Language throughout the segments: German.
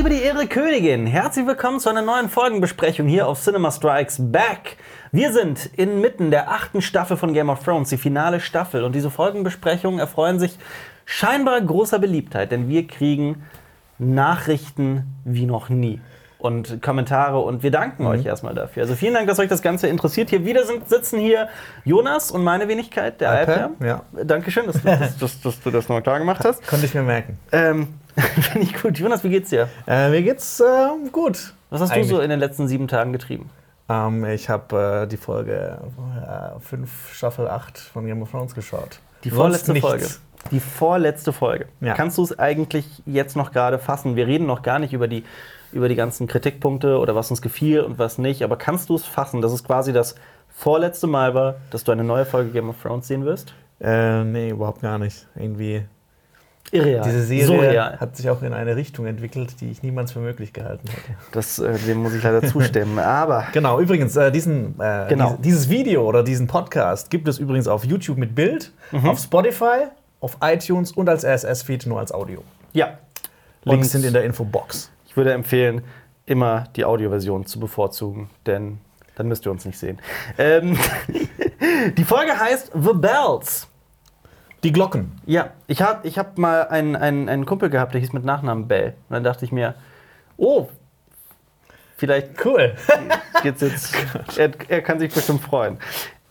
liebe die Ehre Königin, herzlich willkommen zu einer neuen Folgenbesprechung hier auf Cinema Strikes Back. Wir sind inmitten der achten Staffel von Game of Thrones, die finale Staffel. Und diese Folgenbesprechungen erfreuen sich scheinbar großer Beliebtheit, denn wir kriegen Nachrichten wie noch nie. Und Kommentare und wir danken euch erstmal dafür. Also vielen Dank, dass euch das Ganze interessiert. Hier wieder sind, sitzen hier Jonas und meine Wenigkeit, der Alper, ja. Dankeschön, dass du, dass, dass, dass du das nochmal klar gemacht hast. Konnte ich mir merken. Ähm, Finde ich gut. Jonas, wie geht's dir? Äh, mir geht's äh, gut. Was hast Eigentlich. du so in den letzten sieben Tagen getrieben? Ähm, ich habe äh, die Folge 5, Staffel 8 von Game of Thrones geschaut. Die vorletzte. Folge. Die vorletzte Folge. Ja. Kannst du es eigentlich jetzt noch gerade fassen? Wir reden noch gar nicht über die, über die ganzen Kritikpunkte oder was uns gefiel und was nicht, aber kannst du es fassen, dass es quasi das vorletzte Mal war, dass du eine neue Folge Game of Thrones sehen wirst? Äh, nee, überhaupt gar nicht. Irgendwie. Irreal. Diese Serie Surreal. hat sich auch in eine Richtung entwickelt, die ich niemals für möglich gehalten hätte. Das, äh, dem muss ich leider zustimmen. Aber Genau, übrigens, äh, diesen, äh, Genau. diese- dieses Video oder diesen Podcast gibt es übrigens auf YouTube mit Bild, Mhm. auf Spotify, auf iTunes und als RSS-Feed nur als Audio. ja, Links Und- sind in der Infobox. Ich würde empfehlen, immer die Audioversion zu bevorzugen, denn dann müsst ihr uns nicht sehen. Ähm, die Folge heißt The Bells. Die Glocken. Ja, ich habe ich hab mal einen, einen, einen Kumpel gehabt, der hieß mit Nachnamen Bell. Und dann dachte ich mir, oh, vielleicht Cool. geht's jetzt. er, er kann sich bestimmt freuen.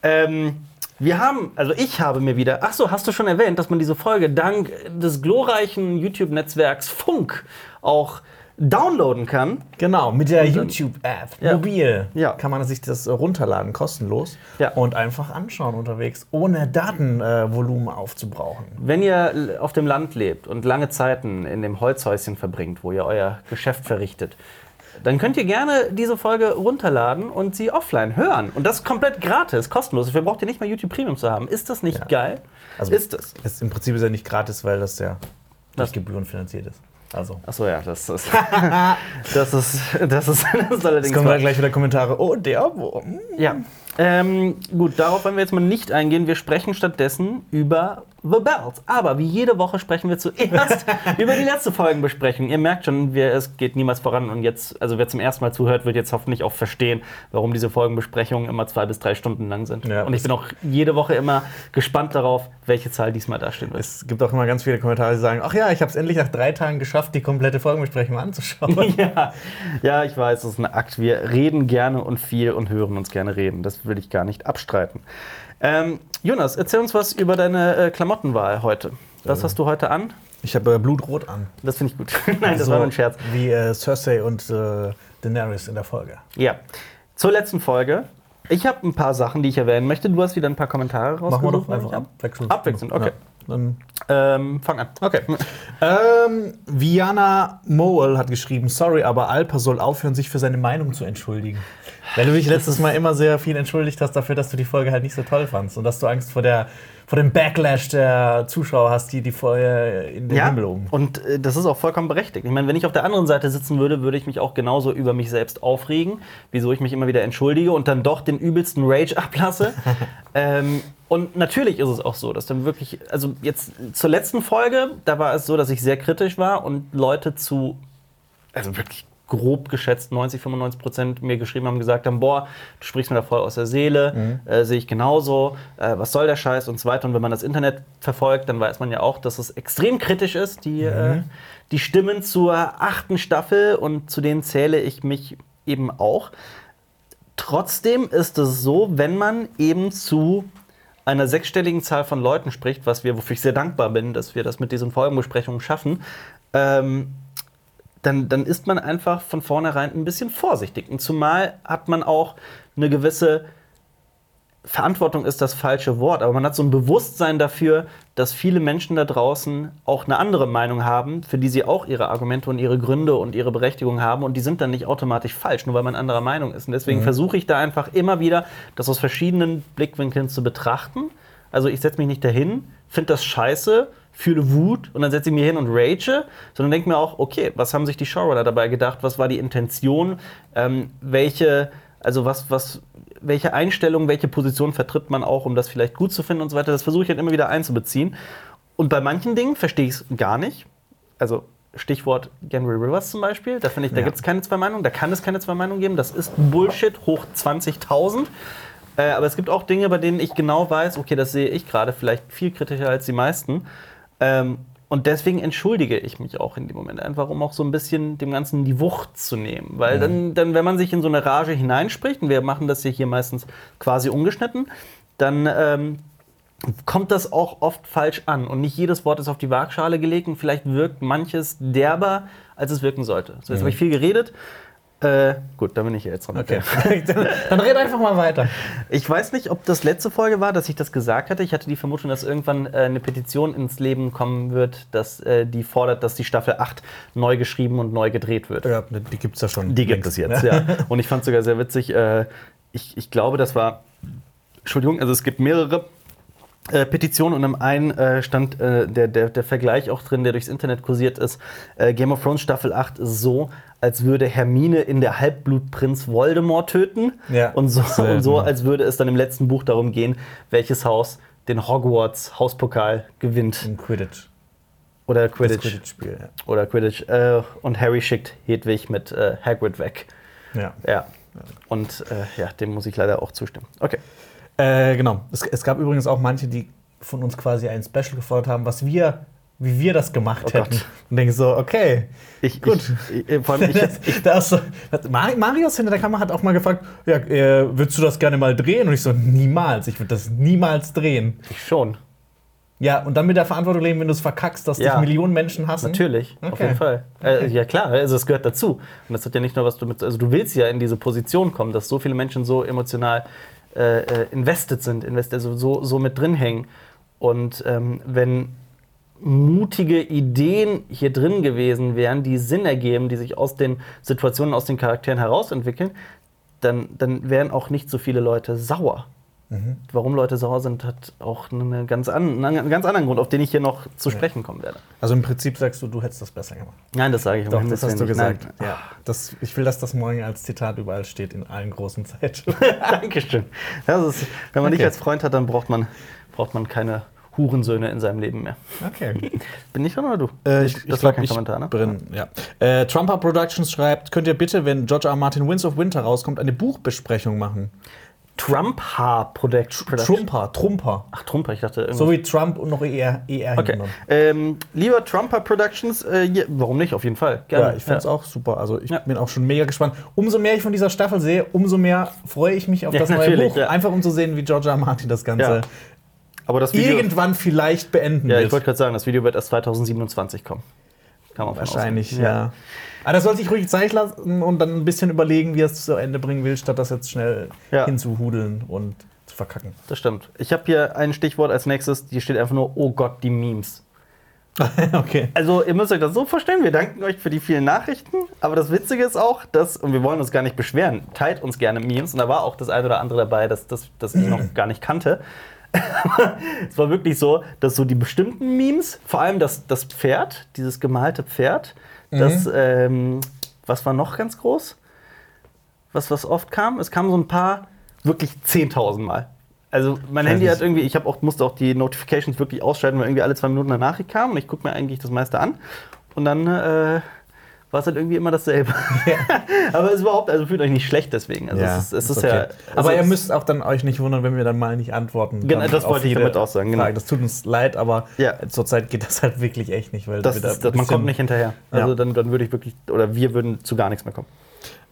Ähm, wir haben, also ich habe mir wieder, ach so, hast du schon erwähnt, dass man diese Folge dank des glorreichen YouTube-Netzwerks Funk auch downloaden kann. Genau, mit der YouTube-App, Ja. mobil, Ja. kann man sich das äh, runterladen, kostenlos, Ja. und einfach anschauen unterwegs, ohne Datenvolumen aufzubrauchen. Wenn ihr auf dem Land lebt und lange Zeiten in dem Holzhäuschen verbringt, wo ihr euer Geschäft verrichtet, dann könnt ihr gerne diese Folge runterladen und sie offline hören. Und das komplett gratis, kostenlos. Dafür braucht ihr nicht mal YouTube Premium zu haben. Ist das nicht Ja. geil? Also- ist es. Im Prinzip ist ja nicht gratis, weil das ja durch Was? Gebühren finanziert ist. Also. Achso, ja, das ist. das ist. Das ist, das ist Jetzt allerdings. kommen wahr. dann gleich wieder Kommentare. Oh, der Wurm. Ja. Ähm, gut, darauf wollen wir jetzt mal nicht eingehen. Wir sprechen stattdessen über The Bells. Aber wie jede Woche sprechen wir zuerst über die letzte Folgenbesprechung. Ihr merkt schon, wir, es geht niemals voran. Und jetzt, also wer zum ersten Mal zuhört, wird jetzt hoffentlich auch verstehen, warum diese Folgenbesprechungen immer zwei bis drei Stunden lang sind. Ja, Und ich bin auch jede Woche immer gespannt darauf, welche Zahl diesmal dastehen wird. Es gibt auch immer ganz viele Kommentare, die sagen: Ach ja, ich habe es endlich nach drei Tagen geschafft, die komplette Folgenbesprechung anzuschauen. Ja, ja, ich weiß, das ist ein Akt. Wir reden gerne und viel und hören uns gerne reden. Das will ich gar nicht abstreiten. Ähm, Jonas, erzähl uns was über deine äh, Klamottenwahl heute. Was hast du heute an? Ich habe äh, Blutrot an. Das finde ich gut. Nein, das So war nur ein Scherz. Wie äh, Cersei und äh, Daenerys in der Folge. Ja. Zur letzten Folge. Ich habe ein paar Sachen, die ich erwähnen möchte. Du hast wieder ein paar Kommentare Machen wir rausgesucht. doch einfach abwechselnd. Abwechselnd, okay. Ja, dann Ähm, fang an. Okay. ähm, Viana Moel hat geschrieben, sorry, aber Alper soll aufhören, sich für seine Meinung zu entschuldigen. Weil du dich letztes Mal immer sehr viel entschuldigt hast dafür, dass du die Folge halt nicht so toll fandst und dass du Angst vor, der, vor dem Backlash der Zuschauer hast, die die Folge in den Ja, Himmel loben. und äh, das ist auch vollkommen berechtigt. Ich meine, wenn ich auf der anderen Seite sitzen würde, würde ich mich auch genauso über mich selbst aufregen, wieso ich mich immer wieder entschuldige und dann doch den übelsten Rage ablasse. ähm, und natürlich ist es auch so, dass dann wirklich, also jetzt zur letzten Folge, da war es so, dass ich sehr kritisch war und Leute zu, also wirklich grob geschätzt 90, 95 Prozent mir geschrieben haben, gesagt haben, boah, du sprichst mir da voll aus der Seele, äh, sehe ich genauso, äh, was soll der Scheiß und so weiter. Und wenn man das Internet verfolgt, dann weiß man ja auch, dass es extrem kritisch ist, die, äh, die Stimmen zur achten Staffel und zu denen zähle ich mich eben auch. Trotzdem ist es so, wenn man eben zu einer sechsstelligen Zahl von Leuten spricht, was wir, wofür ich sehr dankbar bin, dass wir das mit diesen Folgenbesprechungen schaffen, ähm, dann, dann ist man einfach von vornherein ein bisschen vorsichtig. Und zumal hat man auch eine gewisse Verantwortung ist das falsche Wort, aber man hat so ein Bewusstsein dafür, dass viele Menschen da draußen auch eine andere Meinung haben, für die sie auch ihre Argumente und ihre Gründe und ihre Berechtigung haben und die sind dann nicht automatisch falsch, nur weil man anderer Meinung ist. Und deswegen versuche ich da einfach immer wieder, das aus verschiedenen Blickwinkeln zu betrachten. Also ich setze mich nicht dahin, finde das scheiße, fühle Wut und dann setze ich mich hin und rage, sondern denke mir auch, okay, was haben sich die Showrunner dabei gedacht, was war die Intention, ähm, welche, also was, was, welche Einstellung, welche Position vertritt man auch, um das vielleicht gut zu finden und so weiter. Das versuche ich halt immer wieder einzubeziehen. Und bei manchen Dingen verstehe ich es gar nicht. Also Stichwort Henry Rivers zum Beispiel. Da finde ich, da Ja. gibt es keine zwei Meinungen. Da kann es keine zwei Meinungen geben. Das ist Bullshit hoch 20.000. Äh, aber es gibt auch Dinge, bei denen ich genau weiß, okay, das sehe ich gerade vielleicht viel kritischer als die meisten. Ähm, und deswegen entschuldige ich mich auch in dem Moment einfach, um auch so ein bisschen dem Ganzen die Wucht zu nehmen. Weil dann, dann, wenn man sich in so eine Rage hineinspricht, und wir machen das ja hier meistens quasi ungeschnitten, dann ähm, kommt das auch oft falsch an. Und nicht jedes Wort ist auf die Waagschale gelegt und vielleicht wirkt manches derber, als es wirken sollte. So, jetzt habe ich viel geredet. Äh, gut, da bin ich ja jetzt dran. Okay. dann, dann red einfach mal weiter. Ich weiß nicht, ob das letzte Folge war, dass ich das gesagt hatte. Ich hatte die Vermutung, dass irgendwann äh, eine Petition ins Leben kommen wird, dass äh, die fordert, dass die Staffel 8 neu geschrieben und neu gedreht wird. Ja, die gibt es ja schon. Die gibt es jetzt, ja. Und ich fand es sogar sehr witzig. Äh, ich, ich glaube, das war. Entschuldigung, also es gibt mehrere äh, Petitionen und im einen äh, stand äh, der, der, der Vergleich auch drin, der durchs Internet kursiert ist. Äh, Game of Thrones Staffel 8 ist so, als würde Hermine in der Halbblutprinz Voldemort töten. Ja. Und so, und so, als würde es dann im letzten Buch darum gehen, welches Haus den Hogwarts Hauspokal gewinnt. Im Quidditch. Oder Das Quidditch. Quidditch-Spiel, ja. Oder Quidditch. Äh, und Harry schickt Hedwig mit äh, Hagrid weg. ja. Ja. Und äh, ja, dem muss ich leider auch zustimmen. Okay. Äh, genau. Es, es gab übrigens auch manche, die von uns quasi ein Special gefordert haben, was wir, wie wir das gemacht Oh hätten. Gott. Und denke so, okay. Ich, Gut. Ich, ich, vor allem ich, da ist so, Mar- Marius hinter der Kamera hat auch mal gefragt, ja, äh, würdest du das gerne mal drehen? Und ich so, niemals, ich würde das niemals drehen. ich schon. Ja, und dann mit der Verantwortung leben, wenn du es verkackst, dass Ja. dich Millionen Menschen hassen. Natürlich, auf Okay. jeden Fall. Äh, ja klar, also es gehört dazu. Und das hat ja nicht nur was du mit, also du willst ja in diese Position kommen, dass so viele Menschen so emotional äh, äh, invested sind, invest, also so, so mit drin hängen. Und ähm, wenn mutige Ideen hier drin gewesen wären, die Sinn ergeben, die sich aus den Situationen, aus den Charakteren herausentwickeln, dann, dann wären auch nicht so viele Leute sauer. Warum Leute sauer sind, hat auch eine ganz an, einen ganz anderen Grund, auf den ich hier noch zu sprechen kommen werde. Also im Prinzip sagst du, du hättest das besser gemacht. Nein, das sage ich Doch, das hast du gesagt. Ja, das, ich will, dass das morgen als Zitat überall steht in allen großen Zeitungen. Dankeschön. Ist, wenn man dich Okay. als Freund hat, dann braucht man, braucht man keine Hurensöhne in seinem Leben mehr. Okay. Bin ich dran oder du? Äh, ich, das ich war kein ich Kommentar, ne? Bin, ja. Äh, Trumper Productions schreibt, könnt ihr bitte, wenn George R. Martin Winds of Winter rauskommt, eine Buchbesprechung machen? Trump Haar Production. Trumper, Trumper. Ach, Trumper, ich dachte irgendwas. So wie Trump und noch ER, ER Okay. Ähm, lieber Trumper Productions, äh, ja, warum nicht? Auf jeden Fall. Gerne. Ja, ich finde es auch super. Also ich Ja. bin auch schon mega gespannt. Umso mehr ich von dieser Staffel sehe, umso mehr freue ich mich auf Ja, das neue Buch. ja. Einfach um zu sehen, wie George R. Martin das Ganze Ja. Aber das Video. irgendwann vielleicht beenden ja, ich wird. wollte gerade sagen, das Video wird erst 2027 kommen. Kann man Wahrscheinlich, ausgehen. ja. Aber das soll sich ruhig Zeit lassen und dann ein bisschen überlegen, wie er es zu Ende bringen will, statt das jetzt schnell Ja. hinzuhudeln und zu verkacken. Das stimmt. Ich habe hier ein Stichwort als nächstes, hier steht einfach nur, oh Gott, die Memes. okay. Also, ihr müsst euch das so vorstellen, wir danken euch für die vielen Nachrichten, aber das Witzige ist auch, dass, und wir wollen uns gar nicht beschweren, teilt uns gerne Memes, und da war auch das eine oder andere dabei, das, das, das ich noch gar nicht kannte. Es war wirklich so, dass so die bestimmten Memes, vor allem das, das Pferd, dieses gemalte Pferd, das, ähm, was war noch ganz groß? Was, was oft kam? Es kamen so ein paar, wirklich 10.000 Mal. Also mein Handy hat irgendwie, ich auch, musste auch die Notifications wirklich ausschalten, weil irgendwie alle zwei Minuten eine Nachricht kam und ich gucke mir eigentlich das meiste an. Und dann äh, war es halt irgendwie immer dasselbe. Aber es ist überhaupt, also fühlt euch nicht schlecht deswegen. Also es ist, es ist okay. ja. Aber es ihr ist- müsst auch dann euch nicht wundern, wenn wir dann mal nicht antworten. Genau, das wollte ich damit auch sagen, genau. Das tut uns leid, aber Ja. zurzeit geht das halt wirklich echt nicht, weil Das, da ist, das, man kommt nicht hinterher. Also Ja. dann, dann würde ich wirklich, oder wir würden zu gar nichts mehr kommen.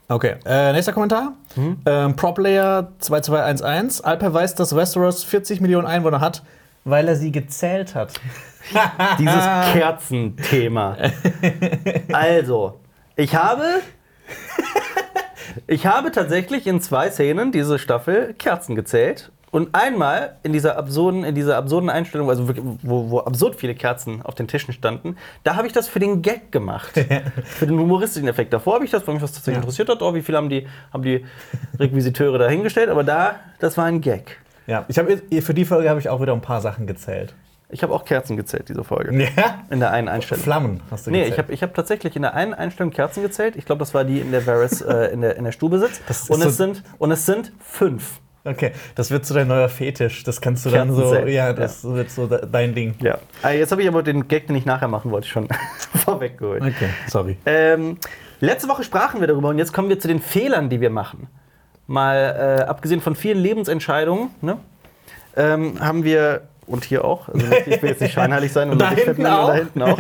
Okay, äh, nächster Kommentar. Mhm. Ähm, PropLayer 2211. Alper weiß, dass Westeros 40 Millionen Einwohner hat, weil er sie gezählt hat. Dieses Kerzenthema. Also, ich habe. Ich habe tatsächlich in zwei Szenen diese Staffel Kerzen gezählt. Und einmal in dieser absurden, in dieser absurden Einstellung, also wo, wo absurd viele Kerzen auf den Tischen standen, da habe ich das für den Gag gemacht. für den humoristischen Effekt. Davor habe ich das, weil mich das tatsächlich Ja. interessiert hat. Oh, wie viel haben die, haben die Requisiteure da hingestellt? Aber da, das war ein Gag. Ja, ich habe für die Folge habe ich auch wieder ein paar Sachen gezählt. Ich habe auch Kerzen gezählt, diese Folge. Ja. In der einen Einstellung. Flammen hast du Nee, gezählt. ich habe ich hab tatsächlich in der einen Einstellung Kerzen gezählt. Ich glaube, das war die, in der Varys äh, in, der, in der Stube sitzt. Und es, so- sind, und es sind fünf. Okay, das wird so dein neuer Fetisch. Das kannst du dann so, Kerzensäge, ja, das wird so de- dein Ding. Ja. Ah, jetzt habe ich aber den Gag, den ich nachher machen wollte, schon vorweggeholt. Okay, sorry. Ähm, letzte Woche sprachen wir darüber und jetzt kommen wir zu den Fehlern, die wir machen. Mal äh, abgesehen von vielen Lebensentscheidungen, ne, ähm, haben wir und hier auch, also nicht, ich will jetzt nicht scheinheilig sein und Da hinten auch? da hinten auch.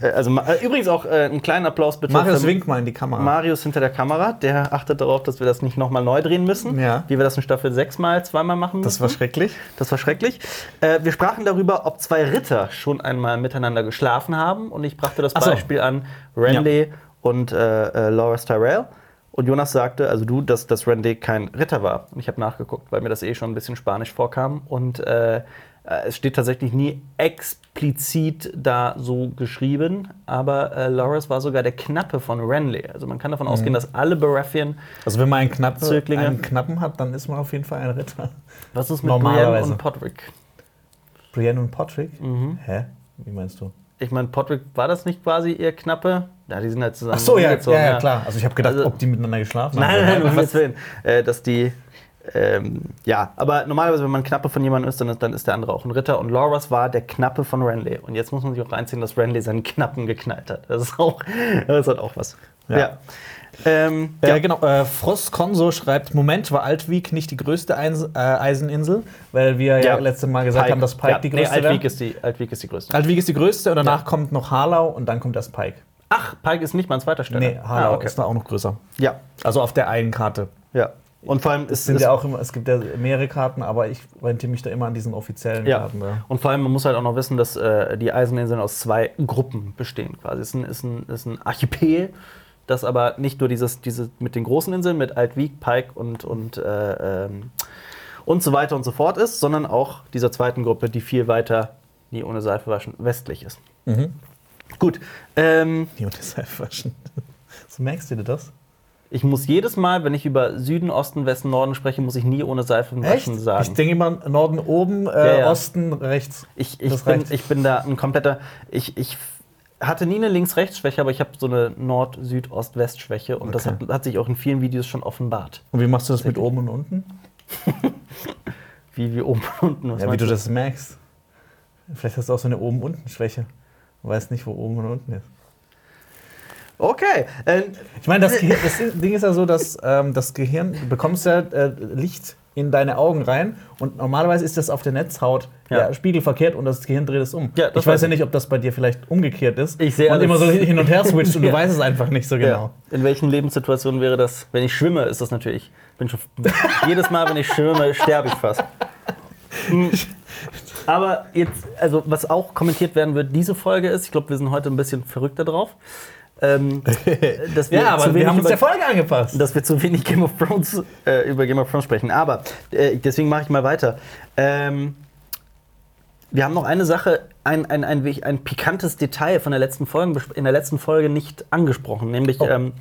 Äh, also äh, übrigens auch äh, einen kleinen Applaus bitte Marius, für wink mal in die Kamera. Marius hinter der Kamera, der achtet darauf, dass wir das nicht nochmal neu drehen müssen, Ja. wie wir das in Staffel 6 mal zweimal machen müssen. das war schrecklich. Das war schrecklich. Äh, wir sprachen darüber, ob zwei Ritter schon einmal miteinander geschlafen haben. Und ich brachte das so. Beispiel an Randy und äh, äh, Loras Tyrell. Und Jonas sagte, also du, dass, dass Randy kein Ritter war. Und ich habe nachgeguckt, weil mir das eh schon ein bisschen spanisch vorkam. Und äh, es steht tatsächlich nie explizit da so geschrieben. Aber äh, Loras war sogar der Knappe von Renly. Also man kann davon Mhm. ausgehen, dass alle Baratheon. Also wenn man einen, Knappe, einen Knappen hat, dann ist man auf jeden Fall ein Ritter. Was ist mit. Brienne und Podrick? Brienne und Patrick? Mhm. Hä? Wie meinst du? Ich meine, Podrick, war das nicht quasi ihr Knappe? Ja, die sind halt zusammen. Ach so, ja, ja, ja, klar. Also ich habe gedacht, Also- ob die miteinander geschlafen Nein, haben. nein, nein, um Was? Gottes Willen. Äh, dass die. Ähm, ja, aber normalerweise, wenn man Knappe von jemandem ist, dann ist, dann ist der andere auch ein Ritter. Und Loras war der Knappe von Renly. Und jetzt muss man sich auch reinziehen, dass Renly seinen Knappen geknallt hat. Das ist auch, das hat auch was. Ja. Ja. Ähm, Ja, ja. genau. Äh, Frost Konso schreibt: Moment, war Altwiek nicht die größte Eis äh, Eiseninsel? Weil wir ja, Ja. letztes Mal gesagt haben, dass Pike die nee, größte Altwiek wäre. ist die, Altwiek ist die größte. Altwiek ist die größte und danach kommt noch Harlau und dann kommt erst Pike. Ach, Pike ist nicht mal an zweiter Stelle. Nee, Harlau ah, okay. ist da auch noch größer. Ja, Also auf der einen Karte. ja. Und vor allem Es sind ja auch immer, es gibt ja mehrere Karten, aber ich orientiere mich da immer an diesen offiziellen Ja. Karten. Da. Und vor allem, man muss halt auch noch wissen, dass äh, die Eiseninseln aus zwei Gruppen bestehen. Quasi. Es ist ein, ist ein, ist ein Archipel, das aber nicht nur dieses, diese mit den großen Inseln, mit Altwiek, Pike und, und, äh, ähm, und so weiter und so fort ist, sondern auch dieser zweiten Gruppe, die viel weiter, nie ohne Seife waschen, westlich ist. Mhm. Gut. Ähm, Die und deshalb waschen. So merkst du dir das? Ich muss jedes Mal, wenn ich über Süden, Osten, Westen, Norden spreche, muss ich nie ohne Seife waschen sagen. Ich denke immer Norden oben, äh, Ja, ja. Osten rechts. Ich, ich, Das bin, reicht. ich bin da ein kompletter. Ich, ich hatte nie eine Links-Rechts-Schwäche, aber ich habe so eine Nord-Süd-Ost-West-Schwäche und das Okay. hat, hat sich auch in vielen Videos schon offenbart. Und wie machst du das mit oben und unten? Wie, wie oben und unten. Was Ja, wie du das merkst. Vielleicht hast du auch so eine Oben-Unten-Schwäche. Du weißt nicht, wo oben und unten ist. Okay. Äh, Ich meine, das, Gehir- das Ding ist ja so, dass ähm, das Gehirn, du bekommst ja äh, Licht in deine Augen rein und normalerweise ist das auf der Netzhaut ja. Ja. spiegelverkehrt und das Gehirn dreht es um. Ja, ich weiß weiß ja ich. nicht, ob das bei dir vielleicht umgekehrt ist Ich sehe und immer so hin und her switcht und Ja. du weißt es einfach nicht so genau. ja. In welchen Lebenssituationen wäre das? Wenn ich schwimme, ist das natürlich. Bin schon, jedes Mal, wenn ich schwimme, sterbe ich fast. Hm. Aber jetzt, also was auch kommentiert werden wird, diese Folge ist, ich glaube, wir sind heute ein bisschen verrückter drauf. Ähm, dass wir Ja, aber zu wir wenig haben uns der Folge angepasst. dass wir zu wenig Game of Thrones äh, über Game of Thrones sprechen. Aber äh, deswegen mache ich mal weiter. Ähm, wir haben noch eine Sache, ein, ein, ein, ein, ein pikantes Detail von der letzten Folge, in der letzten Folge nicht angesprochen. Nämlich, Oh. ähm,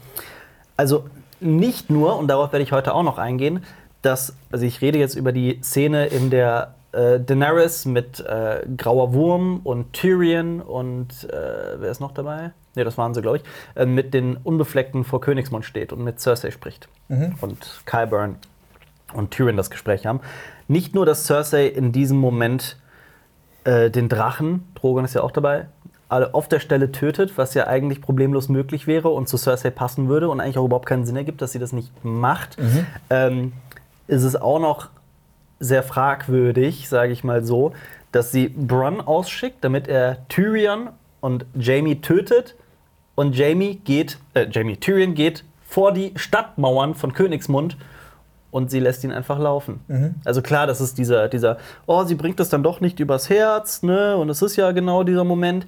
also nicht nur, und darauf werde ich heute auch noch eingehen, dass, also ich rede jetzt über die Szene in der äh, Daenerys mit äh, Grauer Wurm und Tyrion und äh, wer ist noch dabei? Ne, das waren sie, glaube ich, äh, mit den Unbefleckten vor Königsmund steht und mit Cersei spricht. Und Qyburn und Tyrion das Gespräch haben. Nicht nur, dass Cersei in diesem Moment äh, den Drachen, Drogon ist ja auch dabei, alle auf der Stelle tötet, was ja eigentlich problemlos möglich wäre und zu Cersei passen würde und eigentlich auch überhaupt keinen Sinn ergibt, dass sie das nicht macht, ähm, ist es auch noch sehr fragwürdig, sage ich mal so, dass sie Bronn ausschickt, damit er Tyrion und Jamie tötet und Jamie geht, äh, Jamie Tyrion geht vor die Stadtmauern von Königsmund und sie lässt ihn einfach laufen. Also klar, das ist dieser, dieser, oh, sie bringt es dann doch nicht übers Herz, ne? Und es ist ja genau dieser Moment.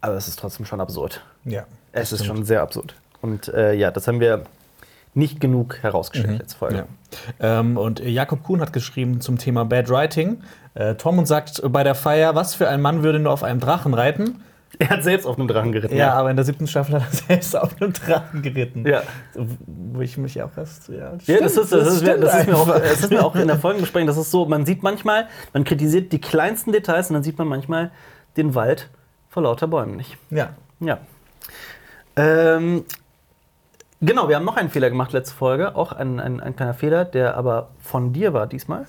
Aber es ist trotzdem schon absurd. Ja. Es ist schon sehr absurd. Und äh, ja, das haben wir nicht genug herausgestellt letzte Folge. Ja. Ähm, und Jakob Kuhn hat geschrieben zum Thema Bad Writing. Äh, Tormund sagt bei der Feier, was für ein Mann würde nur auf einem Drachen reiten? Er hat selbst auf einem Drachen geritten. Ja, aber in der siebten Staffel hat er selbst auf einem Drachen geritten. Ja. Wo ich mich auch erst. Ja, Ja, das ist, das, ist, stimmt das, ist mir auch, das ist mir auch in der Folgenbesprechung. Das ist so, man sieht manchmal, man kritisiert die kleinsten Details und dann sieht man manchmal den Wald vor lauter Bäumen nicht. Ja. Ja. Ähm, Genau, wir haben noch einen Fehler gemacht letzte Folge. Auch ein, ein, ein kleiner Fehler, der aber von dir war diesmal.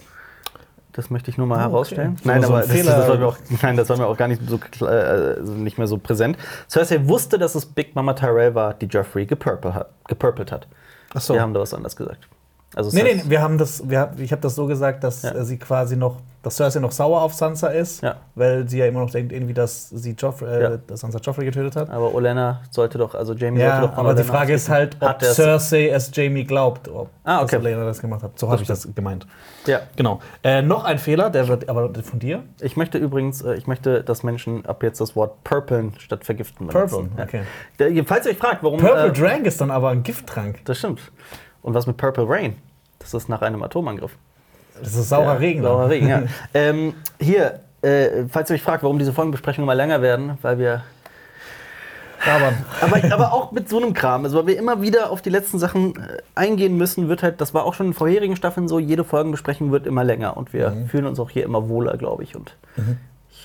Das möchte ich nur mal Oh, okay. herausstellen. So- Nein, so aber das, das war mir auch, nein, das war mir auch gar nicht, so, äh, also nicht mehr so präsent. Cersei wusste, dass es Big Mama Tyrell war, die Joffrey gepurple hat, gepurpelt hat. Ach so. Wir haben da was anderes gesagt. Also Nee, nee, wir haben das, wir, ich habe das so gesagt, dass Ja. sie quasi noch, dass Cersei noch sauer auf Sansa ist, Ja. weil sie ja immer noch denkt, irgendwie, dass sie Joffrey, äh, Ja. dass Sansa Joffrey getötet hat. Aber Olena sollte doch, also Jamie Ja, sollte doch von aber die Olenna Frage ist halt, ob Cersei es Jamie glaubt, ob Ah, okay. Olenna das gemacht hat. So habe ich das gemeint. Ja. Genau. Äh, noch ein Fehler, der wird aber von dir. Ich möchte übrigens, äh, ich möchte, dass Menschen ab jetzt das Wort purpeln statt vergiften benutzen. Purple, okay. Falls ihr euch fragt, warum. Purple äh, Drank ist dann aber ein Gifttrank. das stimmt. Und was mit Purple Rain? Das ist nach einem Atomangriff. Das ist saurer Ja, Regen. Saurer Regen, ja. ähm, hier, äh, falls ihr euch fragt, warum diese Folgenbesprechungen immer länger werden, weil wir. Aber Aber, aber auch mit so einem Kram, also weil wir immer wieder auf die letzten Sachen äh, eingehen müssen, wird halt, das war auch schon in vorherigen Staffeln so, jede Folgenbesprechung wird immer länger und wir Mhm. fühlen uns auch hier immer wohler, glaube ich. Und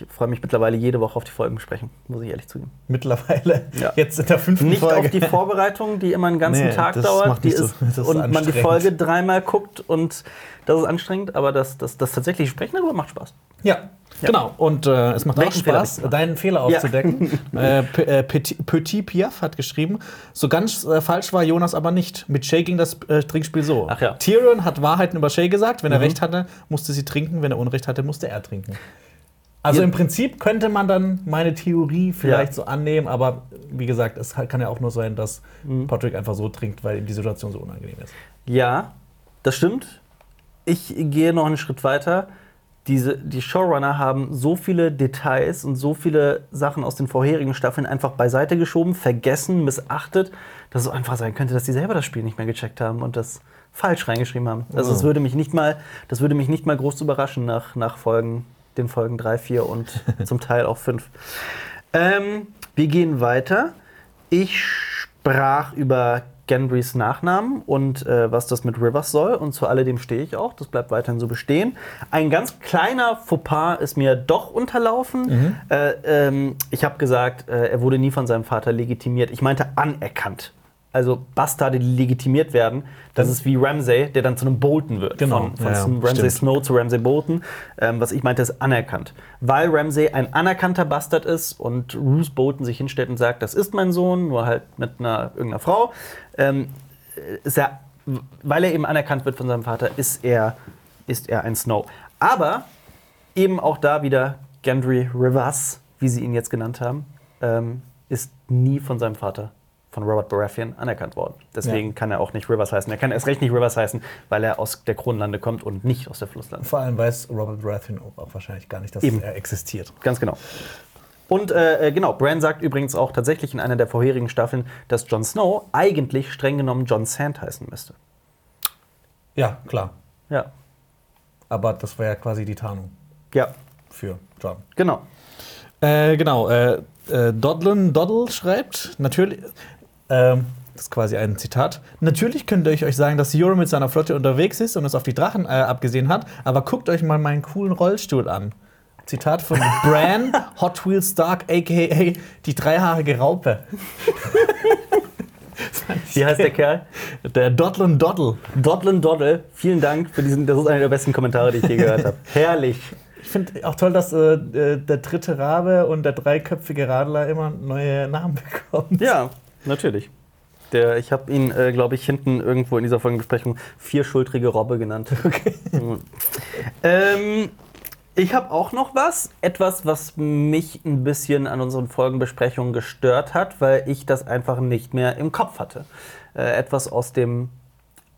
ich freue mich mittlerweile jede Woche auf die Folgenbesprechung, muss ich ehrlich zugeben. mittlerweile, Ja. jetzt in der fünften Nicht Folge. auf die Vorbereitung, die immer einen ganzen Nee, Tag das dauert, macht die nicht so- ist, ist und man die. Folge dreimal guckt und das ist anstrengend, aber das, das, das tatsächliche Sprechen darüber macht Spaß. Ja, genau. Und äh, es macht auch Welchen Fehler ich Spaß, gemacht? deinen Fehler Ja. aufzudecken. äh, P- äh, Petit, Petit Piaf hat geschrieben, so ganz äh, falsch war Jonas aber nicht. Mit Shay ging das äh, Trinkspiel so. Ach ja. Tyrion hat Wahrheiten über Shay gesagt. Wenn er Mhm. recht hatte, musste sie trinken. Wenn er Unrecht hatte, musste er trinken. Also im Prinzip könnte man dann meine Theorie vielleicht Ja. so annehmen, aber wie gesagt, es kann ja auch nur sein, dass Mhm. Patrick einfach so trinkt, weil ihm die Situation so unangenehm ist. Ja, das stimmt. Ich gehe noch einen Schritt weiter. Diese, die Showrunner haben so viele Details und so viele Sachen aus den vorherigen Staffeln einfach beiseite geschoben, vergessen, missachtet, dass es einfach sein könnte, dass sie selber das Spiel nicht mehr gecheckt haben und das falsch reingeschrieben haben. Also das Oh. würde mich nicht mal, das würde mich nicht mal groß überraschen nach, nach Folgen, den Folgen 3, 4 und zum Teil auch 5. Ähm, wir gehen weiter. Ich sprach über Gendrys Nachnamen und äh, was das mit Rivers soll. Und zu alledem stehe ich auch. Das bleibt weiterhin so bestehen. Ein ganz kleiner Fauxpas ist mir doch unterlaufen. Äh, ähm, ich habe gesagt, äh, er wurde nie von seinem Vater legitimiert. Ich meinte anerkannt. Also Bastarde, die legitimiert werden. Das ist wie Ramsay, der dann zu einem Bolton wird. Genau, Von, von ja, Ramsay stimmt. Snow zu Ramsay Bolton. Ähm, was ich meinte, ist anerkannt. Weil Ramsay ein anerkannter Bastard ist und Bruce Bolton sich hinstellt und sagt, das ist mein Sohn, nur halt mit einer irgendeiner Frau, ähm, ist er, weil er eben anerkannt wird von seinem Vater, ist er, ist er ein Snow. Aber eben auch da wieder Gendry Rivers, wie sie ihn jetzt genannt haben, ähm, ist nie von seinem Vater, von Robert Baratheon, anerkannt worden. Deswegen Ja. kann er auch nicht Rivers heißen. Er kann erst recht nicht Rivers heißen, weil er aus der Kronlande kommt und nicht aus der Flusslande. Vor allem weiß Robert Baratheon auch wahrscheinlich gar nicht, dass Eben. er existiert. Ganz genau. Und äh, äh, genau, Bran sagt übrigens auch tatsächlich in einer der vorherigen Staffeln, dass Jon Snow eigentlich streng genommen Jon Sand heißen müsste. Ja, klar. Ja. Aber das war ja quasi die Tarnung Ja, für John. genau. Äh, genau, äh, äh, Dodlin Doddle schreibt, natürlich, ähm, das ist quasi ein Zitat, natürlich könnte ich euch sagen, dass Euron mit seiner Flotte unterwegs ist und es auf die Drachen äh, abgesehen hat, aber guckt euch mal meinen coolen Rollstuhl an. Zitat von Bran, Hot Wheels Stark, a.k.a. die dreihaarige Raupe. Wie heißt der Kerl? Der Dodlin Doddle. Dodlin Doddle. Vielen Dank für diesen. Das ist einer der besten Kommentare, die ich je gehört habe. Herrlich. Ich finde auch toll, dass äh, äh, der dritte Rabe und der dreiköpfige Radler immer neue Namen bekommen. Ja, natürlich. Der, ich habe ihn, äh, glaube ich, hinten irgendwo in dieser Folgenbesprechung vierschultrige Robbe genannt. Okay. ähm, ich habe auch noch was. Etwas, was mich ein bisschen an unseren Folgenbesprechungen gestört hat, weil ich das einfach nicht mehr im Kopf hatte. Äh, etwas aus dem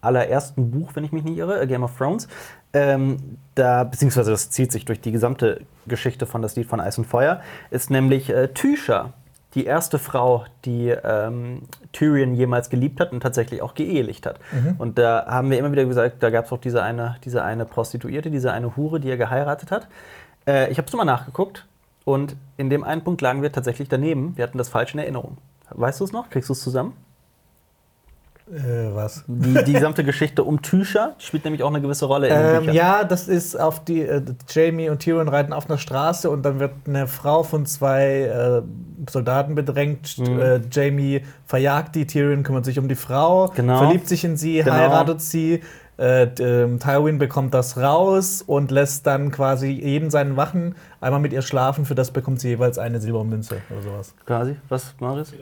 allerersten Buch, wenn ich mich nicht irre, Game of Thrones. Ähm, da, beziehungsweise das zieht sich durch die gesamte Geschichte von Das Lied von Eis und Feuer, ist nämlich äh, Tysha, die erste Frau, die ähm, Tyrion jemals geliebt hat und tatsächlich auch geehelicht hat. Und da haben wir immer wieder gesagt, da gab es auch diese eine, diese eine Prostituierte, diese eine Hure, die er geheiratet hat. Äh, ich habe es mal nachgeguckt und in dem einen Punkt lagen wir tatsächlich daneben. Wir hatten das falsch in Erinnerung. Weißt du es noch? Kriegst du es zusammen? Äh, was? Die, die gesamte Geschichte um Tysha spielt nämlich auch eine gewisse Rolle in den Ähm, ja, das ist auf die. Äh, Jamie und Tyrion reiten auf einer Straße und dann wird eine Frau von zwei äh, Soldaten bedrängt. Äh, Jamie verjagt die, Tyrion kümmert sich um die Frau, Genau. verliebt sich in sie, Genau. heiratet sie. Äh, ähm, Tywin bekommt das raus und lässt dann quasi jeden seinen Wachen einmal mit ihr schlafen. Für das bekommt sie jeweils eine Silbermünze oder sowas. Quasi. Was, Marius?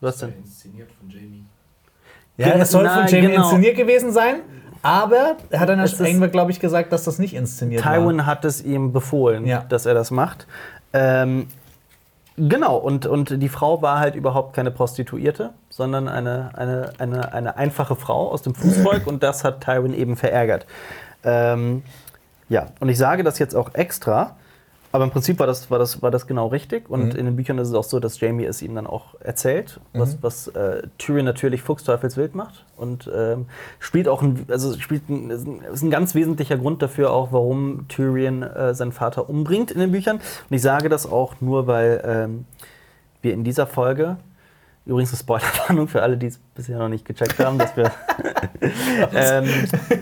Was. Denn? Inszeniert von Jamie. Ja, das soll von na, Jamie genau. inszeniert gewesen sein, aber er hat dann Es ist- irgendwann, glaube ich, gesagt, dass das nicht inszeniert war. Tywin hat es ihm befohlen, Ja. dass er das macht. Ähm, genau, und, und die Frau war halt überhaupt keine Prostituierte, sondern eine, eine, eine, eine einfache Frau aus dem Fußvolk und das hat Tywin eben verärgert. Ähm, ja, und ich sage das jetzt auch extra, aber im Prinzip war das, war das, war das genau richtig. Und in den Büchern ist es auch so, dass Jamie es ihm dann auch erzählt, was, was äh, Tyrion natürlich fuchsteufelswild macht. Und ähm, spielt auch ein, also spielt ein, ist ein ganz wesentlicher Grund dafür auch, warum Tyrion äh, seinen Vater umbringt in den Büchern. Und ich sage das auch nur, weil ähm, wir in dieser Folge, übrigens eine Spoilerwarnung für alle, die es bisher noch nicht gecheckt haben, dass wir, ähm,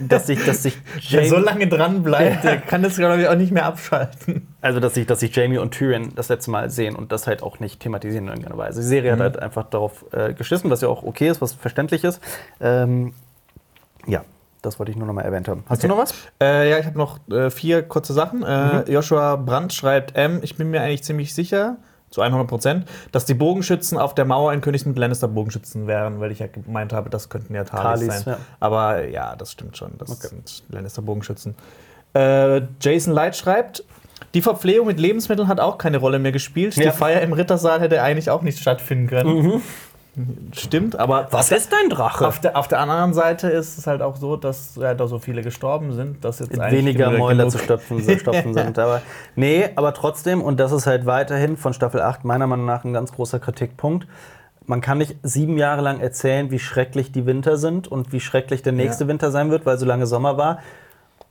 dass sich, dass sich Wer so lange dran bleibt, der kann das, glaube ich, auch nicht mehr abschalten. Also, dass sich, dass sich Jamie und Tyrion das letzte Mal sehen und das halt auch nicht thematisieren in irgendeiner Weise. Die Serie hat halt einfach darauf äh, geschissen, was ja auch okay ist, was verständlich ist. Ähm, ja, das wollte ich nur noch mal erwähnt haben. Hast du noch was? Äh, ja, ich habe noch äh, vier kurze Sachen. Äh, Joshua Brandt schreibt, M, ich bin mir eigentlich ziemlich sicher, zu 100 Prozent, dass die Bogenschützen auf der Mauer in Königs mit Lannister Bogenschützen wären, weil ich ja gemeint habe, das könnten ja Talis, Talis, sein. ja. Aber ja, das stimmt schon, das sind Lannister Bogenschützen. Äh, Jason Light schreibt, die Verpflegung mit Lebensmitteln hat auch keine Rolle mehr gespielt. Ja. Die Feier im Rittersaal hätte eigentlich auch nicht stattfinden können. Stimmt, aber Was ist dein Drache? auf der, auf der anderen Seite ist es halt auch so, dass ja, da so viele gestorben sind, dass jetzt Weniger Mäuler zu stopfen, zu stopfen sind. Aber nee, aber trotzdem, und das ist halt weiterhin von Staffel 8 meiner Meinung nach ein ganz großer Kritikpunkt. Man kann nicht sieben Jahre lang erzählen, wie schrecklich die Winter sind und wie schrecklich der nächste Ja. Winter sein wird, weil so lange Sommer war.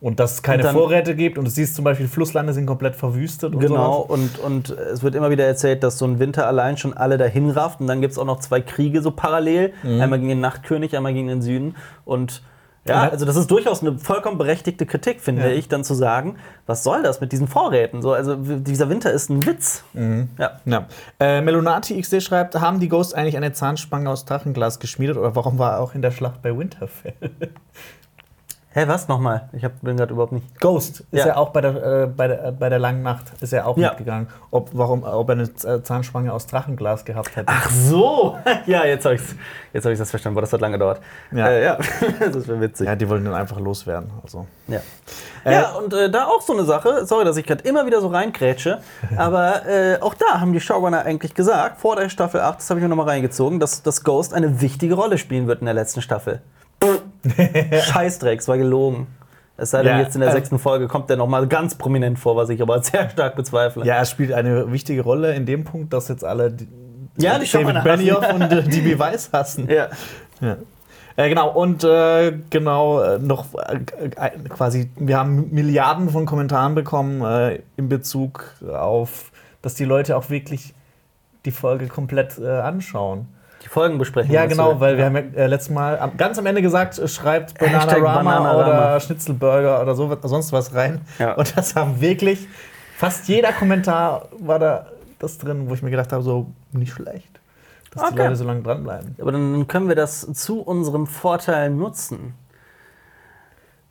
Und dass es keine dann- Vorräte gibt und du siehst zum Beispiel, Flusslande sind komplett verwüstet und Genau, sowas. und, und es wird immer wieder erzählt, dass so ein Winter allein schon alle dahin rafft. Und dann gibt es auch noch zwei Kriege so parallel. Mhm. Einmal gegen den Nachtkönig, einmal gegen den Süden. Und ja, also das ist durchaus eine vollkommen berechtigte Kritik, finde Ja. ich, dann zu sagen, was soll das mit diesen Vorräten? So, also dieser Winter ist ein Witz. Mhm. Ja. Ja. Äh, Melonati XD schreibt, haben die Ghosts eigentlich eine Zahnspange aus Drachenglas geschmiedet oder warum war er auch in der Schlacht bei Winterfell? Hä, was nochmal? Ich hab, bin gerade überhaupt nicht. Ghost ist Ja. ja, auch bei der, äh, bei, der, äh, bei der langen Nacht ist er auch Ja. mitgegangen. Ob, warum, ob er eine Z- Zahnspange aus Drachenglas gehabt hätte. Ach so! ja, jetzt habe ich jetzt hab ich's das verstanden, aber das hat lange gedauert. Ja. Äh, ja. das wäre witzig. Ja, die wollten dann einfach loswerden. Also. Ja, ja und äh, da auch so eine Sache, sorry, dass ich gerade immer wieder so reinkrätsche, aber äh, auch da haben die Showrunner eigentlich gesagt, vor der Staffel 8, das habe ich mir nochmal reingezogen, dass, dass Ghost eine wichtige Rolle spielen wird in der letzten Staffel. Scheißdreck, es war gelogen. Es sei denn, Ja, jetzt in der äh, sechsten Folge kommt der nochmal ganz prominent vor, was ich aber sehr stark bezweifle. Ja, er spielt eine wichtige Rolle in dem Punkt, dass jetzt alle die, Ja, die David Benioff und äh, DB Weiss hassen. Ja. Ja. Äh, genau, und äh, genau, äh, noch äh, äh, quasi, wir haben Milliarden von Kommentaren bekommen in Bezug auf, dass die Leute auch wirklich die Folge komplett anschauen. Die Folgen besprechen. Ja, genau, weil wir haben ja äh, letztes Mal ganz am Ende gesagt, äh, schreibt Bananarama. oder Schnitzelburger oder so, sonst was rein. Ja. Und das haben wirklich, fast jeder Kommentar war da das drin, wo ich mir gedacht habe, so nicht schlecht, dass die Okay. Leute so lange dranbleiben. Aber dann können wir das zu unserem Vorteil nutzen.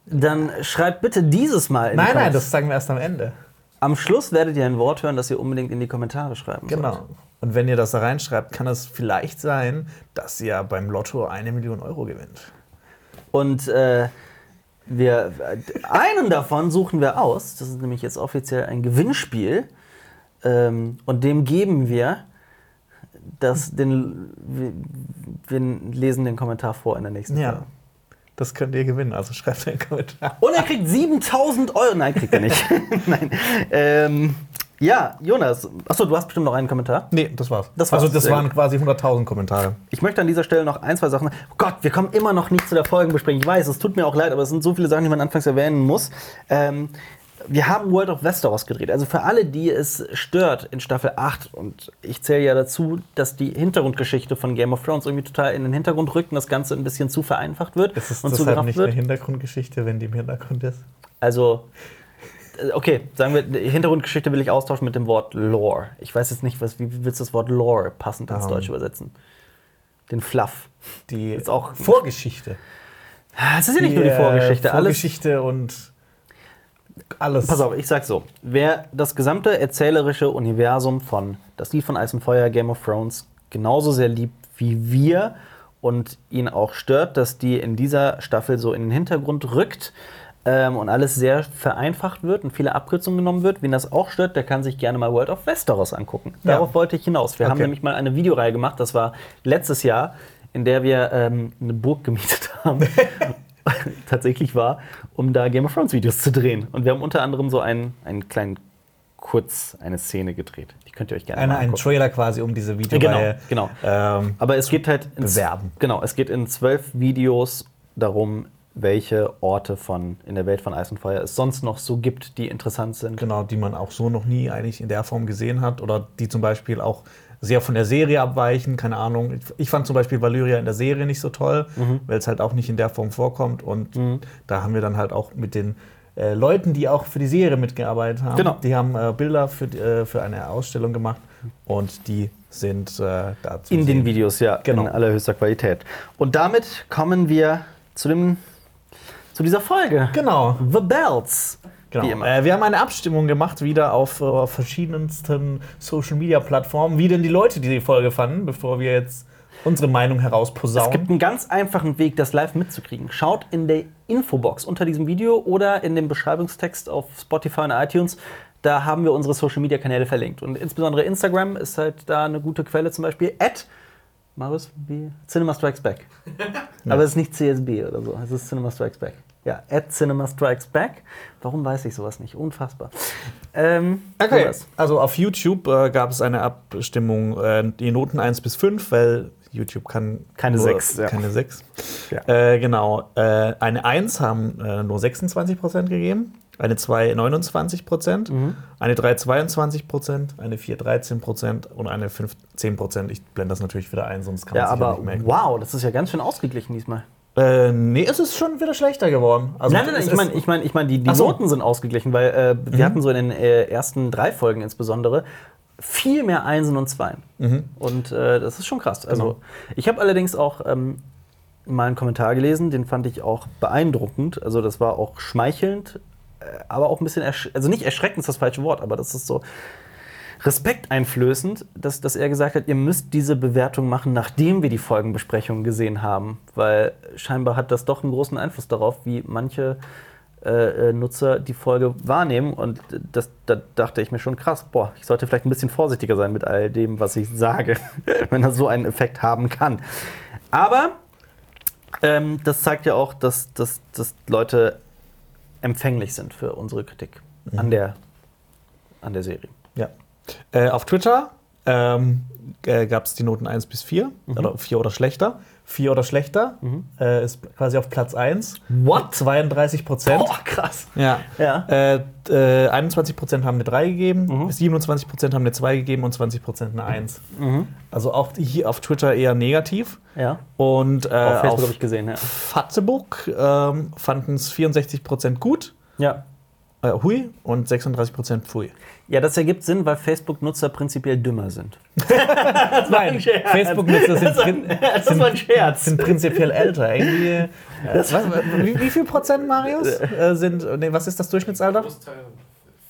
Dann schreibt bitte dieses Mal in die Nein, nein, das sagen wir erst am Ende. Am Schluss werdet ihr ein Wort hören, das ihr unbedingt in die Kommentare schreiben Genau. sollt. Und wenn ihr das da reinschreibt, kann es vielleicht sein, dass ihr beim Lotto eine Million Euro gewinnt. Und äh, wir, einen davon suchen wir aus. Das ist nämlich jetzt offiziell ein Gewinnspiel. Ähm, und dem geben wir das, den, wir, wir lesen den Kommentar vor in der nächsten Ja. Folge. Das könnt ihr gewinnen, also schreibt einen Kommentar. Und er kriegt 7000 Euro. Nein, kriegt er nicht. Nein. Ähm, ja, Jonas. Achso, du hast bestimmt noch einen Kommentar. Nee, das war's. Das war's. Also das waren quasi 100.000 Kommentare. Ich möchte an dieser Stelle noch ein, zwei Sachen. Oh Gott, wir kommen immer noch nicht zu der Folgenbesprechung. Ich weiß, es tut mir auch leid, aber es sind so viele Sachen, die man anfangs erwähnen muss. Ähm, wir haben World of Westeros gedreht. Also für alle, die es stört in Staffel 8, und ich zähle ja dazu, dass die Hintergrundgeschichte von Game of Thrones irgendwie total in den Hintergrund rückt und das Ganze ein bisschen zu vereinfacht wird Es ist und zu deshalb nicht wird. eine Hintergrundgeschichte, wenn die im Hintergrund ist. Also, okay, sagen wir, die Hintergrundgeschichte will ich austauschen mit dem Wort Lore. Ich weiß jetzt nicht, was, wie willst du das Wort Lore passend ins Ähm. Deutsche übersetzen? Den Fluff. Die Ist auch- Vorgeschichte. Es ist ja nicht nur die äh, Vorgeschichte, alles. Vorgeschichte und alles. Pass auf, ich sag so. Wer das gesamte erzählerische Universum von Das Lied von Eis und Feuer, Game of Thrones genauso sehr liebt wie wir und ihn auch stört, dass die in dieser Staffel so in den Hintergrund rückt ähm, und alles sehr vereinfacht wird und viele Abkürzungen genommen wird, wen das auch stört, der kann sich gerne mal World of Westeros angucken. Ja. Darauf wollte ich hinaus. Wir haben Okay. nämlich mal eine Videoreihe gemacht, das war letztes Jahr, in der wir ähm, eine Burg gemietet haben. tatsächlich war, um da Game of Thrones Videos zu drehen. Und wir haben unter anderem so einen, einen kleinen Kurz, eine Szene gedreht. Die könnt ihr euch gerne Eine, mal ein. Trailer quasi um diese Videoreihe. Genau, Ähm, Aber es geht halt in, Bewerben. Genau, es geht in zwölf Videos darum, welche Orte von, in der Welt von Eis und Feuer es sonst noch so gibt, die interessant sind. genau, die man auch so noch nie eigentlich in der Form gesehen hat oder die zum Beispiel auch sehr von der Serie abweichen, keine Ahnung. Ich fand zum Beispiel Valyria in der Serie nicht so toll, Mhm. weil es halt auch nicht in der Form vorkommt und da haben wir dann halt auch mit den äh, Leuten, die auch für die Serie mitgearbeitet haben, Genau. die haben äh, Bilder für, äh, für eine Ausstellung gemacht und die sind äh, dazu In den Videos, ja, Genau. in allerhöchster Qualität. Und damit kommen wir zu, dem, zu dieser Folge. Genau. The Bells. Genau. Äh, wir haben eine Abstimmung gemacht, wieder auf, äh, auf verschiedensten Social Media Plattformen, wie denn die Leute die Folge fanden, bevor wir jetzt unsere Meinung Es herausposaunen. gibt einen ganz einfachen Weg, das live mitzukriegen. Schaut in der Infobox unter diesem Video oder in dem Beschreibungstext auf Spotify und iTunes. Da haben wir unsere Social Media Kanäle verlinkt. Und insbesondere Instagram ist halt da eine gute Quelle, zum Beispiel at Marius, wie? Cinema Strikes Back. Aber es ist nicht CSB oder so, es ist Cinema Strikes Back. Ja, at Cinema Strikes Back. Warum weiß ich sowas nicht? Unfassbar. Ähm, Okay, also auf YouTube äh, gab es eine Abstimmung, äh, die Noten 1 bis 5, weil YouTube kann Keine nur, sechs, ja. Keine 6. Ja. Äh, genau. Äh, eine 1 haben äh, nur 26% gegeben, eine 2 29%, Mhm. eine 3 22%, eine 4 13% und eine 5 10%. Ich blende das natürlich wieder ein, sonst kann man Ja, es aber nicht merken. wow, das ist ja ganz schön ausgeglichen diesmal. Äh, nee, es ist schon wieder schlechter geworden. Also, Nein, nein, nein, ich meine, ich mein, ich mein, die, die so. Noten sind ausgeglichen, weil äh, wir hatten so in den äh, ersten drei Folgen insbesondere viel mehr Einsen und Zweien. Und äh, das ist schon krass. Also, Genau. ich habe allerdings auch ähm, mal einen Kommentar gelesen, den fand ich auch beeindruckend. Also, das war auch schmeichelnd, aber auch ein bisschen, also nicht erschreckend ist das falsche Wort, aber das ist so respekteinflößend, dass, dass er gesagt hat, ihr müsst diese Bewertung machen, nachdem wir die Folgenbesprechung gesehen haben. Weil scheinbar hat das doch einen großen Einfluss darauf, wie manche äh, äh, Nutzer die Folge wahrnehmen. Und das, da dachte ich mir schon krass, boah, ich sollte vielleicht ein bisschen vorsichtiger sein mit all dem, was ich sage, wenn das so einen Effekt haben kann. Aber ähm, das zeigt ja auch, dass, dass, dass Leute empfänglich sind für unsere Kritik an, der, an der Serie. Ja. Äh, auf Twitter ähm, äh, gab es die Noten 1 bis 4, Mhm. oder 4 oder schlechter. 4 oder schlechter äh, ist quasi auf Platz 1. What? 32 Prozent. Boah, krass. Ja. Ja. Äh, äh, 21 Prozent haben eine 3 gegeben, Mhm. 27 Prozent haben eine 2 gegeben und 20 Prozent eine 1. Mhm. Also auch hier auf Twitter eher negativ. Ja. Und äh, Auf Facebook habe ich gesehen, ja. Fatzebook ähm, fanden es 64 Prozent gut, Ja. Äh, hui, und 36 Prozent pfui. Ja, das ergibt Sinn, weil Facebook-Nutzer prinzipiell dümmer sind. Nein, Scherz. Facebook-Nutzer sind, prin Das war ein Scherz. sind prinzipiell älter. Irgendwie, äh, was, wie, wie viel Prozent, Marius? Äh, sind, nee, was ist das Durchschnittsalter? Großteil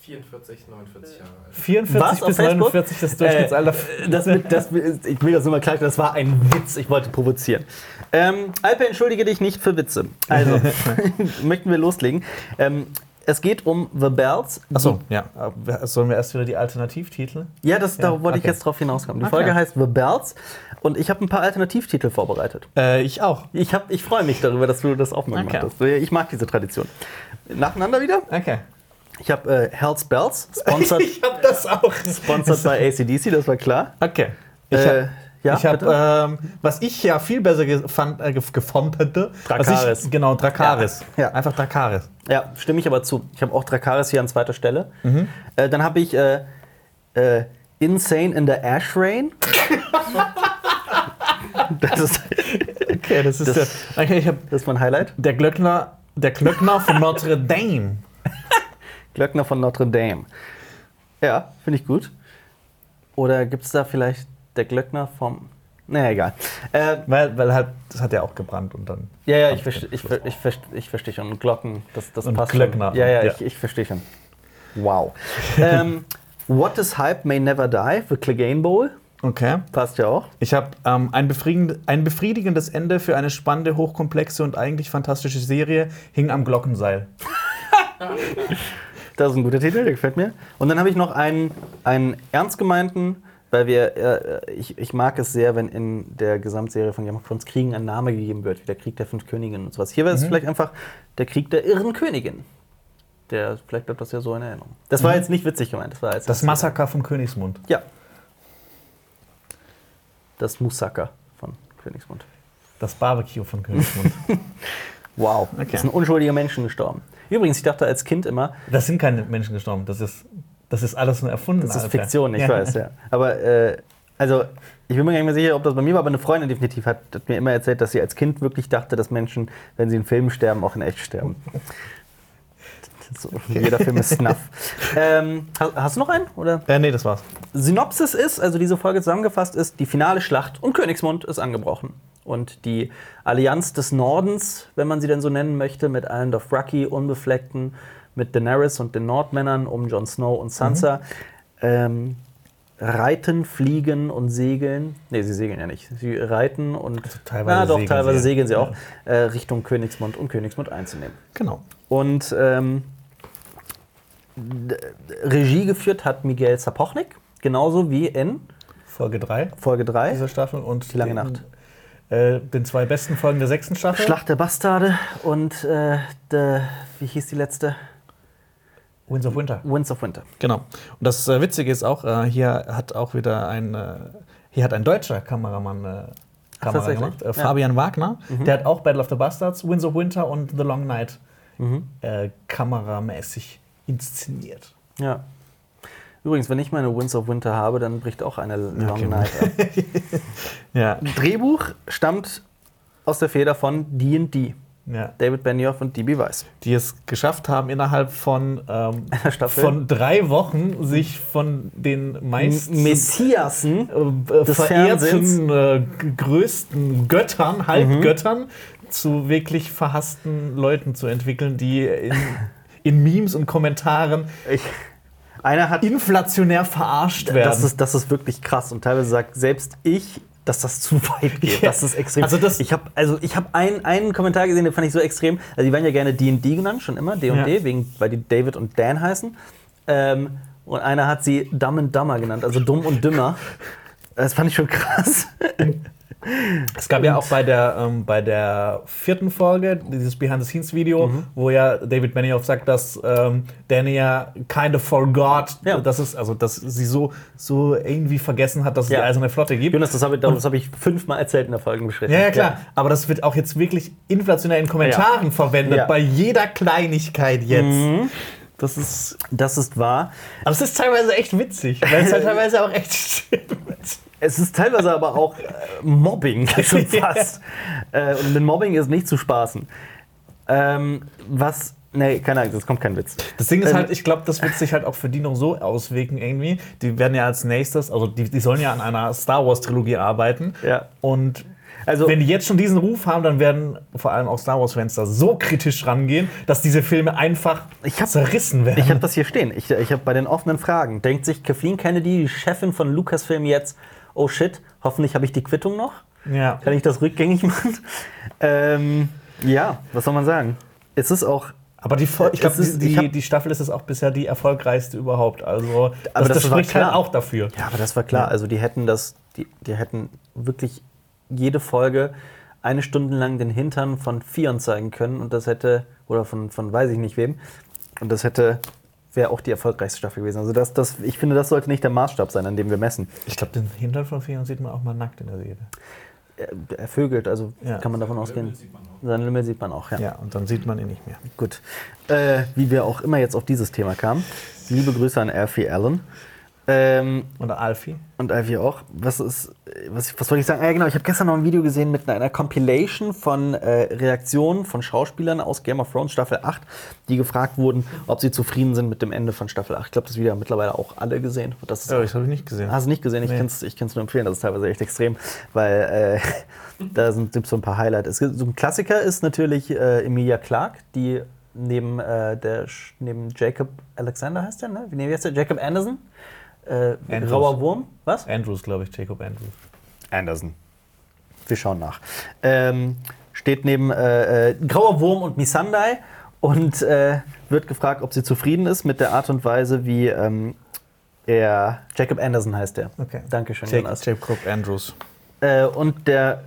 44, 49 Jahre alt. 44 Was, auf bis Facebook? 49 das Durchschnittsalter. Äh, das, das, ich will das nur mal klar, das war ein Witz. Ich wollte provozieren. Ähm, Alpe, entschuldige dich nicht für Witze. Also, möchten wir loslegen. Ähm, es geht um The Bells. Achso, ja. Sollen wir erst wieder die Alternativtitel? Ja, das, Ja, da wollte ich okay. jetzt drauf hinauskommen. Die Okay. Folge heißt The Bells und ich habe ein paar Alternativtitel vorbereitet. Äh, ich auch. Ich, hab- ich freue mich darüber, dass du das auch mal Okay. gemacht hast. Ich mag diese Tradition. Nacheinander wieder. Okay. Ich habe äh, Hell's Bells, sponsored, habe das auch. sponsored by ACDC, das war klar. Okay. Ich Äh, ja, ich hab, bitte? ähm, was ich ja viel besser fand, äh, gef- geformt hätte. Ich, genau, Drakaris. Ja. Ja. Einfach Drakaris. Ja, stimme ich aber zu. Ich habe auch Dracarys hier an zweiter Stelle. Mhm. Äh, dann habe ich äh, äh, Insane in the Ash Rain. das, ist, Okay, das ist Das- der. Okay, ich habe das ist mein Highlight. der Glöckner, der Glöckner von Notre Dame. Glöckner von Notre Dame. Ja, finde ich gut. Oder gibt es da vielleicht der Glöckner vom. Naja, egal. Äh, Weil, weil halt, das hat ja auch gebrannt und dann. ja, ja, ich verstehe ich, ich, verste- ich verstehe schon. Glocken, das, das Und passt Glöckner. schon. Ja, ja, Ja. ich, ich verstehe schon. Wow. ähm, What is Hype May Never Die, The Clegane Bowl. Okay. Passt ja auch. Ich habe ähm, ein, befriedigend, ein befriedigendes Ende für eine spannende, hochkomplexe und eigentlich fantastische Serie hing am Glockenseil. Das ist ein guter Titel, der gefällt mir. Und dann habe ich noch einen, einen ernst gemeinten, weil wir, äh, ich, ich mag es sehr, wenn in der Gesamtserie von Game of Thrones Kriegen ein Name gegeben wird, wie der Krieg der fünf Königinnen und sowas. Hier wäre es vielleicht einfach der Krieg der irren Königin. Der, vielleicht bleibt das ja so in Erinnerung. Das war jetzt nicht witzig gemeint. Das war jetzt Das Massaker von Königsmund. Ja. Das Musaka von Königsmund. Das Barbecue von Königsmund. Wow, Okay. es sind unschuldige Menschen gestorben. Übrigens, ich dachte als Kind immer, das sind keine Menschen gestorben. Das ist, das ist alles nur erfunden. Das ist Alter. Fiktion, ich Ja. weiß, ja. Aber äh, also, ich bin mir gar nicht mehr sicher, ob das bei mir war, aber eine Freundin definitiv hat, hat mir immer erzählt, dass sie als Kind wirklich dachte, dass Menschen, wenn sie in Filmen sterben, auch in echt sterben. So, jeder Film ist Snuff. ähm, hast, hast du noch einen? Oder? Äh, nee, das war's. Synopsis ist, also diese Folge zusammengefasst ist, die finale Schlacht und Königsmund ist angebrochen. Und die Allianz des Nordens, wenn man sie denn so nennen möchte, mit allen Dothraki, Unbefleckten, mit Daenerys und den Nordmännern um Jon Snow und Sansa, ähm, reiten, fliegen und segeln. Nee, sie segeln ja nicht. Sie reiten und. teilweise Na, doch, segeln teilweise sie, segeln sie ja. auch, äh, Richtung Königsmund, um Königsmund einzunehmen. Genau. Und ähm, Regie geführt hat Miguel Sapochnik, genauso wie in Folge 3 Folge 3, dieser Staffel und Die lange den, Nacht. Äh, den zwei besten Folgen der sechsten Staffel. Schlacht der Bastarde und äh, der, wie hieß die letzte? Winds of Winter. Winds of Winter. Genau. Und das äh, Witzige ist auch, äh, hier hat auch wieder ein, äh, hier hat ein deutscher Kameramann äh, Kamera tatsächlich? gemacht, äh, Ja. Fabian Wagner. Der hat auch Battle of the Bastards, Winds of Winter und The Long Night äh, kameramäßig inszeniert. Ja. Übrigens, wenn ich meine Winds of Winter habe, dann bricht auch eine Long Okay. Night ab. Ja. Drehbuch stammt aus der Feder von D&D. Ja. David Benioff und D.B. Weiss. Die es geschafft haben, innerhalb von, ähm, von drei Wochen sich von den meisten Messiasen äh, des verehrten äh, größten Göttern, Halbgöttern, zu wirklich verhassten Leuten zu entwickeln, die in, in Memes und Kommentaren Ich, einer hat inflationär verarscht werden. Das ist, das ist wirklich krass. Und teilweise sagt selbst ich, dass das zu weit geht. Ja. Das ist extrem. Also das- ich habe also ich hab ein, einen Kommentar gesehen, den fand ich so extrem. Also die werden ja gerne D&D genannt, schon immer, D&D, Ja. wegen, weil die David und Dan heißen. Ähm, und einer hat sie Dumb and Dumber genannt, also dumm und dümmer. Das fand ich schon krass. Es gab ja auch bei der, ähm, bei der vierten Folge dieses Behind-the-Scenes-Video, Mhm. wo ja David Benioff sagt, dass ähm, Danny ja kind of forgot, Ja. dass, es, also, dass sie so, so irgendwie vergessen hat, dass es Ja. die Eiserne Flotte gibt. Jonas, das habe ich, hab ich fünfmal erzählt in der Folgenbeschreibung. Ja, ja, klar. Aber das wird auch jetzt wirklich inflationär in Kommentaren verwendet. Mhm. bei jeder Kleinigkeit jetzt. Das ist. Das ist wahr. Aber es ist teilweise echt witzig, weil es halt teilweise auch echt stimmt. Es ist teilweise aber auch äh, Mobbing schon fast. äh, und mit Mobbing ist nicht zu spaßen. Ähm, was. Nee, keine Ahnung, das kommt kein Witz. Das Ding ist Ähm, halt, ich glaube, das wird sich halt auch für die noch so auswirken irgendwie. Die werden ja als nächstes, also die, die sollen ja an einer Star Wars Trilogie arbeiten. Ja. Und Also- wenn die jetzt schon diesen Ruf haben, dann werden vor allem auch Star Wars Fans da so kritisch rangehen, dass diese Filme einfach Ich hab- zerrissen werden. Ich habe das hier stehen. Ich, ich habe bei den offenen Fragen. Denkt sich Kathleen Kennedy, die Chefin von Lucasfilm, jetzt, oh shit, hoffentlich habe ich die Quittung noch? ja. Kann ich das rückgängig machen? ähm, ja, was soll man sagen? Es ist auch. Aber die, ich glaube, die, ich hab- die Staffel ist es auch bisher die erfolgreichste überhaupt. Also, das, Aber das, das spricht halt klar. auch dafür. Ja, aber das war klar. Ja. Also die hätten das, die, die hätten wirklich jede Folge eine Stunde lang den Hintern von Fion zeigen können und das hätte, oder von, von weiß ich nicht wem, und das hätte, wäre auch die erfolgreichste Staffel gewesen. Also das, das, ich finde, das sollte nicht der Maßstab sein, an dem wir messen. Ich glaube, den Hintern von Fion sieht man auch mal nackt in der Serie. Er, er vögelt, also Ja. kann man davon ausgehen. Seinen Lümmel sieht man auch, ja. Ja, und dann sieht man ihn nicht mehr. Gut. Äh, wie wir auch immer jetzt auf dieses Thema kamen. Liebe Grüße an Alfie Allen. Ähm, Oder Alfie. und Ivy auch. Was ist, was, was wollte ich sagen? Ah, ja, genau. Ich habe gestern noch ein Video gesehen mit einer Compilation von äh, Reaktionen von Schauspielern aus Game of Thrones Staffel 8, die gefragt wurden, ob sie zufrieden sind mit dem Ende von Staffel 8. Ich glaube, das Video haben mittlerweile auch alle gesehen. Das Ja, das habe ich nicht gesehen. Hast du nicht gesehen? Ich Nee. kann es ich kann's nur empfehlen. Das ist teilweise echt extrem, weil äh, da sind so ein paar Highlights. So ein Klassiker ist natürlich äh, Emilia Clarke, die neben, äh, der, neben Jacob Alexander heißt der, ne? Wie heißt der? Jacob Anderson? Äh. Grauer Wurm? Was? Andrews, glaube ich, Jacob Andrews. Anderson. Wir schauen nach. Ähm, steht neben äh, äh, Grauer Wurm und Missandei und äh, wird gefragt, ob sie zufrieden ist mit der Art und Weise, wie ähm, er. Jacob Anderson heißt der. Okay. Dankeschön, Jacob, Jonas. Jacob Andrews. Äh, und der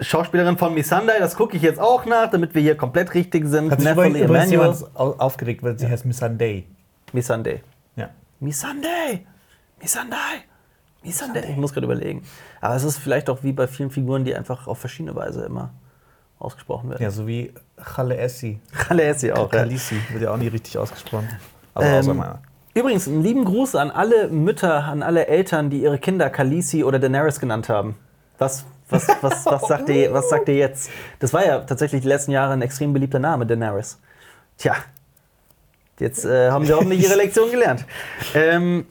Schauspielerin von Missandei, das gucke ich jetzt auch nach, damit wir hier komplett richtig sind. Hat übrigens Emanuel. aufgeregt, weil sie heißt Miss Sunday. Missandei. Ja. Missandei! Missandei! Missandei! Ich muss gerade überlegen. Aber es ist vielleicht auch wie bei vielen Figuren, die einfach auf verschiedene Weise immer ausgesprochen werden. ja, so wie Challe Essi. Khaleesi auch. Ja. Khaleesi wird ja auch nie richtig ausgesprochen. Aber Ähm, außer meiner. Übrigens, einen lieben Gruß an alle Mütter, an alle Eltern, die ihre Kinder Khaleesi oder Daenerys genannt haben. Was, was, was, was, sagt ihr, was sagt ihr jetzt? Das war ja tatsächlich die letzten Jahre ein extrem beliebter Name, Daenerys. Tja, jetzt äh, haben sie hoffentlich ihre Lektion gelernt. Ähm,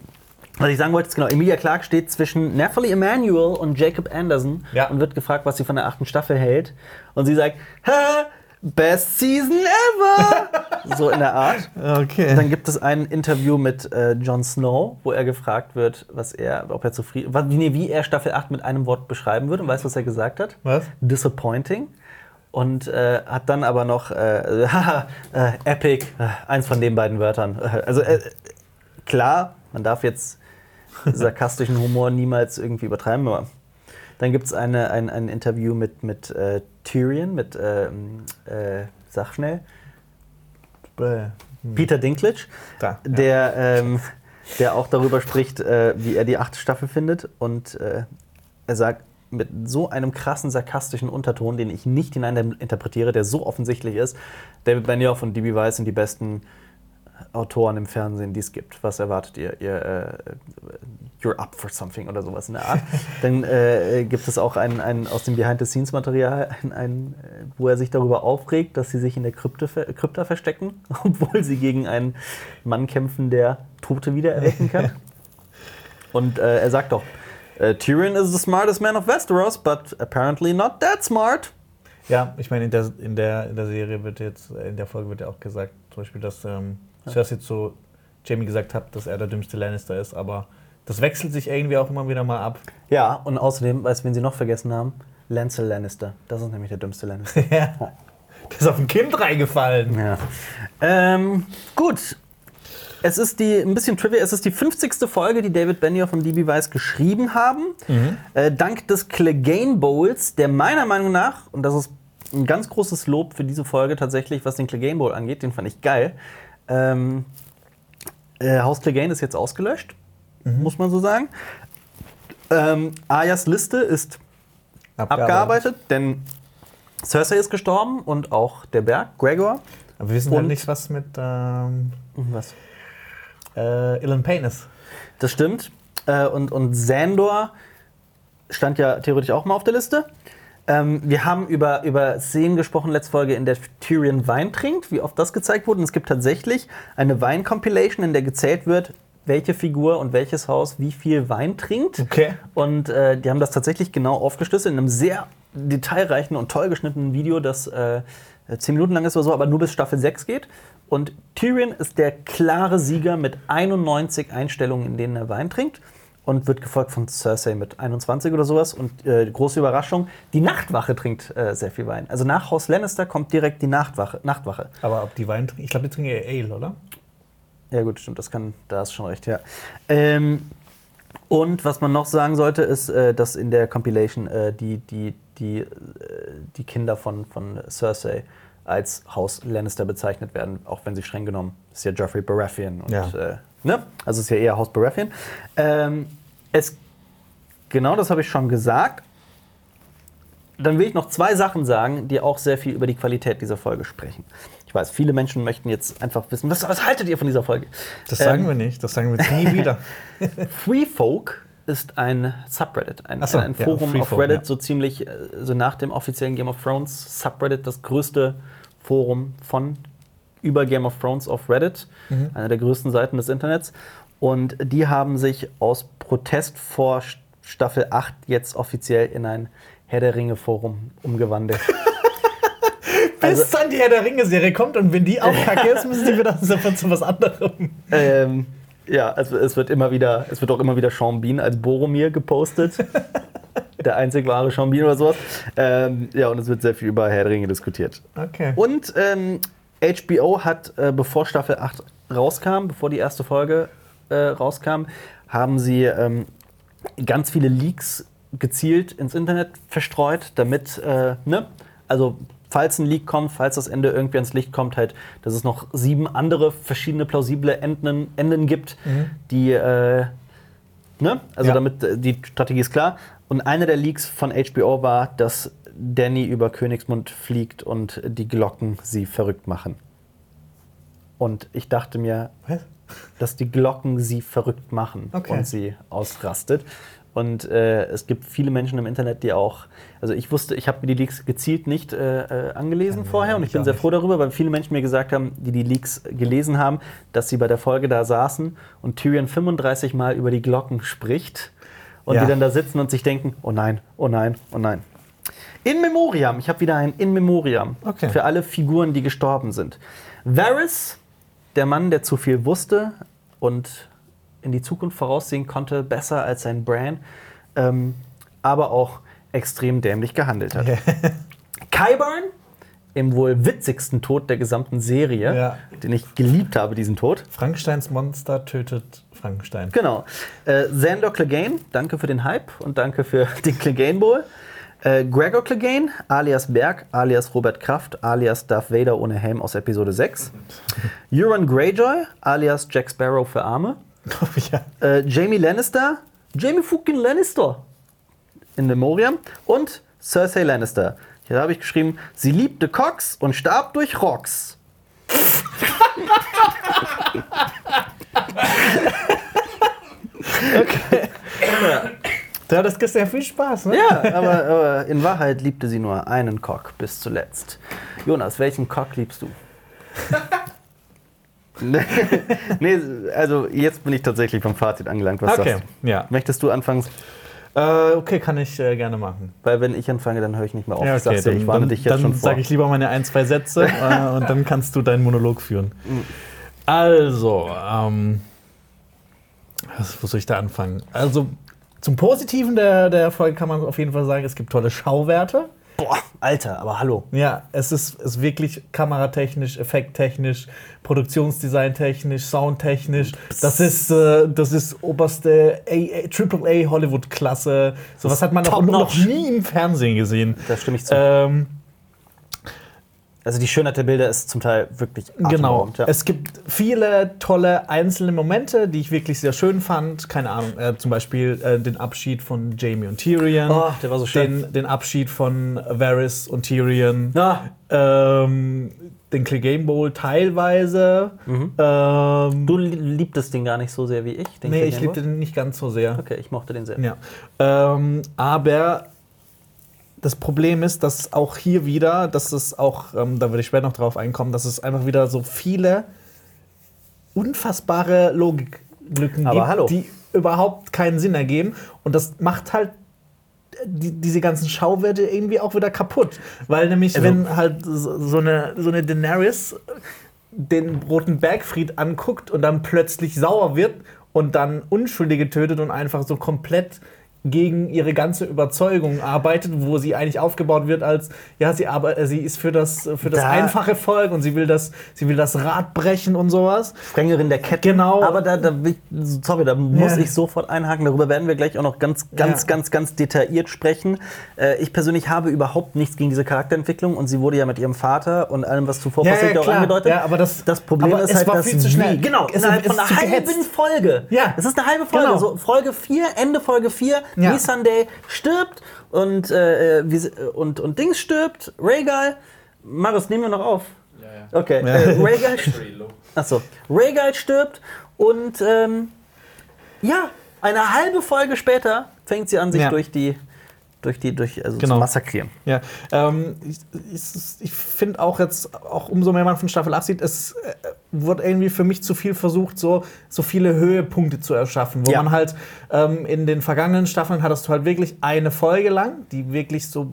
was ich sagen wollte, ist genau, Emilia Clarke steht zwischen Nathalie Emanuel und Jacob Anderson Ja. und wird gefragt, was sie von der achten Staffel hält. Und sie sagt, ha, best season ever! so in der Art. Okay. Dann gibt es ein Interview mit äh, Jon Snow, wo er gefragt wird, was er, ob er zufrieden, was, nee, wie er Staffel 8 mit einem Wort beschreiben würde. Und weißt du, was er gesagt hat? Was? Disappointing. Und äh, hat dann aber noch, äh, haha, äh, epic, äh, eins von den beiden Wörtern. Also äh, klar, man darf jetzt sarkastischen Humor niemals irgendwie übertreiben, aber dann gibt es eine, ein, ein Interview mit, mit äh, Tyrion, mit, ähm, äh, sag schnell, Bäh. Peter Dinklage, Da, ja. der, ähm, der auch darüber spricht, äh, wie er die achte Staffel findet. Und äh, er sagt mit so einem krassen sarkastischen Unterton, den ich nicht hineininterpretiere, der so offensichtlich ist, David Benioff und D.B. Weiss sind die besten Autoren im Fernsehen, die es gibt. Was erwartet ihr? ihr äh, you're up for something oder sowas in der Art. Dann äh, gibt es auch ein, ein aus dem Behind-the-Scenes-Material, ein, ein, wo er sich darüber aufregt, dass sie sich in der Krypte, Krypta verstecken, obwohl sie gegen einen Mann kämpfen, der Tote wiedererwecken kann. Und äh, er sagt doch, äh, Tyrion is the smartest man of Westeros, but apparently not that smart. Ja, ich meine, in der, in, der, in der Serie wird jetzt, in der Folge wird ja auch gesagt, zum Beispiel, dass ähm, Cersei zu Jamie gesagt hat, dass er der dümmste Lannister ist, aber das wechselt sich irgendwie auch immer wieder mal ab. Ja, und außerdem, weißt du, wen sie noch vergessen haben? Lancel Lannister. Das ist nämlich der dümmste Lannister. ja. Der ist auf ein Kind reingefallen. Ja. Ähm, gut. Es ist die, ein bisschen Trivia, es ist die 50. Folge, die David Benioff und D.B. Weiss geschrieben haben. Äh, dank des Clegane Bowls, der meiner Meinung nach, und das ist ein ganz großes Lob für diese Folge tatsächlich, was den Clegane Bowl angeht, den fand ich geil. Ähm, äh, Haus Clegane ist jetzt ausgelöscht, muss man so sagen. Ähm, Ayas Liste ist abgearbeitet, denn Cersei ist gestorben und auch der Berg, Gregor. Aber wir wissen halt nicht, was mit ähm, Was? äh, Ilan Payne ist. Das stimmt. Äh, und, und Sandor stand ja theoretisch auch mal auf der Liste. Ähm, wir haben über, über Szenen gesprochen, letzte Folge, in der Tyrion Wein trinkt, wie oft das gezeigt wurde. Und es gibt tatsächlich eine Wein-Compilation, in der gezählt wird, welche Figur und welches Haus wie viel Wein trinkt. Okay. Und äh, die haben das tatsächlich genau aufgeschlüsselt in einem sehr detailreichen und toll geschnittenen Video, das äh, 10 Minuten lang ist oder so, aber nur bis Staffel 6 geht. Und Tyrion ist der klare Sieger mit 91 Einstellungen, in denen er Wein trinkt. Und wird gefolgt von Cersei mit 21 oder sowas. Und äh, große Überraschung, die Nachtwache trinkt äh, sehr viel Wein. Also nach Haus Lannister kommt direkt die Nachtwache. Nachtwache. Aber ob die Wein trinken, ich glaube, die trinken eher Ale, oder? Ja, gut, stimmt, das kann, da hast du schon recht, ja. Ähm, und was man noch sagen sollte, ist, äh, dass in der Compilation äh, die, die, die, äh, die Kinder von, von Cersei als Haus Lannister bezeichnet werden, auch wenn sie streng genommen ist ja Joffrey Baratheon und Ja. äh, ne? Also ist ja eher Haus Baratheon. Ähm, es, genau das habe ich schon gesagt. Dann will ich noch zwei Sachen sagen, die auch sehr viel über die Qualität dieser Folge sprechen. Ich weiß, viele Menschen möchten jetzt einfach wissen, was, was haltet ihr von dieser Folge? Das sagen Ähm, wir nicht, das sagen wir jetzt nie wieder. Free Folk ist ein Subreddit, ein, so, ein ja, Forum Free auf Folk, Reddit, ja. so ziemlich äh, so nach dem offiziellen Game of Thrones Subreddit, das größte Forum von über Game of Thrones auf Reddit, Mhm. einer der größten Seiten des Internets. Und die haben sich aus Protest vor St- Staffel 8 jetzt offiziell in ein Herr der Ringe Forum umgewandelt. Bis dann die Herr der Ringe-Serie kommt und wenn die auch kacke ist, müssen die wieder sofort zu was anderem. ähm, ja, also es wird immer wieder, es wird auch immer wieder Sean Bean als Boromir gepostet. der einzig wahre Sean Bean oder sowas. Ähm, ja, und es wird sehr viel über Herr der Ringe diskutiert. Okay. Und ähm, HBO hat, äh, bevor Staffel 8 rauskam, bevor die erste Folge äh, rauskam, haben sie ähm, ganz viele Leaks gezielt ins Internet verstreut, damit, äh, ne, also falls ein Leak kommt, falls das Ende irgendwie ans Licht kommt, halt, dass es noch sieben andere verschiedene plausible Enden, Enden gibt, die, äh, ne, also Ja. damit äh, die Strategie ist klar. Und einer der Leaks von HBO war, dass Danny über Königsmund fliegt und die Glocken sie verrückt machen. Und ich dachte mir, Was? Dass die Glocken sie verrückt machen Okay. und sie ausrastet. Und äh, es gibt viele Menschen im Internet, die auch, also ich wusste, ich habe mir die Leaks gezielt nicht äh, äh, angelesen vorher und ich bin sehr froh darüber, weil viele Menschen mir gesagt haben, die die Leaks gelesen haben, dass sie bei der Folge da saßen und Tyrion 35 Mal über die Glocken spricht und Ja. die dann da sitzen und sich denken, oh nein, oh nein, oh nein. In Memoriam, ich habe wieder ein In Memoriam Okay. für alle Figuren, die gestorben sind. Varys, der Mann, der zu viel wusste und in die Zukunft voraussehen konnte, besser als sein Bran, ähm, aber auch extrem dämlich gehandelt hat. Qyburn, im wohl witzigsten Tod der gesamten Serie, Ja. den ich geliebt habe, diesen Tod. Frankensteins Monster tötet Frankenstein. Genau. Äh, Xander Clegane, danke für den Hype und danke für den Clegane Bowl. Äh, Gregor Clegane, alias Berg, alias Robert Kraft, alias Darth Vader ohne Helm aus Episode 6. Euron Greyjoy, alias Jack Sparrow für Arme. ja. Äh, Jamie Lannister, Jamie fucking Lannister in Memoriam. Und Cersei Lannister. Hier habe ich geschrieben, sie liebte Cox und starb durch Rocks. Da hat das gestern ja viel Spaß, ne? Ja, aber, aber in Wahrheit liebte sie nur einen Cock bis zuletzt. Jonas, welchen Cock liebst du? nee, also jetzt bin ich tatsächlich vom Fazit angelangt. Was Okay, sagst du? ja. Möchtest du anfangen? Äh, okay, kann ich äh, gerne machen. Weil wenn ich anfange, dann höre ich nicht mehr auf. Ja, ich sag's dir, dann, ich warne dann, dich jetzt dann schon vor. sage ich lieber meine ein, zwei Sätze äh, und dann kannst du deinen Monolog führen. Also, ähm, was, wo soll ich da anfangen? Also, zum Positiven der, der Folge kann man auf jeden Fall sagen, es gibt tolle Schauwerte. Boah, Alter, aber hallo. Ja, es ist, ist wirklich kameratechnisch, effekttechnisch, produktionsdesigntechnisch, soundtechnisch. Das ist, äh, das ist oberste A- A- Triple A Hollywood-Klasse. Sowas hat man noch, top noch notch. nie im Fernsehen gesehen. Da stimme ich zu. Ähm, also die Schönheit der Bilder ist zum Teil wirklich Genau. Ja. Es gibt viele tolle einzelne Momente, die ich wirklich sehr schön fand. Keine Ahnung, äh, zum Beispiel äh, den Abschied von Jamie und Tyrion. Oh, der war so schön. Den, den Abschied von Varys und Tyrion. Ah. Ähm, den Clegane Bowl teilweise. Mhm. Ähm, Du li- liebtest den gar nicht so sehr wie ich. Den nee, Clegane ich liebte den nicht ganz so sehr. Okay, ich mochte den sehr. Ja. Ähm, aber das Problem ist, dass auch hier wieder, dass es auch, ähm, da würde ich später noch drauf einkommen, dass es einfach wieder so viele unfassbare Logiklücken Aber gibt, hallo. die überhaupt keinen Sinn ergeben. Und das macht halt die, diese ganzen Schauwerte irgendwie auch wieder kaputt. Weil nämlich, Also- wenn halt so so eine, so eine Daenerys den Roten Bergfried anguckt und dann plötzlich sauer wird und dann Unschuldige tötet und einfach so komplett gegen ihre ganze Überzeugung arbeitet, wo sie eigentlich aufgebaut wird als ja sie aber äh, sie ist für das für das Da- einfache Volk und sie will das sie will das Rad brechen und sowas. Sprengerin der Kette. Genau. Aber da, da, sorry, da muss Ja. ich sofort einhaken. Darüber werden wir gleich auch noch ganz, ganz, Ja. ganz, ganz detailliert sprechen. Äh, ich persönlich habe überhaupt nichts gegen diese Charakterentwicklung und sie wurde ja mit ihrem Vater und allem, was zuvor Ja, passiert, ja, auch angedeutet. Ja, aber das- das Problem ist es halt, war dass viel zu schnell. Wie, genau, Es innerhalb ist von einer halben gehetzt. Folge. Ja. Es ist eine halbe Folge. Genau. So, Folge 4, Ende Folge 4, Ja. Missandei stirbt und, äh, wie, sie- und, und Dings stirbt, Rhaegal. Marius, nehmen wir noch auf. Ja, ja. Okay. Äh, Rhaegal, achso. Rhaegal stirbt und ähm, ja, eine halbe Folge später fängt sie an, sich Ja. durch die, durch die, durch, also Genau. zu massakrieren. Ja, ähm, ich, ich, ich finde auch jetzt, auch umso mehr man von Staffel 8 sieht, es äh, wird irgendwie für mich zu viel versucht, so, so viele Höhepunkte zu erschaffen. Wo Ja. man halt ähm, in den vergangenen Staffeln hattest du halt wirklich eine Folge lang, die wirklich so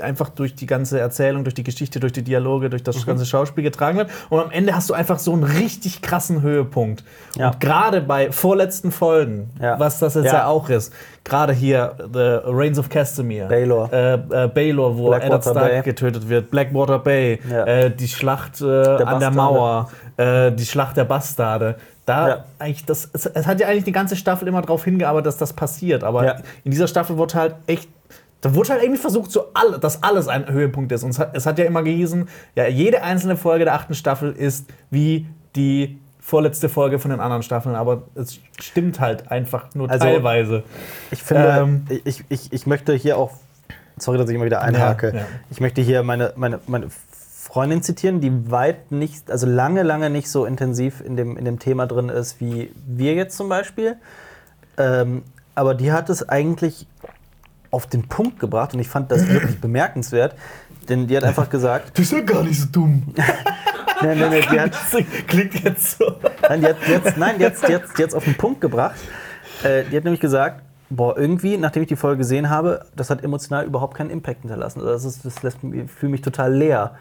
einfach durch die ganze Erzählung, durch die Geschichte, durch die Dialoge, durch Mhm. das ganze Schauspiel getragen wird. Und am Ende hast du einfach so einen richtig krassen Höhepunkt. Ja. Und gerade bei vorletzten Folgen, Ja. was das jetzt ja, Ja. auch ist, gerade hier The Reigns of Castamere, Baelor. äh, äh, Baelor, wo Blackwater Eddard Stark Bay. getötet wird, Blackwater Bay, äh, die Schlacht äh, an der. Mauer, äh, die Schlacht der Bastarde. Da Ja. eigentlich das, es, es hat ja eigentlich die ganze Staffel immer darauf hingearbeitet, dass das passiert. Aber Ja. in dieser Staffel wurde halt echt. Da wurde halt irgendwie versucht, so all, dass alles ein Höhepunkt ist. Und es hat, es hat ja immer gehießen, ja, jede einzelne Folge der achten Staffel ist wie die vorletzte Folge von den anderen Staffeln. Aber es stimmt halt einfach nur Also, teilweise. Ich finde, Ähm. ich, ich, ich möchte hier auch, sorry, dass ich immer wieder einhake, Ja, ja. ich möchte hier meine, meine, meine Freundin zitieren, die weit nicht, also lange, lange nicht so intensiv in dem, in dem Thema drin ist wie wir jetzt zum Beispiel. Ähm, aber die hat es eigentlich auf den Punkt gebracht und ich fand das wirklich bemerkenswert, denn die hat einfach gesagt, Das ist ja gar nicht so dumm. nein, nein, nein, die hat, Das klingt jetzt so. Nein, die hat jetzt, nein, die hat, die hat, die hat's auf den Punkt gebracht. Äh, die hat nämlich gesagt, boah, irgendwie, nachdem ich die Folge gesehen habe, das hat emotional überhaupt keinen Impact hinterlassen. Also das, ist, das lässt mich, ich fühle mich total leer.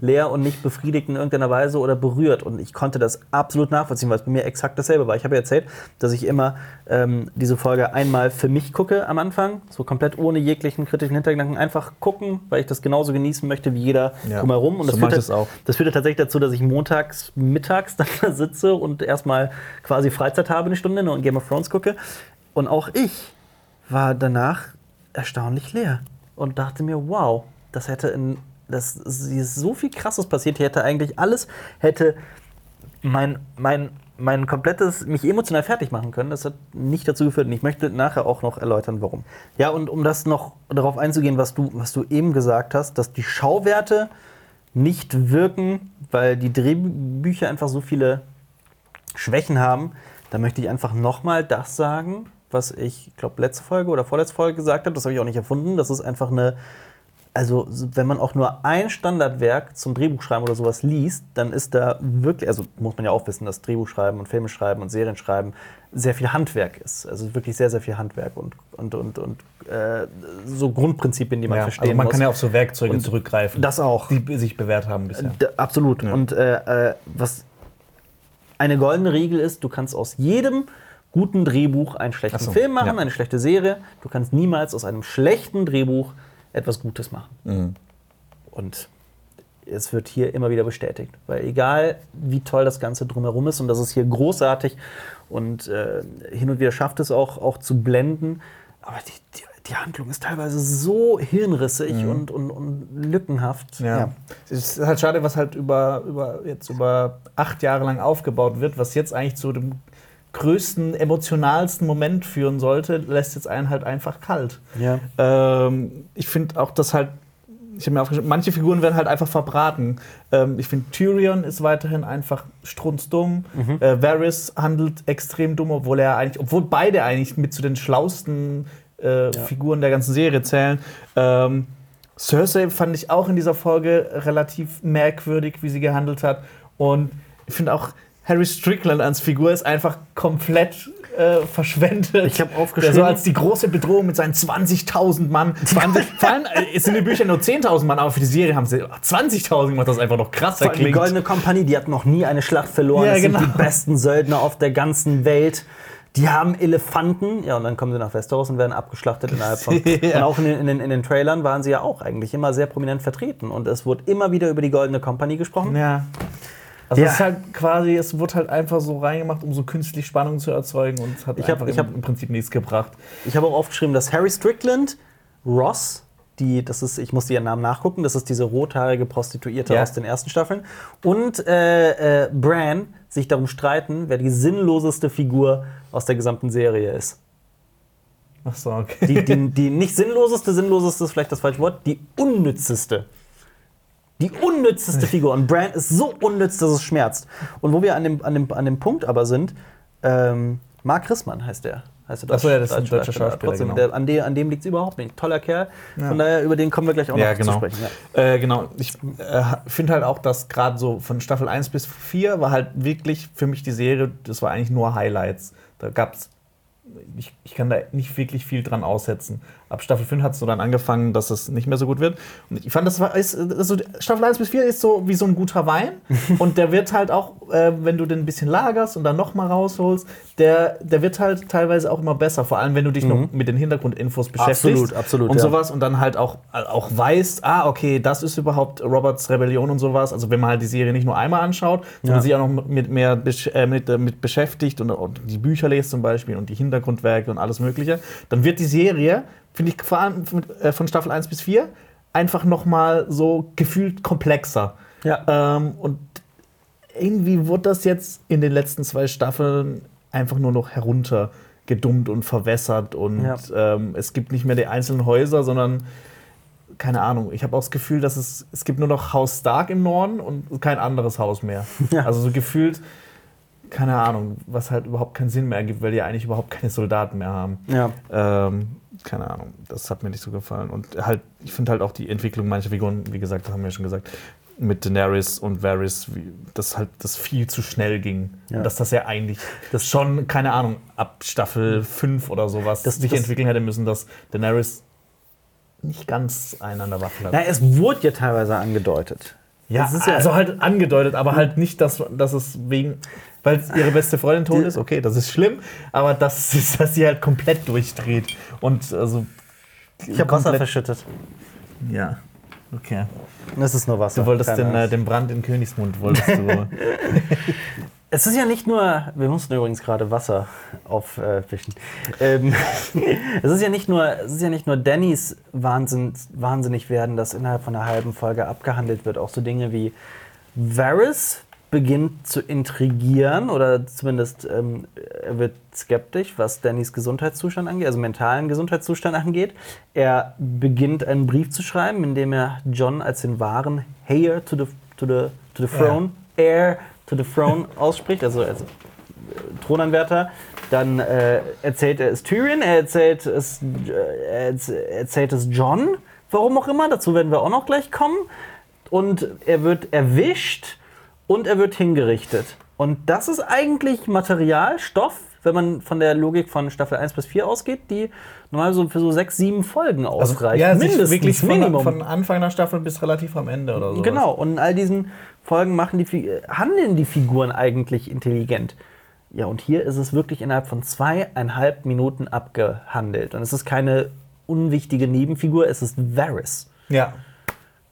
Leer und nicht befriedigt in irgendeiner Weise oder berührt. Und ich konnte das absolut nachvollziehen, weil es bei mir exakt dasselbe war. Ich habe ja erzählt, dass ich immer ähm, diese Folge einmal für mich gucke am Anfang, so komplett ohne jeglichen kritischen Hintergedanken, einfach gucken, weil ich das genauso genießen möchte wie jeder Ja, drumherum. Und so das führt, das auch. das führte tatsächlich dazu, dass ich montags, mittags dann da sitze und erstmal quasi Freizeit habe, eine Stunde ne, und Game of Thrones gucke. Und auch ich war danach erstaunlich leer und dachte mir, wow, das hätte in. Das ist so viel krasses passiert. Hier hätte eigentlich alles, hätte mein, mein, mein komplettes, mich emotional fertig machen können. Das hat nicht dazu geführt. Und ich möchte nachher auch noch erläutern, warum. Ja, und um das noch darauf einzugehen, was du, was du eben gesagt hast, dass die Schauwerte nicht wirken, weil die Drehbücher einfach so viele Schwächen haben, da möchte ich einfach nochmal das sagen, was ich glaube letzte Folge oder vorletzte Folge gesagt habe. Das habe ich auch nicht erfunden. Das ist einfach eine, also wenn man auch nur ein Standardwerk zum Drehbuchschreiben oder sowas liest, dann ist da wirklich, also muss man ja auch wissen, dass Drehbuchschreiben und Filme schreiben und Serien schreiben sehr viel Handwerk ist. Also wirklich sehr, sehr viel Handwerk und, und, und, und äh, so Grundprinzipien, die man Ja, verstehen also man muss. kann ja auf so Werkzeuge Und zurückgreifen, das auch. die sich bewährt haben bisher. D absolut. Und äh, äh, was eine goldene Regel ist, du kannst aus jedem guten Drehbuch einen schlechten so, Film machen, ja. eine schlechte Serie. Du kannst niemals aus einem schlechten Drehbuch etwas Gutes machen. Mhm. Und es wird hier immer wieder bestätigt. Weil egal, wie toll das Ganze drumherum ist, und das ist hier großartig und äh, hin und wieder schafft es auch, auch zu blenden, aber die, die, die Handlung ist teilweise so hirnrissig und, und, und lückenhaft. Mhm. Ja. Es ist halt schade, was halt über, über, jetzt über acht Jahre lang aufgebaut wird, was jetzt eigentlich zu dem größten, emotionalsten Moment führen sollte, lässt jetzt einen halt einfach kalt. Ja. Ähm, ich finde auch, dass halt, ich habe mir aufgeschrieben, manche Figuren werden halt einfach verbraten. Ähm, ich finde, Tyrion ist weiterhin einfach strunzdumm. Mhm. Äh, Varys handelt extrem dumm, obwohl er eigentlich, obwohl beide eigentlich mit zu den schlausten äh, Figuren der ganzen Serie zählen. Ähm, Cersei fand ich auch in dieser Folge relativ merkwürdig, wie sie gehandelt hat. Und ich finde auch, Harry Strickland als Figur ist einfach komplett äh, verschwendet. Ich hab Der aufgeschrieben- so als die große Bedrohung mit seinen 20.000 Mann. 20, vor allem äh, es sind in den Büchern nur 10.000 Mann, aber für die Serie haben sie 20.000 gemacht, das einfach noch krasser Vor allem die klingt. Goldene Kompanie, die hat noch nie eine Schlacht verloren. Ja, das genau. sind die besten Söldner auf der ganzen Welt. Die haben Elefanten, ja, und dann kommen sie nach Westeros und werden abgeschlachtet innerhalb von. Ja. Und auch in den, in, den, in den Trailern waren sie ja auch eigentlich immer sehr prominent vertreten. Und es wurde immer wieder über die Goldene Kompanie gesprochen. Ja. Also Ja. es ist halt quasi, es wird halt einfach so reingemacht, um so künstlich Spannung zu erzeugen und es hat Ich hab- einfach ich im, hab- im Prinzip nichts gebracht. Ich habe auch aufgeschrieben, dass Harry Strickland, Ross, die, das ist, ich musste ihren Namen nachgucken, das ist diese rothaarige Prostituierte Ja. aus den ersten Staffeln, und äh, äh, Bran sich darum streiten, wer die sinnloseste Figur aus der gesamten Serie ist. Ach so, okay. Die, die, die nicht sinnloseste, sinnloseste ist vielleicht das falsche Wort, die unnützeste. Die unnützeste Figur. Und Bran ist so unnütz, dass es schmerzt. Und wo wir an dem, an dem, an dem Punkt aber sind, ähm, Mark Rissmann heißt der. Heißt der Ach so, ja, das ist ein Deutsche deutscher Schauspieler, Trotzdem, genau. der, an, dem, an dem liegt es überhaupt nicht. Toller Kerl. Von daher, über den kommen wir gleich auch Ja, noch genau. zu sprechen. Ja. Äh, genau. Ich äh, finde halt auch, dass gerade so von Staffel 1 bis 4 war halt wirklich für mich die Serie, das war eigentlich nur Highlights. Da gab's ich, ich kann da nicht wirklich viel dran aussetzen. Ab Staffel 5 hat es so dann angefangen, dass es nicht mehr so gut wird. Und ich fand, das war ist, also Staffel 1 bis 4 ist so wie so ein guter Wein. und der wird halt auch, äh, wenn du den ein bisschen lagerst und dann nochmal rausholst, der, der wird halt teilweise auch immer besser. Vor allem, wenn du dich noch mit den Hintergrundinfos beschäftigst. Mhm. Absolut, absolut, Und ja. sowas und dann halt auch, auch weißt, ah, okay, das ist überhaupt Roberts Rebellion und sowas. Also wenn man halt die Serie nicht nur einmal anschaut, sondern Ja. sich auch noch mit mehr äh, mit, äh, mit beschäftigt und, und die Bücher liest zum Beispiel und die Hintergrundwerke und alles Mögliche, dann wird die Serie, finde ich, vor allem von, äh, von Staffel 1 bis 4, einfach noch mal so gefühlt komplexer. Ja. Ähm, und irgendwie wurde das jetzt in den letzten zwei Staffeln einfach nur noch heruntergedummt und verwässert und Ja. ähm, es gibt nicht mehr die einzelnen Häuser, sondern keine Ahnung. Ich habe auch das Gefühl, dass es es gibt nur noch Haus Stark im Norden und kein anderes Haus mehr. Ja. Also so gefühlt keine Ahnung, was halt überhaupt keinen Sinn mehr ergibt, weil die eigentlich überhaupt keine Soldaten mehr haben. Ja. Ähm, keine Ahnung, das hat mir nicht so gefallen. Und halt, ich finde halt auch die Entwicklung mancher Figuren, wie gesagt, das haben wir ja schon gesagt, mit Daenerys und Varys, wie, dass halt das viel zu schnell ging. Ja. Und dass das ja eigentlich das schon, keine Ahnung, ab Staffel 5 oder sowas Das- sich das- entwickeln hätte müssen, dass Daenerys nicht ganz einen an der Waffel hat. Na, es wurde ja teilweise angedeutet. Ja, ist ja- also halt angedeutet, aber halt nicht, dass, dass es wegen, weil ihre beste Freundin tot ist, okay, das ist schlimm, aber das ist, dass sie halt komplett durchdreht und also Ich habe Wasser verschüttet. Ja, okay. Das ist nur Wasser. Du wolltest den, äh, den Brand in Königsmund, wolltest du. Es ist ja nicht nur, wir mussten übrigens gerade Wasser aufwischen. ähm, es ist ja nicht nur, es ist ja nicht nur Dannys Wahnsinn, wahnsinnig werden, das innerhalb von einer halben Folge abgehandelt wird. Auch so Dinge wie Varys beginnt zu intrigieren oder zumindest ähm, er wird skeptisch, was Dannys Gesundheitszustand angeht, also mentalen Gesundheitszustand angeht. Er beginnt einen Brief zu schreiben, in dem er John als den wahren Heir to the, to the, to the throne, Heir to the throne ausspricht, also als äh, Thronanwärter. Dann äh, erzählt er es Tyrion, er erzählt es, äh, er erz- erzählt es John, warum auch immer, dazu werden wir auch noch gleich kommen. Und er wird erwischt und er wird hingerichtet. Und das ist eigentlich Material, Stoff, wenn man von der Logik von Staffel 1 bis 4 ausgeht, die normal so für so sechs, sieben Folgen ausreicht. Also, sich Mindestens, wirklich von, Minimum. von Anfang der Staffel bis relativ am Ende oder so. Genau, und in all diesen Folgen machen die, handeln die Figuren eigentlich intelligent. Ja, und hier ist es wirklich innerhalb von zweieinhalb Minuten abgehandelt. Und es ist keine unwichtige Nebenfigur, es ist Varys. Ja,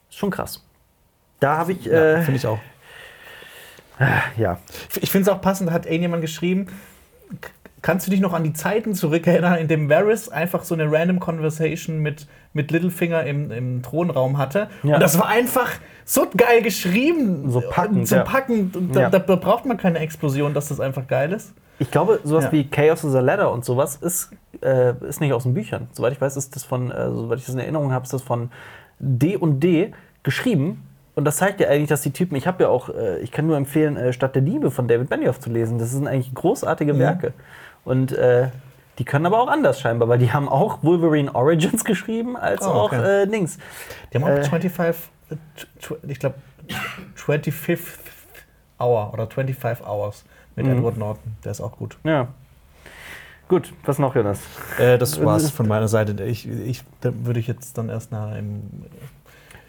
Ist schon krass. Da habe ich, ja äh, finde ich auch. Ja. Ich finde es auch passend, hat irgendjemand geschrieben, kannst du dich noch an die Zeiten zurückerinnern, in dem Varys einfach so eine random Conversation mit, mit Littlefinger im, im Thronraum hatte? Ja. Und das war einfach so geil geschrieben. So packend, So packend. Da, Ja. da braucht man keine Explosion, dass das einfach geil ist. Ich glaube, sowas wie Chaos is a Ladder und sowas ist, äh, ist nicht aus den Büchern. Soweit ich weiß, ist das von, äh, soweit ich das in Erinnerung habe, ist das von D und D geschrieben. Und das zeigt ja eigentlich, dass die Typen, ich habe ja auch, äh, ich kann nur empfehlen, äh, Stadt der Diebe von David Benioff zu lesen. Das sind eigentlich großartige Werke. Und äh, die können aber auch anders scheinbar, weil die haben auch Wolverine Origins geschrieben, als Oh, auch okay. äh, Dings. Die haben auch Äh. 25, äh, ich glaube, 25th Hour oder 25 Hours mit Mhm. Edward Norton. Der ist auch gut. Ja. Gut, was noch, Jonas? Äh, das war's von meiner Seite. Ich, ich, da würde ich jetzt dann erst nach im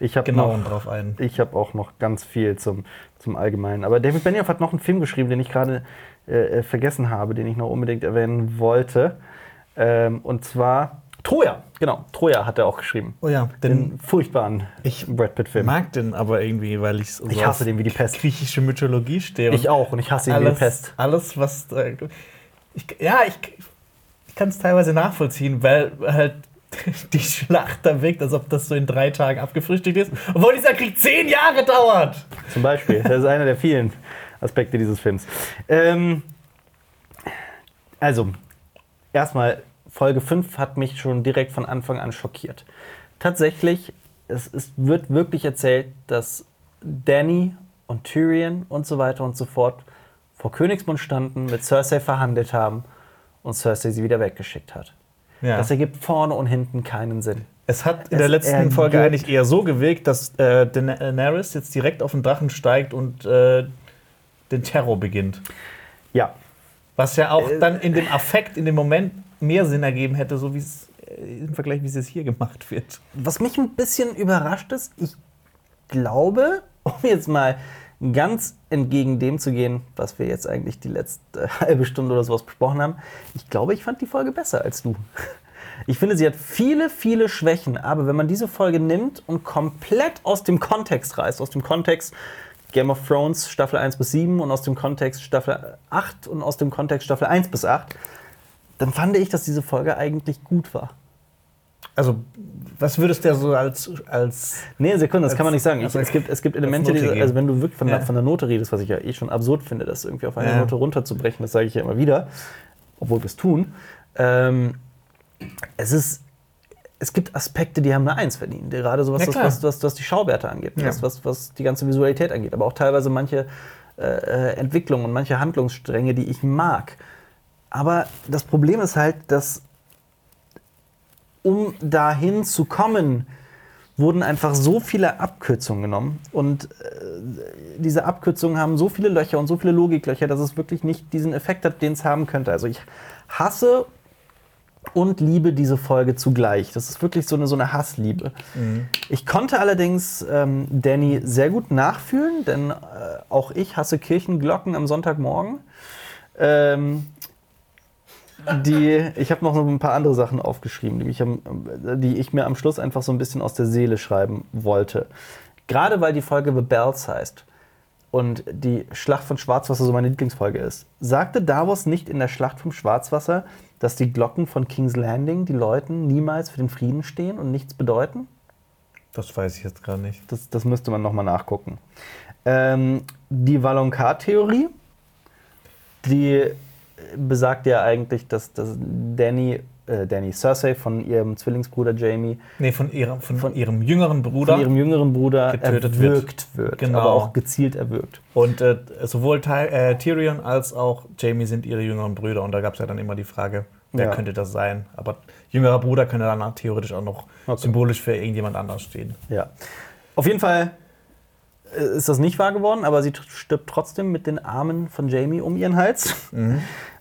Ich habe noch drauf ein. Ich habe auch noch ganz viel zum, zum Allgemeinen. Aber David Benioff hat noch einen Film geschrieben, den ich gerade äh, äh, vergessen habe, den ich noch unbedingt erwähnen wollte. Ähm, und zwar Troja. Genau, Troja hat er auch geschrieben. Oh ja, Den furchtbaren Ich Brad Pitt-Film. mag den aber irgendwie, weil ich so Ich hasse den wie die Pest. griechische Mythologie stehe. Ich auch und ich hasse ihn wie die alles, Pest. alles, was. da- Ich, ja, ich, ich kann es teilweise nachvollziehen, weil halt die Schlacht da wirkt, als ob das so in drei Tagen abgefrühstückt ist, obwohl dieser Krieg zehn Jahre dauert. Zum Beispiel. Das ist einer der vielen Aspekte dieses Films. Ähm, also, erstmal, Folge 5 hat mich schon direkt von Anfang an schockiert. Tatsächlich, es, es wird wirklich erzählt, dass Danny und Tyrion und so weiter und so fort vor Königsmund standen, mit Cersei verhandelt haben und Cersei sie wieder weggeschickt hat. Ja. Das ergibt vorne und hinten keinen Sinn. Es hat in Es der letzten Folge eigentlich eher so gewirkt, dass äh, Daenerys jetzt direkt auf den Drachen steigt und äh, den Terror beginnt. Ja, Was ja auch Äh, dann in dem Affekt, in dem Moment mehr Sinn ergeben hätte, so wie es äh, im Vergleich, wie es jetzt hier gemacht wird. Was mich ein bisschen überrascht ist, ich glaube, um jetzt mal ganz entgegen dem zu gehen, was wir jetzt eigentlich die letzte halbe Stunde oder sowas besprochen haben, ich glaube, ich fand die Folge besser als du. Ich finde, sie hat viele, viele Schwächen, aber wenn man diese Folge nimmt und komplett aus dem Kontext reißt, aus dem Kontext Game of Thrones Staffel 1 bis 7 und aus dem Kontext Staffel 8 und aus dem Kontext Staffel 1 bis 8, dann fand ich, dass diese Folge eigentlich gut war. Also, was würdest du so als, als Nee, Sekunde, das Als- kann man nicht sagen. Ich, es, gibt, es gibt Elemente, die, also wenn du wirklich von, Ja. der, von der Note redest, was ich ja eh schon absurd finde, das irgendwie auf eine Ja. Note runterzubrechen, das sage ich ja immer wieder, obwohl wir es tun. Ähm, es ist, es gibt Aspekte, die haben eine Eins verdient. Gerade so was, Ja, was, was, was die Schauwerte angeht, Ja. was, was, was die ganze Visualität angeht, aber auch teilweise manche äh, äh, Entwicklungen und manche Handlungsstränge, die ich mag. Aber das Problem ist halt, dass um dahin zu kommen, wurden einfach so viele Abkürzungen genommen. Und äh, diese Abkürzungen haben so viele Löcher und so viele Logiklöcher, dass es wirklich nicht diesen Effekt hat, den es haben könnte. Also ich hasse und liebe diese Folge zugleich. Das ist wirklich so eine, so eine Hassliebe. Ich konnte allerdings ähm, Danny sehr gut nachfühlen, denn äh, auch ich hasse Kirchenglocken am Sonntagmorgen. Ähm, die, ich habe noch so ein paar andere Sachen aufgeschrieben, die ich, am, die ich mir am Schluss einfach so ein bisschen aus der Seele schreiben wollte. Gerade weil die Folge The Bells heißt und die Schlacht von Schwarzwasser so meine Lieblingsfolge ist. Sagte Davos nicht in der Schlacht vom Schwarzwasser, dass die Glocken von King's Landing die Leuten niemals für den Frieden stehen und nichts bedeuten? Das weiß ich jetzt gerade nicht. Das, das müsste man nochmal nachgucken. Ähm, die Valonkar-Theorie, die besagt ja eigentlich, dass, dass Danny, äh, Danny Cersei von ihrem Zwillingsbruder Jamie, Nee, von ihrem, von, ihrem jüngeren Bruder. von ihrem jüngeren Bruder Getötet wird. erwürgt wird. Genau. Aber auch gezielt erwürgt. Und äh, sowohl Ty äh, Tyrion als auch Jamie sind ihre jüngeren Brüder. Und da gab es ja dann immer die Frage, wer Ja. könnte das sein? Aber jüngerer Bruder könnte dann theoretisch auch noch Okay. symbolisch für irgendjemand anders stehen. Ja. Auf jeden Fall ist das nicht wahr geworden, aber sie stirbt trotzdem mit den Armen von Jamie um ihren Hals.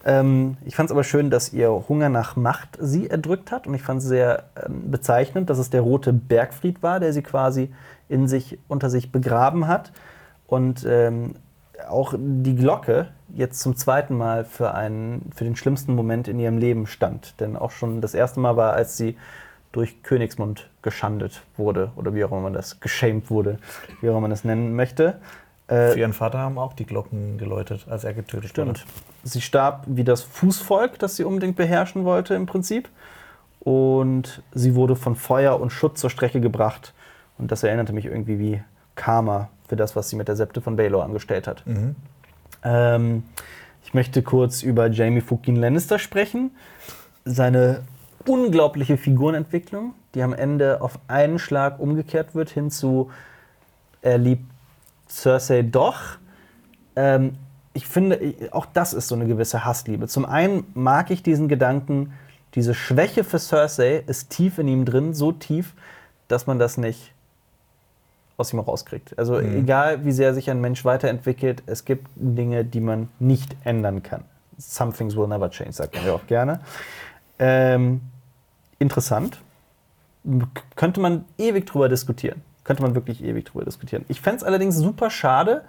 Ähm, ich fand es aber schön, dass ihr Hunger nach Macht sie erdrückt hat und ich fand es sehr ähm, bezeichnend, dass es der rote Bergfried war, der sie quasi in sich, unter sich begraben hat und ähm, auch die Glocke jetzt zum zweiten Mal für, einen, für den schlimmsten Moment in ihrem Leben stand. Denn auch schon das erste Mal war, als sie durch Königsmund geschandet wurde oder wie auch immer man das, geschämt wurde, wie auch immer man das nennen möchte. Äh, Für ihren Vater haben auch die Glocken geläutet, als er getötet Stimmt. wurde. Sie starb wie das Fußvolk, das sie unbedingt beherrschen wollte im Prinzip. Und sie wurde von Feuer und Schutt zur Strecke gebracht. Und das erinnerte mich irgendwie wie Karma für das, was sie mit der Septe von Baelor angestellt hat. Mhm. Ähm, ich möchte kurz über Jamie Fucking Lannister sprechen. Seine unglaubliche Figurenentwicklung, die am Ende auf einen Schlag umgekehrt wird, hin zu er liebt Cersei doch. Ähm, ich finde, auch das ist so eine gewisse Hassliebe. Zum einen mag ich diesen Gedanken, diese Schwäche für Cersei ist tief in ihm drin, so tief, dass man das nicht aus ihm rauskriegt. Also egal, wie sehr sich ein Mensch weiterentwickelt, es gibt Dinge, die man nicht ändern kann. Some things will never change, sagt man ja auch gerne. Ähm, interessant. Könnte man ewig drüber diskutieren. Könnte man wirklich ewig drüber diskutieren. Ich fände es allerdings super schade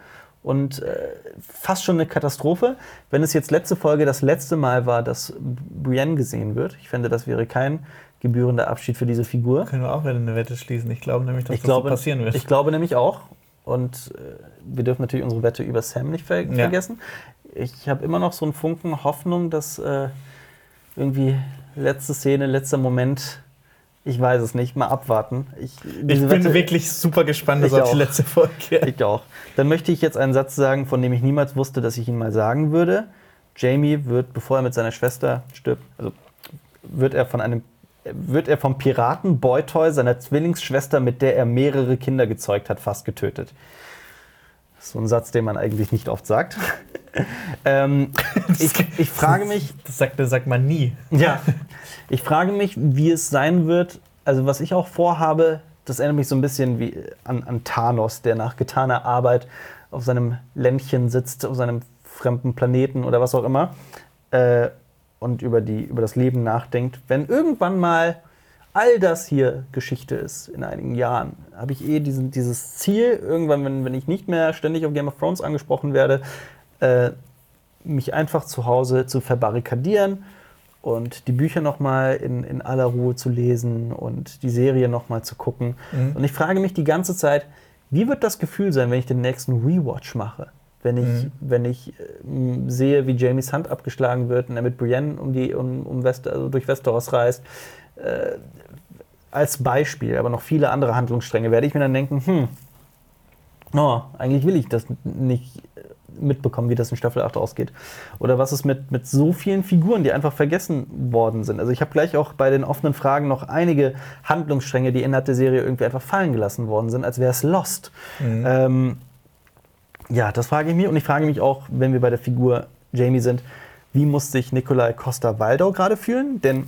und äh, fast schon eine Katastrophe, wenn es jetzt letzte Folge das letzte Mal war, dass Brienne gesehen wird. Ich fände, das wäre kein gebührender Abschied für diese Figur. Können wir auch wieder eine Wette schließen. Ich glaube nämlich, dass Ich das glaube, so passieren wird. ich glaube nämlich auch. Und äh, wir dürfen natürlich unsere Wette über Sam nicht ver Ja. vergessen. Ich habe immer noch so einen Funken Hoffnung, dass äh, irgendwie letzte Szene, letzter Moment, ich weiß es nicht, mal abwarten. Ich, ich bin Wette- wirklich super gespannt auf die letzte Folge. Ich auch. Dann möchte ich jetzt einen Satz sagen, von dem ich niemals wusste, dass ich ihn mal sagen würde. Jamie wird, bevor er mit seiner Schwester stirbt, also wird er von einem wird er vom Piraten Boytoy, seiner Zwillingsschwester, mit der er mehrere Kinder gezeugt hat, fast getötet. So ein Satz, den man eigentlich nicht oft sagt. ähm, ich, ich frage mich, Das sagt, das sagt man nie. ja, ich frage mich, wie es sein wird. Also, was ich auch vorhabe, das erinnert mich so ein bisschen wie an, an Thanos, der nach getaner Arbeit auf seinem Ländchen sitzt, auf seinem fremden Planeten oder was auch immer, äh, und über, die, über das Leben nachdenkt. Wenn irgendwann mal all das hier Geschichte ist, in einigen Jahren, habe ich eh diesen, dieses Ziel, irgendwann, wenn, wenn ich nicht mehr ständig auf Game of Thrones angesprochen werde, äh, mich einfach zu Hause zu verbarrikadieren und die Bücher nochmal in, in aller Ruhe zu lesen und die Serie nochmal zu gucken. Und ich frage mich die ganze Zeit, wie wird das Gefühl sein, wenn ich den nächsten Rewatch mache? Wenn ich, wenn ich äh, sehe, wie Jamies Hand abgeschlagen wird und er mit Brienne um die, um, um West, also durch Westeros reist. Äh, als Beispiel, aber noch viele andere Handlungsstränge, werde ich mir dann denken, hm, oh, eigentlich will ich das nicht äh, mitbekommen, wie das in Staffel 8 ausgeht. Oder was ist mit, mit so vielen Figuren, die einfach vergessen worden sind. Also ich habe gleich auch bei den offenen Fragen noch einige Handlungsstränge, die innerhalb der Serie irgendwie einfach fallen gelassen worden sind, als wäre es Lost. Ähm, ja, das frage ich mich. Und ich frage mich auch, wenn wir bei der Figur Jamie sind, wie muss sich Nikolai Costa-Waldau gerade fühlen? Denn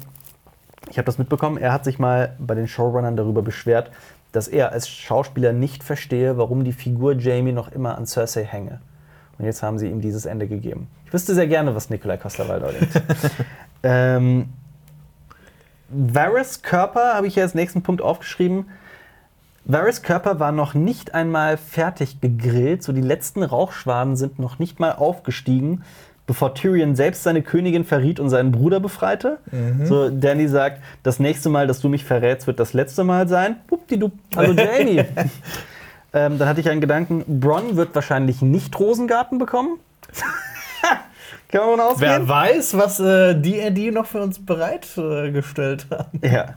ich habe das mitbekommen, er hat sich mal bei den Showrunnern darüber beschwert, dass er als Schauspieler nicht verstehe, warum die Figur Jamie noch immer an Cersei hänge. Und jetzt haben sie ihm dieses Ende gegeben. Ich wüsste sehr gerne, was Nikolai Costa-Waldau denkt. ähm, Varys Körper habe ich hier als nächsten Punkt aufgeschrieben. Varys Körper war noch nicht einmal fertig gegrillt, so die letzten Rauchschwaden sind noch nicht mal aufgestiegen, bevor Tyrion selbst seine Königin verriet und seinen Bruder befreite. So, Danny sagt, das nächste Mal, dass du mich verrätst, wird das letzte Mal sein. Wuppdidup. Hallo Jamie. ähm, dann hatte ich einen Gedanken, Bronn wird wahrscheinlich nicht Rosengarten bekommen. Kann man ausgehen? Wer weiß, was äh, D&D noch für uns bereitgestellt haben. Ja,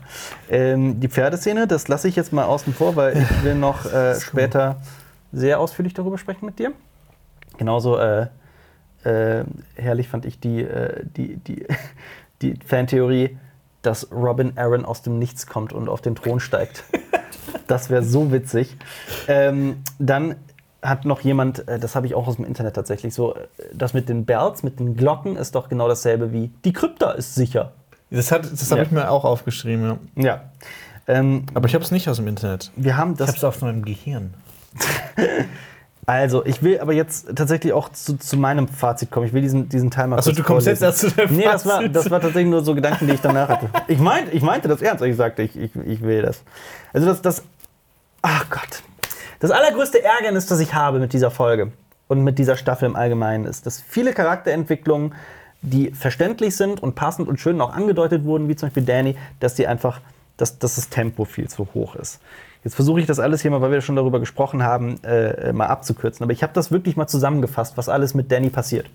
ähm, die Pferdeszene, das lasse ich jetzt mal außen vor, weil ich will noch äh, später sehr ausführlich darüber sprechen mit dir. Genauso äh, äh, herrlich fand ich die, äh, die, die, die Fantheorie, dass Robin Aaron aus dem Nichts kommt und auf den Thron steigt. Das wäre so witzig. Ähm, dann hat noch jemand, äh, das habe ich auch aus dem Internet tatsächlich, so, äh, das mit den Bells, mit den Glocken ist doch genau dasselbe wie die Krypta ist sicher. Das, hat- das habe Ja. ich mir auch aufgeschrieben, ja. Ja. Ähm, Aber ich habe es nicht aus dem Internet. wir haben Ich habe das. es auf meinem Gehirn. Also, ich will aber jetzt tatsächlich auch zu, zu meinem Fazit kommen. Ich will diesen, diesen Teil mal kurz du kommst jetzt vorlesen. erst zu der Nee, das war, Fazit. das war tatsächlich nur so Gedanken, die ich danach hatte. Ich meinte, ich meinte das ernst, ich sagte, ich, ich, ich will das. Also das, das, ach Gott. Das allergrößte Ärgernis, das ich habe mit dieser Folge und mit dieser Staffel im Allgemeinen ist, dass viele Charakterentwicklungen, die verständlich sind und passend und schön auch angedeutet wurden, wie zum Beispiel Danny, dass die einfach, dass, dass das Tempo viel zu hoch ist. Jetzt versuche ich das alles hier mal, weil wir schon darüber gesprochen haben, äh, mal abzukürzen. Aber ich habe das wirklich mal zusammengefasst, was alles mit Danny passiert.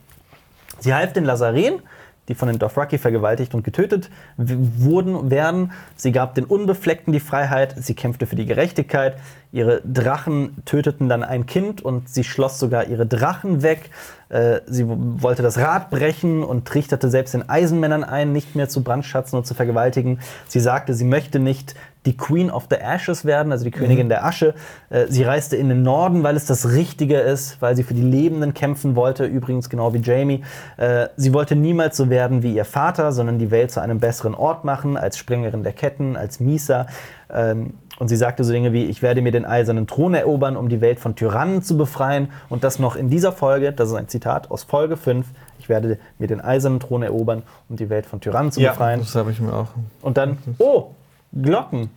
Sie half den Lazaren, die von den Dothraki vergewaltigt und getötet wurden, werden. Sie gab den Unbefleckten die Freiheit. Sie kämpfte für die Gerechtigkeit. Ihre Drachen töteten dann ein Kind und sie schloss sogar ihre Drachen weg. Äh, Sie wollte das Rad brechen und trichterte selbst den Eisenmännern ein, nicht mehr zu brandschatzen und zu vergewaltigen. Sie sagte, sie möchte nicht die Queen of the Ashes werden, also die Königin der Asche. Äh, Sie reiste in den Norden, weil es das Richtige ist, weil sie für die Lebenden kämpfen wollte, übrigens genau wie Jamie. Äh, Sie wollte niemals so werden wie ihr Vater, sondern die Welt zu einem besseren Ort machen, als Sprengerin der Ketten, als Misa. Ähm, Und sie sagte so Dinge wie, ich werde mir den eisernen Thron erobern, um die Welt von Tyrannen zu befreien. Und das noch in dieser Folge, das ist ein Zitat aus Folge 5, ich werde mir den eisernen Thron erobern, um die Welt von Tyrannen zu befreien. das habe ich mir auch. Und dann, oh, Glocken.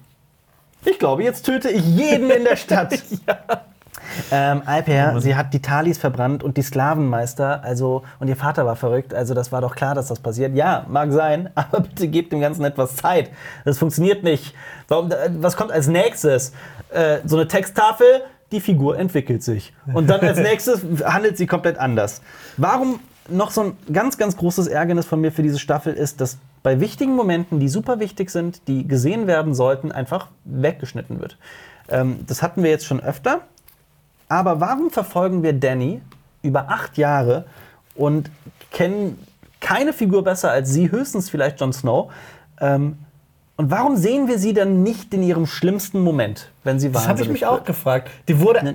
Ich glaube, jetzt töte ich jeden in der Stadt. ähm, Alper, sie hat die Talis verbrannt und die Sklavenmeister, also, und ihr Vater war verrückt, also das war doch klar, dass das passiert. Ja, mag sein, aber bitte gebt dem Ganzen etwas Zeit. Das funktioniert nicht. Warum, äh, was kommt als nächstes? Äh, so eine Texttafel, die Figur entwickelt sich. Und dann als nächstes handelt sie komplett anders. Warum noch so ein ganz, ganz großes Ärgernis von mir für diese Staffel ist, dass bei wichtigen Momenten, die super wichtig sind, die gesehen werden sollten, einfach weggeschnitten wird. Ähm, das hatten wir jetzt schon öfter. Aber warum verfolgen wir Danny über acht Jahre und kennen keine Figur besser als sie, höchstens vielleicht Jon Snow? Ähm, und warum sehen wir sie dann nicht in ihrem schlimmsten Moment, wenn sie Das habe ich wahnsinnig mich auch wird? gefragt. Die wurde.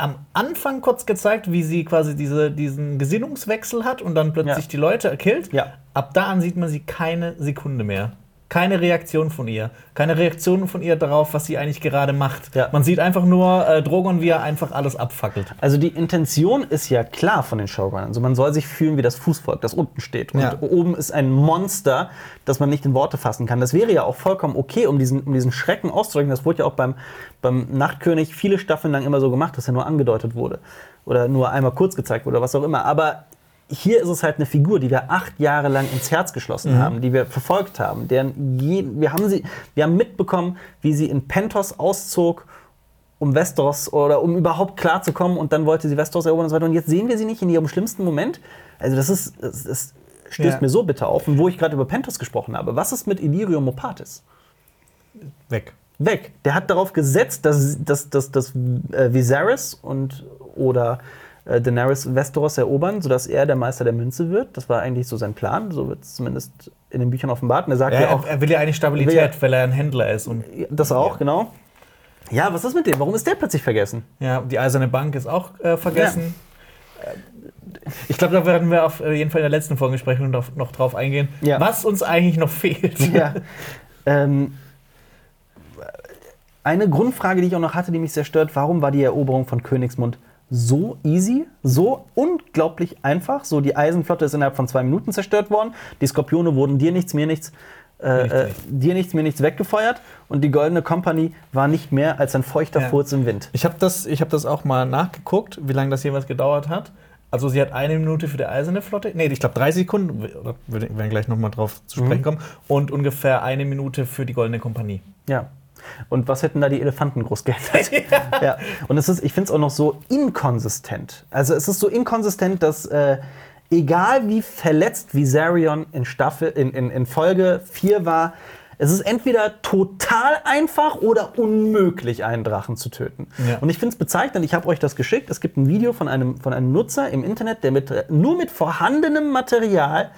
Am Anfang kurz gezeigt, wie sie quasi diese, diesen Gesinnungswechsel hat und dann plötzlich Ja. die Leute killt. Ja. Ab da an sieht man sie keine Sekunde mehr. Keine Reaktion von ihr. Keine Reaktion von ihr darauf, was sie eigentlich gerade macht. Ja. Man sieht einfach nur äh, Drogon, wie er einfach alles abfackelt. Also die Intention ist ja klar von den Showrunnern. Also man soll sich fühlen wie das Fußvolk, das unten steht. Und Ja. oben ist ein Monster, das man nicht in Worte fassen kann. Das wäre ja auch vollkommen okay, um diesen, um diesen Schrecken auszudrücken. Das wurde ja auch beim, beim Nachtkönig viele Staffeln lang immer so gemacht, dass er nur angedeutet wurde. Oder nur einmal kurz gezeigt wurde, oder was auch immer. Aber hier ist es halt eine Figur, die wir acht Jahre lang ins Herz geschlossen haben, die wir verfolgt haben. Deren jeden, wir, haben sie, wir haben mitbekommen, wie sie in Pentos auszog um Westeros oder um überhaupt klarzukommen und dann wollte sie Westeros erobern und so weiter. Und jetzt sehen wir sie nicht in ihrem schlimmsten Moment. Also das ist, das, das stößt Ja. mir so bitter auf. Und wo ich gerade über Pentos gesprochen habe, was ist mit Illyrio Mopatis? Weg. Weg. Der hat darauf gesetzt, dass, dass, dass, dass äh, Viserys und oder äh, Daenerys Westeros erobern, sodass er der Meister der Münze wird. Das war eigentlich so sein Plan. So wird es zumindest in den Büchern offenbart. Und er sagt Ja, ja auch, er, will ja eigentlich Stabilität, ja- weil er ein Händler ist. Und das auch, Ja. genau. Ja, was ist mit dem? Warum ist der plötzlich vergessen? ja, die Eiserne Bank ist auch äh, vergessen. Ich glaube, da werden wir auf äh, jeden Fall in der letzten Folgenbesprechung noch, noch drauf eingehen, was uns eigentlich noch fehlt. Ja. ähm, eine Grundfrage, die ich auch noch hatte, die mich sehr stört, warum war die Eroberung von Königsmund so easy, so unglaublich einfach? So, die Eisenflotte ist innerhalb von zwei Minuten zerstört worden, die Skorpione wurden dir nichts, mir nichts, äh, äh, dir nichts, mir nichts weggefeuert und die Goldene Company war nicht mehr als ein feuchter Ja. Furz im Wind. Ich habe das, ich hab das auch mal nachgeguckt, wie lange das jeweils gedauert hat. Also sie hat eine Minute für die Eiserne Flotte, nee, ich glaube drei Sekunden, wir werden gleich nochmal drauf zu sprechen kommen, und ungefähr eine Minute für die Goldene Kompanie. Ja. Und was hätten da die Elefanten groß geändert? ja. Und es ist, ich finde es auch noch so inkonsistent. Also es ist so inkonsistent, dass äh, egal wie verletzt Viserion in Staffel, in, in, in Folge 4 war, es ist entweder total einfach oder unmöglich, einen Drachen zu töten. Ja. Und ich finde es bezeichnend, ich habe euch das geschickt. Es gibt ein Video von einem, von einem Nutzer im Internet, der mit, nur mit vorhandenem Material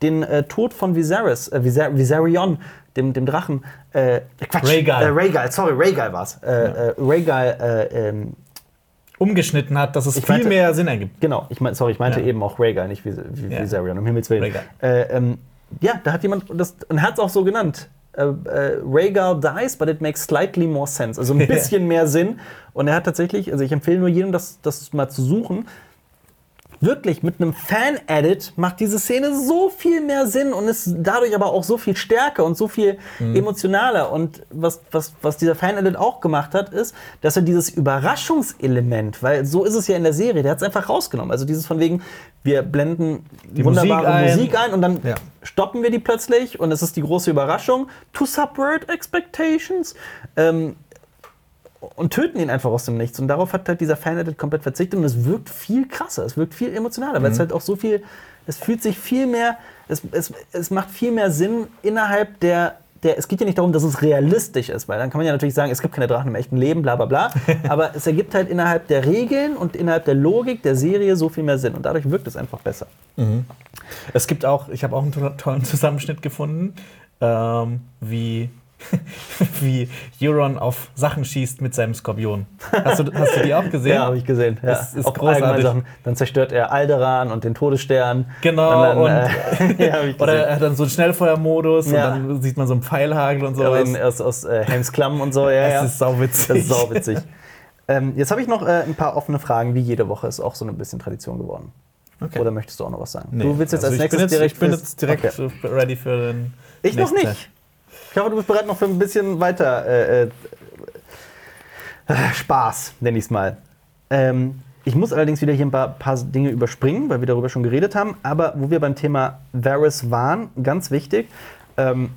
den äh, Tod von Viserys, äh, Viser Viserion, dem, dem Drachen, äh, Quatsch, Rhaegal. Äh, Rhaegal, sorry, Rhaegal war's. Äh, äh, Rhaegal, äh, ähm, Umgeschnitten hat, dass es Ich viel meinte- mehr Sinn ergibt. genau, ich mein, sorry, ich meinte Ja. eben auch Rhaegal, nicht Vis Vis Ja. Viserion, um Himmels Willen. Äh, ähm, ja, da hat jemand, das, und hat es auch so genannt. Äh, äh, Rhaegal dies, but it makes slightly more sense. Also ein bisschen mehr Sinn. Und er hat tatsächlich, also ich empfehle nur jedem, das, das mal zu suchen. Wirklich, mit einem Fan-Edit macht diese Szene so viel mehr Sinn und ist dadurch aber auch so viel stärker und so viel emotionaler. Und was, was, was dieser Fan-Edit auch gemacht hat, ist, dass er dieses Überraschungselement, weil so ist es ja in der Serie, der hat es einfach rausgenommen. Also dieses von wegen, wir blenden die wunderbare Musik ein. Musik ein und dann Ja. stoppen wir die plötzlich und es ist die große Überraschung. To subvert expectations. Ähm, und töten ihn einfach aus dem Nichts. Und darauf hat halt dieser Fan-Edit komplett verzichtet und es wirkt viel krasser, es wirkt viel emotionaler, weil es halt auch so viel, es fühlt sich viel mehr, es, es, es macht viel mehr Sinn innerhalb der, der, es geht ja nicht darum, dass es realistisch ist, weil dann kann man ja natürlich sagen, es gibt keine Drachen im echten Leben, bla bla bla, aber es ergibt halt innerhalb der Regeln und innerhalb der Logik der Serie so viel mehr Sinn und dadurch wirkt es einfach besser. Es gibt auch, ich habe auch einen to tollen Zusammenschnitt gefunden, ähm, wie, wie Euron auf Sachen schießt mit seinem Skorpion. Hast du, hast du die auch gesehen? Ja, habe ich gesehen. Ja. Das ist Auch großartig. Sachen. Dann zerstört er Alderan und den Todesstern. Genau, Und dann, äh, ja, Oder er hat dann so einen Schnellfeuermodus Ja. und dann sieht man so einen Pfeilhagel und Ja, sowas. in, aus, aus äh, Helms Klamm und so. Ja, das ja. ist sauwitzig. Das ist sauwitzig. ähm, jetzt habe ich noch äh, ein paar offene Fragen, wie jede Woche. Ist auch so ein bisschen Tradition geworden. Okay. Oder möchtest du auch noch was sagen? Nee. Du willst jetzt Also als nächstes jetzt, direkt. Ich bin jetzt direkt Okay. so ready für den. Ich noch nicht. Ich hoffe, du bist bereit noch für ein bisschen weiter äh, äh, äh, Spaß, nenne ich es mal. Ähm, ich muss allerdings wieder hier ein paar, paar Dinge überspringen, weil wir darüber schon geredet haben. Aber wo wir beim Thema Varys waren, ganz wichtig, ähm,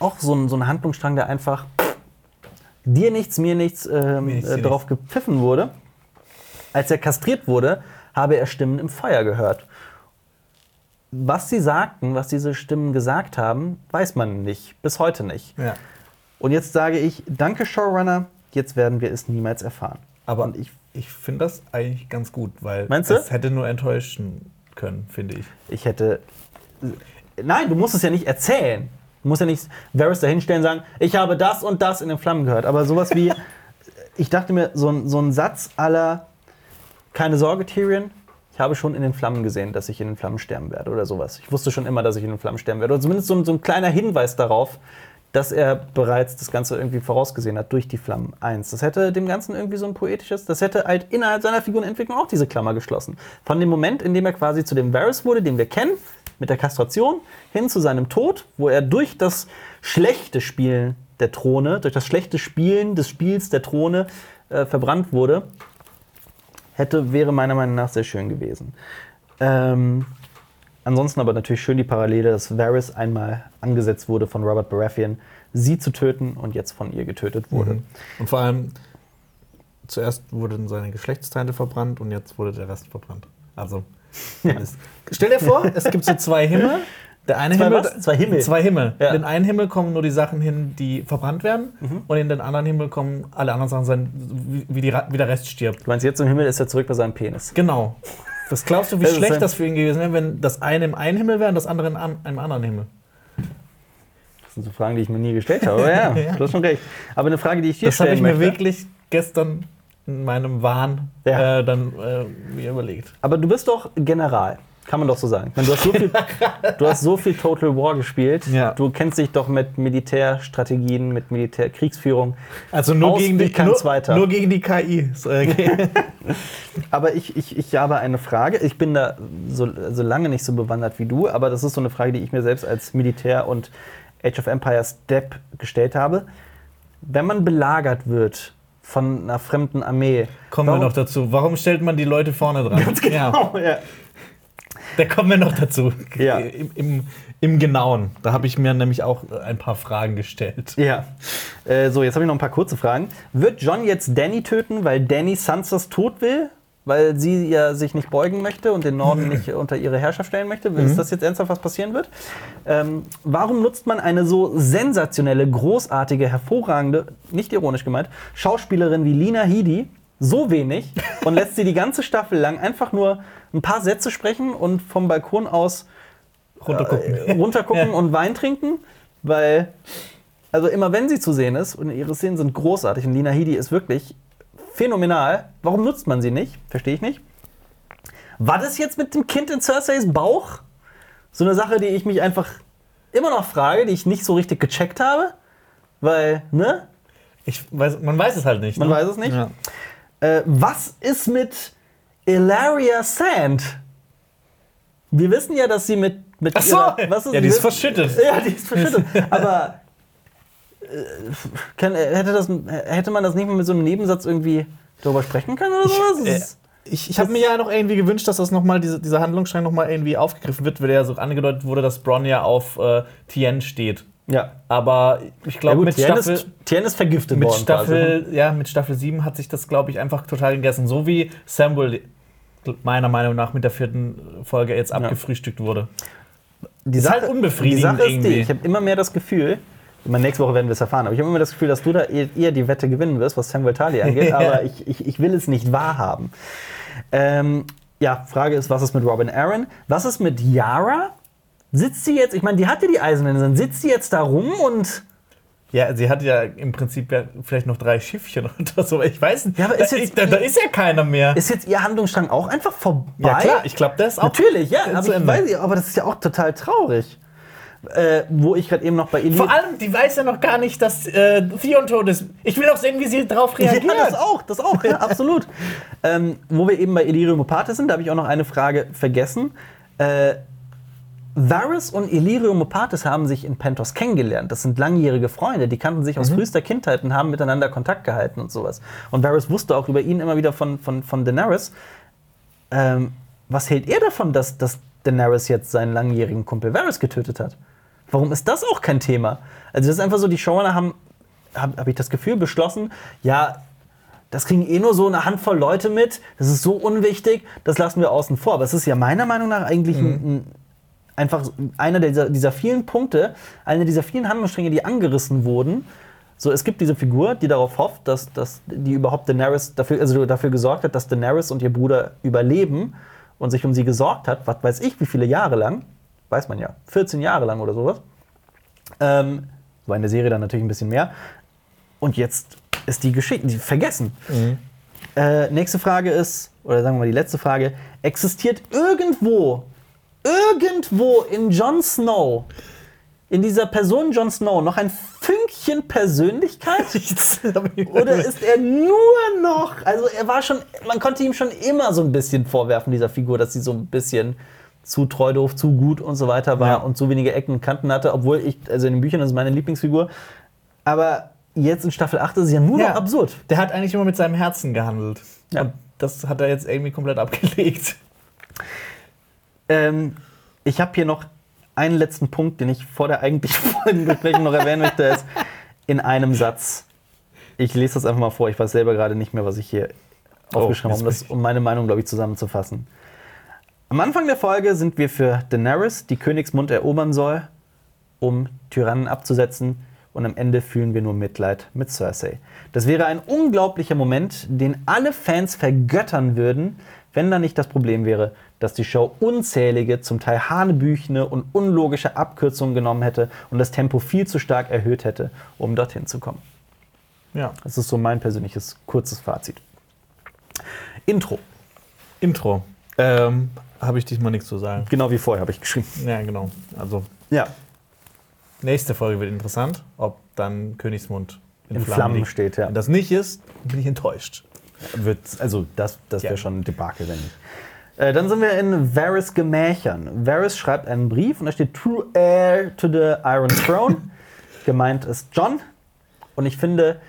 auch so ein, so ein Handlungsstrang, der einfach dir nichts, mir nichts, ähm, Mir nichts, äh, dir darauf gepfiffen wurde. Als er kastriert wurde, habe er Stimmen im Feuer gehört. Was sie sagten, was diese Stimmen gesagt haben, weiß man nicht. Bis heute nicht. Ja. Und jetzt sage ich, danke Showrunner, jetzt werden wir es niemals erfahren. Aber Und ich, ich finde das eigentlich ganz gut, weil Meinst du? es hätte nur enttäuschen können, finde ich. ich hätte. Nein, du musst es ja nicht erzählen. Du musst ja nicht Varys dahinstellen und sagen, ich habe das und das in den Flammen gehört. Aber sowas wie, ich dachte mir, so ein, so ein Satz aller keine Sorge, Tyrion, habe schon in den Flammen gesehen, dass ich in den Flammen sterben werde oder sowas. Ich wusste schon immer, dass ich in den Flammen sterben werde. Oder zumindest so ein, so ein kleiner Hinweis darauf, dass er bereits das Ganze irgendwie vorausgesehen hat durch die Flammen 1. Das hätte dem Ganzen irgendwie so ein poetisches, das hätte halt innerhalb seiner Figurenentwicklung auch diese Klammer geschlossen. Von dem Moment, in dem er quasi zu dem Varys wurde, den wir kennen, mit der Kastration, hin zu seinem Tod, wo er durch das schlechte Spielen der Throne, durch das schlechte Spielen des Spiels der Throne äh, verbrannt wurde, hätte, wäre meiner Meinung nach sehr schön gewesen. Ähm, ansonsten aber natürlich schön die Parallele, dass Varys einmal angesetzt wurde von Robert Baratheon, sie zu töten und jetzt von ihr getötet wurde. Mhm. Und vor allem, zuerst wurden seine Geschlechtsteile verbrannt und jetzt wurde der Rest verbrannt. Also, ist- stell dir vor, es gibt so zwei Himmel. Der eine Zwei Himmel, was? Zwei Himmel? Zwei Himmel. Ja. In den einen Himmel kommen nur die Sachen hin, die verbrannt werden. Und in den anderen Himmel kommen alle anderen Sachen, sein, wie, wie, die, wie der Rest stirbt. Du meinst, jetzt im Himmel ist er zurück bei seinem Penis. Genau. Was glaubst du, wie Das schlecht das für ihn gewesen wäre, wenn das eine im einen Himmel wäre und das andere in einem anderen Himmel? Das sind so Fragen, die ich mir nie gestellt habe. Aber ja, Ja. du hast schon recht. Aber eine Frage, die ich dir Das habe stellen ich mir möchte. wirklich gestern in meinem Wahn Ja. äh, dann äh, mir überlegt. Aber du bist doch General. Kann man doch so sagen. Meine, Du hast so viel, du hast so viel Total War gespielt. Ja. Du kennst dich doch mit Militärstrategien, mit Militärkriegsführung. Also nur Aus gegen, die, nur, nur gegen die KI. Okay. Aber ich, ich, ich habe eine Frage. Ich bin da so, so lange nicht so bewandert wie du, aber das ist so eine Frage, die ich mir selbst als Militär- und Age of Empires Depp gestellt habe. Wenn man belagert wird von einer fremden Armee. Kommen warum- wir noch dazu. Warum stellt man die Leute vorne dran? Ganz Oh, ja. Da kommen wir noch dazu. Ja. Im, im, Im Genauen. Da habe ich mir nämlich auch ein paar Fragen gestellt. Ja. Äh, so, jetzt habe ich noch ein paar kurze Fragen. Wird John jetzt Danny töten, weil Danny Sansas Tod will? Weil sie ja sich nicht beugen möchte und den Norden nicht unter ihre Herrschaft stellen möchte? Ist das jetzt ernsthaft, was passieren wird? Ähm, warum nutzt man eine so sensationelle, großartige, hervorragende, nicht ironisch gemeint, Schauspielerin wie Lina Headey so wenig und lässt sie die ganze Staffel lang einfach nur ein paar Sätze sprechen und vom Balkon aus Runtergucken. äh, runtergucken Ja. und Wein trinken, weil also immer wenn sie zu sehen ist und ihre Szenen sind großartig und Lina Headey ist wirklich phänomenal. Warum nutzt man sie nicht? Verstehe ich nicht. War das jetzt mit dem Kind in Cerseis Bauch? So eine Sache, die ich mich einfach immer noch frage, die ich nicht so richtig gecheckt habe, weil ne? Ich weiß, man weiß es halt nicht. Man ne? weiß es nicht. Ja. Äh, was ist mit Ilaria Sand? Wir wissen ja, dass sie mit, mit Ach so. was Ja, die ist verschüttet. Ja, die ist verschüttet. Aber äh, kann, äh, hätte, das, hätte man das nicht mal mit so einem Nebensatz irgendwie darüber sprechen können oder sowas? Äh, Das ist- ich ich habe mir ja noch irgendwie gewünscht, dass das noch mal diese, dieser Handlungsstrang noch mal irgendwie aufgegriffen wird, weil ja so angedeutet wurde, dass Bronn ja auf äh, Tien steht. Ja. Aber ich Ja, glaube, mit, Tien Staffel, ist, Tien ist vergiftet mit, worden. Staffel, ja, mit Staffel 7 hat sich das, glaube ich, einfach total gegessen. So wie Samuel meiner Meinung nach mit der vierten Folge jetzt abgefrühstückt wurde. quasi. Die ist halt die unbefriedigend Sache ist die, ich habe immer mehr das Gefühl, ich meine, nächste Woche werden wir es erfahren, aber ich habe immer das Gefühl, dass du da eher die Wette gewinnen wirst, was Samuel Tali angeht, Ja. aber ich, ich, ich will es nicht wahrhaben. Ähm, ja, Frage ist, was ist mit Robin Aaron? Was ist mit Yara? Sitzt sie jetzt, ich meine, die hatte die Eisernen, sitzt sie jetzt da rum und Ja, sie hat ja im Prinzip ja vielleicht noch drei Schiffchen oder so. Ich weiß nicht. Ja, aber da, ist jetzt- da, da ist ja keiner mehr. ist jetzt ihr Handlungsstrang auch einfach vorbei? ja, klar, ich glaube, das auch. Natürlich, ja, aber, ich weiß, aber das ist ja auch total traurig. Äh, wo ich gerade eben noch bei Eli. Vor allem, die weiß ja noch gar nicht, dass äh, Theon tot ist. Ich will auch sehen, wie sie darauf reagiert. Ja, das auch, das auch, ja, absolut. ähm, wo wir eben bei Illyrium Opatis sind, da habe ich auch noch eine Frage vergessen. Äh, Varys und Illyrium Opatis haben sich in Pentos kennengelernt. Das sind langjährige Freunde, die kannten sich aus frühester Kindheit und haben miteinander Kontakt gehalten und sowas. Und Varys wusste auch über ihn immer wieder von, von, von Daenerys. Ähm, was hält er davon, dass, dass Daenerys jetzt seinen langjährigen Kumpel Varys getötet hat? Warum ist das auch kein Thema? Also das ist einfach so, die Showrunner haben, habe hab ich das Gefühl, beschlossen, ja, das kriegen eh nur so eine Handvoll Leute mit, das ist so unwichtig, das lassen wir außen vor. Aber es ist ja meiner Meinung nach eigentlich ein, ein, einfach einer dieser, dieser vielen Punkte, einer dieser vielen Handlungsstränge, die angerissen wurden. So, es gibt diese Figur, die darauf hofft, dass, dass die überhaupt Daenerys dafür, also dafür gesorgt hat, dass Daenerys und ihr Bruder überleben und sich um sie gesorgt hat, was weiß ich, wie viele Jahre lang, weiß man ja, 14 Jahre lang oder sowas. Ähm, war in der Serie dann natürlich ein bisschen mehr. Und jetzt ist die Geschichte, die vergessen. Äh, nächste Frage ist, oder sagen wir mal die letzte Frage, existiert irgendwo, irgendwo in Jon Snow, in dieser Person Jon Snow noch ein Fünkchen Persönlichkeit? Oder ist er nur noch, also er war schon, man konnte ihm schon immer so ein bisschen vorwerfen, dieser Figur, dass sie so ein bisschen zu treu doof, zu gut und so weiter war Ja. und zu wenige Ecken und Kanten hatte, obwohl ich, also in den Büchern, das ist meine Lieblingsfigur. Aber jetzt in Staffel 8 ist es ja nur Ja. noch absurd. Der hat eigentlich immer mit seinem Herzen gehandelt. Ja. Und das hat er jetzt irgendwie komplett abgelegt. Ähm, ich habe hier noch einen letzten Punkt, den ich vor der eigentlichen Folgenbesprechung noch erwähnen möchte, ist in einem Satz. Ich lese das einfach mal vor. Ich weiß selber gerade nicht mehr, was ich hier aufgeschrieben habe, um, das, um meine Meinung, glaube ich, zusammenzufassen. Am Anfang der Folge sind wir für Daenerys, die Königsmund erobern soll, um Tyrannen abzusetzen. Und am Ende fühlen wir nur Mitleid mit Cersei. Das wäre ein unglaublicher Moment, den alle Fans vergöttern würden, wenn da nicht das Problem wäre, dass die Show unzählige, zum Teil hanebüchene und unlogische Abkürzungen genommen hätte und das Tempo viel zu stark erhöht hätte, um dorthin zu kommen. Ja. Das ist so mein persönliches kurzes Fazit. Intro. Intro. Ähm, Habe ich diesmal nichts zu sagen. Genau wie vorher habe ich geschrieben. Ja, genau. Also, Ja, nächste Folge wird interessant, ob dann Königsmund in, in Flammen liegt. steht, ja. Wenn das nicht ist, bin ich enttäuscht. Wird, also das, das wäre Ja. schon ein Debakel, wenn nicht. Äh, dann sind wir in Varys Gemächern. Varys schreibt einen Brief und da steht True Heir to the Iron Throne. Gemeint ist John. Und ich finde,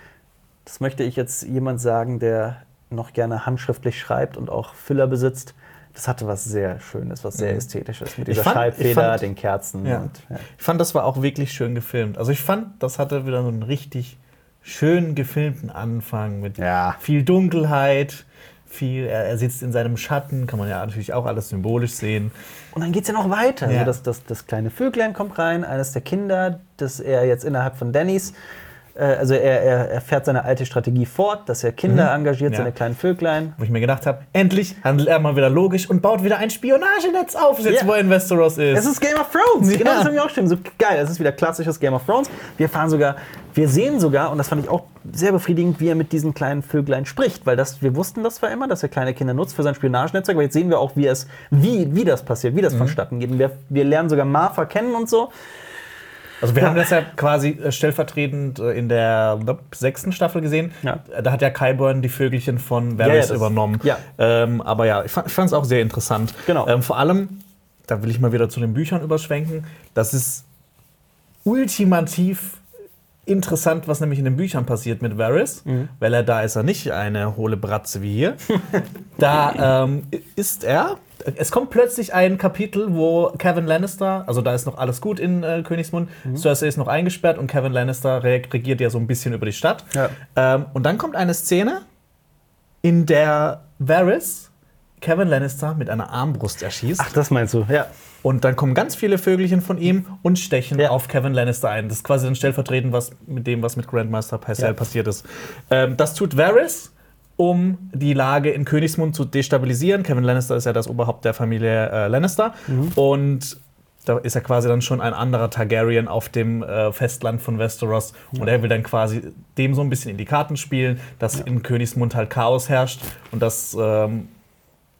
das möchte ich jetzt jemand sagen, der noch gerne handschriftlich schreibt und auch Füller besitzt. Das hatte was sehr Schönes, was sehr Ästhetisches mit dieser fand- ich Schreibfeder, fand- den Kerzen. Ja. Und, ja. Ich fand, das war auch wirklich schön gefilmt. Also ich fand, das hatte wieder so einen richtig schön gefilmten Anfang mit Ja. viel Dunkelheit, viel, er, er sitzt in seinem Schatten, kann man ja natürlich auch alles symbolisch sehen. Und dann geht es ja noch weiter. Ja. Also das, das, das kleine Vöglein kommt rein, eines der Kinder, das er jetzt innerhalb von Dannys, also er, er, er fährt seine alte Strategie fort, dass er Kinder engagiert, Ja. seine kleinen Vöglein. Wo ich mir gedacht habe, endlich handelt er mal wieder logisch und baut wieder ein Spionagenetz auf, jetzt Ja. wo er in Westeros ist. Es ist Game of Thrones. Ja. Genau, das habe ich auch stimmt. So geil. Es ist wieder klassisches Game of Thrones. Wir fahren sogar, wir sehen sogar, und das fand ich auch sehr befriedigend, wie er mit diesen kleinen Vöglein spricht, weil das, wir wussten das zwar immer, dass er kleine Kinder nutzt für sein Spionagenetzwerk, aber jetzt sehen wir auch, wie es, wie, wie das passiert, wie das vonstatten geht. Und wir, wir lernen sogar Martha kennen und so. Also wir haben das ja quasi äh, stellvertretend äh, in der sechsten Staffel gesehen. Ja. Da hat ja Kyburn die Vögelchen von Ja, ja, Varys das- übernommen. ja. Ähm, aber ja, ich fand es auch sehr interessant. Genau. Ähm, vor allem, da will ich mal wieder zu den Büchern überschwenken, das ist ultimativ interessant, was nämlich in den Büchern passiert mit Varys, Mhm. weil er da ist er nicht eine hohle Bratze wie hier. da ähm, ist er. Es kommt plötzlich ein Kapitel, wo Kevin Lannister, also da ist noch alles gut in äh, Königsmund, Mhm. Cersei ist noch eingesperrt und Kevin Lannister re- regiert ja so ein bisschen über die Stadt. Ja. Ähm, und dann kommt eine Szene, in der Varys Kevin Lannister mit einer Armbrust erschießt. Ach, das meinst du, ja. Und dann kommen ganz viele Vögelchen von ihm und stechen Ja. auf Kevin Lannister ein. Das ist quasi dann stellvertretend was mit dem, was mit Grandmaster Pycelle Ja. passiert ist. Ähm, das tut Varys, um die Lage in Königsmund zu destabilisieren. Kevin Lannister ist ja das Oberhaupt der Familie äh, Lannister. Und da ist er quasi dann schon ein anderer Targaryen auf dem äh, Festland von Westeros. Und er will dann quasi dem so ein bisschen in die Karten spielen, dass in Königsmund halt Chaos herrscht. Und das ähm,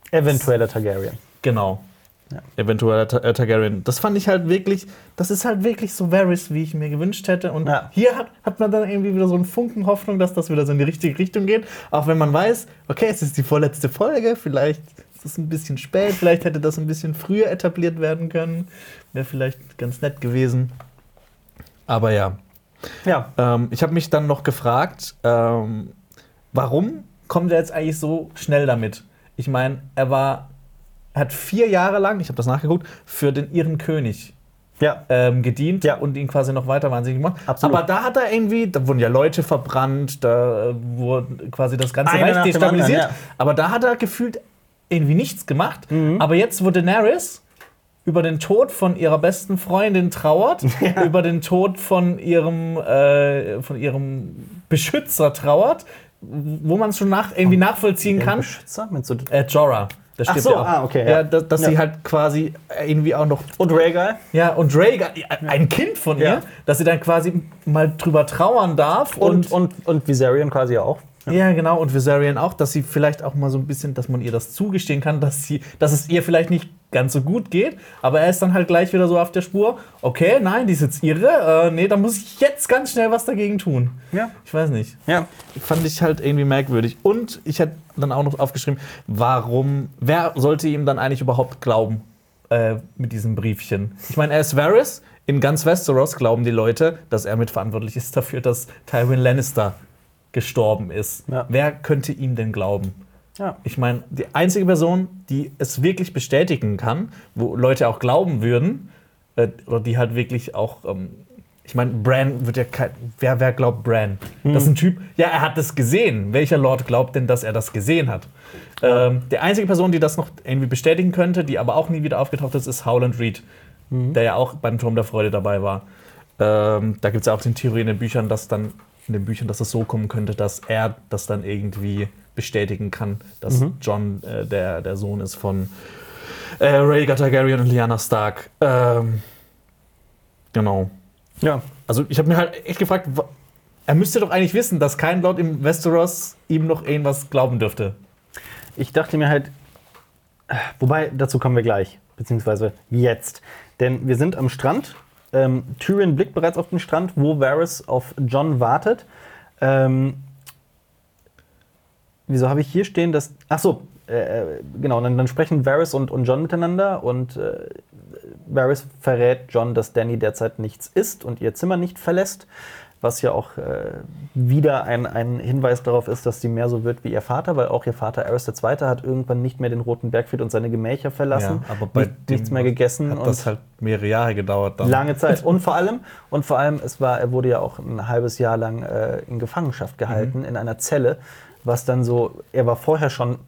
Eventueller Targaryen. Genau. Ja. Eventuell Ta Targaryen. Das fand ich halt wirklich, das ist halt wirklich so Varys, wie ich mir gewünscht hätte. Und Ja. hier hat, hat man dann irgendwie wieder so einen Funken Hoffnung, dass das wieder so in die richtige Richtung geht. Auch wenn man weiß, okay, es ist die vorletzte Folge, vielleicht ist es ein bisschen spät, vielleicht hätte das ein bisschen früher etabliert werden können. Wäre vielleicht ganz nett gewesen. Aber ja, Ja. ähm, ich habe mich dann noch gefragt, ähm, warum kommt er jetzt eigentlich so schnell damit? Ich meine, er war, hat vier Jahre lang, ich habe das nachgeguckt, für den ihren König Ja. ähm, gedient Ja. und ihn quasi noch weiter wahnsinnig gemacht. Absolut. Aber da hat er irgendwie, da wurden ja Leute verbrannt, da äh, wurde quasi das ganze Einer Reich destabilisiert. anderen, ja. Aber da hat er gefühlt irgendwie nichts gemacht. Mhm. Aber jetzt, wo Daenerys über den Tod von ihrer besten Freundin trauert, über den Tod von ihrem, äh, von ihrem Beschützer trauert, wo man es schon nach, irgendwie nachvollziehen kann. Beschützer? Meinst du? Äh, Jorah. Der Ach stirbt so, ja auch. ah, okay, Ja, ja. dass, dass Ja. sie halt quasi irgendwie auch noch. Und Rhaegal? Ja, und Rhaegar, ein Kind von ihr, Ja. dass sie dann quasi mal drüber trauern darf. Und, und, und Viserion quasi auch. Ja, genau. Und Viserion auch, dass sie vielleicht auch mal so ein bisschen, dass man ihr das zugestehen kann, dass, sie, dass es ihr vielleicht nicht ganz so gut geht. Aber er ist dann halt gleich wieder so auf der Spur. Okay, nein, die ist jetzt irre. Äh, nee, da muss ich jetzt ganz schnell was dagegen tun. Ja. Ich weiß nicht. Ja. Fand ich halt irgendwie merkwürdig. Und ich hätte dann auch noch aufgeschrieben, warum, wer sollte ihm dann eigentlich überhaupt glauben äh, mit diesem Briefchen? Ich meine, er ist Varys. In ganz Westeros glauben die Leute, dass er mitverantwortlich ist dafür, dass Tywin Lannister gestorben ist. Ja. Wer könnte ihm denn glauben? Ja. Ich meine, die einzige Person, die es wirklich bestätigen kann, wo Leute auch glauben würden, äh, oder die halt wirklich auch, ähm, ich meine, Bran wird ja kein, wer, wer glaubt Bran? Das ist ein Typ, ja, er hat das gesehen. Welcher Lord glaubt denn, dass er das gesehen hat? Ähm, die einzige Person, die das noch irgendwie bestätigen könnte, die aber auch nie wieder aufgetaucht ist, ist Howland Reed, der ja auch beim Turm der Freude dabei war. Ähm, da gibt es ja auch den Theorie in den Büchern, dass dann in den Büchern, dass es so kommen könnte, dass er das dann irgendwie bestätigen kann, dass John äh, der, der Sohn ist von äh, Rhaegar Targaryen und Lyanna Stark. Ähm, genau. Ja. Also ich habe mir halt echt gefragt, er müsste doch eigentlich wissen, dass kein Lord im Westeros ihm noch irgendwas glauben dürfte. Ich dachte mir halt, äh, wobei, dazu kommen wir gleich, beziehungsweise jetzt. Denn wir sind am Strand. Ähm, Tyrion blickt bereits auf den Strand, wo Varys auf John wartet. Ähm, wieso habe ich hier stehen, dass. Ach so, äh, äh, genau, dann, dann sprechen Varys und, und John miteinander und äh, Varys verrät John, dass Danny derzeit nichts isst und ihr Zimmer nicht verlässt. Was ja auch äh, wieder ein, ein Hinweis darauf ist, dass sie mehr so wird wie ihr Vater, weil auch ihr Vater Aerys II. hat irgendwann nicht mehr den Roten Bergfried und seine Gemächer verlassen. nicht, nichts mehr gegessen hat und das halt mehrere Jahre gedauert. Dann. lange Zeit. Und vor allem, und vor allem, es war, er wurde ja auch ein halbes Jahr lang äh, in Gefangenschaft gehalten, in einer Zelle, was dann so, er war vorher schon,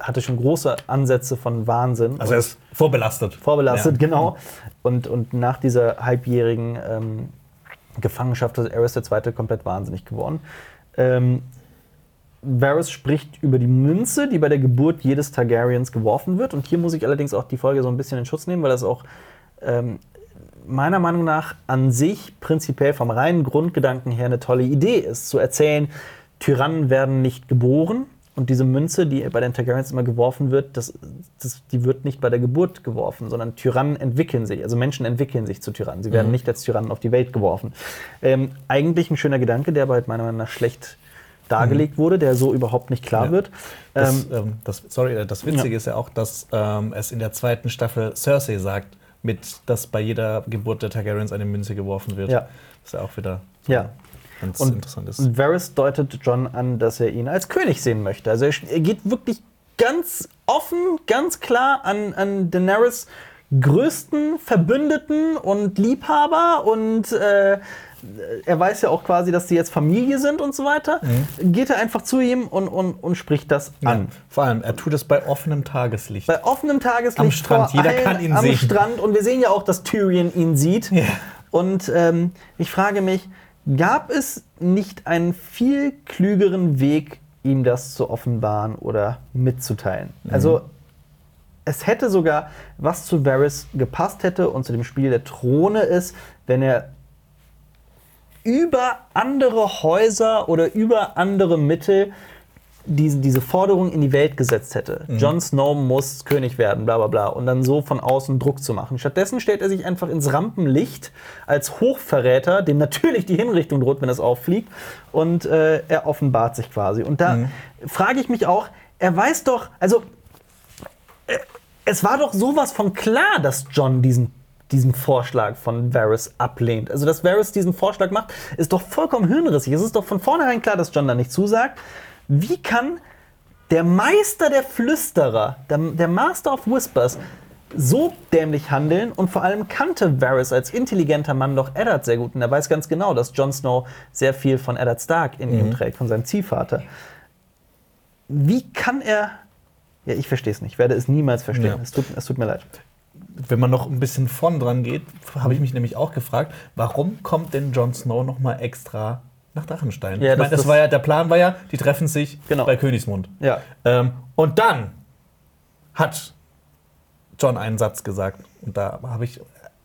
hatte schon große Ansätze von Wahnsinn. Also er ist vorbelastet. vorbelastet, Ja. genau. Und, und nach dieser halbjährigen ähm, Gefangenschaft ist Aerys II. komplett wahnsinnig geworden. Ähm, Varys spricht über die Münze, die bei der Geburt jedes Targaryens geworfen wird. Und hier muss ich allerdings auch die Folge so ein bisschen in Schutz nehmen, weil das auch ähm, meiner Meinung nach an sich prinzipiell vom reinen Grundgedanken her eine tolle Idee ist, zu erzählen, Tyrannen werden nicht geboren und diese Münze, die bei den Targaryens immer geworfen wird, das, das, die wird nicht bei der Geburt geworfen, sondern Tyrannen entwickeln sich, also Menschen entwickeln sich zu Tyrannen. Sie werden nicht als Tyrannen auf die Welt geworfen. Ähm, eigentlich ein schöner Gedanke, der aber halt meiner Meinung nach schlecht dargelegt wurde, der so überhaupt nicht klar Ja. wird. Das, Ähm, ähm, das, sorry, das Witzige Ja. ist ja auch, dass ähm, es in der zweiten Staffel Cersei sagt, mit, dass bei jeder Geburt der Targaryens eine Münze geworfen wird. Ja. Was ja auch wieder ja. Ganz Und- interessant ist. Und Varys deutet John an, dass er ihn als König sehen möchte. Also er er geht wirklich ganz offen, ganz klar an, an Daenerys größten Verbündeten und Liebhaber und äh, er weiß ja auch quasi, dass sie jetzt Familie sind und so weiter. Geht er einfach zu ihm und, und, und spricht das ja. an. Vor allem, er tut es bei offenem Tageslicht. Bei offenem Tageslicht Am Strand, jeder allen kann ihn am sehen. Strand und wir sehen ja auch, dass Tyrion ihn sieht. Ja. Und ähm, ich frage mich, gab es nicht einen viel klügeren Weg, ihm das zu offenbaren oder mitzuteilen? Mhm. Also es hätte sogar was zu Varys gepasst hätte und zu dem Spiel der Throne ist, wenn er über andere Häuser oder über andere Mittel diese, diese Forderung in die Welt gesetzt hätte. Jon Snow muss König werden, bla bla bla. Und dann so von außen Druck zu machen. Stattdessen stellt er sich einfach ins Rampenlicht als Hochverräter, dem natürlich die Hinrichtung droht, wenn es auffliegt. Und äh, er offenbart sich quasi. Und da frage ich mich auch, er weiß doch, also äh, es war doch sowas von klar, dass John diesen diesen Vorschlag von Varys ablehnt. Also, dass Varys diesen Vorschlag macht, ist doch vollkommen hirnrissig. Es ist doch von vornherein klar, dass John da nicht zusagt. Wie kann der Meister der Flüsterer, der, der Master of Whispers, so dämlich handeln und vor allem kannte Varys als intelligenter Mann doch Eddard sehr gut und er weiß ganz genau, dass Jon Snow sehr viel von Eddard Stark in ihm trägt, von seinem Ziehvater. Wie kann er. Ja, ich verstehe es nicht. Ich werde es niemals verstehen. Ja. Es, tut, es tut mir leid. Wenn man noch ein bisschen vorn dran geht, habe ich mich nämlich auch gefragt, warum kommt denn Jon Snow noch mal extra nach Drachenstein? Ja, ich meine, das- das war ja, der Plan war ja, die treffen sich Genau. bei Königsmund. Ja. Ähm, und dann hat John einen Satz gesagt. Und da habe ich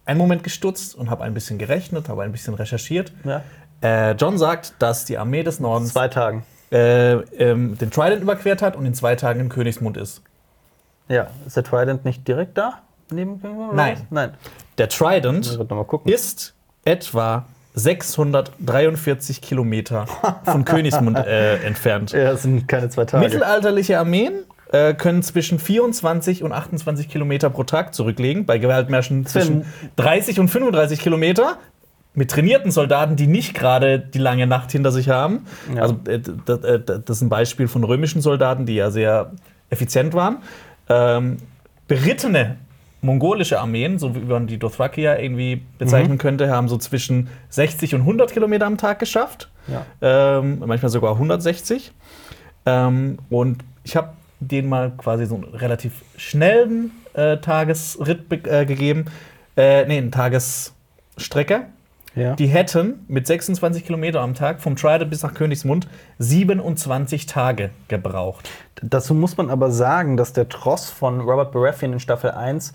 einen Moment gestutzt und habe ein bisschen gerechnet, habe ein bisschen recherchiert. Ja. Äh, John sagt, dass die Armee des Nordens Zwei Tagen. äh, ähm, den Trident überquert hat und in zwei Tagen in Königsmund ist. Ja. Ist der Trident nicht direkt da? Neben Nein. Nein. Der Trident ist etwa 643 Kilometer von Königsmund äh, entfernt. Ja, das sind keine zwei Tage. Mittelalterliche Armeen äh, können zwischen 24 und 28 Kilometer pro Tag zurücklegen, bei Gewaltmärschen zwischen 30 und 35 Kilometer. Mit trainierten Soldaten, die nicht gerade die lange Nacht hinter sich haben. Ja. Also, äh, das, äh, das ist ein Beispiel von römischen Soldaten, die ja sehr effizient waren. Ähm, berittene mongolische Armeen, so wie man die Dothraki irgendwie bezeichnen Mhm. könnte, haben so zwischen 60 und 100 Kilometer am Tag geschafft. Ja. Ähm, manchmal sogar 160. Ähm, und ich habe denen mal quasi so einen relativ schnellen äh, Tagesritt äh, gegeben. Äh, nee, eine Tagesstrecke. Ja. Die hätten mit 26 Kilometer am Tag vom Trident bis nach Königsmund 27 Tage gebraucht. Dazu muss man aber sagen, dass der Tross von Robert Baratheon in Staffel 1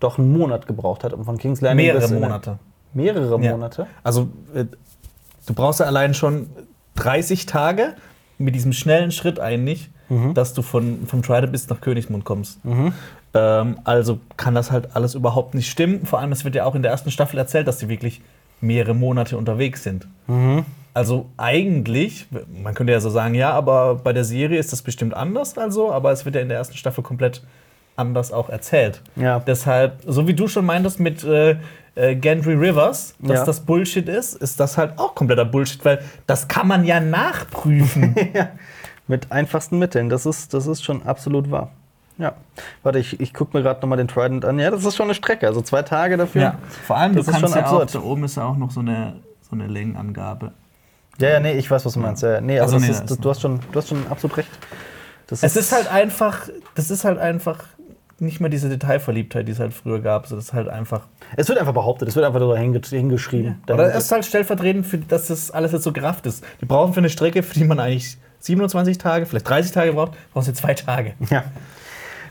doch einen Monat gebraucht hat, um von King's Landing Mehrere bis Monate. Mehrere Ja. Monate? Also, äh, du brauchst ja allein schon 30 Tage mit diesem schnellen Schritt eigentlich, dass du von, vom Trident bis nach Königsmund kommst. Ähm, also kann das halt alles überhaupt nicht stimmen. Vor allem, es wird ja auch in der ersten Staffel erzählt, dass die wirklich mehrere Monate unterwegs sind. Also eigentlich, man könnte ja so sagen, ja, aber bei der Serie ist das bestimmt anders, also, aber es wird ja in der ersten Staffel komplett anders auch erzählt. Ja. Deshalb, so wie du schon meintest mit äh, äh, Gendry Rivers, dass Ja. das Bullshit ist, ist das halt auch kompletter Bullshit, weil das kann man ja nachprüfen. ja. Mit einfachsten Mitteln. Das ist, das ist schon absolut wahr. Ja. Warte, ich, ich gucke mir gerade noch mal den Trident an. Ja, das ist schon eine Strecke. Also zwei Tage dafür. ja, vor allem, Das du ist kannst schon ja auch, absurd. da oben ist ja auch noch so eine, so eine Längenangabe. Ja, ja, nee, ich weiß, was du meinst. Ja, ja. nee, Also, nee, ist, das ist du, hast schon, du hast schon absolut recht. Das Es ist halt einfach, das ist halt einfach nicht mehr diese Detailverliebtheit, die es halt früher gab. So, das ist halt einfach. Es wird einfach behauptet, es wird einfach so hinge hingeschrieben. Oder es ist halt stellvertretend, für, dass das alles jetzt so gerafft ist. Die brauchen für eine Strecke, für die man eigentlich 27 Tage, vielleicht 30 Tage braucht, brauchen sie zwei Tage. ja.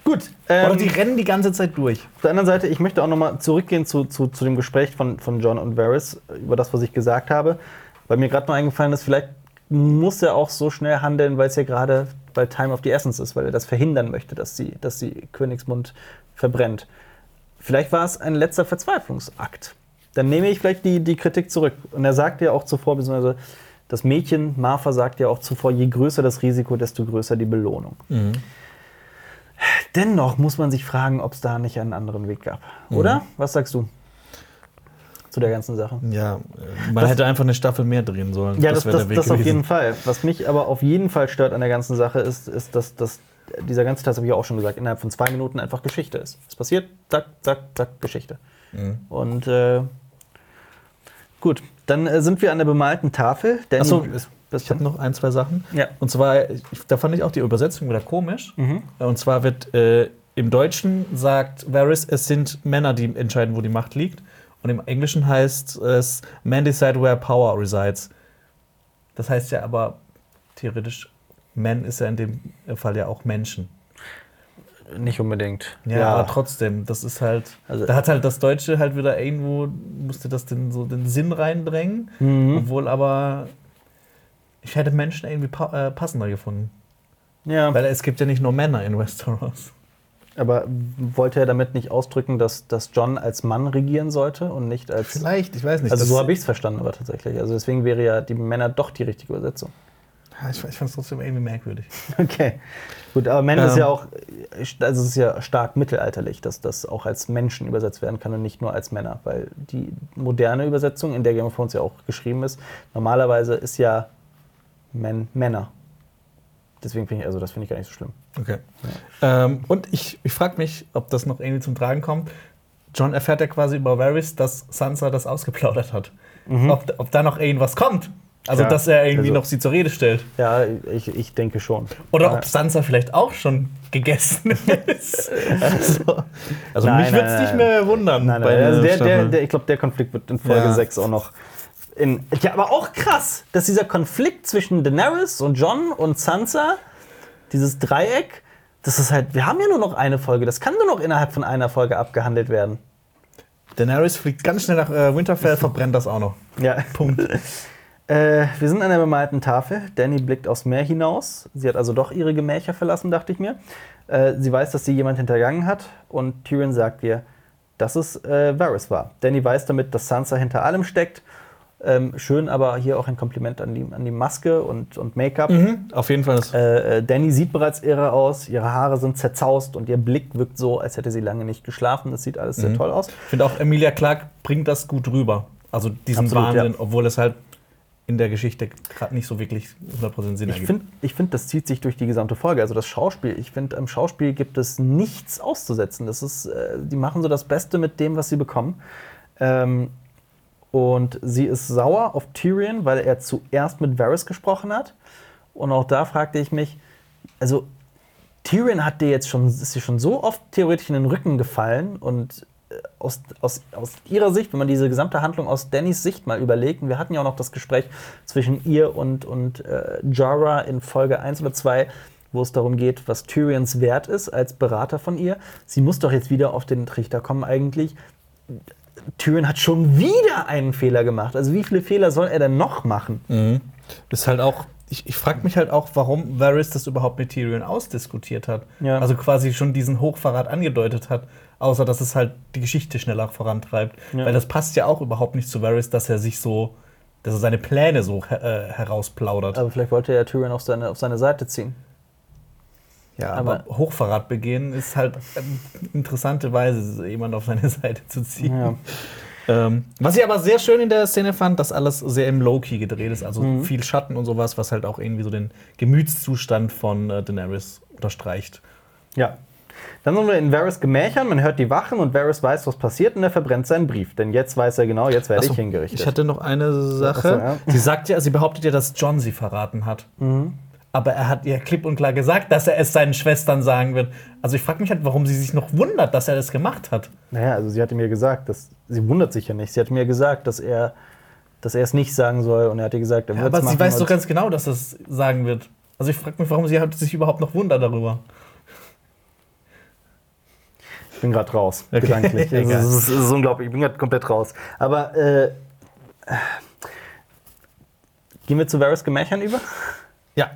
Gut. Oder Ähm, die rennen die ganze Zeit durch. Auf der anderen Seite, ich möchte auch noch mal zurückgehen zu, zu, zu dem Gespräch von, von John und Varys über das, was ich gesagt habe. Weil mir gerade mal eingefallen ist, vielleicht muss er auch so schnell handeln, weil es ja gerade bei Time of the Essence ist, weil er das verhindern möchte, dass sie, dass sie Königsmund verbrennt. Vielleicht war es ein letzter Verzweiflungsakt. Dann nehme ich vielleicht die, die Kritik zurück. Und er sagt ja auch zuvor, beziehungsweise das Mädchen Martha sagt ja auch zuvor, je größer das Risiko, desto größer die Belohnung. Dennoch muss man sich fragen, ob es da nicht einen anderen Weg gab. Oder? Was sagst du zu der ganzen Sache? Ja, äh, man hätte einfach eine Staffel mehr drehen sollen. Ja, das, wär das, das auf jeden Fall. Was mich aber auf jeden Fall stört an der ganzen Sache ist, ist dass, dass dieser ganze Teil, das habe ich auch schon gesagt, innerhalb von zwei Minuten einfach Geschichte ist. Es passiert, zack, zack, zack, Geschichte. Mhm. Und äh, gut, dann äh, sind wir an der bemalten Tafel. Achso, das, ich habe noch ein, zwei Sachen. Ja. Und zwar, ich, da fand ich auch die Übersetzung wieder komisch. Mhm. Und zwar wird äh, im Deutschen sagt Varys, es sind Männer, die entscheiden, wo die Macht liegt. Und im Englischen heißt es Men decide where power resides. Das heißt ja aber theoretisch, Men ist ja in dem Fall ja auch Menschen. nicht unbedingt. Ja, aber trotzdem, das ist halt. Also- da hat halt das Deutsche halt wieder irgendwo, musste das den, so den Sinn reindrängen. Mhm. Obwohl aber. Ich hätte Menschen irgendwie pa äh, passender gefunden. Ja, Weil es gibt ja nicht nur Männer in Westeros. aber wollte er damit nicht ausdrücken, dass, dass John als Mann regieren sollte und nicht als. Vielleicht, ich weiß nicht. Also so habe ich es verstanden, aber tatsächlich. Also deswegen wäre ja die Männer doch die richtige Übersetzung. Ich, ich fand es trotzdem irgendwie merkwürdig. Okay. Gut, aber Men ist Ähm. ja auch, also es ist ja stark mittelalterlich, dass das auch als Menschen übersetzt werden kann und nicht nur als Männer. Weil die moderne Übersetzung, in der Game of Thrones ja auch geschrieben ist, normalerweise ist ja Men Männer. Deswegen finde ich, also das finde ich gar nicht so schlimm. Okay. Ähm, und ich, ich frage mich, ob das noch irgendwie zum Tragen kommt. John erfährt ja quasi über Varys, dass Sansa das ausgeplaudert hat. Ob, ob da noch irgendwas kommt. Also, Ja, dass er irgendwie also- noch sie zur Rede stellt. Ja, ich, ich denke schon. Oder Ja. ob Sansa vielleicht auch schon gegessen ist. also also Nein, mich würde es nicht mehr wundern. Nein, nein, also der, der, der, ich glaube, der Konflikt wird in Folge Ja. 6 auch noch. In, ja, aber auch krass, dass dieser Konflikt zwischen Daenerys und John und Sansa, dieses Dreieck, das ist halt, wir haben ja nur noch eine Folge. Das kann nur noch innerhalb von einer Folge abgehandelt werden. Daenerys fliegt ganz schnell nach äh, Winterfell, verbrennt das auch noch. Ja. Punkt. Äh, wir sind an der bemalten Tafel. Danny blickt aufs Meer hinaus. Sie hat also doch ihre Gemächer verlassen, dachte ich mir. Äh, sie weiß, dass sie jemand hintergangen hat. Und Tyrion sagt ihr, dass es äh, Varys war. Danny weiß damit, dass Sansa hinter allem steckt. Ähm, schön, aber hier auch ein Kompliment an die, an die Maske und, und Make-up. Auf jeden Fall. Äh, äh, Danny sieht bereits irre aus, ihre Haare sind zerzaust und ihr Blick wirkt so, als hätte sie lange nicht geschlafen. Das sieht alles sehr toll aus. Ich finde auch, Emilia Clarke bringt das gut rüber. Also diesen Absolut, Wahnsinn, ja. obwohl es halt in der Geschichte gerade nicht so wirklich 100% Sinn Ich ergibt. finde, ich find, das zieht sich durch die gesamte Folge. Also das Schauspiel, ich finde, am Schauspiel gibt es nichts auszusetzen. Das ist, äh, die machen so das Beste mit dem, was sie bekommen. Ähm, und sie ist sauer auf Tyrion, weil er zuerst mit Varys gesprochen hat. Und auch da fragte ich mich, also Tyrion hat dir jetzt schon, ist dir schon so oft theoretisch in den Rücken gefallen und äh, aus, aus, aus ihrer Sicht, wenn man diese gesamte Handlung aus Dannys Sicht mal überlegt, und wir hatten ja auch noch das Gespräch zwischen ihr und, und äh, Jorah in Folge 1 oder 2, wo es darum geht, was Tyrions Wert ist als Berater von ihr. Sie muss doch jetzt wieder auf den Trichter kommen eigentlich. Tyrion hat schon wieder einen Fehler gemacht. Also wie viele Fehler soll er denn noch machen? ist halt auch, ich, ich frage mich halt auch, warum Varys das überhaupt mit Tyrion ausdiskutiert hat. Ja. Also quasi schon diesen Hochverrat angedeutet hat, außer dass es halt die Geschichte schneller vorantreibt. Ja. Weil das passt ja auch überhaupt nicht zu Varys, dass er sich so, dass er seine Pläne so äh, herausplaudert. Aber vielleicht wollte er Tyrion auf seine, auf seine Seite ziehen. Ja, aber, aber- Hochverrat begehen ist halt eine interessante Weise, jemand auf seine Seite zu ziehen. Ja. Ähm, was ich aber sehr schön in der Szene fand, dass alles sehr im Low-Key gedreht ist, also Mhm. viel Schatten und sowas, was halt auch irgendwie so den Gemütszustand von äh, Daenerys unterstreicht. Ja. Dann sind wir in Varys Gemächern, man hört die Wachen und Varys weiß, was passiert und er verbrennt seinen Brief. Denn jetzt weiß er genau, jetzt werde ich Achso, hingerichtet. Ich hatte noch eine Sache. Achso, ja. Mhm. Sie sagt ja, sie behauptet ja, dass John sie verraten hat. Aber er hat ihr klipp und klar gesagt, dass er es seinen Schwestern sagen wird. Also ich frage mich halt, warum sie sich noch wundert, dass er das gemacht hat. naja, also sie hatte mir gesagt, dass, sie wundert sich ja nicht. Sie hat mir gesagt, dass er, dass er es nicht sagen soll und er hat ihr gesagt, er Ja, wird aber es sie machen. weiß doch ganz genau, dass er es sagen wird. Also ich frage mich, warum sie sich überhaupt noch wundert darüber. Ich bin gerade raus, Okay. gedanklich. Es ist, ist unglaublich, ich bin gerade komplett raus. Aber äh, gehen wir zu Varys Gemächern über? Ja.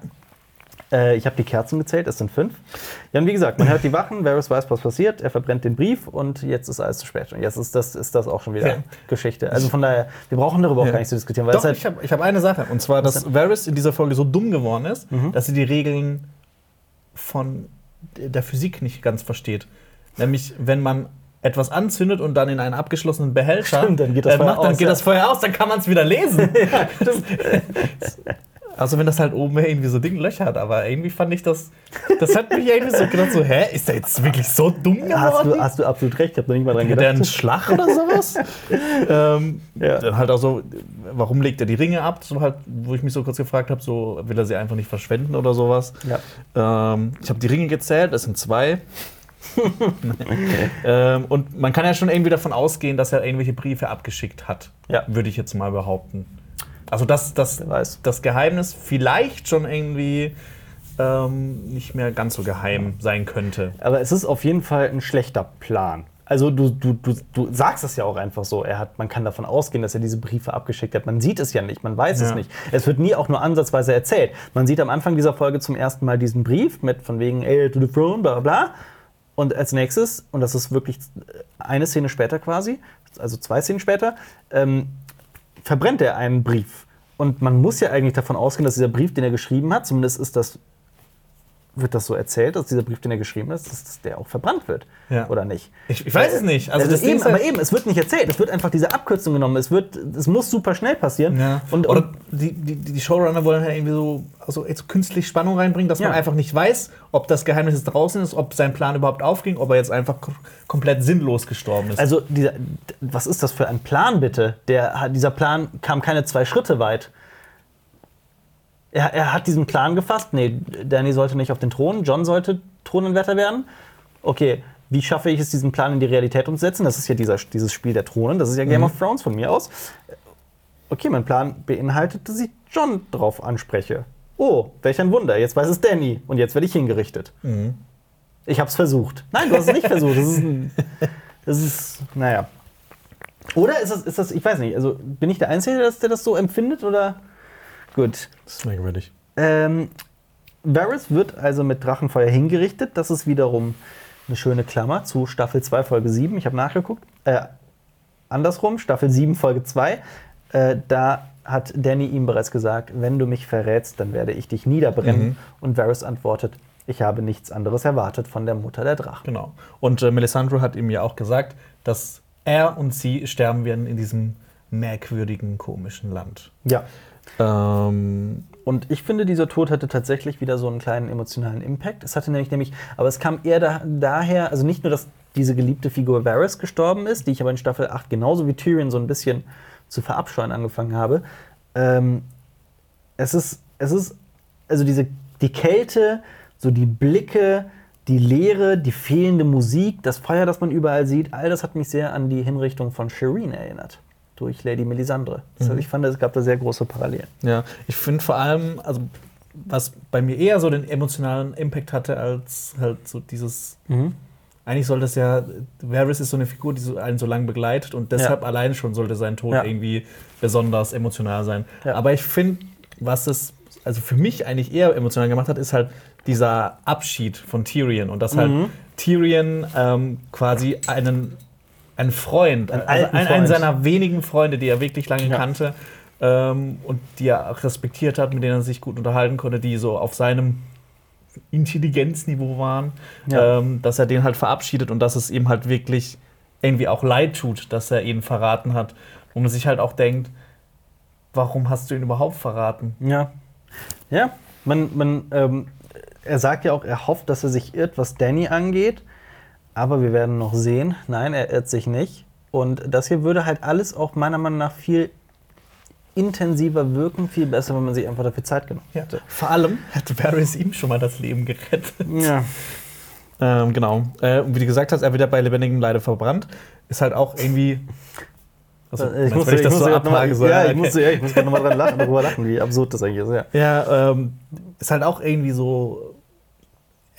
Äh, ich habe die Kerzen gezählt, es sind fünf. Ja, und wie gesagt, man hört die Wachen, Varys weiß, was passiert, er verbrennt den Brief und jetzt ist alles zu spät. Und jetzt ist das, ist das auch schon wieder Ja. Geschichte. Also von daher, wir brauchen darüber auch Ja. gar nicht zu diskutieren. Weil Doch, halt, ich habe hab eine Sache. Und zwar, dass Varys in dieser Folge so dumm geworden ist, Mhm. dass sie die Regeln von der Physik nicht ganz versteht. Nämlich, wenn man etwas anzündet und dann in einen abgeschlossenen Behälter Stimmt, dann geht das äh, Feuer macht, dann aus, geht ja. das Feuer aus, dann kann man es wieder lesen. also wenn das halt oben irgendwie so Ding Löcher hat, aber irgendwie fand ich das, das hat mich irgendwie so gedacht, so, hä, ist der jetzt wirklich so dumm geworden? hast, du, hast du absolut recht, ich habe noch nicht mal dran Hat der einen gedacht. Schlag oder sowas? ähm, Ja. Dann halt auch so, warum legt er die Ringe ab? So halt, wo ich mich so kurz gefragt habe, so will er sie einfach nicht verschwenden oder sowas. Ja. Ähm, ich habe die Ringe gezählt, es sind zwei. ähm, und man kann ja schon irgendwie davon ausgehen, dass er irgendwelche Briefe abgeschickt hat. Ja. Würde ich jetzt mal behaupten. Also, dass, weiß. das Geheimnis vielleicht schon irgendwie ähm, nicht mehr ganz so geheim sein könnte. Aber es ist auf jeden Fall ein schlechter Plan. Also du, du, du, du sagst es ja auch einfach so. Er hat, man kann davon ausgehen, dass er diese Briefe abgeschickt hat. Man sieht es ja nicht, man weiß es Ja. nicht. Es wird nie auch nur ansatzweise erzählt. Man sieht am Anfang dieser Folge zum ersten Mal diesen Brief mit von wegen Hail to the Throne, bla bla bla. Und als nächstes, und das ist wirklich eine Szene später quasi, also zwei Szenen später, ähm, verbrennt er einen Brief. Und man muss ja eigentlich davon ausgehen, dass dieser Brief, den er geschrieben hat, zumindest ist das, wird das so erzählt, dass dieser Brief, den er geschrieben hat, dass, dass der auch verbrannt wird. Ja. Oder nicht? Ich, ich weiß es nicht. Also, Also das eben, halt- aber eben, es wird nicht erzählt. Es wird einfach diese Abkürzung genommen. Es, wird, es muss super schnell passieren. Ja. Und, Oder und die, die, die Showrunner wollen halt irgendwie so also jetzt künstlich Spannung reinbringen, dass man Ja. einfach nicht weiß, ob das Geheimnis jetzt draußen ist, ob sein Plan überhaupt aufging, ob er jetzt einfach komplett sinnlos gestorben ist. also, dieser, was ist das für ein Plan, bitte? Der, dieser Plan kam keine zwei Schritte weit. Er, er hat diesen Plan gefasst. Nee, Danny sollte nicht auf den Thron, John sollte Thronanwärter werden. Okay, wie schaffe ich es, diesen Plan in die Realität umzusetzen? Das ist ja dieser, dieses Spiel der Thronen, das ist ja Game of Thrones von mir aus. Okay, mein Plan beinhaltet, dass ich John drauf anspreche. Oh, welch ein Wunder, jetzt weiß es Danny und jetzt werde ich hingerichtet. Ich habe es versucht. Nein, du hast es nicht versucht. Das ist, ein, das ist, naja. Oder ist das, ist das, ich weiß nicht, also bin ich der Einzige, der das so empfindet oder? Gut. Das ist merkwürdig. Ähm, Varys wird also mit Drachenfeuer hingerichtet. Das ist wiederum eine schöne Klammer zu Staffel 2, Folge 7. Ich habe nachgeguckt. Äh, andersrum, Staffel 7, Folge 2. Äh, da hat Danny ihm bereits gesagt, wenn du mich verrätst, dann werde ich dich niederbrennen. Mhm. Und Varys antwortet, ich habe nichts anderes erwartet von der Mutter der Drachen. Genau. Und äh, Melisandre hat ihm ja auch gesagt, dass er und sie sterben werden in diesem merkwürdigen, komischen Land. Ja. Ähm, Und ich finde, dieser Tod hatte tatsächlich wieder so einen kleinen emotionalen Impact. Es hatte nämlich, nämlich aber es kam eher da, daher, also nicht nur, dass diese geliebte Figur Varys gestorben ist, die ich aber in Staffel 8 genauso wie Tyrion so ein bisschen zu verabscheuen angefangen habe. Ähm, es ist, es ist, also diese, die Kälte, so die Blicke, die Leere, die fehlende Musik, das Feuer, das man überall sieht, all das hat mich sehr an die Hinrichtung von Shireen erinnert. Durch Lady Melisandre. Also ich fand, es gab da sehr große Parallelen. ja, ich finde vor allem, also was bei mir eher so den emotionalen Impact hatte, als halt so dieses. Eigentlich soll das ja, Varys ist so eine Figur, die einen so lange begleitet und deshalb Ja. allein schon sollte sein Tod Ja. irgendwie besonders emotional sein. Ja. Aber ich finde, was es also für mich eigentlich eher emotional gemacht hat, ist halt dieser Abschied von Tyrion und dass halt Mhm. Tyrion ähm, quasi einen, einen Freund, Einen also einen Freund. seiner wenigen Freunde, die er wirklich lange Ja. kannte ähm, und die er auch respektiert hat, mit denen er sich gut unterhalten konnte, die so auf seinem Intelligenzniveau waren, Ja. ähm, dass er den halt verabschiedet und dass es ihm halt wirklich irgendwie auch leid tut, dass er ihn verraten hat. Wo man sich halt auch denkt, warum hast du ihn überhaupt verraten? Ja. Ja, man, man, ähm, er sagt ja auch, er hofft, dass er sich irrt, was Danny angeht. Aber wir werden noch sehen. Nein, er irrt sich nicht. Und das hier würde halt alles auch meiner Meinung nach viel intensiver wirken, viel besser, wenn man sich einfach dafür Zeit genommen Ja. hätte. Vor allem hat Varys ihm schon mal das Leben gerettet. Ja. Ähm, genau. Äh, und wie du gesagt hast, er wird ja bei lebendigem Leibe verbrannt. Ist halt auch irgendwie. Also, Äh, ich meinst, musste, ich das musste so mal, so, ja, ich okay. musste, ja, ich musste grad noch mal dran lachen, darüber lachen, wie absurd das eigentlich ist. Ja. Ja, ähm, ist halt auch irgendwie so.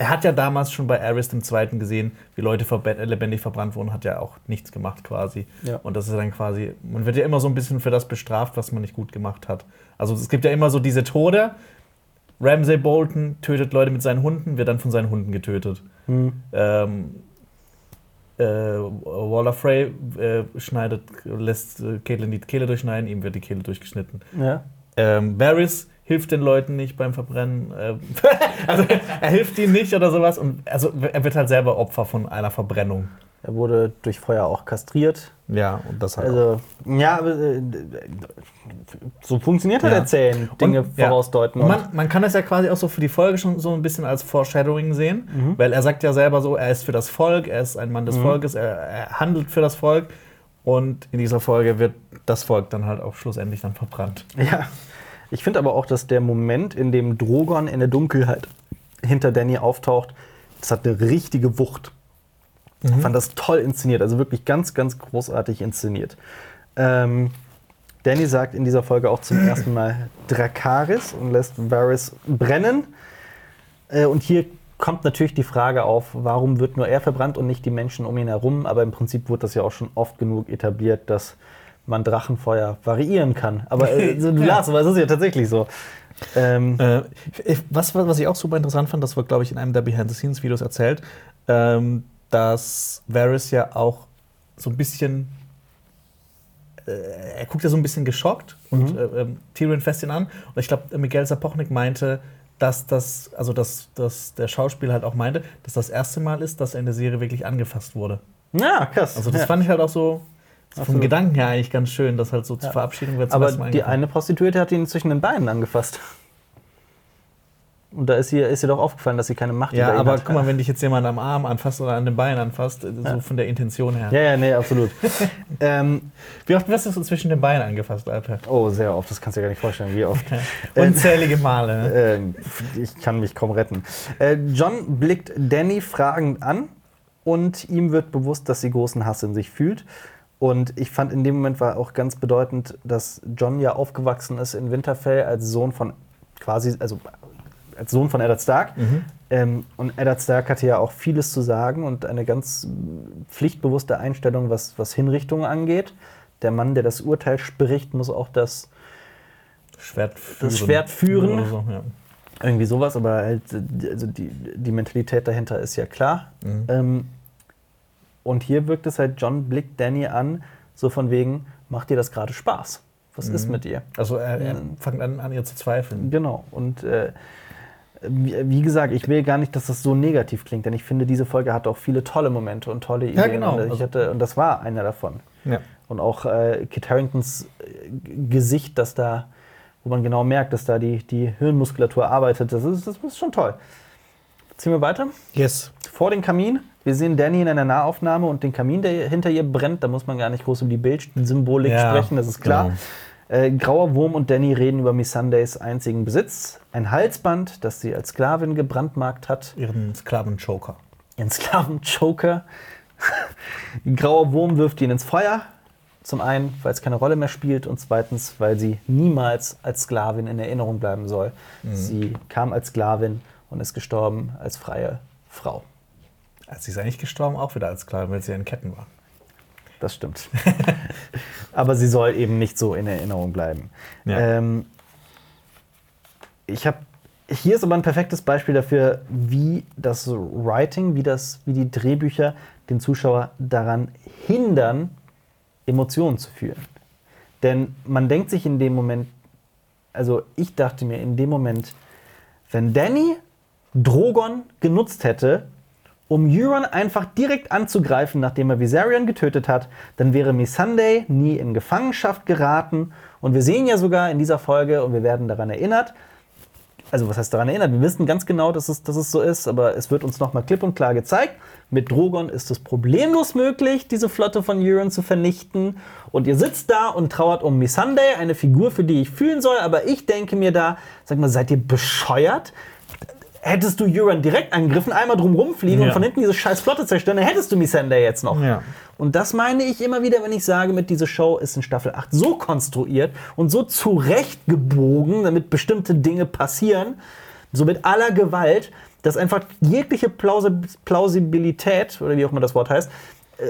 Er hat ja damals schon bei Aris dem Zweiten gesehen, wie Leute äh, lebendig verbrannt wurden, hat ja auch nichts gemacht quasi. Ja. Und das ist dann quasi, man wird ja immer so ein bisschen für das bestraft, was man nicht gut gemacht hat. Also es gibt ja immer so diese Tode. Ramsay Bolton tötet Leute mit seinen Hunden, wird dann von seinen Hunden getötet. Hm. Ähm, äh, Waller Frey äh, schneidet, lässt äh, Caitlin die Kehle durchschneiden, ihm wird die Kehle durchgeschnitten. Ja. Ähm, Varys hilft den Leuten nicht beim Verbrennen. Äh, also er hilft ihnen nicht oder sowas. Und also er wird halt selber Opfer von einer Verbrennung. Er wurde durch Feuer auch kastriert. Ja, und das halt. auch. Also, ja, aber äh, so funktioniert halt Ja. erzählen, Dinge Und, ja. vorausdeuten. Und man, man kann das ja quasi auch so für die Folge schon so ein bisschen als Foreshadowing sehen, Mhm. weil er sagt ja selber so, er ist für das Volk, er ist ein Mann des Volkes, er, er handelt für das Volk und in dieser Folge wird das Volk dann halt auch schlussendlich dann verbrannt. Ja, ich finde aber auch, dass der Moment, in dem Drogon in der Dunkelheit hinter Danny auftaucht, das hat eine richtige Wucht. Ich fand das toll inszeniert, also wirklich ganz, ganz großartig inszeniert. Ähm, Danny sagt in dieser Folge auch zum ersten Mal Drakaris und lässt Varys brennen. Äh, und hier kommt natürlich die Frage auf, warum wird nur er verbrannt und nicht die Menschen um ihn herum? Aber im Prinzip wurde das ja auch schon oft genug etabliert, dass man Drachenfeuer variieren kann. Aber äh, so, du Ja. lachst, aber es ist ja tatsächlich so. Ähm, Äh, was, was ich auch super interessant fand, das wird, glaube ich, in einem der Behind-the-Scenes-Videos erzählt, ähm, dass Varys ja auch so ein bisschen. Äh, er guckt ja so ein bisschen geschockt und äh, ähm, Tyrion fässt ihn an. Und ich glaube, Miguel Sapochnik meinte, dass das, also dass, dass der Schauspieler halt auch meinte, dass das erste Mal ist, dass er in der Serie wirklich angefasst wurde. ja, krass. Also das ja. fand ich halt auch so vom Absolut. Gedanken her eigentlich ganz schön, dass halt so zur Ja. Verabschiedung wird Aber die eine Prostituierte hat ihn zwischen den Beinen angefasst. Und da ist ihr, ist ihr doch aufgefallen, dass sie keine Macht Ja, über ihn aber hat. guck mal, wenn dich jetzt jemand am Arm anfasst oder an den Beinen anfasst, äh, so von der Intention her. Ja, ja, nee, absolut. ähm, Wie oft wirst du so zwischen den Beinen angefasst, Alter? oh, sehr oft, das kannst du dir gar nicht vorstellen, wie oft. Unzählige Male. ne? Ähm, ich kann mich kaum retten. Äh, John blickt Danny fragend an und ihm wird bewusst, dass sie großen Hass in sich fühlt. Und ich fand in dem Moment war auch ganz bedeutend, dass John ja aufgewachsen ist in Winterfell als Sohn von quasi, also als Sohn von Eddard Stark. Ähm, und Eddard Stark hatte ja auch vieles zu sagen und eine ganz pflichtbewusste Einstellung, was, was Hinrichtungen angeht. Der Mann, der das Urteil spricht, muss auch das Schwert führen. Das Schwert führen. So, ja. irgendwie sowas, aber halt, also die, die Mentalität dahinter ist ja klar. Mhm. Ähm, und hier wirkt es halt, John blickt Danny an, so von wegen, macht dir das gerade Spaß? Was ist mit dir? Also er, er Ja. fängt an, an ihr zu zweifeln. Genau. Und äh, wie, gesagt, ich will gar nicht, dass das so negativ klingt, denn ich finde, diese Folge hat auch viele tolle Momente und tolle Ideen. Ja, genau. Und, ich hatte, und das war einer davon. Ja. Und auch äh, Kit Harringtons äh, Gesicht, das da, wo man genau merkt, dass da die, die Hirnmuskulatur arbeitet, das ist, das ist schon toll. Ziehen wir weiter. Yes. Vor dem Kamin. Wir sehen Danny in einer Nahaufnahme und den Kamin, der hinter ihr brennt. Da muss man gar nicht groß um die Bildsymbolik Ja, sprechen, das ist klar. genau. Äh, Grauer Wurm und Danny reden über Miss Sundays einzigen Besitz. Ein Halsband, das sie als Sklavin gebrandmarkt hat. Ihren Sklaven-Joker. Ihren Sklaven-Choker. Grauer Wurm wirft ihn ins Feuer. Zum einen, weil es keine Rolle mehr spielt und zweitens, weil sie niemals als Sklavin in Erinnerung bleiben soll. Sie kam als Sklavin und ist gestorben als freie Frau. Als sie ist eigentlich gestorben, auch wieder als Sklave, weil sie in Ketten war. Das stimmt. Aber sie soll eben nicht so in Erinnerung bleiben. Ja. Ähm, ich habe hier ist aber ein perfektes Beispiel dafür, wie das Writing, wie, das, wie die Drehbücher den Zuschauer daran hindern, Emotionen zu fühlen. Denn man denkt sich in dem Moment, also ich dachte mir in dem Moment, wenn Danny Drogon genutzt hätte, um Euron einfach direkt anzugreifen, nachdem er Viserion getötet hat, dann wäre Missandei nie in Gefangenschaft geraten. Und wir sehen ja sogar in dieser Folge, und wir werden daran erinnert, also was heißt daran erinnert? Wir wissen ganz genau, dass es, dass es so ist, aber es wird uns nochmal klipp und klar gezeigt. Mit Drogon ist es problemlos möglich, diese Flotte von Euron zu vernichten. Und ihr sitzt da und trauert um Missandei, eine Figur, für die ich fühlen soll. Aber ich denke mir da, sag mal, seid ihr bescheuert? Hättest du Euron direkt angegriffen, einmal drum rumfliegen und Ja. von hinten diese scheiß Flotte zerstören, dann hättest du Missandei jetzt noch. Ja. Und das meine ich immer wieder, wenn ich sage, mit dieser Show ist in Staffel 8 so konstruiert und so zurechtgebogen, damit bestimmte Dinge passieren, so mit aller Gewalt, dass einfach jegliche Plausi Plausibilität, oder wie auch immer das Wort heißt, äh,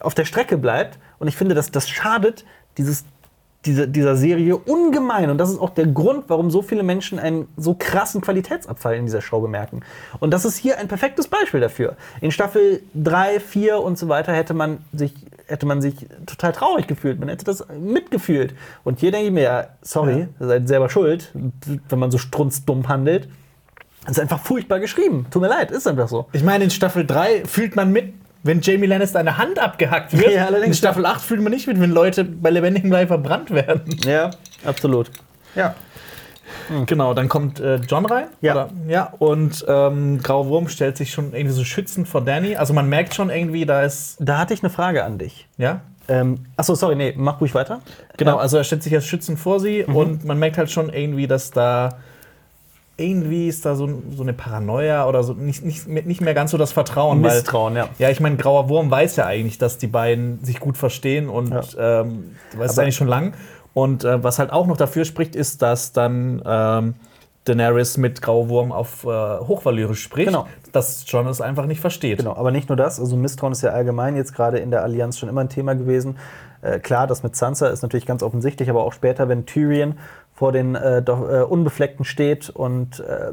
auf der Strecke bleibt. Und ich finde, dass das schadet dieses, diese, dieser Serie ungemein. Und das ist auch der Grund, warum so viele Menschen einen so krassen Qualitätsabfall in dieser Show bemerken. Und das ist hier ein perfektes Beispiel dafür. In Staffel 3, 4 und so weiter hätte man sich, hätte man sich total traurig gefühlt. Man hätte das mitgefühlt. Und hier denke ich mir, ja, sorry, ihr seid selber schuld, wenn man so strunzdumm handelt. Das ist einfach furchtbar geschrieben. Tut mir leid, ist einfach so. Ich meine, in Staffel 3 fühlt man mit, wenn Jamie Lannister eine Hand abgehackt wird. Ja, in Staffel 8 fühlt man nicht mit, wenn Leute bei lebendigem Leib verbrannt werden. Ja, absolut. Ja. Genau, dann kommt äh, John rein. Ja. Oder? ja und ähm, Grauer Wurm stellt sich schon irgendwie so schützend vor Danny. Also man merkt schon irgendwie, da ist. Da hatte ich eine Frage an dich. Ja? Ähm, achso, sorry, nee, mach ruhig weiter. Genau, Ja. Mhm. also er stellt sich als schützend vor sie und man merkt halt schon irgendwie, dass da irgendwie ist da so, so eine Paranoia oder so nicht, nicht, nicht mehr ganz so das Vertrauen. Misstrauen, ja. weil, ja. ich meine, Grauer Wurm weiß ja eigentlich, dass die beiden sich gut verstehen und Ja. ähm, weiß es eigentlich schon lang. Und äh, was halt auch noch dafür spricht, ist, dass dann ähm, Daenerys mit Grauer Wurm auf äh, Hochvalyrisch spricht, Genau. dass John es einfach nicht versteht. Genau, aber nicht nur das, also Misstrauen ist ja allgemein jetzt gerade in der Allianz schon immer ein Thema gewesen. Äh, klar, das mit Sansa ist natürlich ganz offensichtlich, aber auch später, wenn Tyrion vor den äh, doch, äh, Unbefleckten steht und äh,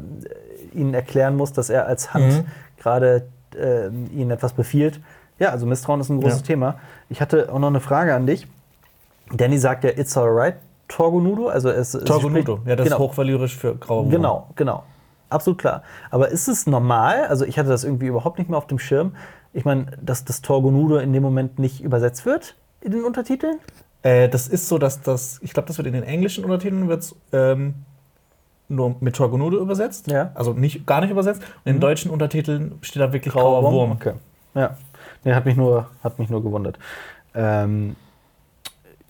ihnen erklären muss, dass er als Hand Mhm. gerade äh, ihnen etwas befiehlt. Ja, also Misstrauen ist ein großes Ja. Thema. Ich hatte auch noch eine Frage an dich. Danny sagt ja, it's alright, Torgonudo. Also es, Torgonudo, spricht- ja, das genau. ist Hochvalyrisch für Grauer Wurm. Genau, genau. Absolut klar. Aber ist es normal? Also ich hatte das irgendwie überhaupt nicht mehr auf dem Schirm. Ich meine, dass das Torgonudo in dem Moment nicht übersetzt wird in den Untertiteln? Äh, das ist so, dass das, ich glaube, das wird in den englischen Untertiteln wird's, ähm, nur mit Torgonudo übersetzt. Ja. Also nicht, gar nicht übersetzt. Und in den deutschen Untertiteln steht da wirklich grauer, Wurm. Okay. Ja. Nee, hat mich nur, hat mich nur gewundert. Ähm,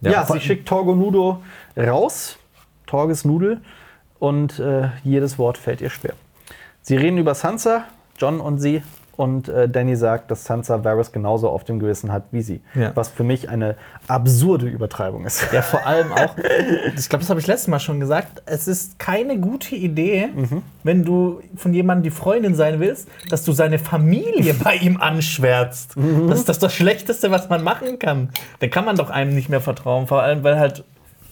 ja, Ja, sie schickt Torgonudo raus, Torges Nudel, und äh, jedes Wort fällt ihr schwer. Sie reden über Sansa, John und sie, und äh, Danny sagt, dass Sansa Varys genauso auf dem Gewissen hat wie sie. Ja. Was für mich eine absurde Übertreibung ist. Ja, vor allem auch, ich glaube, das habe ich letztes Mal schon gesagt, es ist keine gute Idee, wenn du von jemandem die Freundin sein willst, dass du seine Familie bei ihm anschwärzt. Das ist das, das Schlechteste, was man machen kann. Dann kann man doch einem nicht mehr vertrauen, vor allem, weil halt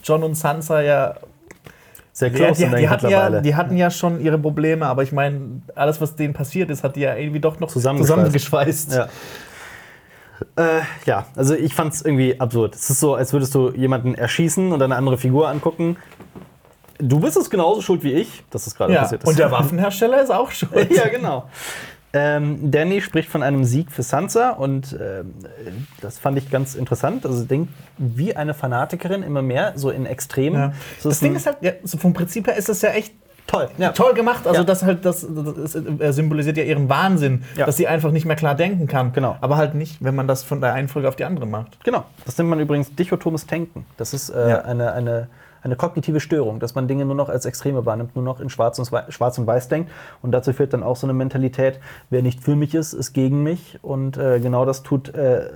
John und Sansa ja Sehr die, close die, sind die, eigentlich hatten ja, die hatten ja schon ihre Probleme, aber ich meine, alles, was denen passiert ist, hat die ja irgendwie doch noch Zusammengeschweißt. zusammengeschweißt. Ja. Äh, ja, also ich fand es irgendwie absurd. Es ist so, als würdest du jemanden erschießen und eine andere Figur angucken. Du bist es genauso schuld wie ich, dass es gerade Ja, passiert ist. und der Waffenhersteller ist auch schuld. ja, genau. Ähm, Danny spricht von einem Sieg für Sansa und ähm, das fand ich ganz interessant. Also denkt wie eine Fanatikerin immer mehr, so in Extremen. Ja. So Das ist Ding ist halt, ja, so vom Prinzip her ist das ja echt toll. Ja. toll gemacht. Also Ja. das halt, das, das äh, symbolisiert ja ihren Wahnsinn, Ja. dass sie einfach nicht mehr klar denken kann. Genau. Aber halt nicht, wenn man das von der einen Folge auf die andere macht. Genau. Das nennt man übrigens dichotomes Denken. Das ist äh, eine, eine, eine kognitive Störung, dass man Dinge nur noch als Extreme wahrnimmt, nur noch in Schwarz und, Wei- Schwarz und Weiß denkt. Und dazu führt dann auch so eine Mentalität, wer nicht für mich ist, ist gegen mich. Und äh, genau das tut äh, äh,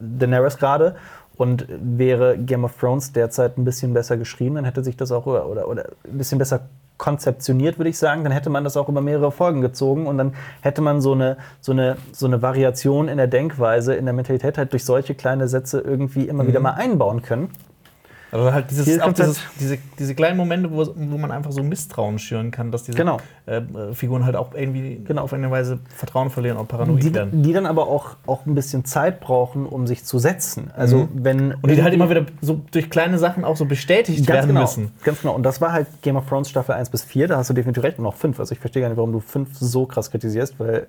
Daenerys gerade. Und wäre Game of Thrones derzeit ein bisschen besser geschrieben, dann hätte sich das auch oder, oder, oder ein bisschen besser konzeptioniert, würde ich sagen, dann hätte man das auch über mehrere Folgen gezogen und dann hätte man so eine, so eine, so eine Variation in der Denkweise, in der Mentalität halt durch solche kleine Sätze irgendwie immer wieder mal einbauen können. Also halt dieses, auch kommt halt- dieses, diese, diese kleinen Momente, wo, wo man einfach so Misstrauen schüren kann, dass diese Genau. äh, Figuren halt auch irgendwie Genau. auf eine Weise Vertrauen verlieren und paranoid Die, werden. die dann aber auch, auch ein bisschen Zeit brauchen, um sich zu setzen. Also wenn Mhm. Und die halt immer wieder so durch kleine Sachen auch so bestätigt werden genau, müssen. ganz genau. Und das war halt Game of Thrones Staffel 1 bis 4, da hast du definitiv recht. Und auch 5. Also ich verstehe gar nicht, warum du 5 so krass kritisierst, weil,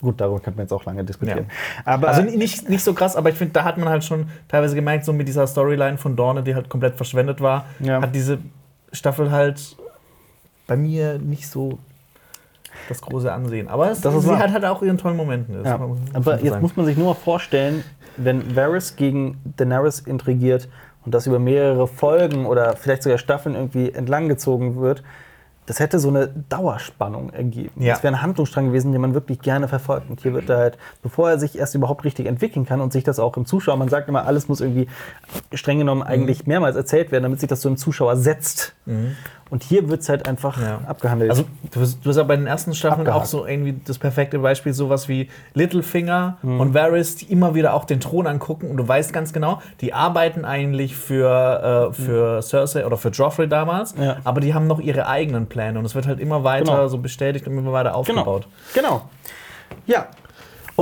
gut, darüber könnten wir jetzt auch lange diskutieren. Aber Also nicht, nicht so krass, aber ich finde, da hat man halt schon teilweise gemerkt, so mit dieser Storyline von Dorne, die halt komplett verschwendet war, Ja. hat diese Staffel halt bei mir nicht so das große Ansehen. Aber es, Das ist sie wahr. hat halt auch ihren tollen Momenten. Ja. man Aber jetzt sagen. muss man sich nur mal vorstellen, wenn Varys gegen Daenerys intrigiert und das über mehrere Folgen oder vielleicht sogar Staffeln irgendwie entlanggezogen wird, das hätte so eine Dauerspannung ergeben. Ja. Das wäre ein Handlungsstrang gewesen, den man wirklich gerne verfolgt. Und hier wird er halt, bevor er sich erst überhaupt richtig entwickeln kann und sich das auch im Zuschauer, man sagt immer, alles muss irgendwie streng genommen eigentlich mehrmals erzählt werden, damit sich das so im Zuschauer setzt. Und hier wird es halt einfach Mhm. Ja. abgehandelt. Also, du hast, du hast ja bei den ersten Staffeln Abgehakt. auch so irgendwie das perfekte Beispiel, sowas wie Littlefinger Mhm. und Varys, die immer wieder auch den Thron angucken und du weißt ganz genau, die arbeiten eigentlich für, äh, für Cersei oder für Joffrey damals, Ja. aber die haben noch ihre eigenen Pläne und es wird halt immer weiter Genau. so bestätigt und immer weiter aufgebaut. Genau. Ja.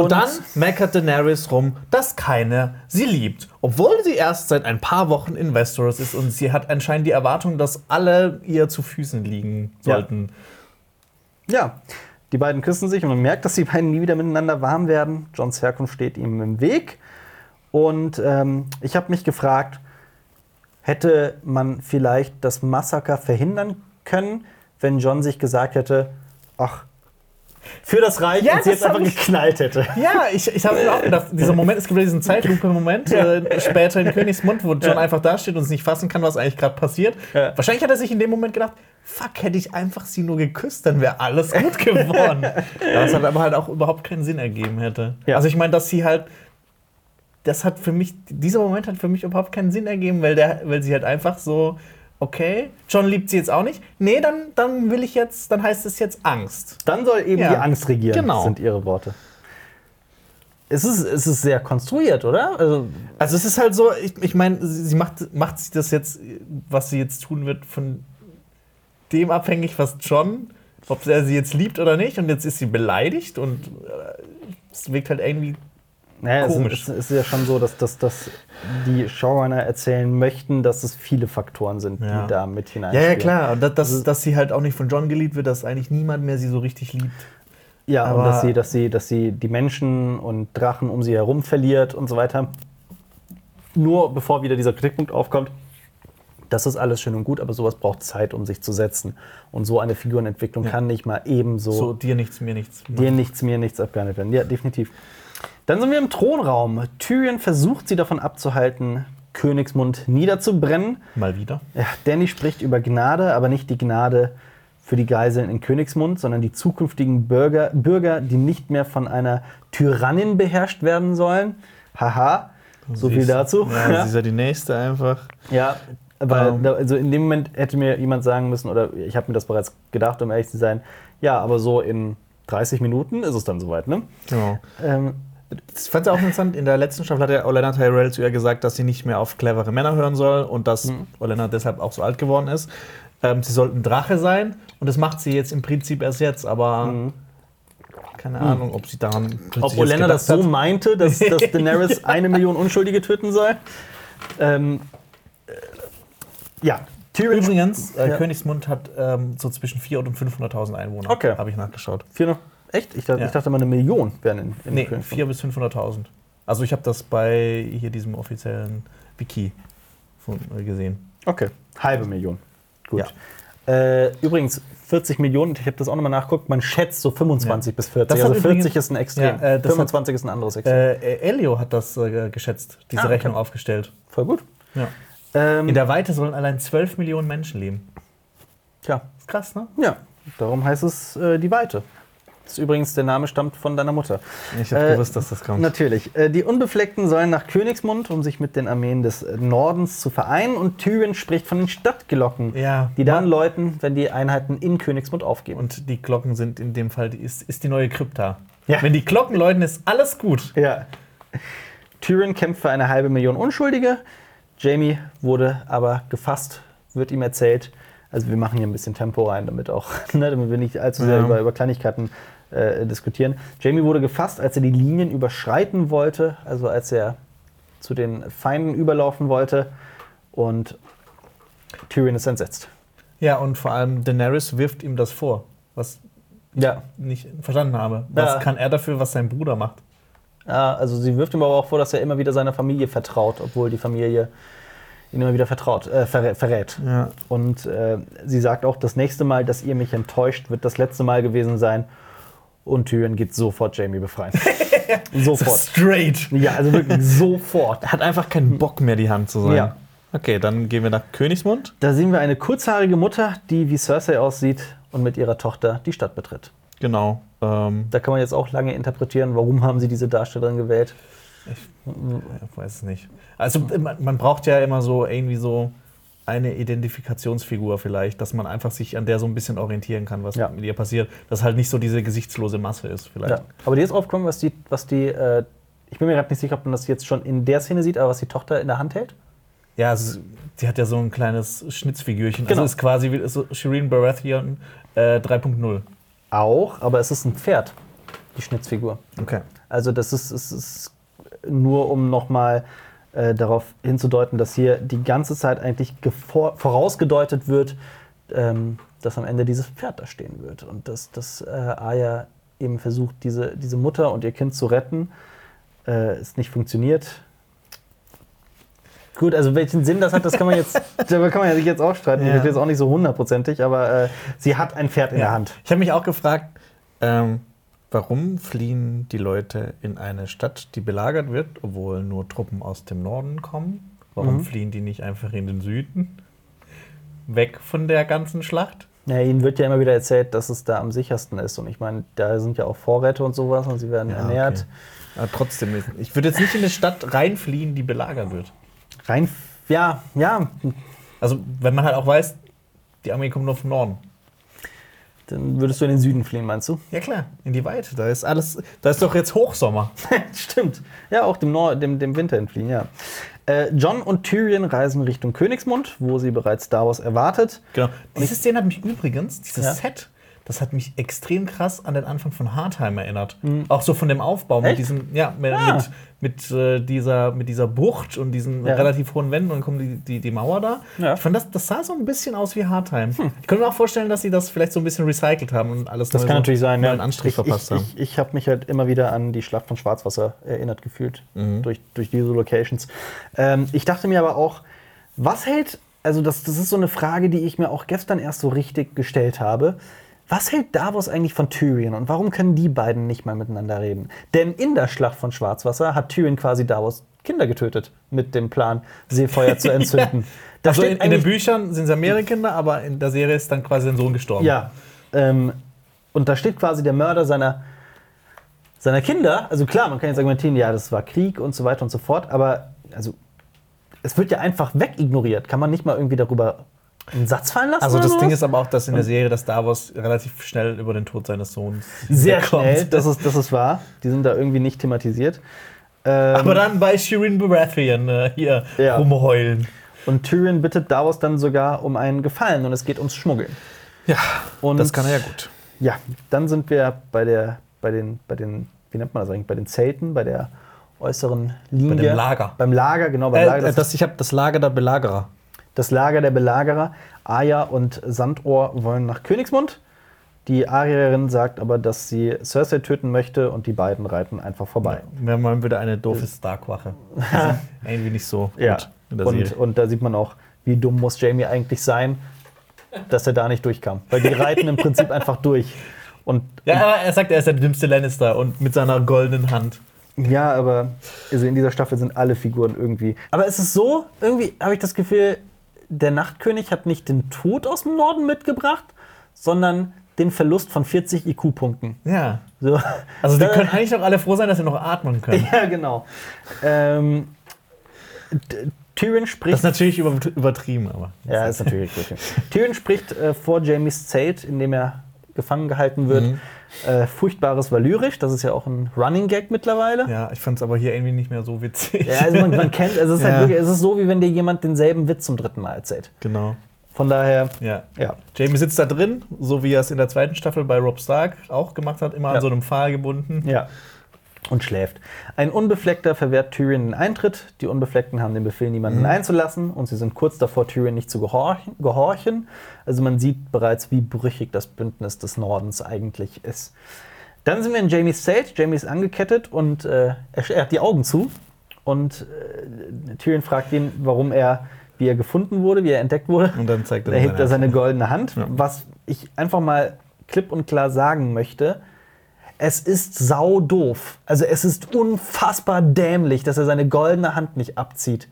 Und, dann meckert Daenerys rum, dass keiner sie liebt. Obwohl sie erst seit ein paar Wochen in Westeros ist und sie hat anscheinend die Erwartung, dass alle ihr zu Füßen liegen Ja. sollten. Ja, die beiden küssen sich und man merkt, dass die beiden nie wieder miteinander warm werden. Johns Herkunft steht ihm im Weg. Und ähm, ich habe mich gefragt, hätte man vielleicht das Massaker verhindern können, wenn John sich gesagt hätte, ach, für das Reich Ja, und sie das jetzt einfach ich- geknallt hätte. Ja, ich, ich habe mir auch gedacht, dieser Moment, es gibt ja diesen Zeitlupe-Moment äh, später in Königsmund, wo John Ja. einfach dasteht und es nicht fassen kann, was eigentlich gerade passiert. Ja. Wahrscheinlich hat er sich in dem Moment gedacht, fuck, hätte ich einfach sie nur geküsst, dann wäre alles gut geworden. ja, das hat aber halt auch überhaupt keinen Sinn ergeben hätte. Ja. Also ich meine, dass sie halt, das hat für mich, dieser Moment hat für mich überhaupt keinen Sinn ergeben, weil, der, weil sie halt einfach so, okay, John liebt sie jetzt auch nicht. Nee, dann, dann will ich jetzt, dann heißt es jetzt Angst. Dann soll eben Ja. die Angst regieren, Genau. sind ihre Worte. Es ist, es ist sehr konstruiert, oder? Also, Also es ist halt so, ich, ich meine, sie macht, macht sie das jetzt, was sie jetzt tun wird, von dem abhängig, was John, ob er sie jetzt liebt oder nicht. Und jetzt ist sie beleidigt und äh, es wirkt halt irgendwie. Naja, Komisch. Es, es ist ja schon so, dass, dass, dass die Showrunner erzählen möchten, dass es viele Faktoren sind, Ja. die da mit Ja, hineinspielen. ja, klar. Und dass, dass, dass sie halt auch nicht von John geliebt wird, dass eigentlich niemand mehr sie so richtig liebt. Ja, und Aber- dass sie, dass, sie, dass sie die Menschen und Drachen um sie herum verliert und so weiter. Nur bevor wieder dieser Kritikpunkt aufkommt, das ist alles schön und gut, aber sowas braucht Zeit, um sich zu setzen. Und so eine Figurenentwicklung Ja. kann nicht mal ebenso So, dir nichts, mir nichts. dir nichts, mir nichts abgehandelt werden. Ja, definitiv. Dann sind wir im Thronraum. Tyrion versucht sie davon abzuhalten, Königsmund niederzubrennen. Mal wieder. Ja, Danny spricht über Gnade, aber nicht die Gnade für die Geiseln in Königsmund, sondern die zukünftigen Bürger, Bürger, die nicht mehr von einer Tyrannin beherrscht werden sollen. Haha, so viel dazu. Ja, sie ist ja die nächste einfach. Ja, weil Ähm. da, also in dem Moment hätte mir jemand sagen müssen, oder ich habe mir das bereits gedacht, um ehrlich zu sein, ja, aber so in 30 Minuten ist es dann soweit, ne? Genau. Ähm, Ich fand es auch interessant, in der letzten Staffel hat ja Olenna Tyrell zu ihr gesagt, dass sie nicht mehr auf clevere Männer hören soll und dass Mhm. Olenna deshalb auch so alt geworden ist. Ähm, sie sollte ein Drache sein und das macht sie jetzt im Prinzip erst jetzt, aber keine Ahnung, ob sie daran Mhm. ob Olenna das so hat. meinte, dass, dass Daenerys eine Million Unschuldige töten soll. Ähm, äh, ja, Tyrion. Übrigens, äh, Ja. Königsmund hat ähm, so zwischen 400.000 und 500.000 Einwohner. Okay. Habe ich nachgeschaut. Vier noch, echt? Ich dachte, Ja. ich dachte mal eine Million wären in, in Nee, Königsmund. 400.000 bis 500.000. Also ich habe das bei hier diesem offiziellen Wiki von, äh, gesehen. Okay, halbe Million. Gut. Ja. Äh, übrigens, 40 Millionen, ich habe das auch nochmal nachgeguckt, man schätzt so 25 Ja. bis 40. Das also 40 übrigens- ist ein Extrem. Ja, äh, das hat- 25 ist ein anderes Extrem. Äh, Elio hat das äh, geschätzt, diese Ah, okay. Rechnung aufgestellt. Voll gut. Ja. Ähm, In der Weite sollen allein 12 Millionen Menschen leben. tja, Ist krass, ne? ja, darum heißt es äh, die Weite. Das ist übrigens, der Name stammt von deiner Mutter. Ich habe Äh, gewusst, dass das kommt. Natürlich. Äh, die Unbefleckten sollen nach Königsmund, um sich mit den Armeen des Nordens zu vereinen. Und Tyrion spricht von den Stadtglocken, Ja. die dann läuten, wenn die Einheiten in Königsmund aufgeben. Und die Glocken sind in dem Fall, die ist, ist die neue Krypta. Ja. Wenn die Glocken läuten, ist alles gut. Ja. Tyrion kämpft für eine halbe Million Unschuldige. Jamie wurde aber gefasst, wird ihm erzählt. Also wir machen hier ein bisschen Tempo rein, damit auch, ne, damit wir nicht allzu sehr Ja. über, über Kleinigkeiten äh, diskutieren. Jamie wurde gefasst, als er die Linien überschreiten wollte, also als er zu den Feinden überlaufen wollte. Und Tyrion ist entsetzt. Ja, und vor allem Daenerys wirft ihm das vor, was Ja. ich nicht verstanden habe. Was Ja. kann er dafür, was sein Bruder macht? Ja, also sie wirft ihm aber auch vor, dass er immer wieder seiner Familie vertraut, obwohl die Familie ihn immer wieder vertraut, äh, verrä verrät. Ja. Und äh, sie sagt auch, das nächste Mal, dass ihr mich enttäuscht, wird das letzte Mal gewesen sein. Und Tyrion geht sofort Jamie befreien. sofort. Straight. Ja, also wirklich sofort. Er hat einfach keinen Bock mehr, die Hand zu sein. Ja. Okay, dann gehen wir nach Königsmund. Da sehen wir eine kurzhaarige Mutter, die wie Cersei aussieht und mit ihrer Tochter die Stadt betritt. Genau. Ähm, Da kann man jetzt auch lange interpretieren, warum haben sie diese Darstellerin gewählt. ich weiß es nicht. Also man, man braucht ja immer so irgendwie so eine Identifikationsfigur vielleicht, dass man einfach sich an der so ein bisschen orientieren kann, was Ja. mit ihr passiert. Dass halt nicht so diese gesichtslose Masse ist vielleicht. Ja. Aber dir ist aufgekommen, was die, was die äh, ich bin mir gerade nicht sicher, ob man das jetzt schon in der Szene sieht, aber was die Tochter in der Hand hält. Ja, es, die hat ja so ein kleines Schnitzfigürchen. Genau. Also ist quasi wie so Shireen Baratheon äh, 3.0. Auch, aber es ist ein Pferd, die Schnitzfigur. Okay. Also das ist, es ist nur, um nochmal äh, darauf hinzudeuten, dass hier die ganze Zeit eigentlich vorausgedeutet wird, ähm, dass am Ende dieses Pferd da stehen wird. Und dass, dass äh, Arya eben versucht, diese, diese Mutter und ihr Kind zu retten. Äh, es nicht funktioniert. Gut, also welchen Sinn das hat, das kann man jetzt, darüber kann man ja sich jetzt auch streiten. Ich Ja. verstehe es auch nicht so hundertprozentig, aber äh, sie hat ein Pferd in der Hand. Ich habe mich auch gefragt, ähm, warum fliehen die Leute in eine Stadt, die belagert wird, obwohl nur Truppen aus dem Norden kommen? Warum Mhm. fliehen die nicht einfach in den Süden? Weg von der ganzen Schlacht? Ja, ihnen wird ja immer wieder erzählt, dass es da am sichersten ist. Und ich meine, da sind ja auch Vorräte und sowas und sie werden ernährt. okay. Aber trotzdem, ich würde jetzt nicht in eine Stadt reinfliehen, die belagert wird. Rein, ja, ja, Also, wenn man halt auch weiß, die Armee kommt nur vom Norden. Dann würdest du in den Süden fliehen, meinst du? Ja klar, in die Weite. Da ist alles, da ist doch jetzt Hochsommer. Stimmt. Ja, auch dem, Nor dem, dem Winter entfliehen, ja. Äh, John und Tyrion reisen Richtung Königsmund, wo sie bereits Star Wars erwartet. Genau. Diese Szene hat mich übrigens, dieses Ja. Set, das hat mich extrem krass an den Anfang von Hardtime erinnert. Auch so von dem Aufbau mit Echt? diesem, ja, mit, Ah. mit, mit, äh, dieser, mit dieser Bucht und diesen Ja. relativ hohen Wänden und dann kommt die, die, die Mauer da. Ja. Hm. Ich fand, das, das sah so ein bisschen aus wie Hardtime. Ich könnte mir auch vorstellen, dass sie das vielleicht so ein bisschen recycelt haben und alles Das kann so natürlich sein, ja. einen Anstrich ich verpasst ich, haben. ich, ich habe mich halt immer wieder an die Schlacht von Schwarzwasser erinnert gefühlt, Mhm. durch, durch diese Locations. Ähm, ich dachte mir aber auch, was hält, also das, das ist so eine Frage, die ich mir auch gestern erst so richtig gestellt habe. Was hält Davos eigentlich von Tyrion und warum können die beiden nicht mal miteinander reden? Denn in der Schlacht von Schwarzwasser hat Tyrion quasi Davos Kinder getötet mit dem Plan, Seefeuer zu entzünden. Da Also in, steht in den Büchern sind es ja mehrere Kinder, aber in der Serie ist dann quasi sein Sohn gestorben. Ja. Ähm, und da steht quasi der Mörder seiner, seiner Kinder. Also klar, man kann jetzt argumentieren, ja, das war Krieg und so weiter und so fort, aber also es wird ja einfach wegignoriert. Kann man nicht mal irgendwie darüber einen Satz fallen lassen? Also das? Ding ist aber auch, dass in der Serie, dass Davos relativ schnell über den Tod seines Sohns sehr wegkommt. schnell, das ist, das ist wahr. Die sind da irgendwie nicht thematisiert. Ähm, Aber dann bei Shirin Baratheon äh, hier Ja. rumheulen. und Tyrion bittet Davos dann sogar um einen Gefallen und es geht ums Schmuggeln. Ja, Und das kann er ja gut. Ja, dann sind wir bei der, bei den, bei den, wie nennt man das eigentlich, bei den Zelten, bei der äußeren Linie. dem Lager. Beim Lager, genau, beim Lager. Äh, Das, das, ich habe das Lager der Belagerer. Das Lager der Belagerer. Arya und Sandohr wollen nach Königsmund. Die Arierin sagt aber, dass sie Cersei töten möchte und die beiden reiten einfach vorbei. Wir haben mal wieder eine doofe Stark-Wache. Sind Irgendwie nicht so Ja, gut und, und da sieht man auch, wie dumm muss Jamie eigentlich sein, dass er da nicht durchkam. Weil die reiten im Prinzip einfach durch. Und Ja, er sagt, er ist der dümmste Lannister und mit seiner goldenen Hand. Ja, aber also in dieser Staffel sind alle Figuren irgendwie. Aber es ist so, irgendwie habe ich das Gefühl, der Nachtkönig hat nicht den Tod aus dem Norden mitgebracht, sondern den Verlust von 40 IQ-Punkten. Ja. So. Also die Da- können eigentlich doch alle froh sein, dass sie noch atmen können. Ja, genau. Ähm, Tyrion spricht. Das ist natürlich über, übertrieben, aber. Ja, ist natürlich. Tyrion spricht äh, vor Jamies Zelt, in dem er gefangen gehalten wird. Mhm. Äh, Furchtbares Valyrisch, das ist ja auch ein Running Gag mittlerweile. Ja, ich fand es aber hier irgendwie nicht mehr so witzig. Ja, also man, man kennt, es ist Ja. halt wirklich, es ist so, wie wenn dir jemand denselben Witz zum dritten Mal erzählt. Genau. Von daher, Ja. ja. Jamie sitzt da drin, so wie er es in der zweiten Staffel bei Rob Stark auch gemacht hat, immer Ja. an so einem Pfahl gebunden. Ja. Und schläft. Ein Unbefleckter verwehrt Tyrion den Eintritt. Die Unbefleckten haben den Befehl, niemanden einzulassen. Und sie sind kurz davor, Tyrion nicht zu gehorchen, gehorchen. Also man sieht bereits, wie brüchig das Bündnis des Nordens eigentlich ist. Dann sind wir in Jamies Zelt. Jamie ist angekettet und äh, er, er hat die Augen zu. Und äh, Tyrion fragt ihn, warum er, wie er gefunden wurde, wie er entdeckt wurde. Und dann zeigt er Da hebt er seine seine goldene Hand. Ja. Was ich einfach mal klipp und klar sagen möchte, es ist sau doof. Also es ist unfassbar dämlich, dass er seine goldene Hand nicht abzieht.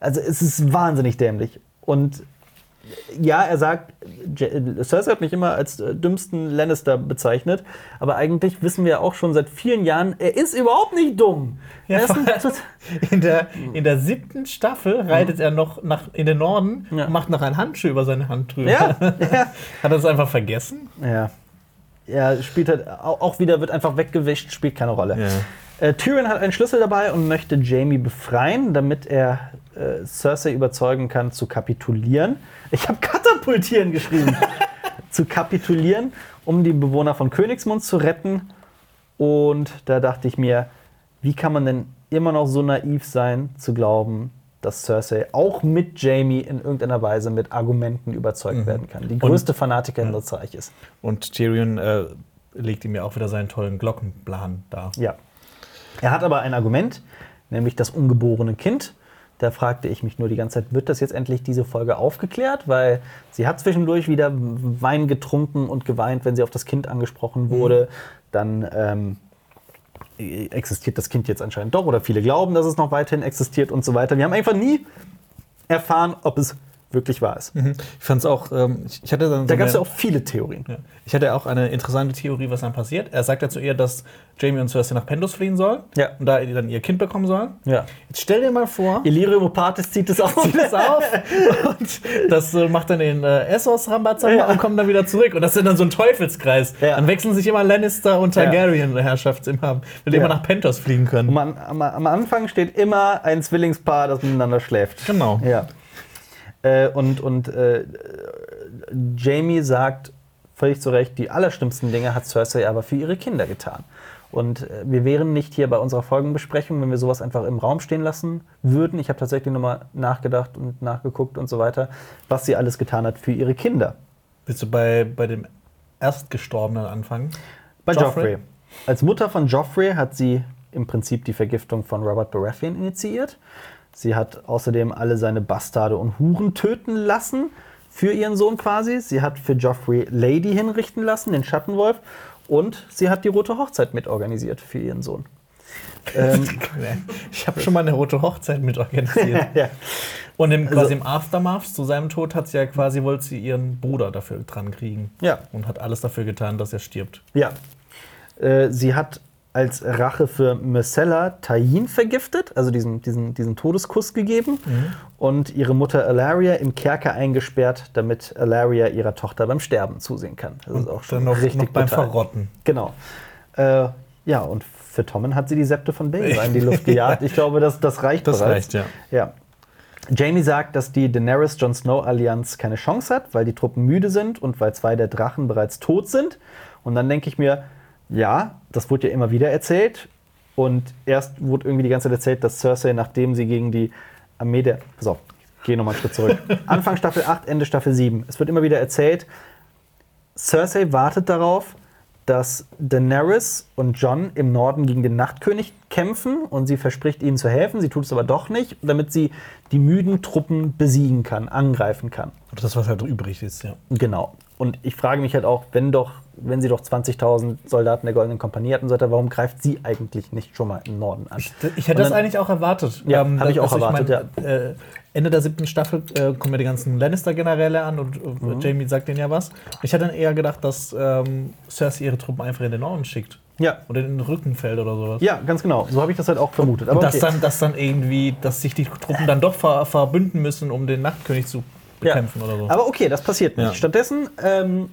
Also es ist wahnsinnig dämlich. Und ja, er sagt, Cersei hat mich immer als äh, dümmsten Lannister bezeichnet, aber eigentlich wissen wir auch schon seit vielen Jahren, er ist überhaupt nicht dumm. Ja, In der, in der siebten Staffel reitet er noch nach, in den Norden Ja. und macht noch ein Handschuh über seine Hand drüber. ja. Hat er das einfach vergessen? Ja. Ja, spielt halt au- auch wieder, wird einfach weggewischt, spielt keine Rolle. Äh, Tyrion hat einen Schlüssel dabei und möchte Jamie befreien, damit er äh, Cersei überzeugen kann, zu kapitulieren. Ich habe katapultieren geschrieben. zu kapitulieren, um die Bewohner von Königsmund zu retten. Und da dachte ich mir, wie kann man denn immer noch so naiv sein, zu glauben, dass Cersei auch mit Jamie in irgendeiner Weise mit Argumenten überzeugt werden kann. Die größte Fanatikerin des Reiches. Und Tyrion äh, legt ihm ja auch wieder seinen tollen Glockenplan dar. Ja. Er hat aber ein Argument, nämlich das ungeborene Kind. Da fragte ich mich nur die ganze Zeit, wird das jetzt endlich diese Folge aufgeklärt? Weil sie hat zwischendurch wieder Wein getrunken und geweint, wenn sie auf das Kind angesprochen wurde. Dann ähm, existiert das Kind jetzt anscheinend doch oder viele glauben, dass es noch weiterhin existiert und so weiter. Wir haben einfach nie erfahren, ob es wirklich wahr ist. Ich fand es auch, ähm, ich- hatte dann so Da gab es ja auch viele Theorien. Ja. Ich hatte auch eine interessante Theorie, was dann passiert. Er sagt ja zu ihr, dass Jamie und Cersei nach Pendos fliehen sollen Ja. und da dann ihr Kind bekommen sollen. Ja. Jetzt stell dir mal vor, Illyrio Mopatis zieht es auf. zieht das auf und das äh, macht dann den äh, Essos Rambazamba Ja. und kommt dann wieder zurück. Und das ist dann so ein Teufelskreis. Dann wechseln sich immer Lannister und. Targaryen-Herrschaft immer, mit dem wir nach Pentos fliegen können. Am, am, am Anfang steht immer ein Zwillingspaar, das miteinander schläft. Genau. Ja. Äh, und und äh, Jamie sagt völlig zu Recht, die allerschlimmsten Dinge hat Cersei aber für ihre Kinder getan. Und äh, wir wären nicht hier bei unserer Folgenbesprechung, wenn wir sowas einfach im Raum stehen lassen würden. Ich habe tatsächlich nochmal nachgedacht und nachgeguckt und so weiter, was sie alles getan hat für ihre Kinder. Willst du bei, bei dem Erstgestorbenen anfangen? Bei Joffrey? Joffrey. Als Mutter von Joffrey hat sie im Prinzip die Vergiftung von Robert Baratheon initiiert. Sie hat außerdem alle seine Bastarde und Huren töten lassen. für ihren Sohn quasi. Sie hat für Joffrey Lady hinrichten lassen, den Schattenwolf. Und sie hat die Rote Hochzeit mitorganisiert für ihren Sohn. ähm, Ich habe schon mal eine rote Hochzeit mit organisiert. ja. Und im, quasi Also- im Aftermath zu seinem Tod hat sie ja quasi, wollte sie ihren Bruder dafür dran kriegen. Ja. Und hat alles dafür getan, dass er stirbt. Ja. Äh, sie hat als Rache für Myrcella Tayin vergiftet, also diesen, diesen, diesen Todeskuss gegeben. Und ihre Mutter Alaria im Kerker eingesperrt, damit Alaria ihrer Tochter beim Sterben zusehen kann. Das ist auch schon Dann noch, richtig noch beim brutal. Verrotten. Genau. Äh, ja, und für Tommen hat sie die Septe von Baelor in die Luft gejagt. Ich glaube, das, das reicht Das bereits. reicht, ja. Ja. Jamie sagt, dass die Daenerys-Jon Snow-Allianz keine Chance hat, weil die Truppen müde sind und weil zwei der Drachen bereits tot sind. Und dann denke ich mir, ja, das wurde ja immer wieder erzählt. Und erst wurde irgendwie die ganze Zeit erzählt, dass Cersei, nachdem sie gegen die Armee der. Pass auf, ich gehe nochmal einen Schritt zurück. Anfang Staffel 8, Ende Staffel 7. Es wird immer wieder erzählt, Cersei wartet darauf, dass Daenerys und Jon im Norden gegen den Nachtkönig kämpfen und sie verspricht ihnen zu helfen. Sie tut es aber doch nicht, damit sie die müden Truppen besiegen kann, angreifen kann. Das, was halt übrig ist, ja. Genau. Und ich frage mich halt auch, wenn doch, wenn sie doch 20.000 Soldaten der Goldenen Kompanie hat und so weiter, warum greift sie eigentlich nicht schon mal im Norden an? Ich, ich hätte Und das dann- eigentlich auch erwartet. Ja, hab ich auch also erwartet, mein, äh, Ende der siebten Staffel äh, kommen ja die ganzen Lannister-Generäle an und äh, Mhm. Jamie sagt denen ja was. Ich hätte dann eher gedacht, dass ähm, Cersei ihre Truppen einfach in den Norden schickt. Ja. Oder in den Rücken fällt oder sowas. Ja, ganz genau. So habe ich das halt auch vermutet. Und dass, okay. dann, dass dann irgendwie, dass sich die Truppen dann doch ver, verbünden müssen, um den Nachtkönig zu Ja. bekämpfen oder so. Aber okay, das passiert nicht. Ja. Stattdessen, ähm,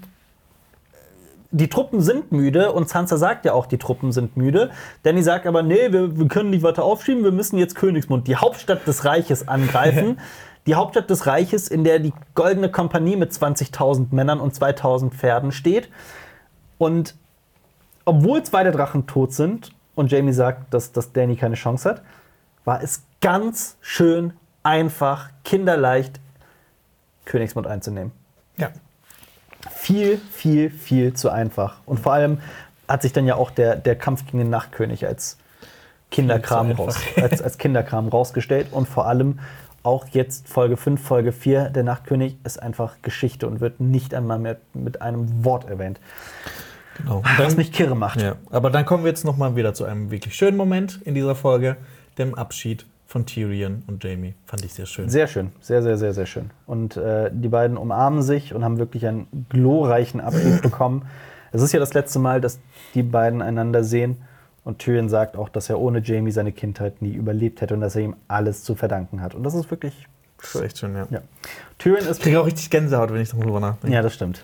die Truppen sind müde und Sansa sagt ja auch, die Truppen sind müde. Danny sagt aber, nee, wir, wir können nicht weiter aufschieben, wir müssen jetzt Königsmund, die Hauptstadt des Reiches, angreifen. die Hauptstadt des Reiches, in der die Goldene Kompanie mit 20.000 Männern und 2.000 Pferden steht. Und obwohl zwei der Drachen tot sind und Jamie sagt, dass, dass Danny keine Chance hat, war es ganz schön einfach, kinderleicht, Königsmund einzunehmen. ja. Viel, viel, viel zu einfach. Und vor allem hat sich dann ja auch der, der Kampf gegen den Nachtkönig als Kinderkram, raus, als, als Kinderkram rausgestellt. Und vor allem auch jetzt Folge 5, Folge 4, der Nachtkönig ist einfach Geschichte und wird nicht einmal mehr mit einem Wort erwähnt. Genau. Und Was dann, mich kirre macht. ja. Aber dann kommen wir jetzt noch mal wieder zu einem wirklich schönen Moment in dieser Folge, dem Abschied von Tyrion und Jamie. Fand ich sehr schön. Sehr schön, sehr, sehr, sehr, sehr schön. Und äh, die beiden umarmen sich und haben wirklich einen glorreichen Abschied bekommen. Es ist ja das letzte Mal, dass die beiden einander sehen. Und Tyrion sagt auch, dass er ohne Jamie seine Kindheit nie überlebt hätte und dass er ihm alles zu verdanken hat. Und das ist wirklich Das ist echt schön, ja. Ja. Tyrion Ich ist. kriege auch richtig Gänsehaut, wenn ich darüber nachdenke. Ja, das stimmt.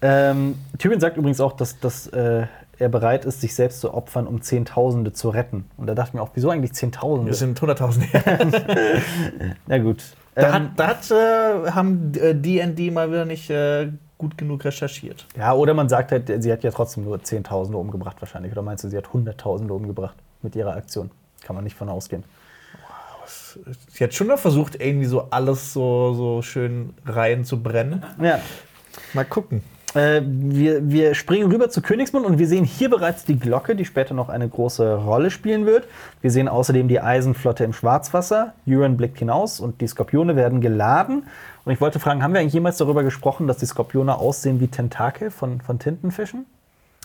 Ähm, Tyrion sagt übrigens auch, dass, dass äh, er bereit ist, sich selbst zu opfern, um Zehntausende zu retten. Und da dachte ich mir auch, wieso eigentlich Zehntausende? Wir sind 100.000 her. Na gut. Da, Ähm, hat, da hat, äh, haben äh, D&D mal wieder nicht äh, gut genug recherchiert. Ja, oder man sagt halt, sie hat ja trotzdem nur Zehntausende umgebracht wahrscheinlich. Oder meinst du, sie hat Hunderttausende umgebracht mit ihrer Aktion? Kann man nicht von ausgehen. Sie hat schon noch versucht, irgendwie so alles so, so schön rein zu brennen. Ja. Mal gucken. Äh, wir, wir springen rüber zu Königsmund und wir sehen hier bereits die Glocke, die später noch eine große Rolle spielen wird. Wir sehen außerdem die Eisenflotte im Schwarzwasser. Euron blickt hinaus und die Skorpione werden geladen. Und ich wollte fragen, haben wir eigentlich jemals darüber gesprochen, dass die Skorpione aussehen wie Tentakel von, von Tintenfischen?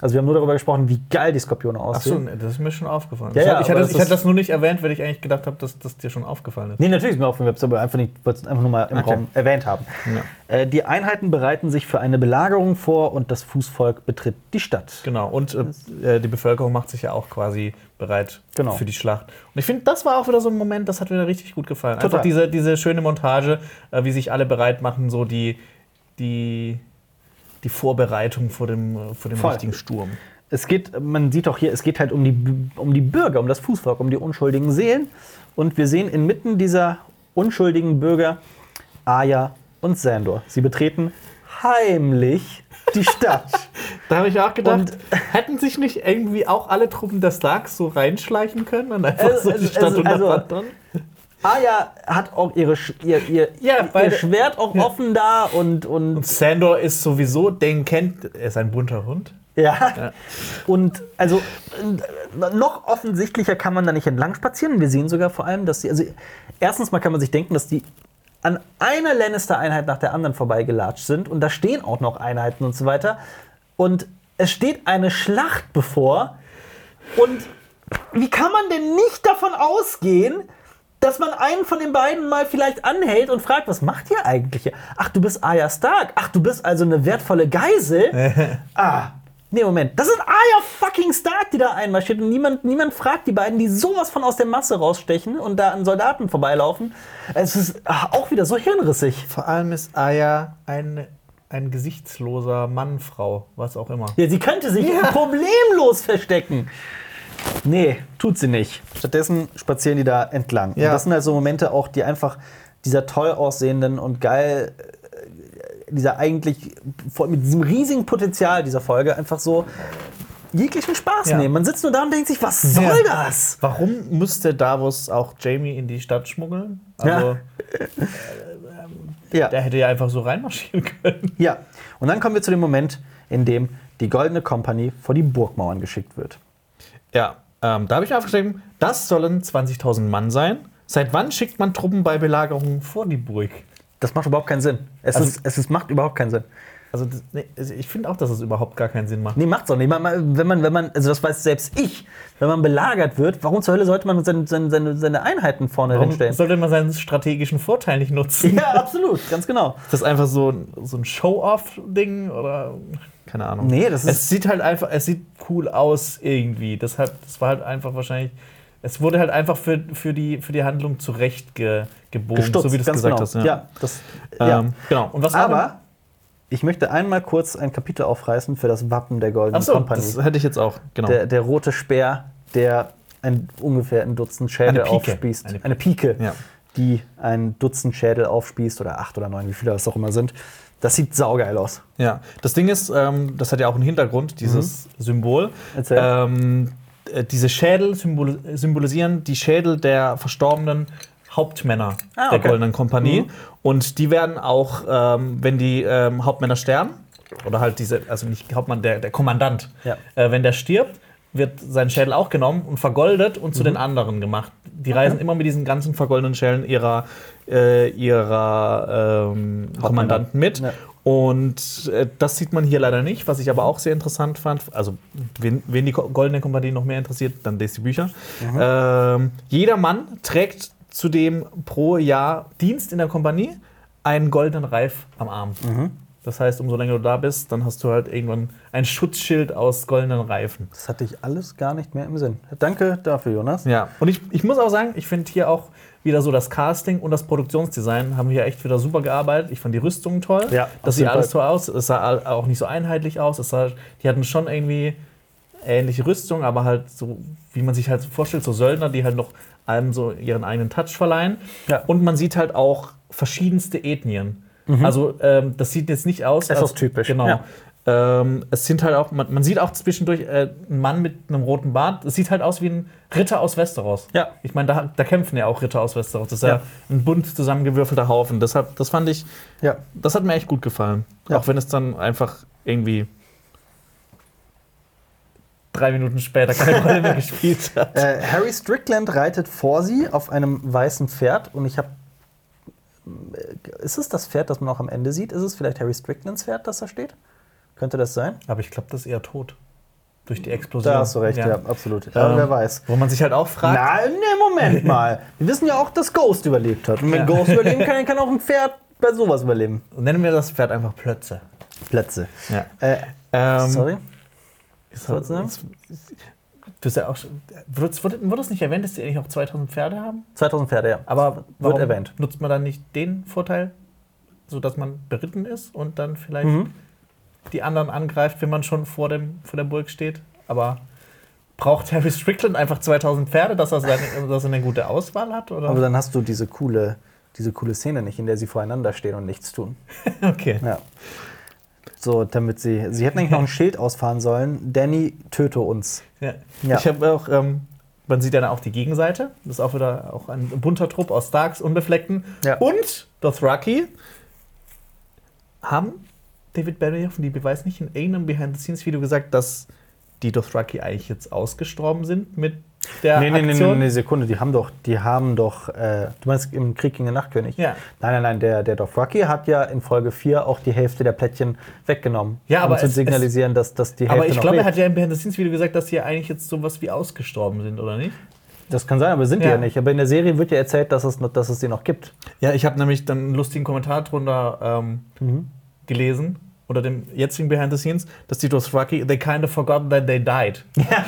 Also wir haben nur darüber gesprochen, wie geil die Skorpione Achso, aussehen. das ist mir schon aufgefallen. Ja, ich ja, hatte, ich, hatte, das ich hatte ist- das nur nicht erwähnt, weil ich eigentlich gedacht habe, dass das dir schon aufgefallen ist. Nee, natürlich ist mir aufgefallen, aber einfach nicht, wollte es einfach nur mal im Okay. Raum erwähnt haben. Äh, die Einheiten bereiten sich für eine Belagerung vor und das Fußvolk betritt die Stadt. Genau, und äh, die Bevölkerung macht sich ja auch quasi bereit Genau. für die Schlacht. Und ich finde, das war auch wieder so ein Moment, das hat mir richtig gut gefallen. Total. Einfach diese, diese schöne Montage, äh, wie sich alle bereit machen, so die, die, die Vorbereitung vor dem, äh, vor dem Voll. richtigen Sturm. Es geht, man sieht auch hier, es geht halt um die, um die Bürger, um das Fußvolk, um die unschuldigen Seelen. Und wir sehen inmitten dieser unschuldigen Bürger Arya und Sandor. Sie betreten heimlich die Stadt. Da habe ich auch gedacht, Und- hätten sich nicht irgendwie auch alle Truppen der Starks so reinschleichen können und einfach Also- so die also- Stadt also- unterwandern? Arya hat auch ihre, Sch- ihr, ihr, Ja, ihr Schwert auch offen da und, und Und Sandor ist sowieso, den kennt, er ist ein bunter Hund. Ja. Und also noch offensichtlicher kann man da nicht entlang spazieren. Wir sehen sogar vor allem, dass sie, also erstens mal kann man sich denken, dass die an einer Lannister-Einheit nach der anderen vorbeigelatscht sind und da stehen auch noch Einheiten und so weiter. Und es steht eine Schlacht bevor. Und wie kann man denn nicht davon ausgehen, dass man einen von den beiden mal vielleicht anhält und fragt, was macht ihr eigentlich hier? Ach, du bist Arya Stark. Ach, du bist also eine wertvolle Geisel. ah, nee, Moment. Das ist Arya fucking Stark, die da einmarschiert und niemand, niemand fragt die beiden, die sowas von aus der Masse rausstechen und da an Soldaten vorbeilaufen. Es ist ah, auch wieder so hirnrissig. Vor allem ist Aya ein, ein gesichtsloser Mann, Frau, was auch immer. Ja, sie könnte sich problemlos verstecken. Nee, tut sie nicht. Stattdessen spazieren die da entlang. Ja. Und das sind halt so Momente auch, die einfach dieser toll aussehenden und geil, äh, dieser eigentlich mit diesem riesigen Potenzial dieser Folge einfach so jeglichen Spaß Ja. nehmen. Man sitzt nur da und denkt sich, was soll Ja. das? Warum musste Davos auch Jamie in die Stadt schmuggeln? Also, Ja. der hätte ja einfach so reinmarschieren können. ja. Und dann kommen wir zu dem Moment, in dem die Goldene Kompanie vor die Burgmauern geschickt wird. Ja, ähm, da habe ich aufgeschrieben, das sollen 20.000 Mann sein. Seit wann schickt man Truppen bei Belagerungen vor die Burg? Das macht überhaupt keinen Sinn. Es, Also- ist, es ist, macht überhaupt keinen Sinn. Also, das, nee, also ich finde auch, dass es überhaupt gar keinen Sinn macht. Nee, macht's auch nicht. Man, wenn man, wenn man, also das weiß selbst ich, wenn man belagert wird, warum zur Hölle sollte man seine, seine, seine, Einheiten vorne Warum hinstellen? sollte man seinen strategischen Vorteil nicht nutzen? Ja, absolut, ganz genau. Ist das einfach so ein, so ein Show-Off-Ding oder keine Ahnung? Nee, das ist- Es sieht halt einfach, es sieht cool aus irgendwie. Deshalb, das war halt einfach wahrscheinlich. Es wurde halt einfach für, für, die, für die Handlung zurecht ge, gebogen, Gestutzt, so wie du es gesagt genau. hast. Ja. Ja, das, Ähm, ja. Genau. Und was Aber ich möchte einmal kurz ein Kapitel aufreißen für das Wappen der Goldenen Achso, Kompanie. das hätte ich jetzt auch. Genau. Der, der rote Speer, der ein, ungefähr ein Dutzend Schädel Eine Pike. aufspießt. Eine Eine Pike, Ja. die ein Dutzend Schädel aufspießt oder acht oder neun, wie viele das auch immer sind. Das sieht saugeil aus. Ja, das Ding ist, ähm, das hat ja auch einen Hintergrund, dieses Symbol. Mhm. Erzähl. Ähm, äh, diese Schädel symbol symbolisieren die Schädel der verstorbenen Hauptmänner Ah, der okay. Goldenen Kompanie. Mhm. Und die werden auch, ähm, wenn die ähm, Hauptmänner sterben, oder halt diese, also nicht Hauptmann, der, der Kommandant, Ja. äh, wenn der stirbt, wird sein Schädel auch genommen und vergoldet und Mhm. zu den anderen gemacht. Die reisen immer mit diesen ganzen vergoldeten Schälen ihrer, äh, ihrer ähm, Kommandanten mit. Ja. Und äh, das sieht man hier leider nicht, was ich aber auch sehr interessant fand. Also, wen, wen die Goldene Kompanie noch mehr interessiert, dann lest die Bücher. Ähm, jeder Mann trägt zudem pro Jahr Dienst in der Kompanie einen goldenen Reif am Arm. Das heißt, umso länger du da bist, dann hast du halt irgendwann ein Schutzschild aus goldenen Reifen. Das hatte ich alles gar nicht mehr im Sinn. Danke dafür, Jonas. Ja, und ich, ich muss auch sagen, ich finde hier auch wieder so das Casting und das Produktionsdesign haben hier echt wieder super gearbeitet. Ich fand die Rüstungen toll. Ja, das sieht alles toll aus. Es sah auch nicht so einheitlich aus. Es sah, die hatten schon irgendwie ähnliche Rüstung, aber halt so, wie man sich halt vorstellt, so Söldner, die halt noch allem so ihren eigenen Touch verleihen. Ja. Und man sieht halt auch verschiedenste Ethnien. Also ähm, das sieht jetzt nicht aus. Essos-typisch, Genau. ja. Ähm, es sind halt auch, man, man sieht auch zwischendurch äh, einen Mann mit einem roten Bart. Es sieht halt aus wie ein Ritter aus Westeros. Ja. Ich meine, da, da kämpfen ja auch Ritter aus Westeros. Das ist ja, Ja. ein bunt zusammengewürfelter Haufen. Deshalb, das fand ich, Ja. das hat mir echt gut gefallen. Ja. Auch wenn es dann einfach irgendwie drei Minuten später keine Rolle mehr gespielt hat. Äh, Harry Strickland reitet vor sie auf einem weißen Pferd und ich habe. Ist es das Pferd, das man auch am Ende sieht? Ist es vielleicht Harry Stricklands Pferd, das da steht? Könnte das sein? Aber ich glaube, das ist eher tot. Durch die Explosion. Da hast du recht, ja, absolut. Aber Ähm, wer weiß. Wo man sich halt auch fragt. Na, ne, Moment mal. Wir wissen ja auch, dass Ghost überlebt hat. Und wenn Ja. Ghost überleben kann, kann auch ein Pferd bei sowas überleben. Nennen wir das Pferd einfach Plötze. Plätze. Ja. Äh, Ähm, sorry? Was wolltest du sagen? Du hast ja auch schon, wurde, wurde, es nicht erwähnt, dass die eigentlich auch 2000 Pferde haben? 2000 Pferde, ja. Aber warum erwähnt. nutzt man dann nicht den Vorteil, sodass man beritten ist und dann vielleicht Mhm. die anderen angreift, wenn man schon vor, dem, vor der Burg steht? Aber braucht Harry Strickland einfach 2000 Pferde, dass er, seine, dass er eine gute Auswahl hat? Oder? Aber dann hast du diese coole, diese coole Szene nicht, in der sie voreinander stehen und nichts tun. okay. Ja. So, damit sie. Sie hätten eigentlich noch ein Schild ausfahren sollen. Danny, töte uns. Ja. Ja. Ich habe auch, ähm, man sieht dann auch die Gegenseite. Das ist auch wieder auch ein bunter Trupp aus Starks, Unbefleckten. Ja. Und Dothraki haben David Benioff und die Beweis nicht in irgendeinem Behind-the-Scenes-Video gesagt, dass die Dothraki eigentlich jetzt ausgestorben sind mit der Nee, nee, nee, nee, Aktion? nee, Sekunde, die haben doch, die haben doch, äh, du meinst im Krieg gegen den Nachtkönig? Ja. Nein, nein, nein, der, der Dothraki hat ja in Folge 4 auch die Hälfte der Plättchen weggenommen. Ja, aber um zu es- signalisieren, dass, dass die Hälfte Aber ich glaube, er hat ja im Behind-the-Scenes-Video gesagt, dass die ja eigentlich jetzt sowas wie ausgestorben sind, oder nicht? Das kann sein, aber sind die Ja. ja nicht. Aber in der Serie wird ja erzählt, dass es, dass es die noch gibt. Ja, ich habe nämlich dann einen lustigen Kommentar drunter ähm, Mhm. gelesen, oder dem jetzigen Behind the Scenes, dass die Dothraki, they kind of forgotten that they died. Ja,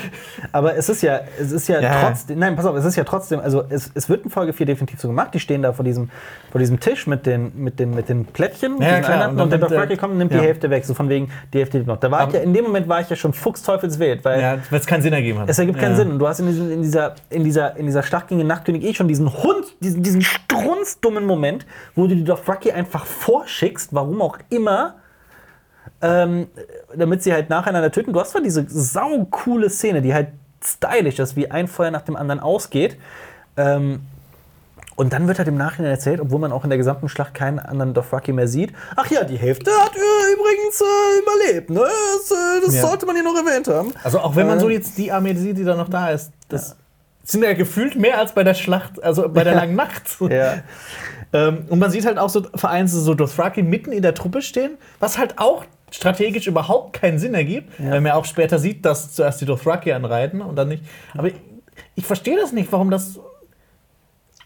aber es ist ja, es ist ja, Ja. trotzdem, nein, pass auf, es ist ja trotzdem, also es, es wird in Folge 4 definitiv so gemacht, die stehen da vor diesem, vor diesem Tisch mit den, mit den, mit den Plättchen, Ja, klar, und und, der Dothraki kommt und nimmt ja. die Hälfte weg, so von wegen, die Hälfte noch. Da war ich Aber- ja, in dem Moment war ich ja schon fuchsteufelswild, weil Ja, weil es keinen Sinn ergeben hat. es ergibt keinen. Sinn. Und du hast in, diesem, in, dieser, in, dieser, in dieser Schlacht gegen den Nachtkönig eh schon diesen Hund, diesen, diesen strunzdummen Moment, wo du die Dothraki einfach vorschickst, warum auch immer, ähm, damit sie halt nacheinander töten. Du hast zwar diese saucoole Szene, die halt stylisch ist, wie ein Feuer nach dem anderen ausgeht. Ähm, und dann wird halt im Nachhinein erzählt, obwohl man auch in der gesamten Schlacht keinen anderen Dothraki mehr sieht. Ach ja, die Hälfte hat äh, übrigens äh, überlebt. Ne? Das, äh, das Ja. sollte man hier noch erwähnt haben. Also auch wenn man Äh, so jetzt die Armee sieht, die da noch da ist, das sind ja gefühlt mehr als bei der Schlacht, also bei der Ja. langen Nacht. Ja. Ähm, und man sieht halt auch so vereinzelt so Dothraki mitten in der Truppe stehen, was halt auch strategisch überhaupt keinen Sinn ergibt, weil man ja auch später sieht, dass zuerst die Dothraki anreiten und dann nicht. Aber ich, ich verstehe das nicht, warum das.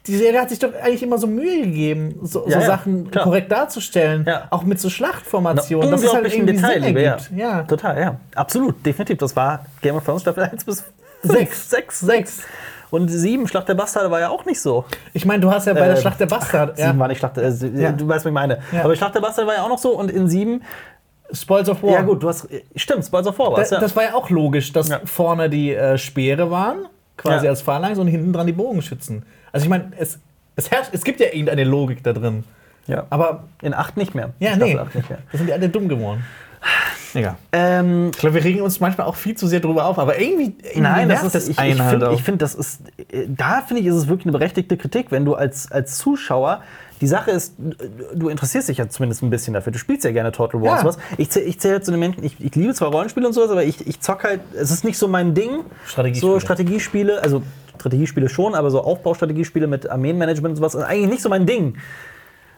Die Serie hat sich doch eigentlich immer so Mühe gegeben, so, Ja, so ja, Sachen klar. korrekt darzustellen, Ja. auch mit so Schlachtformationen, dass es halt irgendwie Sinn Detailliebe, ja. ergibt. Ja. Total, ja. Absolut, definitiv. Das war Game of Thrones Staffel 1 bis Sechs. 6. 6, 6. Und 7, Schlacht der Bastarde war ja auch nicht so. Ich meine, du hast ja bei der Äh, Schlacht der Bastard, 7 ja, war nicht Schlacht der, äh, Ja. du weißt, was ich meine. Ja. Aber Schlacht der Bastarde war ja auch noch so und in 7, Spoils of War. ja gut, du hast, stimmt, Spoils of War Da, war's, ja. Das war ja auch logisch, dass Ja. vorne die äh, Speere waren, quasi Ja. als Phalanx, und hinten dran die Bogenschützen. Also ich meine, es, es, herrscht, es gibt ja irgendeine Logik da drin. ja. Aber In 8 nicht mehr. ja, nee, 8 nicht mehr. da sind die alle dumm geworden. Egal. Ähm, Ich glaube, wir regen uns manchmal auch viel zu sehr drüber auf, aber irgendwie, irgendwie Nein, das ist, ich, ich halt finde, ich find, das ist, äh, da finde ich, ist es wirklich eine berechtigte Kritik, wenn du als, als Zuschauer, die Sache ist, du interessierst dich ja zumindest ein bisschen dafür, du spielst ja gerne Total War Ja. und sowas. Ich, zäh- ich zähle zu den Menschen, ich, ich liebe zwar Rollenspiele und sowas, aber ich, ich zock halt, es ist nicht so mein Ding. Strategiespiele. So Strategiespiele, also Strategiespiele schon, aber so Aufbaustrategiespiele mit Armeenmanagement und sowas, ist eigentlich nicht so mein Ding.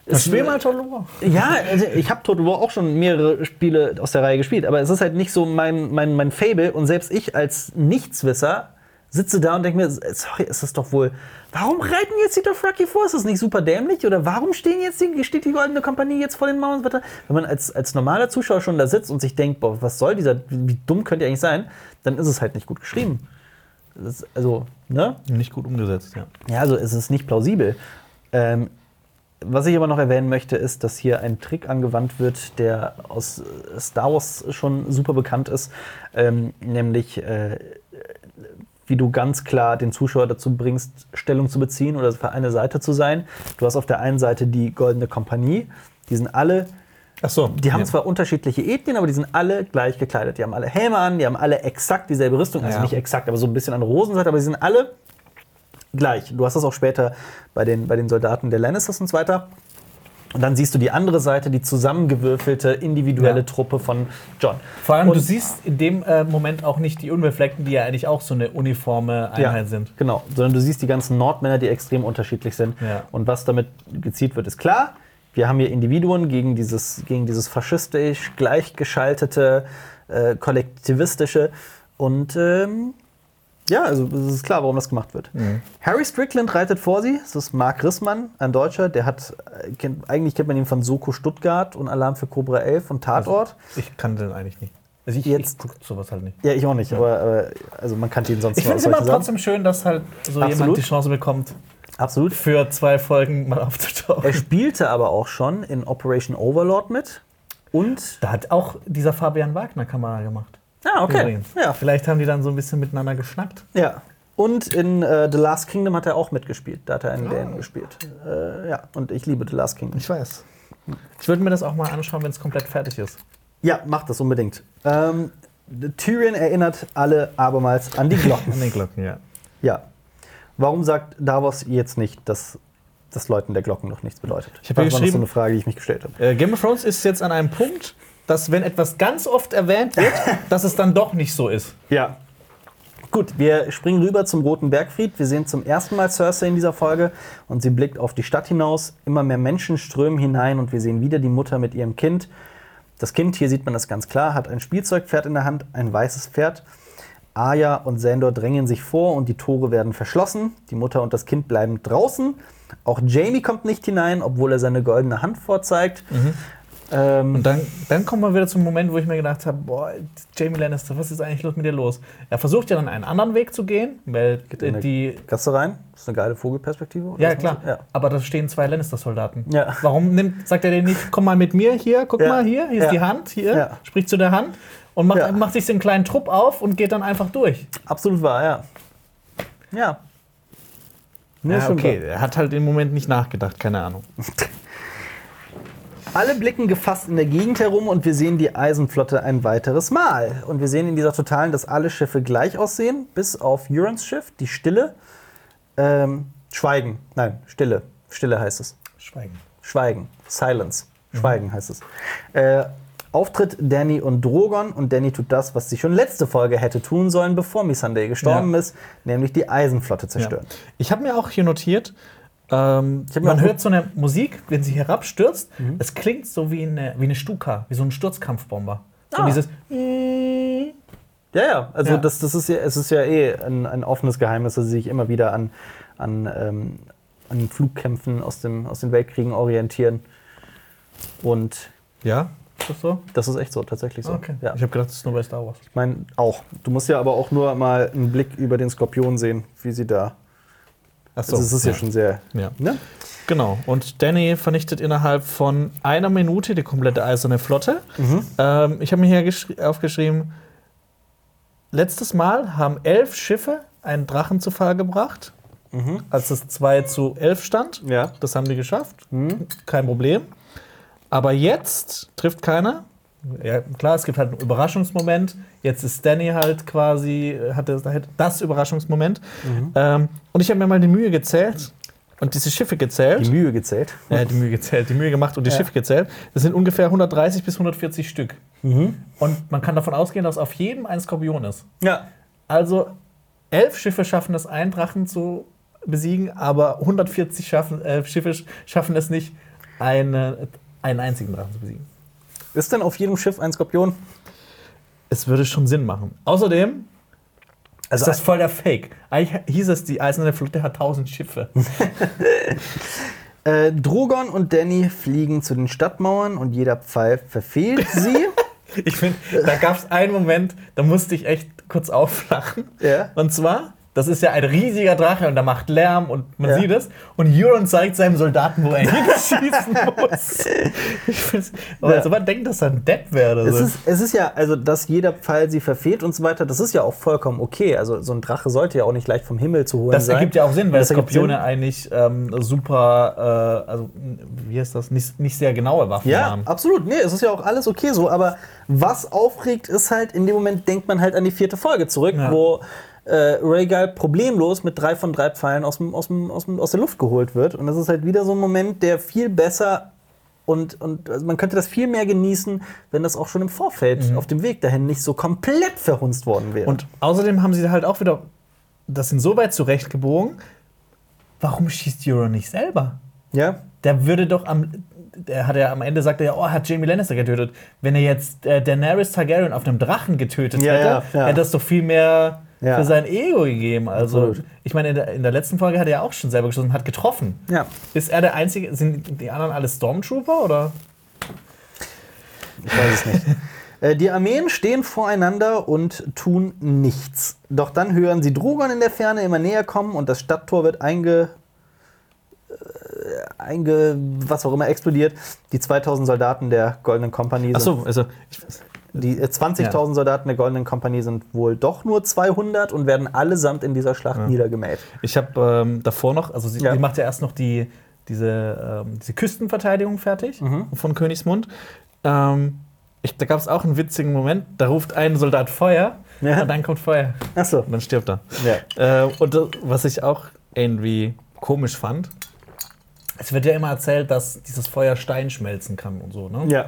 Das Spiel mal Total War. Ja, also ich habe Total War auch schon mehrere Spiele aus der Reihe gespielt, aber es ist halt nicht so mein, mein, mein Fable und selbst ich als Nichtswisser sitze da und denke mir, sorry, ist das doch wohl, warum reiten jetzt die Dothraki vor? Ist das nicht super dämlich? Oder warum stehen jetzt die, steht die Goldene Kompanie jetzt vor den Mauern? Wenn man als, als normaler Zuschauer schon da sitzt und sich denkt, boah, was soll dieser, wie dumm könnt ihr eigentlich sein, dann ist es halt nicht gut geschrieben. Ist, also, ne? Nicht gut umgesetzt, ja. Ja, also es ist nicht plausibel. Ähm, was ich aber noch erwähnen möchte, ist, dass hier ein Trick angewandt wird, der aus äh, Star Wars schon super bekannt ist, ähm, nämlich äh, wie du ganz klar den Zuschauer dazu bringst, Stellung zu beziehen oder für eine Seite zu sein. Du hast auf der einen Seite die Goldene Kompanie, die sind alle Ach so. die haben ja. zwar unterschiedliche Ethnien, aber die sind alle gleich gekleidet. Die haben alle Helme an, die haben alle exakt dieselbe Rüstung. Also Ja. nicht exakt, aber so ein bisschen an Rosenseite, aber die sind alle gleich. Du hast das auch später bei den, bei den Soldaten der Lannisters und so weiter. Und dann siehst du die andere Seite, die zusammengewürfelte individuelle Ja. Truppe von John. Vor allem, Und- du siehst in dem äh, Moment auch nicht die Unbefleckten, die ja eigentlich auch so eine uniforme Einheit sind. Genau, sondern du siehst die ganzen Nordmänner, die extrem unterschiedlich sind. Ja. Und was damit gezielt wird, ist klar. Wir haben hier Individuen gegen dieses, gegen dieses faschistisch gleichgeschaltete, äh, kollektivistische. Und ähm, ja, also es ist klar, warum das gemacht wird. Mhm. Harry Strickland reitet vor sie. Das ist Mark Rissmann, ein Deutscher. Der hat, äh, kennt, eigentlich kennt man ihn von Soko Stuttgart und Alarm für Cobra 11 und Tatort. Ich kann den eigentlich nicht. Also ich, Jetzt- ich guck sowas halt nicht. ja, ich auch nicht, aber, aber also man kannte ihn sonst Ich finde es immer Sachen. trotzdem schön, dass halt so Absolut. jemand die Chance bekommt, Absolut. für zwei Folgen mal Er aufzutauchen. spielte aber auch schon in Operation Overlord mit. Und. Da hat auch dieser Fabian Wagner Kamera gemacht. Ah, okay. Übrigens. Ja. Vielleicht haben die dann so ein bisschen miteinander geschnackt. ja. Und in äh, The Last Kingdom hat er auch mitgespielt. Da hat er einen Dänen gespielt. Äh, ja, und ich liebe The Last Kingdom. Ich weiß. Ich würde mir das auch mal anschauen, wenn es komplett fertig ist. Ja, macht das unbedingt. Ähm, Tyrion erinnert alle abermals an die Glocken. An den Glocken, ja. ja. Warum sagt Davos jetzt nicht, dass das Läuten der Glocken noch nichts bedeutet? Ich hab hier das war noch so eine Frage, die ich mich gestellt habe. Äh, Game of Thrones ist jetzt an einem Punkt, dass wenn etwas ganz oft erwähnt wird, dass es dann doch nicht so ist. Ja. Gut, wir springen rüber zum Roten Bergfried. Wir sehen zum ersten Mal Cersei in dieser Folge und sie blickt auf die Stadt hinaus. Immer mehr Menschen strömen hinein und wir sehen wieder die Mutter mit ihrem Kind. Das Kind, hier sieht man das ganz klar, hat ein Spielzeugpferd in der Hand, ein weißes Pferd. Arya und Sandor drängen sich vor und die Tore werden verschlossen. Die Mutter und das Kind bleiben draußen. Auch Jamie kommt nicht hinein, obwohl er seine goldene Hand vorzeigt. Ähm, Und dann, dann kommen wir wieder zum Moment, wo ich mir gedacht habe, boah, Jamie Lannister, was ist eigentlich los mit dir los? Er versucht ja dann einen anderen Weg zu gehen, weil in äh, die Kannst du rein? Das ist eine geile Vogelperspektive. oder Ja, klar. Ja. Aber da stehen zwei Lannister-Soldaten. Ja. Warum nimmt, sagt er denen nicht, komm mal mit mir hier, guck Ja. mal hier, hier ist die Hand, hier, spricht zu der Hand und macht, macht sich einen kleinen Trupp auf und geht dann einfach durch. Absolut wahr, ja. Ja. Nee, ja, okay, er hat halt im Moment nicht nachgedacht, keine Ahnung. Alle blicken gefasst in der Gegend herum und wir sehen die Eisenflotte ein weiteres Mal. Und wir sehen in dieser Totalen, dass alle Schiffe gleich aussehen, bis auf Eurons Schiff, die Stille. Ähm, Schweigen. Nein, Stille. Stille heißt es. Schweigen. Schweigen. Silence. Schweigen heißt es. Äh, Auftritt Danny und Drogon und Danny tut das, was sie schon letzte Folge hätte tun sollen, bevor Missandei gestorben Ja. ist, nämlich die Eisenflotte zerstören. Ja. Ich habe mir auch hier notiert, ähm, man hört so eine Musik, wenn sie herabstürzt. Mhm. Es klingt so wie eine, wie eine Stuka, wie so ein Sturzkampfbomber. So Ah. dieses. Ja, ja, also Ja. Das, das ist ja, es ist ja eh ein, ein offenes Geheimnis, dass sie sich immer wieder an, an, ähm, an Flugkämpfen aus, dem, aus den Weltkriegen orientieren. Und Ja, ist das so? das ist echt so, tatsächlich so. Okay. Ja. Ich habe gedacht, das ist nur bei Star Wars. Ich meine, auch. Du musst ja aber auch nur mal einen Blick über den Skorpion sehen, wie sie da. Achso. Also es ist ja, schon sehr. Ja. Ne? Genau. Und Danny vernichtet innerhalb von einer Minute die komplette eiserne Flotte. Mhm. Ähm, ich habe mir hier geschri- aufgeschrieben, letztes Mal haben elf Schiffe einen Drachen zu Fall gebracht, als es 2 zu 11 stand. Mhm. Ja. Das haben die geschafft. Kein Problem. Aber jetzt trifft keiner. Ja, klar, es gibt halt einen Überraschungsmoment. Jetzt ist Danny halt quasi, äh, hat das, hat das Überraschungsmoment. Mhm. Ähm, und ich habe mir mal die Mühe gezählt und diese Schiffe gezählt. Die Mühe gezählt. Ja, die Mühe gezählt, die Mühe gemacht und die Ja. Schiffe gezählt. Das sind ungefähr 130 bis 140 Stück. Mhm. Und man kann davon ausgehen, dass auf jedem ein Skorpion ist. Ja. Also elf Schiffe schaffen es, einen Drachen zu besiegen, aber 140 schaffen, äh, Schiffe schaffen es nicht, eine, einen einzigen Drachen zu besiegen. Ist denn auf jedem Schiff ein Skorpion? Es würde schon Sinn machen. Außerdem Also ist das voll der Fake. Eigentlich hieß es, die Eiserne Flotte hat 1000 Schiffe. Äh, Drogon und Danny fliegen zu den Stadtmauern und jeder Pfeil verfehlt sie. Ich finde, da gab es einen Moment, da musste ich echt kurz auflachen. Ja. Und zwar, das ist ja ein riesiger Drache und der macht Lärm und man Ja. sieht es. Und Euron zeigt seinem Soldaten, wo er hinschießen muss. Aber Ja. also man denkt, dass er ein Depp wäre. Es So. ist, es ist ja, also, dass jeder Pfeil sie verfehlt und so weiter, das ist ja auch vollkommen okay. Also, so ein Drache sollte ja auch nicht leicht vom Himmel zu holen Das sein. ergibt ja auch Sinn, weil Das Skorpione Sinn. eigentlich ähm, super, äh, also wie heißt das, nicht, nicht sehr genaue Waffen Ja, haben. absolut. Nee, es ist ja auch alles okay so. Aber was aufregt, ist halt, in dem Moment denkt man halt an die vierte Folge zurück, Ja. wo äh, Rhaegal problemlos mit drei von drei Pfeilen aus, dem, aus, dem, aus, dem, aus der Luft geholt wird. Und das ist halt wieder so ein Moment, der viel besser und, und also man könnte das viel mehr genießen, wenn das auch schon im Vorfeld auf dem Weg dahin nicht so komplett verhunzt worden wäre. Mhm. Und außerdem haben sie halt auch wieder das insoweit zurechtgebogen. Warum schießt Euron nicht selber? ja, Der würde doch am. Der hat ja am Ende sagt er ja, oh, hat Jamie Lannister getötet. Wenn er jetzt äh, Daenerys Targaryen auf einem Drachen getötet Ja, hätte, ja, ja. hätte das doch viel mehr Ja. für sein Ego gegeben. Also, Absolut. ich meine, in der, in der letzten Folge hat er ja auch schon selber geschossen und hat getroffen. ja. Ist er der Einzige? Sind die anderen alle Stormtrooper oder? Ich weiß es nicht. Äh, Die Armeen stehen voreinander und tun nichts. Doch dann hören sie Drogon in der Ferne immer näher kommen und das Stadttor wird einge. äh, einge. was auch immer explodiert. Die 2000 Soldaten der Goldenen Kompanie sind. Achso, also. Ich, Die äh, 20.000 Soldaten der Goldenen Kompanie sind wohl doch nur 200 und werden allesamt in dieser Schlacht niedergemäht. Ich habe ähm, davor noch, also sie, Ja. sie macht ja erst noch die, diese, ähm, diese Küstenverteidigung fertig Mhm. von Königsmund. Ähm, ich, da gab es auch einen witzigen Moment, da ruft ein Soldat Feuer Ja. und dann kommt Feuer Achso. und dann stirbt er. Ja. Äh, und das, was ich auch irgendwie komisch fand, es wird ja immer erzählt, dass dieses Feuer Stein schmelzen kann und so, ne? ja.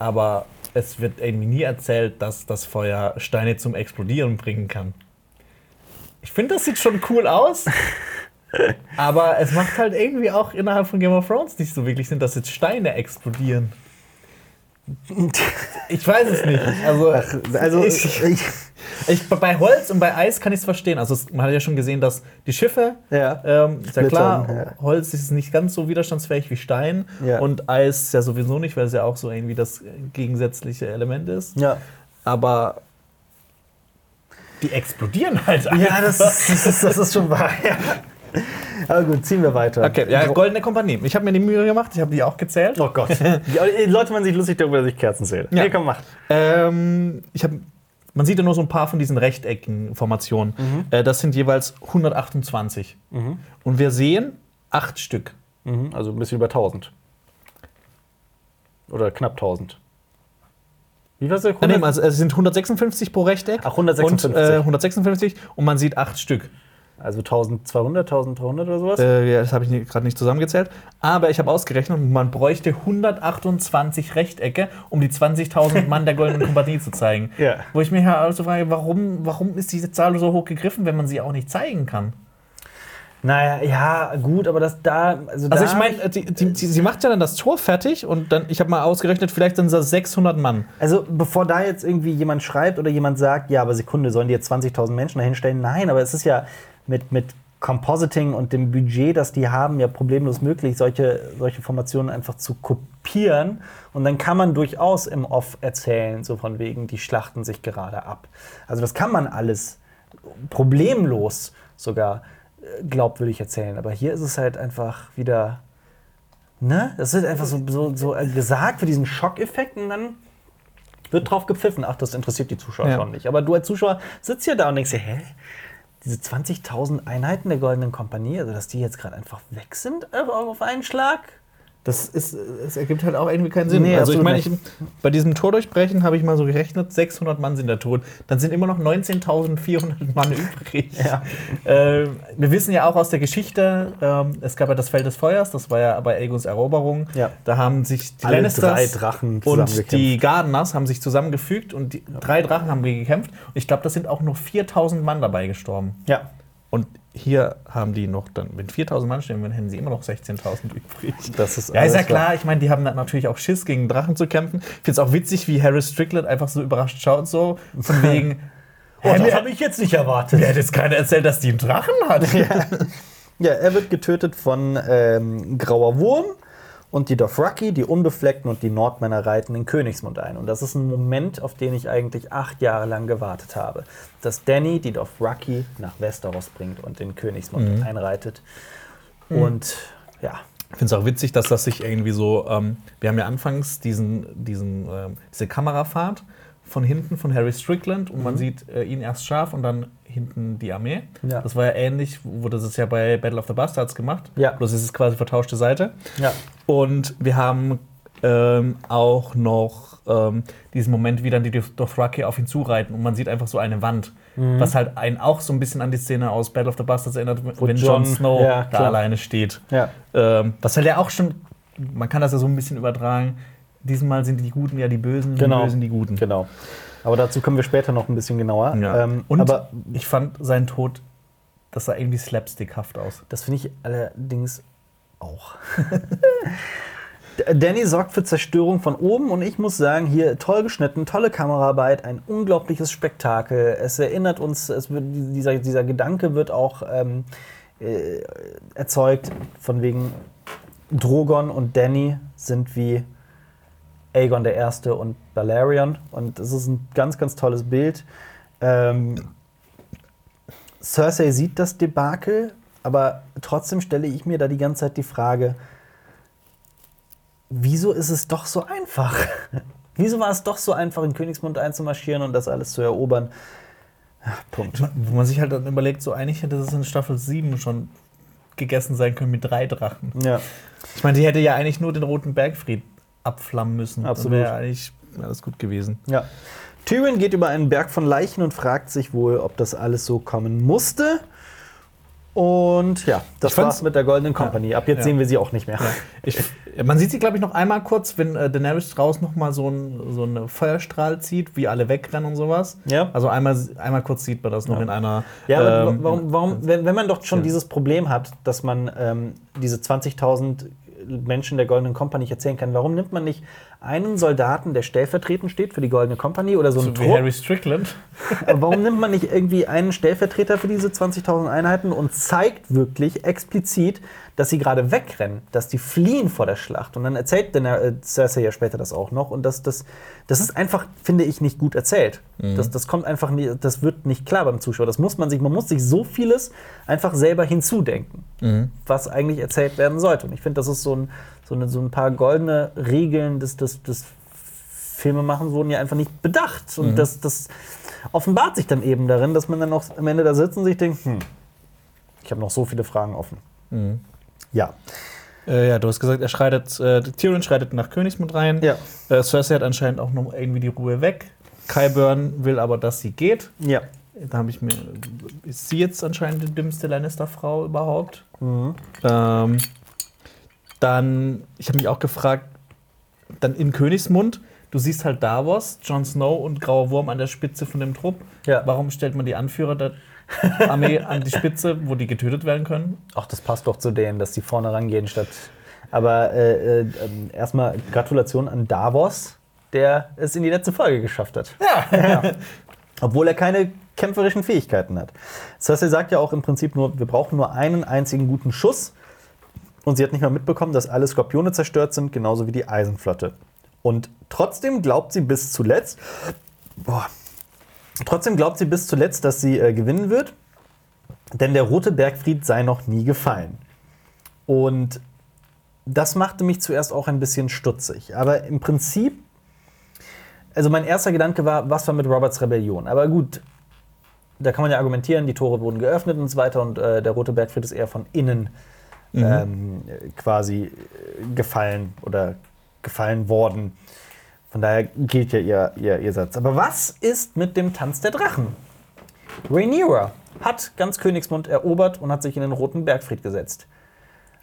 Aber es wird irgendwie nie erzählt, dass das Feuer Steine zum Explodieren bringen kann. Ich finde, das sieht schon cool aus. aber es macht halt irgendwie auch innerhalb von Game of Thrones nicht so wirklich Sinn, dass jetzt Steine explodieren. Ich weiß es nicht. Also, Also, ich, ich, ich, bei Holz und bei Eis kann ich es verstehen. Also man hat ja schon gesehen, dass die Schiffe, Ja. ähm, ist ja klar, ja. Holz ist nicht ganz so widerstandsfähig wie Stein Ja. und Eis ja sowieso nicht, weil es ja auch so irgendwie das gegensätzliche Element ist. ja. Aber die explodieren halt einfach. Ja, das ist, das ist, das ist schon wahr. Ja. Aber gut, ziehen wir weiter. Okay, ja, Goldene Kompanie. Ich habe mir die Mühe gemacht, ich habe die auch gezählt. Oh Gott. Die Leute machen sich lustig darüber, dass ich Kerzen zähle. Ja. Nee, komm, mach. Ähm, ich hab, man sieht ja nur so ein paar von diesen Rechteckenformationen. Äh, das sind jeweils 128. Und wir sehen acht Stück. Mhm, also ein bisschen über 1000. Oder knapp 1000. Wie war es? Ah, nee, also es sind 156 pro Rechteck. Ach, 156. Und, äh, 156 und man sieht acht Stück. Also 1200, 1300 oder sowas? Äh, ja, das habe ich gerade nicht zusammengezählt. Aber ich habe ausgerechnet, man bräuchte 128 Rechtecke, um die 20.000 Mann der Goldenen Kompanie zu zeigen. Ja. Wo ich mich ja also frage, warum, warum ist diese Zahl so hoch gegriffen, wenn man sie auch nicht zeigen kann? Naja, ja, gut, aber das da. Also, Also da ich meine, die, sie macht ja dann das Tor fertig und dann, ich habe mal ausgerechnet, vielleicht sind das 600 Mann. Also bevor da jetzt irgendwie jemand schreibt oder jemand sagt, ja, aber Sekunde, sollen die jetzt 20.000 Menschen dahinstellen? Nein, aber es ist ja mit, mit Compositing und dem Budget, das die haben, ja problemlos möglich, solche, solche Formationen einfach zu kopieren. Und dann kann man durchaus im Off erzählen, so von wegen, die schlachten sich gerade ab. Also das kann man alles problemlos sogar äh, glaubwürdig erzählen. Aber hier ist es halt einfach wieder Ne? Das wird einfach so, so, so äh, gesagt für diesen Schockeffekt und dann wird drauf gepfiffen. Ach, das interessiert die Zuschauer Ja. schon nicht. Aber du als Zuschauer sitzt hier da und denkst dir, hä? Diese 20.000 Einheiten der Goldenen Kompanie, also dass die jetzt gerade einfach weg sind auf einen Schlag? Das ist, es ergibt halt auch irgendwie keinen Sinn. Nee, also ich meine, bei diesem Tordurchbrechen habe ich mal so gerechnet, 600 Mann sind da tot. Dann sind immer noch 19.400 Mann übrig. Ja. Äh, wir wissen ja auch aus der Geschichte, ähm, es gab ja das Feld des Feuers, das war ja bei Aegons Eroberung. Ja. Da haben sich die Alle Lannisters drei Drachen und die Gardeners haben sich zusammengefügt und die drei Drachen haben gekämpft. Und ich glaube, da sind auch nur 4.000 Mann dabei gestorben. Ja. Und hier haben die noch dann, wenn 4000 Mann stehen, dann hätten sie immer noch 16.000 übrig. Das ist Ja, ist ja klar. Ich meine, die haben dann natürlich auch Schiss, gegen Drachen zu kämpfen. Ich finde es auch witzig, wie Harris Strickland einfach so überrascht schaut, so von wegen. Oh, das habe ich jetzt nicht erwartet. mir hat jetzt keiner erzählt, dass die einen Drachen hat. Ja, er wird getötet von ähm, Grauer Wurm und die Dothraki, die Unbefleckten und die Nordmänner reiten in Königsmund ein. Und das ist ein Moment, auf den ich eigentlich acht Jahre lang gewartet habe. Dass Danny die Dothraki nach Westeros bringt und in Königsmund einreitet. Und ja, Ich finde es auch witzig, dass das sich irgendwie so. Ähm, wir haben ja anfangs diesen, diesen, ähm, diese Kamerafahrt von hinten von Harry Strickland und man sieht äh, ihn erst scharf und dann hinten die Armee. Ja. Das war ja ähnlich, wurde das ja bei Battle of the Bastards gemacht. Ja. Bloß ist es quasi vertauschte Seite. ja. Und wir haben ähm, auch noch ähm, diesen Moment, wie dann die Dothraki auf ihn zureiten und man sieht einfach so eine Wand. Was halt einen auch so ein bisschen an die Szene aus Battle of the Bastards erinnert, wenn Jon Snow ja, da alleine steht. ja. Ähm, was halt ja auch schon, man kann das ja so ein bisschen übertragen. Diesmal sind die Guten ja die Bösen, und Genau. die Bösen die Guten. Genau. Aber dazu kommen wir später noch ein bisschen genauer. Ja. Ähm, und aber ich fand seinen Tod, das sah irgendwie slapstickhaft aus. Das finde ich allerdings auch. Danny sorgt für Zerstörung von oben und ich muss sagen, hier toll geschnitten, tolle Kameraarbeit, ein unglaubliches Spektakel. Es erinnert uns, es wird, dieser, dieser Gedanke wird auch ähm, äh, erzeugt, von wegen Drogon und Danny sind wie Aegon der Erste und Balerion und es ist ein ganz, ganz tolles Bild. Ähm, Cersei sieht das Debakel, aber trotzdem stelle ich mir da die ganze Zeit die Frage, wieso ist es doch so einfach? wieso war es doch so einfach, in Königsmund einzumarschieren und das alles zu erobern? Punkt. Wo man sich halt dann überlegt, so eigentlich hätte das in Staffel 7 schon gegessen sein können mit drei Drachen. Ja, Ich meine, die hätte ja eigentlich nur den Roten Bergfried abflammen müssen. Absolut. Wäre eigentlich alles gut gewesen. ja. Tyrion geht über einen Berg von Leichen und fragt sich wohl, ob das alles so kommen musste. Und ja, das war's mit der Goldenen Company. Ab jetzt Ja. sehen wir sie auch nicht mehr. Ich, man sieht sie, glaube ich, noch einmal kurz, wenn äh, Daenerys draußen noch mal so, ein, so einen Feuerstrahl zieht, wie alle wegrennen und sowas. Ja. Also einmal, einmal kurz sieht man das noch in einer. Ja, ähm, warum, warum wenn, wenn man doch schon Ja. dieses Problem hat, dass man ähm, diese 20.000 Menschen der Goldenen Company nicht erzählen kann, warum nimmt man nicht einen Soldaten, der stellvertretend steht für die Goldene Company oder so einen so wie Trupp? Harry Strickland. Warum nimmt man nicht irgendwie einen Stellvertreter für diese 20.000 Einheiten und zeigt wirklich explizit, dass sie gerade wegrennen, dass die fliehen vor der Schlacht? Und dann erzählt dann äh, Cersei ja später das auch noch. Und das, das, das ist einfach, finde ich, nicht gut erzählt. Das, das kommt einfach nie, das wird nicht klar beim Zuschauer. Das muss man sich, man muss sich so vieles einfach selber hinzudenken, was eigentlich erzählt werden sollte. Und ich finde, das ist so ein, so, eine, so ein paar goldene Regeln des, des, des Filmemachen wurden ja einfach nicht bedacht. Und das, das offenbart sich dann eben darin, dass man dann auch am Ende da sitzt und sich denkt, hm, ich habe noch so viele Fragen offen. Ja. Äh, ja, du hast gesagt, er schreitet, äh, Tyrion schreitet nach Königsmund rein. Ja. Äh, Cersei hat anscheinend auch noch irgendwie die Ruhe weg. Qyburn will aber, dass sie geht. Ja. Da habe ich mir. Ist sie jetzt anscheinend die dümmste Lannister-Frau überhaupt? Ähm, dann, ich habe mich auch gefragt, dann in Königsmund, du siehst halt Davos, Jon Snow und Grauer Wurm an der Spitze von dem Trupp. Ja. Warum stellt man die Anführer der Armee an die Spitze, wo die getötet werden können? Ach, das passt doch zu denen, dass die vorne rangehen statt. Aber äh, äh, ähm, erstmal Gratulation an Davos, der es in die letzte Folge geschafft hat. Ja. Obwohl er keine kämpferischen Fähigkeiten hat. Cersei sagt ja auch im Prinzip nur, wir brauchen nur einen einzigen guten Schuss. Und sie hat nicht mal mitbekommen, dass alle Skorpione zerstört sind, genauso wie die Eisenflotte. Und trotzdem glaubt sie bis zuletzt, boah, trotzdem glaubt sie bis zuletzt, dass sie äh, gewinnen wird, denn der rote Bergfried sei noch nie gefallen. Und das machte mich zuerst auch ein bisschen stutzig. Aber im Prinzip, also mein erster Gedanke war, was war mit Roberts Rebellion? Aber gut, da kann man ja argumentieren, die Tore wurden geöffnet und so weiter und äh, der rote Bergfried ist eher von innen ähm, quasi äh, gefallen oder gefallen worden. Von daher gilt ja ihr, ihr, ihr Satz. Aber was ist mit dem Tanz der Drachen? Rhaenyra hat ganz Königsmund erobert und hat sich in den Roten Bergfried gesetzt.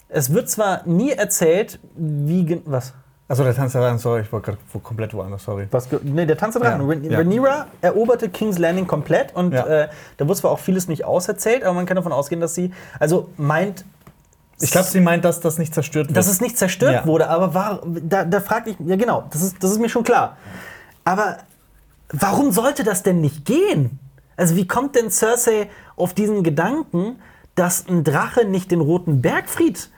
Es wird zwar nie erzählt, wie. Was? Achso, der Tanz der Drachen, sorry, ich war gerade wo- komplett woanders, sorry. Was nee, der Tanz der Drachen. Ja. Rhaenyra eroberte King's Landing komplett und Ja. äh, da wird zwar auch vieles nicht auserzählt, aber man kann davon ausgehen, dass sie. Also meint. Ich glaube, sie meint, dass das nicht zerstört wird. dass es nicht zerstört Ja. wurde, aber war, da, da frage ich, ja genau, das ist, das ist mir schon klar. Aber warum sollte das denn nicht gehen? Also wie kommt denn Cersei auf diesen Gedanken, dass ein Drache nicht den roten Bergfried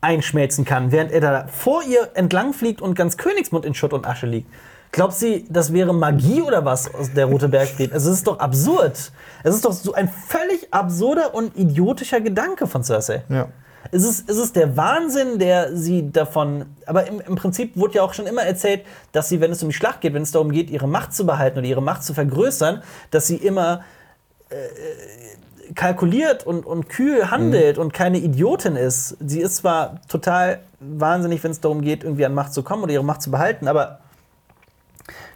einschmelzen kann, während er da vor ihr entlang fliegt und ganz Königsmund in Schutt und Asche liegt? Glaubt sie, das wäre Magie oder was, aus der rote Bergfried? Also es ist doch absurd. Es ist doch so ein völlig absurder und idiotischer Gedanke von Cersei. Ja. Es ist, es ist der Wahnsinn, der sie davon. Aber im, im Prinzip wurde ja auch schon immer erzählt, dass sie, wenn es um die Schlacht geht, wenn es darum geht, ihre Macht zu behalten oder ihre Macht zu vergrößern, dass sie immer äh, kalkuliert und, und kühl handelt und keine Idiotin ist. Sie ist zwar total wahnsinnig, wenn es darum geht, irgendwie an Macht zu kommen oder ihre Macht zu behalten, aber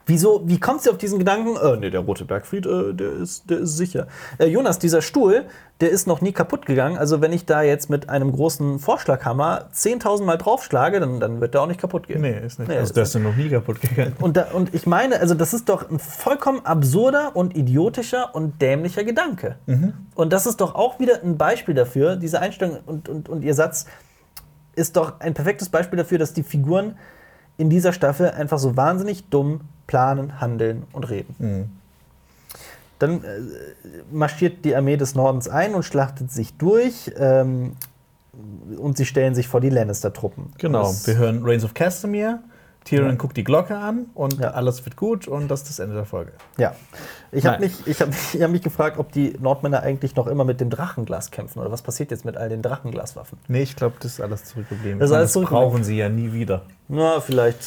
Wieso, wie kommt sie auf diesen Gedanken? Äh, nee, der rote Bergfried, äh, der, ist, der ist sicher. Äh, Jonas, dieser Stuhl, der ist noch nie kaputt gegangen. Also, wenn ich da jetzt mit einem großen Vorschlaghammer 10.000 Mal draufschlage, dann, dann wird der auch nicht kaputt gehen. Nee, ist nicht. Nee, also, der ist noch nie kaputt gegangen. Und, da, und ich meine, also das ist doch ein vollkommen absurder und idiotischer und dämlicher Gedanke. Und das ist doch auch wieder ein Beispiel dafür, diese Einstellung und, und, und ihr Satz ist doch ein perfektes Beispiel dafür, dass die Figuren in dieser Staffel einfach so wahnsinnig dumm planen, handeln und reden. Dann äh, marschiert die Armee des Nordens ein und schlachtet sich durch. Ähm, und sie stellen sich vor die Lannister-Truppen. Genau. Wir hören Reigns of Castamere. Tyrion guckt die Glocke an und Ja. alles wird gut und das ist das Ende der Folge. Ja. Ich habe mich, ich hab, mich- ich hab mich gefragt, ob die Nordmänner eigentlich noch immer mit dem Drachenglas kämpfen oder was passiert jetzt mit all den Drachenglaswaffen. Nee, ich glaube, das ist alles zurückgeblieben. Das ist alles zurückgeblieben. brauchen sie ja nie wieder. Na, vielleicht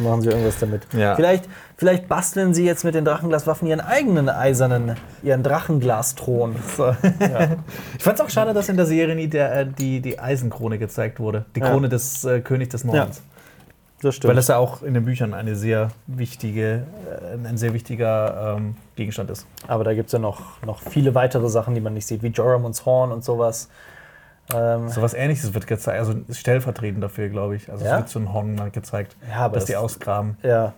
machen sie irgendwas damit. Ja. Vielleicht, vielleicht basteln sie jetzt mit den Drachenglaswaffen ihren eigenen eisernen, ihren Drachenglasthron. So. Ich fand es auch schade, dass in der Serie nie der, äh, die, die Eisenkrone gezeigt wurde. Die Ja. Krone des äh, Königs des Nordens. Das stimmt. Weil das ja auch in den Büchern eine sehr wichtige, äh, ein sehr wichtiger ähm, Gegenstand ist. Aber da gibt es ja noch, noch viele weitere Sachen, die man nicht sieht, wie Jorahmons Horn und sowas. Ähm, So was ähnliches wird gezeigt, also stellvertretend dafür, glaube ich. Also Ja? es wird so ein Horn mal gezeigt, Ja, dass das- die ausgraben. ja,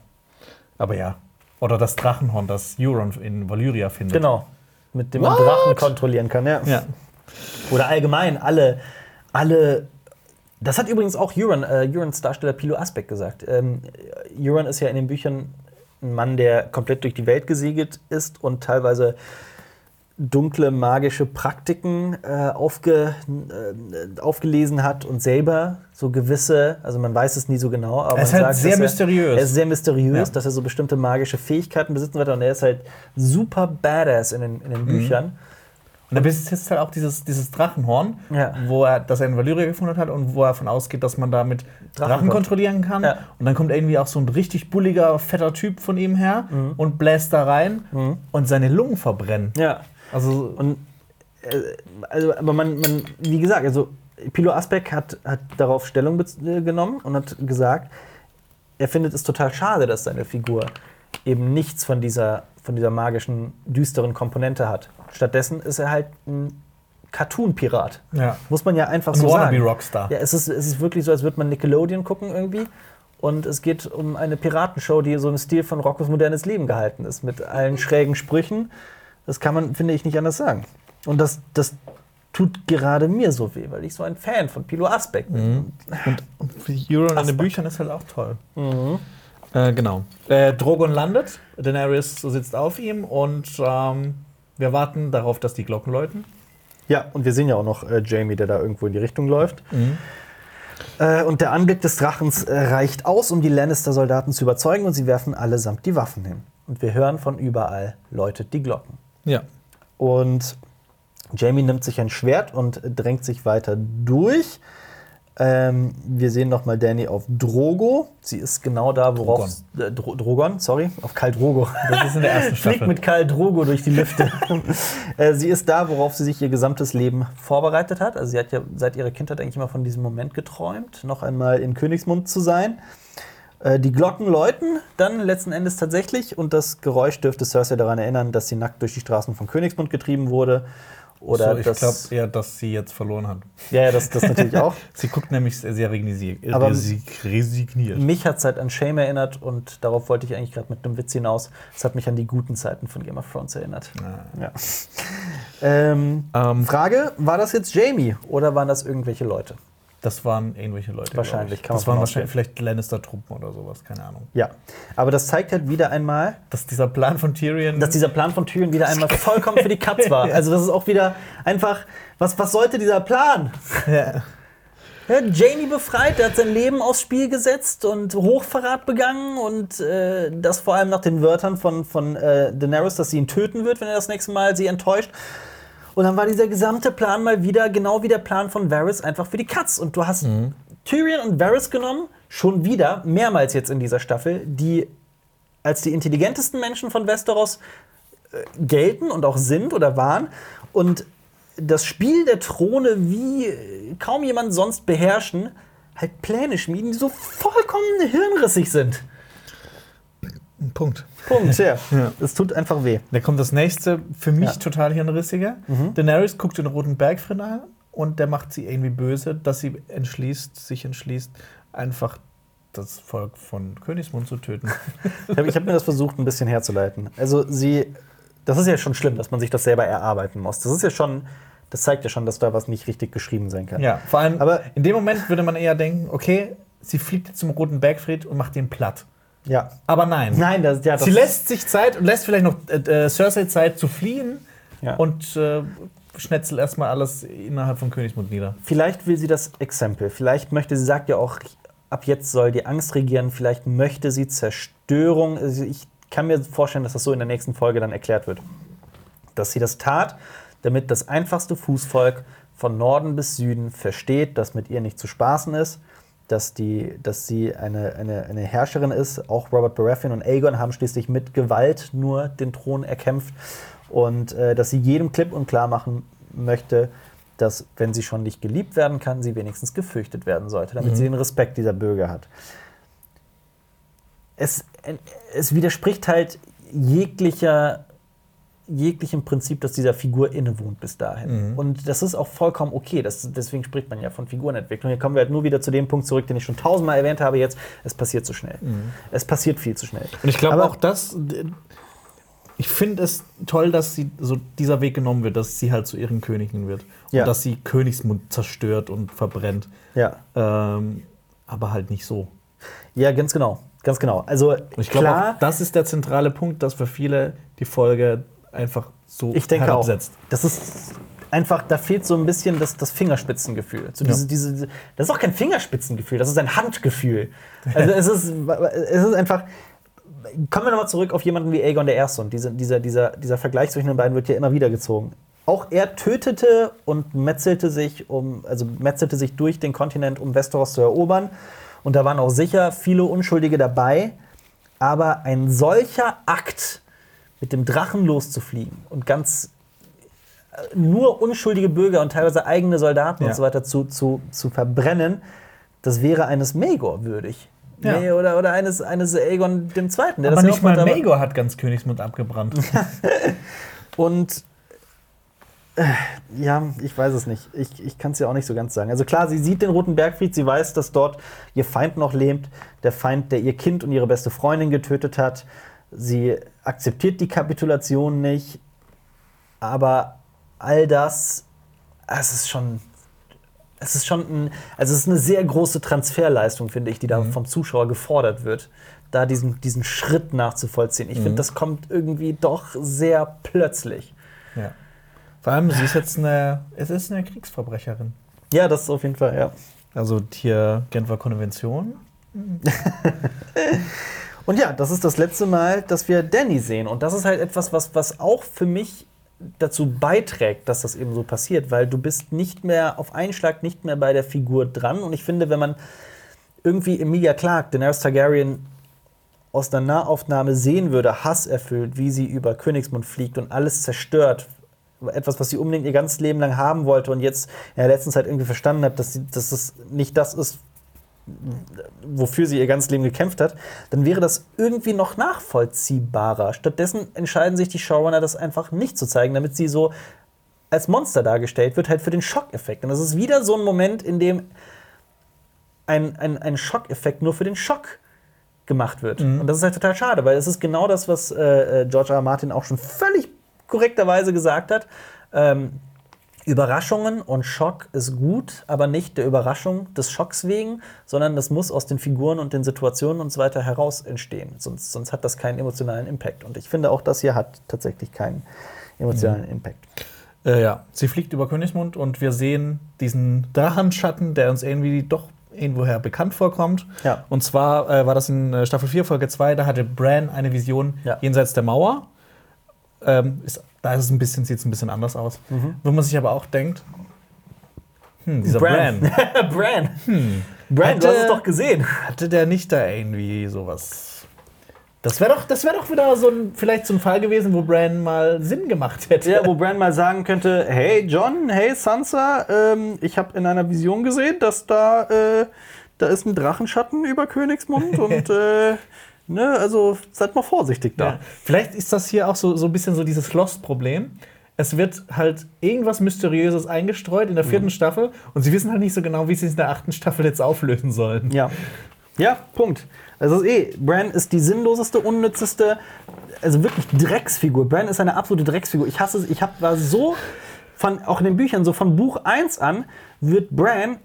Aber ja. Oder das Drachenhorn, das Euron in Valyria findet. genau. Mit dem man What? Drachen kontrollieren kann, ja. Ja. Oder allgemein alle, alle. Das hat übrigens auch Euron, äh, Eurons Darsteller Pilo Asbeck gesagt. Ähm, Euron ist ja in den Büchern ein Mann, der komplett durch die Welt gesegelt ist und teilweise dunkle magische Praktiken äh, aufge, äh, aufgelesen hat und selber so gewisse, also man weiß es nie so genau, aber Er ist man halt sagt, sehr mysteriös. Er ist sehr mysteriös, Ja. dass er so bestimmte magische Fähigkeiten besitzen wird und er ist halt super badass in den, in Mhm. den Büchern. Und dann besitzt jetzt halt auch dieses, dieses Drachenhorn, Ja. wo er, das er in Valyria gefunden hat und wo er davon ausgeht, dass man damit Drachen Drachen, kont- kontrollieren kann. Ja. Und dann kommt irgendwie auch so ein richtig bulliger, fetter Typ von ihm her Mhm. und bläst da rein und seine Lungen verbrennen. Ja. Also Und äh, also, aber man, man, wie gesagt, also Pilo Asbeck hat, hat darauf Stellung äh, genommen und hat gesagt, er findet es total schade, dass seine Figur eben nichts von dieser, von dieser magischen, düsteren Komponente hat. Stattdessen ist er halt ein Cartoon-Pirat. ja. Muss man ja einfach ein so wannabe sagen. Rockstar. Ja, es ist, es ist wirklich so, als würde man Nickelodeon gucken irgendwie. Und es geht um eine Piratenshow, die so im Stil von Rockos modernes Leben gehalten ist, mit allen schrägen Sprüchen. Das kann man, finde ich, nicht anders sagen. Und das, das tut gerade mir so weh, weil ich so ein Fan von Pilo Asbeck bin. Und Euron in den. Büchern ist halt auch toll. Äh, genau. Äh, Drogon landet, Daenerys sitzt auf ihm und ähm, wir warten darauf, dass die Glocken läuten. Ja, und wir sehen ja auch noch äh, Jamie, der da irgendwo in die Richtung läuft. Äh, und der Anblick des Drachens äh, reicht aus, um die Lannister-Soldaten zu überzeugen, und sie werfen allesamt die Waffen hin. Und wir hören von überall, läutet die Glocken. Ja. Und Jamie nimmt sich ein Schwert und drängt sich weiter durch. Ähm, wir sehen noch mal Danny auf Drogo. Sie ist genau da, worauf. Äh, Dro Drogon, sorry, auf Karl Drogo. Das ist in der ersten Fliegt Staffel. mit Karl Drogo durch die Lüfte. äh, sie ist da, worauf sie sich ihr gesamtes Leben vorbereitet hat. Also sie hat ja seit ihrer Kindheit eigentlich immer von diesem Moment geträumt, noch einmal in Königsmund zu sein. Äh, die Glocken läuten dann letzten Endes tatsächlich und das Geräusch dürfte Cersei daran erinnern, dass sie nackt durch die Straßen von Königsmund getrieben wurde. Oder so, ich glaube eher, dass sie jetzt verloren hat. ja, ja, das, das natürlich auch. Sie guckt nämlich sehr, resigniert. Aber- resigniert. Mich hat es halt an Shame erinnert und darauf wollte ich eigentlich gerade mit einem Witz hinaus. Es hat mich an die guten Zeiten von Game of Thrones erinnert. Ja. Ähm, Ähm, Frage: War das jetzt Jamie oder waren das irgendwelche Leute? Das waren irgendwelche Leute. Wahrscheinlich, kann man. Das waren wahrscheinlich vielleicht Lannister-Truppen oder sowas, keine Ahnung. Ja. Aber das zeigt halt wieder einmal, Dass dieser Plan von Tyrion. dass dieser Plan von Tyrion wieder einmal vollkommen für die Katz war. Also, das ist auch wieder einfach, was, was sollte dieser Plan? ja. Ja, Jamie befreit, der hat sein Leben aufs Spiel gesetzt und Hochverrat begangen und äh, das vor allem nach den Wörtern von, von äh, Daenerys, dass sie ihn töten wird, wenn er das nächste Mal sie enttäuscht. Und dann war dieser gesamte Plan mal wieder, genau wie der Plan von Varys, einfach für die Katz. Und du hast Tyrion und Varys genommen, schon wieder, mehrmals jetzt in dieser Staffel, die als die intelligentesten Menschen von Westeros äh, gelten und auch sind oder waren. Und das Spiel der Throne wie äh, kaum jemand sonst beherrschen, halt Pläne schmieden, die so vollkommen hirnrissig sind. Punkt. Punkt, ja. Ja. Es tut einfach weh. Da kommt das nächste, für mich Ja. Mhm. total hirnrissiger. Daenerys guckt den roten Bergfried an und der macht sie irgendwie böse, dass sie entschließt, sich entschließt, einfach das Volk von Königsmund zu töten. Ich habe hab mir das versucht, ein bisschen herzuleiten. Also sie, das ist ja schon schlimm, dass man sich das selber erarbeiten muss. Das ist ja schon, das zeigt ja schon, dass da was nicht richtig geschrieben sein kann. ja, vor allem, Aber- in dem Moment würde man eher denken, okay, sie fliegt jetzt zum roten Bergfried und macht den platt. Ja. Aber nein. Nein, das, ja, das Sie lässt sich Zeit und lässt vielleicht noch äh, äh, Cersei Zeit zu fliehen Ja. und äh, schnetzelt erstmal alles innerhalb von Königsmund nieder. Vielleicht will sie das Exempel. Vielleicht möchte sie, sagt ja auch, ab jetzt soll die Angst regieren. Vielleicht möchte sie Zerstörung. Also ich kann mir vorstellen, dass das so in der nächsten Folge dann erklärt wird. Dass sie das tat, damit das einfachste Fußvolk von Norden bis Süden versteht, dass mit ihr nicht zu spaßen ist. Dass, die, dass sie eine, eine, eine Herrscherin ist. Auch Robert Baratheon und Aegon haben schließlich mit Gewalt nur den Thron erkämpft. Und äh, dass sie jedem klipp und klar machen möchte, dass, wenn sie schon nicht geliebt werden kann, sie wenigstens gefürchtet werden sollte, damit sie den Respekt dieser Bürger hat. es, es widerspricht halt jeglicher jeglichem Prinzip, das dieser Figur innewohnt bis dahin. Mhm. Und das ist auch vollkommen okay. Das, deswegen spricht man ja von Figurenentwicklung. Hier kommen wir halt nur wieder zu dem Punkt zurück, den ich schon tausendmal erwähnt habe jetzt. Es passiert zu schnell. Es passiert viel zu schnell. Mhm. Und ich glaube auch, dass. Ich finde es toll, dass sie so dieser Weg genommen wird, dass sie halt zu ihren Königin wird. Ja. Und dass sie Königsmund zerstört und verbrennt. Ja. Ähm, aber halt nicht so. Ja, ganz genau. Ganz genau. Also ich glaube, das ist der zentrale Punkt, dass für viele die Folge einfach so ich denke auch. herabsetzt. Das ist einfach, da fehlt so ein bisschen das, das Fingerspitzengefühl. So diese, Ja. diese, das ist auch kein Fingerspitzengefühl, das ist ein Handgefühl. Also es ist, es ist einfach. Kommen wir nochmal zurück auf jemanden wie Aegon I. Und diese, dieser, dieser, dieser Vergleich zwischen den beiden wird ja immer wieder gezogen. Auch er tötete und metzelte sich, um, also metzelte sich durch den Kontinent, um Westeros zu erobern. Und da waren auch sicher viele Unschuldige dabei. Aber ein solcher Akt, mit dem Drachen loszufliegen und ganz äh, nur unschuldige Bürger und teilweise eigene Soldaten Ja. und so weiter zu, zu, zu verbrennen, das wäre eines Maegor würdig. Ja. Nee, oder, oder eines, eines Aegon II. Der aber nicht mal Maegor hat ganz Königsmund abgebrannt. Und äh, ja, ich weiß es nicht. Ich, ich kann es ja auch nicht so ganz sagen. Also klar, sie sieht den Roten Bergfried, sie weiß, dass dort ihr Feind noch lebt, der Feind, der ihr Kind und ihre beste Freundin getötet hat. Sie akzeptiert die Kapitulation nicht, aber all das, es ist schon, es ist schon ein, also es ist eine sehr große Transferleistung, finde ich, die da vom Zuschauer gefordert wird, da diesen, diesen Schritt nachzuvollziehen. Ich finde, das kommt irgendwie doch sehr plötzlich. ja. Vor allem, sie ist jetzt eine, es ist eine Kriegsverbrecherin. Ja, das ist auf jeden Fall, ja. Also hier Genfer Konvention. Und ja, das ist das letzte Mal, dass wir Danny sehen. Und das ist halt etwas, was, was auch für mich dazu beiträgt, dass das eben so passiert, weil du bist nicht mehr auf einen Schlag nicht mehr bei der Figur dran. Und ich finde, wenn man irgendwie Emilia Clarke, Daenerys Targaryen, aus einer Nahaufnahme sehen würde, Hass erfüllt, wie sie über Königsmund fliegt und alles zerstört, etwas, was sie unbedingt ihr ganzes Leben lang haben wollte und jetzt in der letzten Zeit irgendwie verstanden hat, dass, sie, dass das nicht das ist, wofür sie ihr ganzes Leben gekämpft hat, dann wäre das irgendwie noch nachvollziehbarer. Stattdessen entscheiden sich die Showrunner, das einfach nicht zu zeigen, damit sie so als Monster dargestellt wird, halt für den Schockeffekt. Und das ist wieder so ein Moment, in dem ein, ein, ein Schockeffekt nur für den Schock gemacht wird. Und das ist halt total schade, weil es ist genau das, was äh, äh, George R. R. Martin auch schon völlig korrekterweise gesagt hat. Ähm, Überraschungen und Schock ist gut, aber nicht der Überraschung des Schocks wegen, sondern das muss aus den Figuren und den Situationen und so weiter heraus entstehen. Sonst, sonst hat das keinen emotionalen Impact. Und ich finde, auch das hier hat tatsächlich keinen emotionalen Impact. Äh, ja, sie fliegt über Königsmund und wir sehen diesen Drachenschatten, der uns irgendwie doch irgendwoher bekannt vorkommt. Ja. Und zwar äh, war das in äh, Staffel 4, Folge 2, da hatte Bran eine Vision Ja. jenseits der Mauer. Ähm, ist, da ist es ein bisschen, sieht es ein bisschen anders aus. Wo man sich aber auch denkt, hm, dieser Bran, Bran. Bran. Bran, du Hätte- hast es doch gesehen. hatte der nicht da irgendwie sowas? Das wäre doch, das wär doch wieder so ein, vielleicht so ein Fall gewesen, wo Bran mal Sinn gemacht hätte. Ja, wo Bran mal sagen könnte: Hey John, hey Sansa, ähm, ich habe in einer Vision gesehen, dass da, äh, da ist ein Drachenschatten über Königsmund und äh, ne, also seid mal vorsichtig da. Ja. Vielleicht ist das hier auch so, so ein bisschen so dieses Lost-Problem. Es wird halt irgendwas Mysteriöses eingestreut in der vierten Staffel und sie wissen halt nicht so genau, wie sie es in der achten Staffel jetzt auflösen sollen. Ja. Ja, Punkt. Also eh, Bran ist die sinnloseste, unnützeste, also wirklich Drecksfigur. Bran ist eine absolute Drecksfigur. Ich hasse es, ich hab, war so, von, auch in den Büchern, so von Buch 1 an, wird Bran,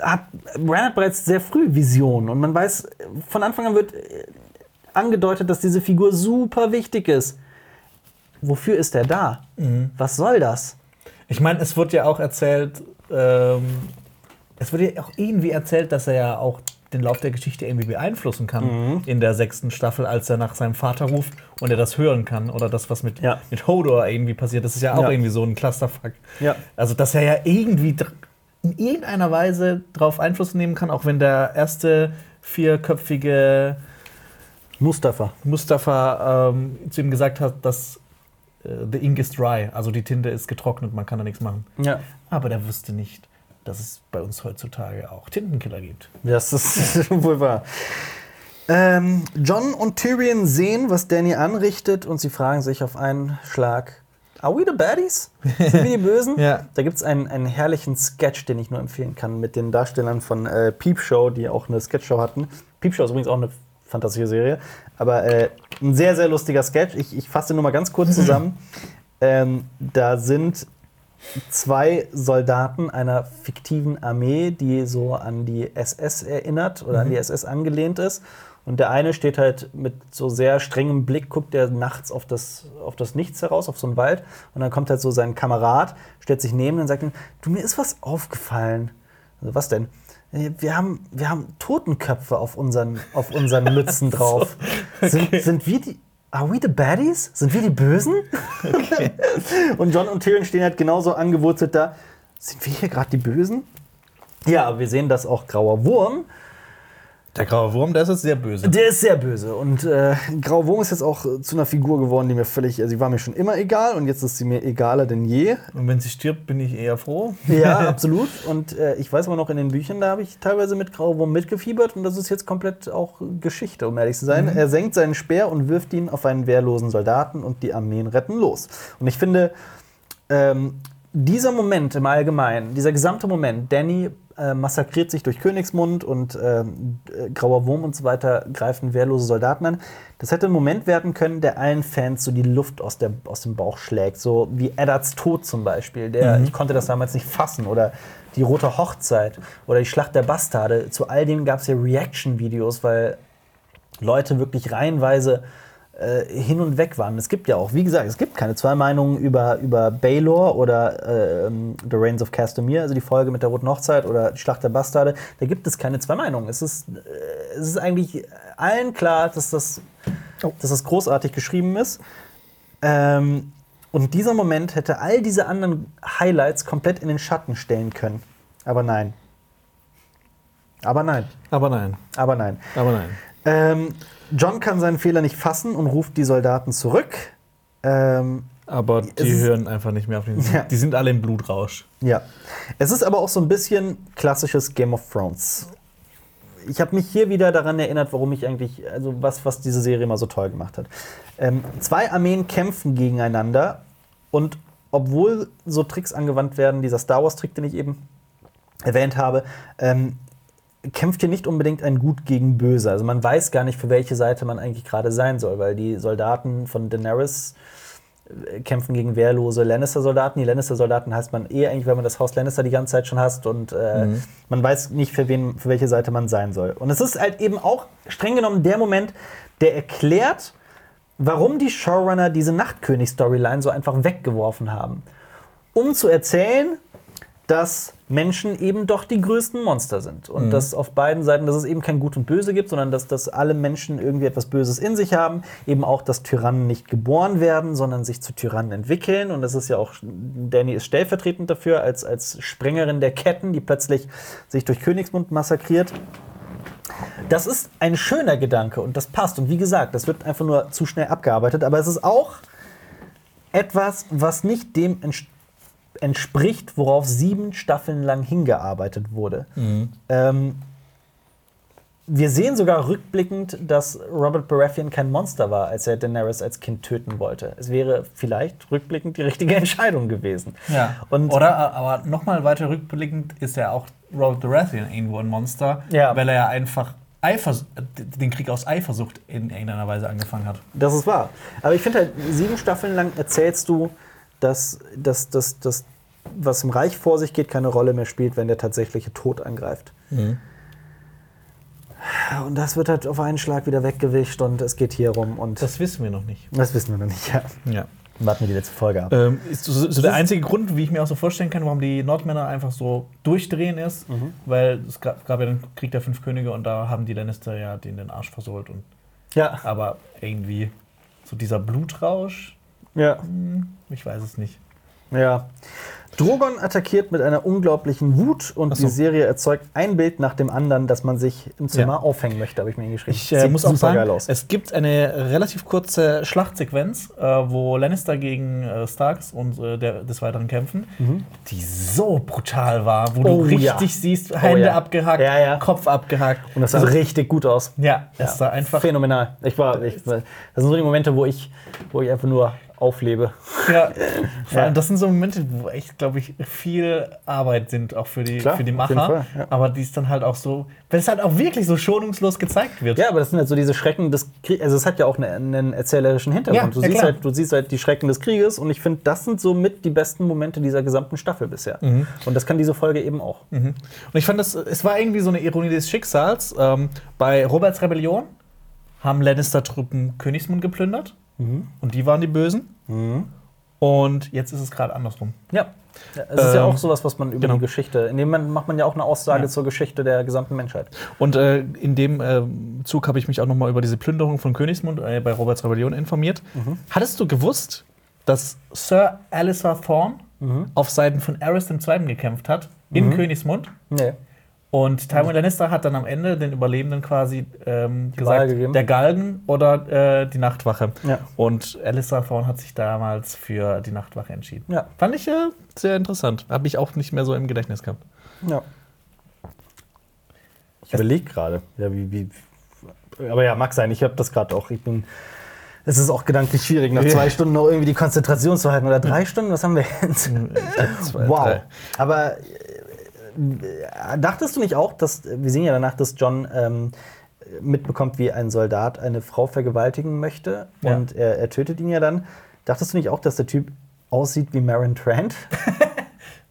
hat, Bran hat bereits sehr früh Visionen und man weiß, von Anfang an wird äh, angedeutet, dass diese Figur super wichtig ist. Wofür ist er da? Was soll das? Ich meine, es wird ja auch erzählt, ähm, es wird ja auch irgendwie erzählt, dass er ja auch den Lauf der Geschichte irgendwie beeinflussen kann in der sechsten Staffel, als er nach seinem Vater ruft und er das hören kann. Oder das, was mit, Ja. mit Hodor irgendwie passiert. Das ist ja auch Ja. irgendwie so ein Clusterfuck. Ja. Also, dass er ja irgendwie in irgendeiner Weise darauf Einfluss nehmen kann, auch wenn der erste vierköpfige Mustafa. Mustafa ähm, zu ihm gesagt hat, dass äh, the ink is dry, also die Tinte ist getrocknet, man kann da nichts machen. Ja. Aber der wusste nicht, dass es bei uns heutzutage auch Tintenkiller gibt. Das ist wohl wahr. Ähm, John und Tyrion sehen, was Danny anrichtet und sie fragen sich auf einen Schlag, Are we the baddies? Sind wir die Bösen? Ja. Da gibt es einen, einen herrlichen Sketch, den ich nur empfehlen kann, mit den Darstellern von äh, Peep Show, die auch eine Sketchshow hatten. Peep Show ist übrigens auch eine fantastische Serie, aber äh, ein sehr, sehr lustiger Sketch. Ich, ich fasse nur mal ganz kurz zusammen. ähm, da sind zwei Soldaten einer fiktiven Armee, die so an die SS erinnert oder an die SS angelehnt ist. Und der eine steht halt mit so sehr strengem Blick, guckt der nachts auf das, auf das Nichts heraus, auf so einen Wald. Und dann kommt halt so sein Kamerad, stellt sich neben und sagt ihm, du, mir ist was aufgefallen. Also, was denn? "Äh, Wir haben, wir haben Totenköpfe auf unseren, auf unseren Mützen drauf. sind, sind wir die. Are we the baddies? Sind wir die Bösen? und John und Tyrion stehen halt genauso angewurzelt da. Sind wir hier gerade die Bösen? Ja, aber wir sehen, dass auch Grauer Wurm, Der graue Wurm, der ist jetzt sehr böse. der ist sehr böse. Und äh, Grauer Wurm ist jetzt auch äh, zu einer Figur geworden, die mir völlig, also sie war mir schon immer egal und jetzt ist sie mir egaler denn je. Und wenn sie stirbt, bin ich eher froh. Ja, absolut. Und äh, ich weiß aber noch in den Büchern, da habe ich teilweise mit Grauer Wurm mitgefiebert und das ist jetzt komplett auch Geschichte, um ehrlich zu sein. Er senkt seinen Speer und wirft ihn auf einen wehrlosen Soldaten und die Armeen retten los. Und ich finde, ähm, dieser Moment im Allgemeinen, dieser gesamte Moment, Danny äh, massakriert sich durch Königsmund und ähm, äh, Grauer Wurm und so weiter greifen wehrlose Soldaten an. Das hätte ein Moment werden können, der allen Fans so die Luft aus, der, aus dem Bauch schlägt. So wie Eddards Tod zum Beispiel. Der, Ich konnte das damals nicht fassen. Oder die Rote Hochzeit oder die Schlacht der Bastarde. Zu all dem gab es ja Reaction-Videos, weil Leute wirklich reihenweise äh, hin und weg waren. Es gibt ja auch, wie gesagt, es gibt keine zwei Meinungen über, über Baylor oder ähm, The Reigns of Castamere, also die Folge mit der Roten Hochzeit oder die Schlacht der Bastarde. Da gibt es keine zwei Meinungen. Es ist, äh, es ist eigentlich allen klar, dass das, dass das großartig geschrieben ist. Ähm, und dieser Moment hätte all diese anderen Highlights komplett in den Schatten stellen können. Aber nein. Aber nein. Aber nein. Aber nein. Aber nein. Ähm, John kann seinen Fehler nicht fassen und ruft die Soldaten zurück. Ähm, Aber die hören einfach nicht mehr auf den. Ja. Die sind alle im Blutrausch. ja. Es ist aber auch so ein bisschen klassisches Game of Thrones. Ich habe mich hier wieder daran erinnert, warum ich eigentlich, also was, was diese Serie immer so toll gemacht hat. Ähm, zwei Armeen kämpfen gegeneinander und obwohl so Tricks angewandt werden, dieser Star Wars-Trick, den ich eben erwähnt habe, ähm, kämpft hier nicht unbedingt ein Gut gegen Böse. Also man weiß gar nicht, für welche Seite man eigentlich gerade sein soll, weil die Soldaten von Daenerys äh, kämpfen gegen wehrlose Lannister-Soldaten. Die Lannister-Soldaten heißt man eh eigentlich, weil man das Haus Lannister die ganze Zeit schon hasst und äh, man weiß nicht, für, wen, für welche Seite man sein soll. Und es ist halt eben auch streng genommen der Moment, der erklärt, warum die Showrunner diese Nachtkönig-Storyline so einfach weggeworfen haben. Um zu erzählen, dass Menschen eben doch die größten Monster sind. Und dass auf beiden Seiten, dass es eben kein Gut und Böse gibt, sondern dass, dass alle Menschen irgendwie etwas Böses in sich haben. Eben auch, dass Tyrannen nicht geboren werden, sondern sich zu Tyrannen entwickeln. Und das ist ja auch, Danny ist stellvertretend dafür, als, als Sprengerin der Ketten, die plötzlich sich durch Königsmund massakriert. Das ist ein schöner Gedanke und das passt. Und wie gesagt, das wird einfach nur zu schnell abgearbeitet. Aber es ist auch etwas, was nicht dem ents- entspricht, worauf sieben Staffeln lang hingearbeitet wurde. Ähm, wir sehen sogar rückblickend, dass Robert Baratheon kein Monster war, als er Daenerys als Kind töten wollte. Es wäre vielleicht rückblickend die richtige Entscheidung gewesen. Und Oder, aber nochmal weiter rückblickend ist ja auch Robert Baratheon irgendwo ein Monster, Ja. weil er ja einfach Eifers den Krieg aus Eifersucht in irgendeiner Weise angefangen hat. Das ist wahr. Aber ich finde halt, sieben Staffeln lang erzählst du, dass, dass, dass, dass was im Reich vor sich geht, keine Rolle mehr spielt, wenn der tatsächliche Tod angreift. Und das wird halt auf einen Schlag wieder weggewischt und es geht hier rum und das, Das wissen wir noch nicht. wissen wir noch nicht. Ja. Ja. Warten wir die letzte Folge ab. Ähm, ist so, so der einzige Grund, wie ich mir auch so vorstellen kann, warum die Nordmänner einfach so durchdrehen ist, weil es gab, gab ja den Krieg der fünf Könige und da haben die Lannister ja den, den Arsch versohlt. Und, Ja, aber irgendwie so dieser Blutrausch, ja. ich weiß es nicht. Ja. Drogon attackiert mit einer unglaublichen Wut und so. die Serie erzeugt ein Bild nach dem anderen, das man sich im Zimmer Ja. aufhängen möchte, habe ich mir hingeschrieben. Ich äh, muss auch sagen, es gibt eine relativ kurze Schlachtsequenz, äh, wo Lannister gegen äh, Starks und äh, der, des Weiteren kämpfen, die so brutal war, wo du Mhm. Oh, richtig ja. siehst, Hände abgehackt, Ja, ja. Kopf abgehackt. Und das sah Also, richtig gut aus. ja, das sah einfach. phänomenal. Ich war, ich, das sind so die Momente, wo ich, wo ich einfach nur auflebe. Ja, vor allem, das sind so Momente, wo echt, glaube ich, viel Arbeit sind, auch für die, Klar, für die Macher. Fall, ja. Aber die ist dann halt auch so, wenn es halt auch wirklich so schonungslos gezeigt wird. Ja, aber das sind halt so diese Schrecken des Krieges. Also es hat ja auch einen, einen erzählerischen Hintergrund. Ja, du, ja, siehst halt, du siehst halt die Schrecken des Krieges und ich finde, das sind so mit die besten Momente dieser gesamten Staffel bisher. Mhm. Und das kann diese Folge eben auch. Und ich fand, das, es war irgendwie so eine Ironie des Schicksals. Ähm, bei Roberts Rebellion haben Lannister-Truppen Königsmund geplündert. Und die waren die Bösen. Und jetzt ist es gerade andersrum. Ja. Ja, Es ist ja Ähm, auch sowas, was man über genau. die Geschichte. In dem Moment macht man ja auch eine Aussage Ja. zur Geschichte der gesamten Menschheit. Und äh, in dem äh, Zug habe ich mich auch noch mal über diese Plünderung von Königsmund äh, bei Roberts Rebellion informiert. Hattest du gewusst, dass Sir Alistair Thorne auf Seiten von Aerys II. gekämpft hat in Königsmund? Nee. Und Tywin Lannister hat dann am Ende den Überlebenden quasi ähm, gesagt, der Galgen oder äh, die Nachtwache. Ja. Und Alistair Thorne hat sich damals für die Nachtwache entschieden. Ja. Fand ich äh, sehr interessant. Habe ich auch nicht mehr so im Gedächtnis gehabt. Ja. Ich überlege gerade. Ja, wie, wie, aber ja, mag sein. Ich habe das gerade auch. Ich bin. Es ist auch gedanklich schwierig, nach zwei Stunden noch irgendwie die Konzentration zu halten. Oder drei Stunden? Was haben wir jetzt? Zwei, Wow. drei. Aber äh, dachtest du nicht auch, dass wir sehen ja danach, dass John ähm, mitbekommt, wie ein Soldat eine Frau vergewaltigen möchte Ja. und er, er tötet ihn ja dann. Dachtest du nicht auch, dass der Typ aussieht wie Marin Trant?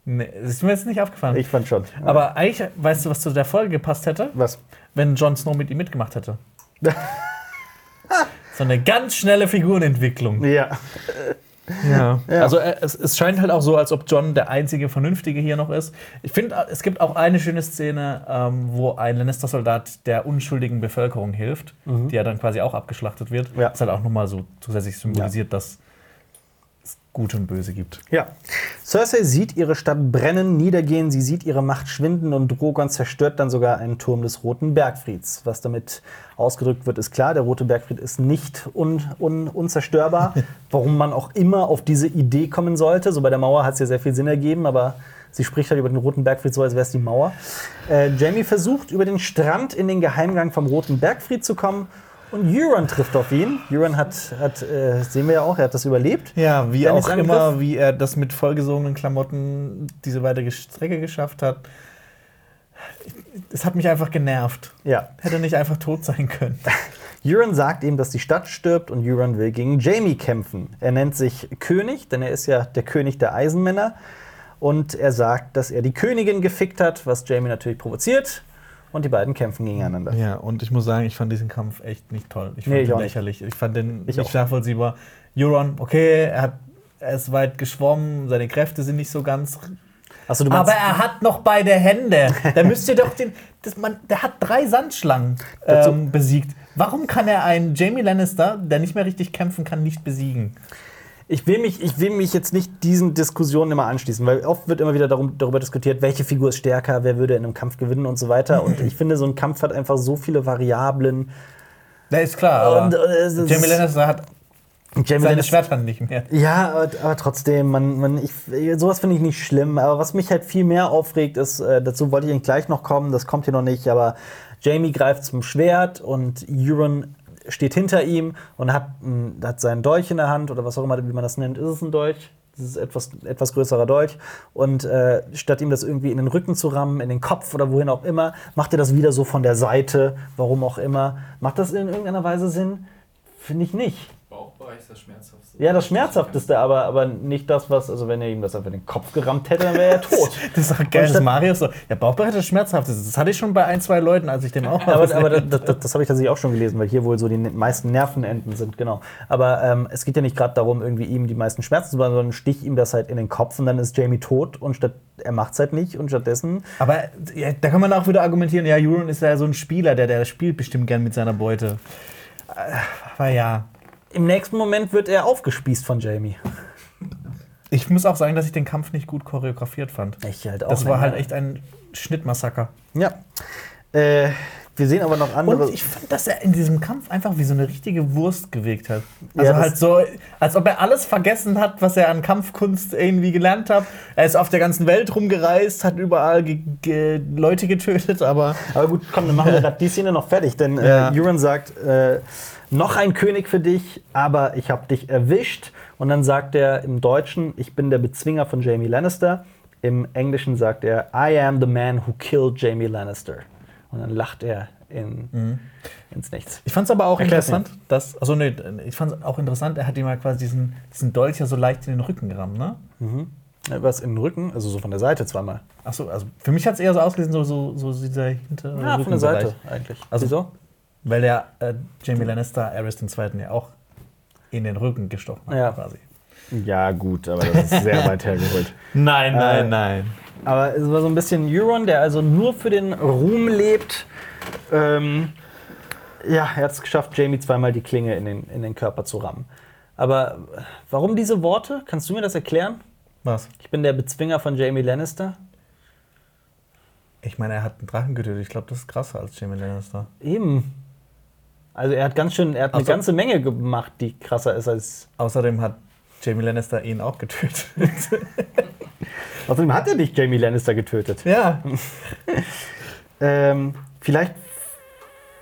Nee, das ist mir jetzt nicht aufgefallen. Ich fand schon. Aber eigentlich, weißt du, was zu der Folge gepasst hätte? was? Wenn Jon Snow mit ihm mitgemacht hätte. so eine ganz schnelle Figurenentwicklung. Ja. Ja. Ja. Also äh, es, es scheint halt auch so, als ob John der einzige Vernünftige hier noch ist. Ich finde, äh, es gibt auch eine schöne Szene, ähm, wo ein Lannister-Soldat der unschuldigen Bevölkerung hilft, die ja dann quasi auch abgeschlachtet wird. Ja. Das halt auch nochmal so zusätzlich symbolisiert, dass es Gut und Böse gibt. Ja. Cersei sieht ihre Stadt brennen, niedergehen, sie sieht ihre Macht schwinden und Drogon zerstört dann sogar einen Turm des Roten Bergfrieds. Was damit ausgedrückt wird, ist klar, der Rote Bergfried ist nicht un un unzerstörbar. Warum man auch immer auf diese Idee kommen sollte. So bei der Mauer hat es ja sehr viel Sinn ergeben, aber sie spricht halt über den Roten Bergfried so, als wäre es die Mauer. Äh, Jamie versucht, über den Strand in den Geheimgang vom Roten Bergfried zu kommen. Und Euron trifft auf ihn. Euron hat, hat äh, sehen wir ja auch, er hat das überlebt. Ja, wie Dennis auch Angriff. immer, wie er das mit vollgesogenen Klamotten diese weite Strecke geschafft hat. Es hat mich einfach genervt. Ja. Hätte nicht einfach tot sein können. Euron sagt ihm, dass die Stadt stirbt und Euron will gegen Jamie kämpfen. Er nennt sich König, denn er ist ja der König der Eisenmänner. Und er sagt, dass er die Königin gefickt hat, was Jamie natürlich provoziert. Und die beiden kämpfen gegeneinander. Ja, und ich muss sagen, ich fand diesen Kampf echt nicht toll. Ich fand Nee, ich nicht. lächerlich. Ich fand den Ich nicht nachvollziehbar. Euron, okay, er, hat, er ist weit geschwommen, seine Kräfte sind nicht so ganz. Du meinst, Aber er hat noch beide Hände. Da müsst ihr doch den. Das, man, der hat drei Sandschlangen ähm, besiegt. Warum kann er einen Jamie Lannister, der nicht mehr richtig kämpfen kann, nicht besiegen? Ich, will mich, ich will mich jetzt nicht diesen Diskussionen immer anschließen, weil oft wird immer wieder darum, darüber diskutiert, welche Figur ist stärker, wer würde in einem Kampf gewinnen und so weiter. Und ich finde, so ein Kampf hat einfach so viele Variablen. Ja, ist klar, Und, äh, Jamie Lannister hat Jamie seine Schwerthand nicht mehr. Ja, aber, aber trotzdem, man, man, ich, sowas finde ich nicht schlimm. Aber was mich halt viel mehr aufregt, ist, äh, dazu wollte ich gleich noch kommen, das kommt hier noch nicht, aber Jamie greift zum Schwert und Euron steht hinter ihm und hat, ein, hat seinen Dolch in der Hand oder was auch immer, wie man das nennt. Ist es ein Dolch? Das ist etwas, etwas größerer Dolch. Und äh, statt ihm das irgendwie in den Rücken zu rammen, in den Kopf oder wohin auch immer, macht er das wieder so von der Seite, warum auch immer. Macht das in irgendeiner Weise Sinn? Finde ich nicht. Bauchbereich ist das schmerzhaftste. Ja, das Schmerzhafteste, aber, aber nicht das, was, also wenn er ihm das einfach in den Kopf gerammt hätte, dann wäre er tot. Das ist auch geil, dass Marius so. Der Bauchbereich ist das Schmerzhafteste. Das hatte ich schon bei ein, zwei Leuten, als ich dem auch mal aber aber das, das, das habe ich tatsächlich auch schon gelesen, weil hier wohl so die meisten Nervenenden sind, genau. Aber ähm, es geht ja nicht gerade darum, irgendwie ihm die meisten Schmerzen zu machen, sondern stich ihm das halt in den Kopf und dann ist Jamie tot und statt, er macht es halt nicht und stattdessen. Aber ja, da kann man auch wieder argumentieren, ja, Euron ist ja so ein Spieler, der, der spielt bestimmt gern mit seiner Beute. Äh, Aber ja. Im nächsten Moment wird er aufgespießt von Jamie. Ich muss auch sagen, dass ich den Kampf nicht gut choreografiert fand. Ich halt auch. Das war halt ja. echt ein Schnittmassaker. Ja. Äh, wir sehen aber noch andere. Und ich fand, dass er in diesem Kampf einfach wie so eine richtige Wurst gewegt hat. Ja, Also das- halt so, als ob er alles vergessen hat, was er an Kampfkunst irgendwie gelernt hat. Er ist auf der ganzen Welt rumgereist, hat überall ge ge Leute getötet, aber Aber gut, komm, dann machen wir gerade die Szene noch fertig, denn Ja. äh, sagt, äh, noch ein König für dich, aber ich habe dich erwischt. Und dann sagt er im Deutschen, ich bin der Bezwinger von Jamie Lannister. Im Englischen sagt er, I am the man who killed Jamie Lannister. Und dann lacht er in, ins Nichts. ich fand es aber auch Erklär's interessant, dass, also nee, ich fand auch interessant, er hat ihm mal quasi diesen, diesen Dolch ja so leicht in den Rücken gerammt, ne? Äh, Was in den Rücken, also so von der Seite zweimal. Achso, also für mich hat es eher so ausgesehen, so, so, so dieser hintere Ja, von der Seite eigentlich. Also- Wieso? Weil der äh, Jamie Lannister Aerys II. ja auch in den Rücken gestochen hat, Ja. quasi. Ja, gut, aber das ist sehr weit hergeholt. Nein, nein, nein. Aber es war so ein bisschen Euron, der also nur für den Ruhm lebt. Ähm, ja, er hat es geschafft, Jamie zweimal die Klinge in den, in den Körper zu rammen. Aber äh, warum diese Worte? Kannst du mir das erklären? Was? Ich bin der Bezwinger von Jamie Lannister. Ich meine, er hat einen Drachen getötet. Ich glaube, das ist krasser als Jamie Lannister. Eben. Also er hat ganz schön, er hat eine ganze Menge gemacht, die krasser ist als. Außerdem hat Jamie Lannister ihn auch getötet. Außerdem hat er nicht Jamie Lannister getötet. ja. Ähm, vielleicht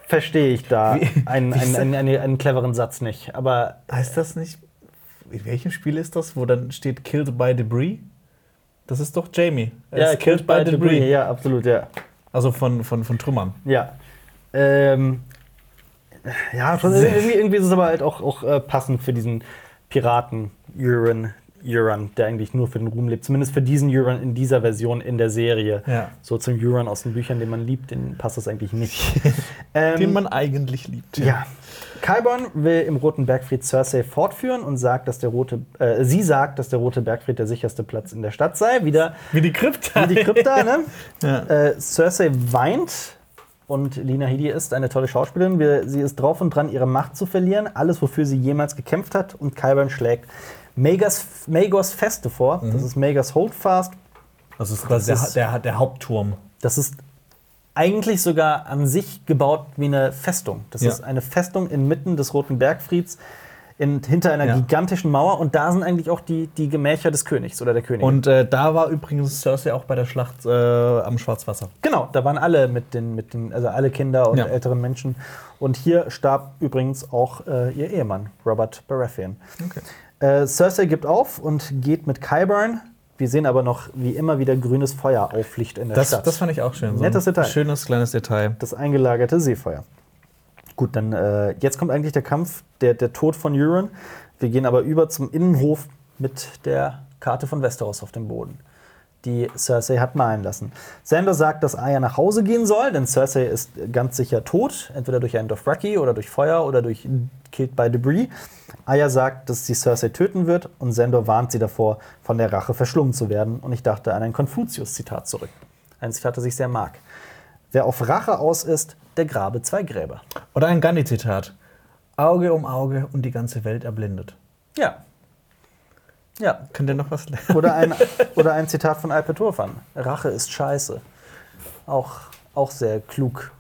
verstehe ich da Wie- einen, wie einen, einen, einen, einen cleveren Satz nicht. Aber Heißt das nicht? In welchem Spiel ist das, wo dann steht Killed by Debris? Das ist doch Jamie. Er ist Ja, absolut, ja. Also von, von, von Trümmern. Ja. Ähm, ja, schon irgendwie, irgendwie ist es aber halt auch, auch äh, passend für diesen Piraten Euron, Euron, der eigentlich nur für den Ruhm lebt. Zumindest für diesen Euron in dieser Version in der Serie. Ja. So zum Euron aus den Büchern, den man liebt, den passt das eigentlich nicht. ähm, Den man eigentlich liebt. ja. Qyburn will im Roten Bergfried Cersei fortführen und sagt, dass der rote, äh, sie sagt, dass der Rote Bergfried der sicherste Platz in der Stadt sei. Wieder Wie die Krypta. wie die Krypta, ne? Ja. Äh, Cersei weint und Lina Headey ist eine tolle Schauspielerin. Wir, sie ist drauf und dran, ihre Macht zu verlieren. Alles, wofür sie jemals gekämpft hat. Und Qyburn schlägt Maegors, Maegors Feste vor. Das ist Maegors Holdfast. Das ist quasi Das ist- der, der, der Hauptturm. Das ist eigentlich sogar an sich gebaut wie eine Festung. Das Ja. ist eine Festung inmitten des Roten Bergfrieds. In, hinter einer Ja. gigantischen Mauer und da sind eigentlich auch die, die Gemächer des Königs oder der Königin. Und äh, da war übrigens Cersei auch bei der Schlacht äh, am Schwarzwasser. Genau, da waren alle mit den, mit den, also alle Kinder und Ja. älteren Menschen. Und hier starb übrigens auch äh, ihr Ehemann, Robert Baratheon. Okay. Äh, Cersei gibt auf und geht mit Qyburn. Wir sehen aber noch, wie immer wieder grünes Feuer auffliegt in der Das, Stadt. das fand ich auch schön. Nettes ein Detail. Schönes kleines Detail. das eingelagerte Seefeuer. Gut, dann äh, jetzt kommt eigentlich der Kampf, der, der Tod von Euron. Wir gehen aber über zum Innenhof mit der Karte von Westeros auf dem Boden, die Cersei hat malen lassen. Sandor sagt, dass Arya nach Hause gehen soll, denn Cersei ist ganz sicher tot, entweder durch einen Dothraki oder durch Feuer oder durch Killed by Debris. Arya sagt, dass sie Cersei töten wird und Sandor warnt sie davor, von der Rache verschlungen zu werden. Und ich dachte an ein Konfuzius-Zitat zurück. Ein Zitat, das ich sehr mag. Wer auf Rache aus ist, der grabe zwei Gräber. Oder ein Gandhi-Zitat. Auge um Auge und die ganze Welt erblindet. Ja. Ja. Könnt ihr noch was lernen? Oder ein, oder ein Zitat von Alper Turfan. Rache ist scheiße. Auch, auch sehr klug.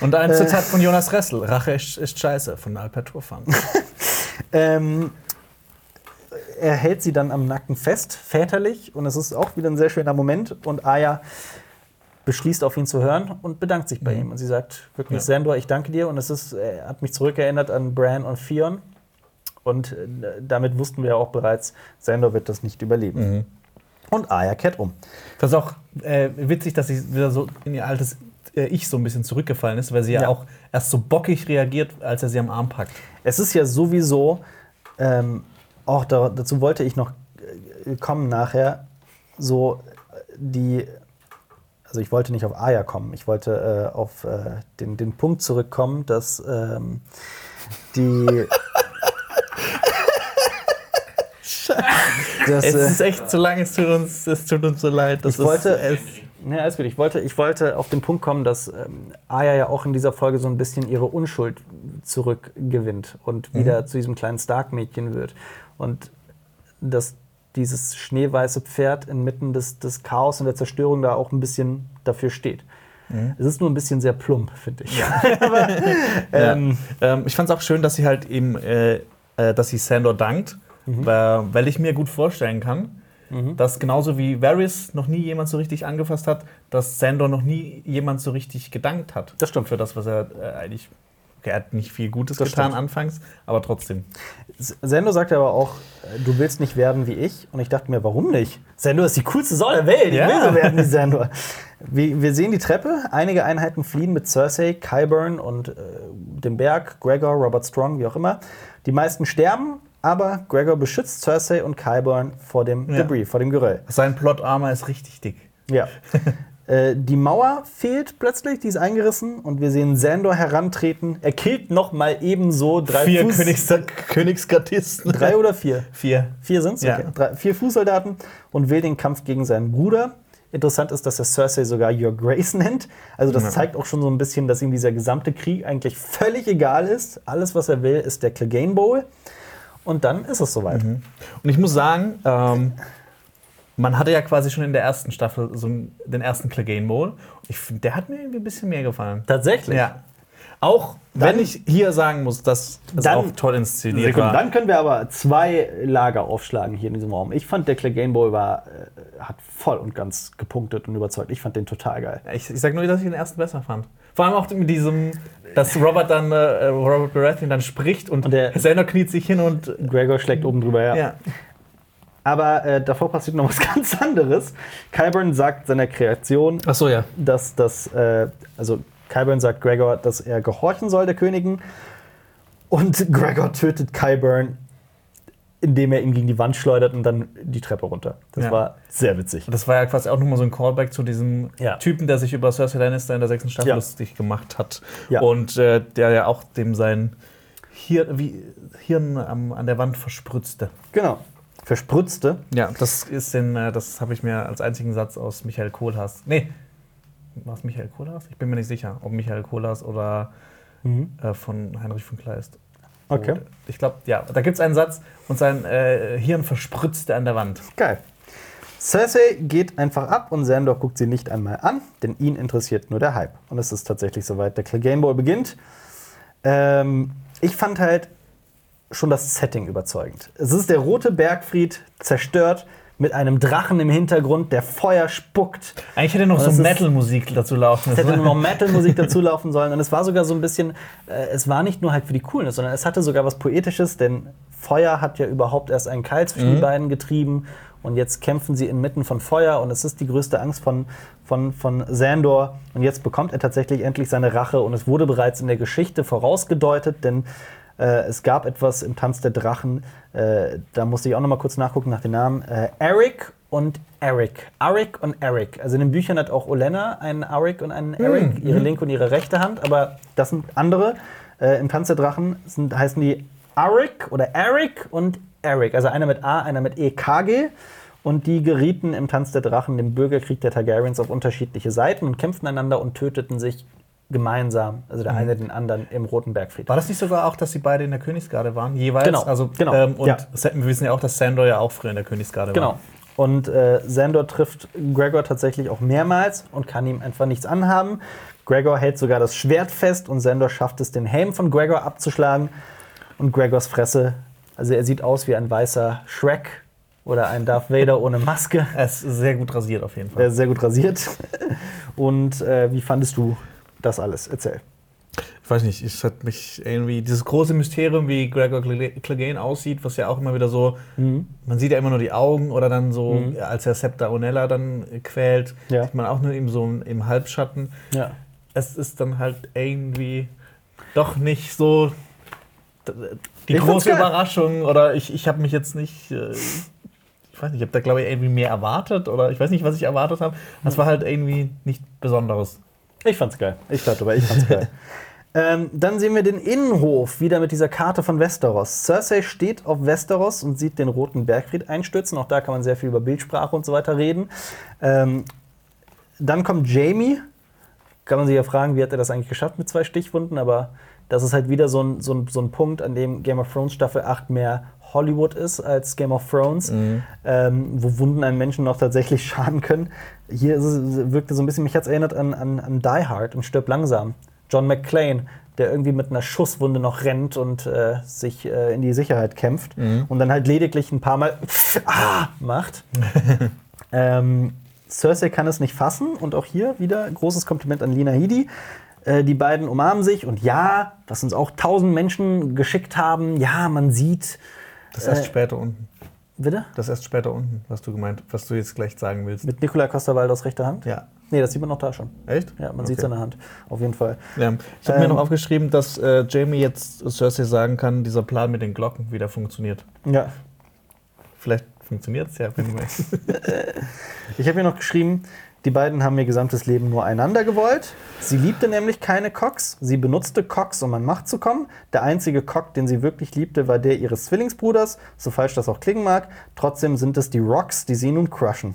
Und ein Äh. Zitat von Jonas Ressel. Rache ist, ist scheiße von Alper Turfan. Ähm, er hält sie dann am Nacken fest, väterlich, und es ist auch wieder ein sehr schöner Moment. Und Aya beschließt, auf ihn zu hören und bedankt sich bei ihm. Und sie sagt wirklich, Ja. Sandor, ich danke dir. Und es ist, er hat mich zurückerinnert an Bran und Theon. Und äh, damit wussten wir ja auch bereits, Sandor wird das nicht überleben. Und Aya kehrt um. Das ist auch äh, witzig, dass sie wieder so in ihr altes äh, Ich so ein bisschen zurückgefallen ist, weil sie ja, Ja. auch erst so bockig reagiert, als er sie am Arm packt. Es ist ja sowieso, ähm, auch da, dazu wollte ich noch äh, kommen nachher, so äh, die, also ich wollte nicht auf Aya kommen, ich wollte äh, auf äh, den, den Punkt zurückkommen, dass ähm, die. dass, Es äh, ist echt zu lang, es tut uns, es tut uns so leid. Das ich wollte, ist, ja, alles gut. Ich wollte, ich wollte auf den Punkt kommen, dass ähm, Aya ja auch in dieser Folge so ein bisschen ihre Unschuld zurückgewinnt und wieder zu diesem kleinen Stark-Mädchen wird. Und dass dieses schneeweiße Pferd inmitten des, des Chaos und der Zerstörung da auch ein bisschen dafür steht. Es ist nur ein bisschen sehr plump, finde ich. Aber, ähm, Ähm, ich fand es auch schön, dass sie halt eben, äh, äh, dass sie Sandor dankt, Mhm. weil, weil ich mir gut vorstellen kann, dass genauso wie Varys noch nie jemand so richtig angefasst hat, dass Sandor noch nie jemand so richtig gedankt hat. Das stimmt. Für das, was er äh, eigentlich. Okay, er hat nicht viel Gutes Das getan stimmt. anfangs, aber trotzdem. Sendo sagte aber auch, äh, du willst nicht werden wie ich. Und ich dachte mir, warum nicht? Sendo ist die coolste Sau der Welt. Ja. Ich will so werden wie Sendo. Wir, wir sehen die Treppe. Einige Einheiten fliehen mit Cersei, Qyburn und äh, dem Berg, Gregor, Robert Strong, wie auch immer. Die meisten sterben, aber Gregor beschützt Cersei und Qyburn vor dem Ja. Debris, vor dem Geröll. Sein Plot-Armor ist richtig dick. Ja. Äh, die Mauer fehlt plötzlich, die ist eingerissen und wir sehen Sandor herantreten. Er killt noch mal ebenso drei Vier Fuß- Königs Königsgardisten. Drei oder vier? Vier. Vier sind es? Ja. Okay. Drei, vier Fußsoldaten und will den Kampf gegen seinen Bruder. Interessant ist, dass er Cersei sogar Your Grace nennt. Also das Ja. zeigt auch schon so ein bisschen, dass ihm dieser gesamte Krieg eigentlich völlig egal ist. Alles, was er will, ist der Clegane Bowl. Und dann ist es soweit. Und ich muss sagen, ähm, man hatte ja quasi schon in der ersten Staffel so den ersten Clegane Bowl. Ich finde, der hat mir irgendwie ein bisschen mehr gefallen. Tatsächlich. Ja. Auch Dann- wenn ich hier sagen muss, dass es Dann- auch toll inszeniert Sekunde, war. dann können wir aber zwei Lager aufschlagen hier in diesem Raum. Ich fand, der Clegane Bowl war, äh, hat voll und ganz gepunktet und überzeugt. Ich fand den total geil. Ich, ich sag nur, dass ich den ersten besser fand. Vor allem auch mit diesem, dass Robert dann, äh, Robert Baratheon dann spricht und, Und der- Sandor kniet sich hin und. Gregor schlägt oben drüber, ja. Ja. Aber äh, davor passiert noch was ganz anderes. Kyburn sagt seiner Kreation, Achso, ja. dass das, äh, also Kyburn sagt Gregor, dass er gehorchen soll der Königin. Und Gregor tötet Kyburn, indem er ihn gegen die Wand schleudert und dann die Treppe runter. Das Ja. war sehr witzig. Das war ja quasi auch nochmal so ein Callback zu diesem Ja. Typen, der sich über Cersei Lannister in der sechsten Staffel Ja. lustig gemacht hat. Ja. Und äh, der ja auch dem sein Hirn, wie, Hirn am, an der Wand verspritzte. Genau. Verspritzte. Ja, das ist den, äh, das habe ich mir als einzigen Satz aus Michael Kohlhaas. Nee, war es Michael Kohlhaas? Ich bin mir nicht sicher, ob Michael Kohlhaas oder äh, von Heinrich von Kleist. Okay. Und ich glaube, ja, da gibt es einen Satz und sein äh, Hirn verspritzte an der Wand. Geil. Cersei geht einfach ab und Sandor guckt sie nicht einmal an, denn ihn interessiert nur der Hype. Und es ist tatsächlich soweit. Der Bowl beginnt. Ähm, ich fand halt schon das Setting überzeugend. Es ist der rote Bergfried, zerstört, mit einem Drachen im Hintergrund, der Feuer spuckt. Eigentlich hätte noch so Metal-Musik dazu laufen Es hätte noch Metal-Musik dazu laufen sollen. Und es war sogar so ein bisschen, äh, es war nicht nur halt für die Coolness, sondern es hatte sogar was Poetisches, denn Feuer hat ja überhaupt erst einen Keil zwischen die beiden getrieben. Und jetzt kämpfen sie inmitten von Feuer und es ist die größte Angst von, von, von Sandor. Und jetzt bekommt er tatsächlich endlich seine Rache und es wurde bereits in der Geschichte vorausgedeutet, denn es gab etwas im Tanz der Drachen, äh, da musste ich auch noch mal kurz nachgucken nach den Namen. Äh, Eric und Eric. Arik und Eric. Also in den Büchern hat auch Olenna einen Arik und einen Eric, ihre linke und ihre rechte Hand, aber das sind andere. Äh, Im Tanz der Drachen sind, heißen die Arik oder Eric und Eric. Also einer mit A, einer mit E, KG. Und die gerieten im Tanz der Drachen, dem Bürgerkrieg der Targaryens, auf unterschiedliche Seiten und kämpften einander und töteten sich gemeinsam, also der eine den anderen im Roten Bergfried. War das nicht sogar auch, dass die beide in der Königsgarde waren? Jeweils? Genau, Also, genau, Ähm, und ja. Wir wissen ja auch, dass Sandor ja auch früher in der Königsgarde Genau. war. Und äh, Sandor trifft Gregor tatsächlich auch mehrmals und kann ihm einfach nichts anhaben. Gregor hält sogar das Schwert fest und Sandor schafft es, den Helm von Gregor abzuschlagen. Und Gregors Fresse, also er sieht aus wie ein weißer Shrek oder ein Darth Vader ohne Maske. Er ist sehr gut rasiert auf jeden Er Fall. ist sehr gut rasiert. Und äh, wie fandest du das alles? Erzähl. Ich weiß nicht, es hat mich irgendwie, dieses große Mysterium, wie Gregor Clegane aussieht, was ja auch immer wieder so, Mhm. man sieht ja immer nur die Augen oder dann so, als er Septa Onella dann quält, Ja. sieht man auch nur eben so im Halbschatten. Ja. Es ist dann halt irgendwie doch nicht so die Ich große. Überraschung oder ich, ich habe mich jetzt nicht, äh, ich weiß nicht, ich habe da glaube ich irgendwie mehr erwartet oder ich weiß nicht, was ich erwartet habe. Das war halt irgendwie nicht Besonderes. Ich fand's geil. Ich dachte aber, ich fand's geil. ähm, dann sehen wir den Innenhof wieder mit dieser Karte von Westeros. Cersei steht auf Westeros und sieht den roten Bergfried einstürzen. Auch da kann man sehr viel über Bildsprache und so weiter reden. Ähm, dann kommt Jamie. Kann man sich ja fragen, wie hat er das eigentlich geschafft mit zwei Stichwunden, aber Das ist halt wieder so ein, so, ein, so ein Punkt, an dem Game of Thrones Staffel 8 mehr Hollywood ist als Game of Thrones, ähm, wo Wunden einen Menschen noch tatsächlich schaden können. Hier ist es, wirkte so ein bisschen, mich hat es erinnert an, an, an Die Hard und Stirb langsam. John McClane, der irgendwie mit einer Schusswunde noch rennt und äh, sich äh, in die Sicherheit kämpft und dann halt lediglich ein paar Mal ah, macht. ähm, Cersei kann es nicht fassen und auch hier wieder großes Kompliment an Lina Headey. Äh, die beiden umarmen sich und ja, was uns auch tausend Menschen geschickt haben, ja, man sieht. Das erst Äh, später unten. Bitte? Das erst später unten, was du gemeint, was du jetzt gleich sagen willst. Mit Nicola Costa-Waldos rechter Hand? Ja. Nee, das sieht man noch da schon. Echt? Ja, man Okay. sieht seine Hand. Auf jeden Fall. Ja. Ich habe Ähm, mir noch aufgeschrieben, dass äh, Jamie jetzt Cersei sagen kann, dieser Plan mit den Glocken wieder funktioniert. Ja. Vielleicht funktioniert es ja, wenn du meinst. Ich habe hier noch geschrieben, die beiden haben ihr gesamtes Leben nur einander gewollt. Sie liebte nämlich keine Cox. Sie benutzte Cox, um an Macht zu kommen. Der einzige Cock, den sie wirklich liebte, war der ihres Zwillingsbruders, so falsch das auch klingen mag. Trotzdem sind es die Rocks, die sie nun crushen.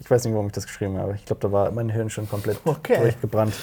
Ich weiß nicht, warum ich das geschrieben habe. Ich glaube, da war mein Hirn schon komplett Okay. durchgebrannt.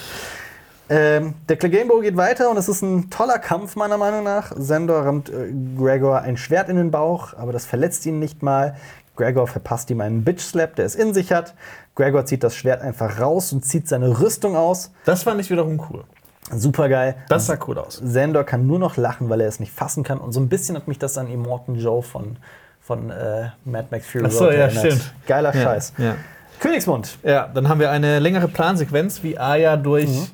Ähm, der Clegane geht weiter und es ist ein toller Kampf, meiner Meinung nach. Sandor rammt äh, Gregor ein Schwert in den Bauch, aber das verletzt ihn nicht mal. Gregor verpasst ihm einen Bitch-Slap, der es in sich hat. Gregor zieht das Schwert einfach raus und zieht seine Rüstung aus. Das fand ich wiederum cool. Super geil. Das sah cool aus. Sandor kann nur noch lachen, weil er es nicht fassen kann. Und so ein bisschen hat mich das an Immortan Joe von, von äh, Mad Max Fury Ach so, Road ja, erinnert. stimmt. Geiler Scheiß. Ja. Königsmund. ja, dann haben wir eine längere Plansequenz, wie Arya durch Mhm.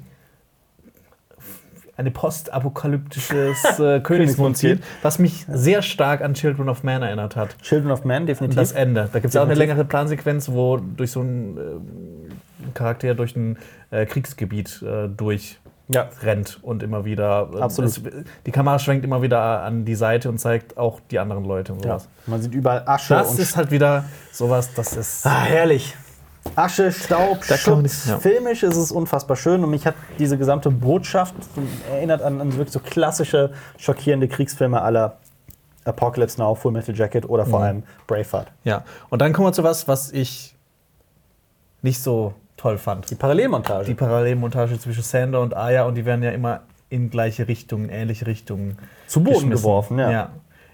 Eine postapokalyptisches äh, Königsmund zieht, was mich sehr stark an Children of Man erinnert hat. Children of Man, definitiv. Das Ende. Da gibt es auch eine längere Plansequenz, wo durch so ein äh, Charakter durch ein äh, Kriegsgebiet äh, durch ja. rennt und immer wieder. äh, Absolut. Es, die Kamera schwenkt immer wieder an die Seite und zeigt auch die anderen Leute und ja. sowas. Man sieht überall Asche Das ist halt wieder sowas, das ist. Ah, herrlich. Asche, Staub, Da nicht- ja. Filmisch ist es unfassbar schön und mich hat diese gesamte Botschaft erinnert an, an wirklich so klassische, schockierende Kriegsfilme aller Apocalypse Now, Full Metal Jacket oder vor Mhm. allem Braveheart. Ja. Und dann kommen wir zu was, was ich nicht so toll fand. Die Parallelmontage. Die Parallelmontage zwischen Sander und Aya und die werden ja immer in gleiche Richtungen, ähnliche Richtungen Zu Boden geschmissen. geworfen, ja.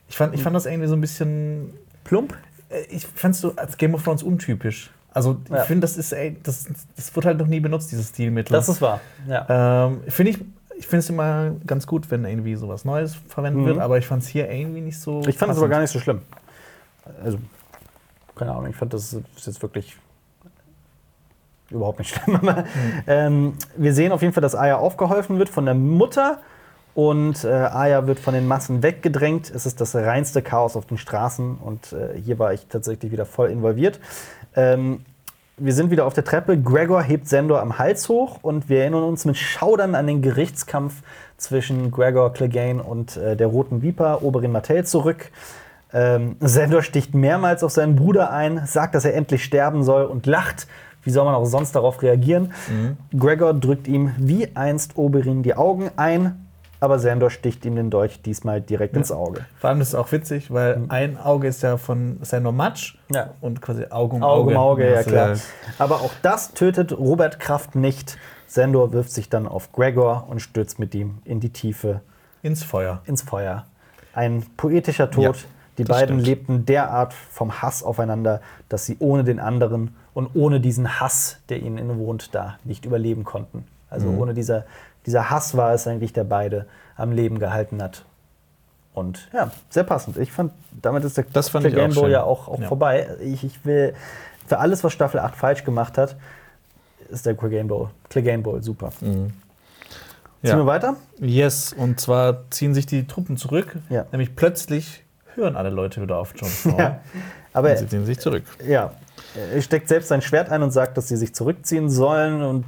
Ich, fand, ich fand das irgendwie so ein bisschen plump. Äh, ich fand es so als Game of Thrones untypisch. Also Ja. ich finde, das ist, ey, das, das wird halt noch nie benutzt, dieses Stilmittel. Das ist wahr. Ja. ähm, finde ich, ich finde es immer ganz gut, wenn irgendwie sowas Neues verwendet Mhm. wird, aber ich fand es hier irgendwie nicht so. Ich fand es aber gar nicht so schlimm. Also, keine Ahnung, ich fand das ist jetzt wirklich überhaupt nicht schlimm. Aber, ähm, wir sehen auf jeden Fall, dass Aya aufgeholfen wird von der Mutter und äh, Aya wird von den Massen weggedrängt. Es ist das reinste Chaos auf den Straßen und äh, hier war ich tatsächlich wieder voll involviert. Ähm, wir sind wieder auf der Treppe. Gregor hebt Sendor am Hals hoch und wir erinnern uns mit Schaudern an den Gerichtskampf zwischen Gregor Clegane und äh, der Roten Viper, Oberin Martell, zurück. Ähm, Sendor sticht mehrmals auf seinen Bruder ein, sagt, dass er endlich sterben soll und lacht. Wie soll man auch sonst darauf reagieren? Gregor drückt ihm wie einst Oberin die Augen ein, aber Sandor sticht ihm den Dolch diesmal direkt ins Auge. Vor allem das ist auch witzig, weil ein Auge ist ja von Sandor Matsch Ja. und quasi Auge um Auge Auge. um Auge, ja klar. Aber auch das tötet Robert Kraft nicht. Sandor wirft sich dann auf Gregor und stürzt mit ihm in die Tiefe, Ins Feuer. ins Feuer. Ein poetischer Tod. Ja, die beiden stimmt. lebten derart vom Hass aufeinander, dass sie ohne den anderen und ohne diesen Hass, der ihnen innewohnt, da nicht überleben konnten. Also Mhm. ohne dieser, dieser Hass war es eigentlich, der beide am Leben gehalten hat. Und ja, sehr passend. Ich fand, damit ist der Das fand auch Game Boy ja auch, auch Ja. vorbei. Ich, ich will, für alles, was Staffel 8 falsch gemacht hat, ist der Clegane Bowl, Clegane Bowl super. Ziehen wir Ja. weiter? Yes, und zwar ziehen sich die Truppen zurück. Ja. Nämlich plötzlich hören alle Leute wieder auf Jon Snow. Ja. Aber Und sie ziehen sich zurück. ja, er steckt selbst sein Schwert ein und sagt, dass sie sich zurückziehen sollen und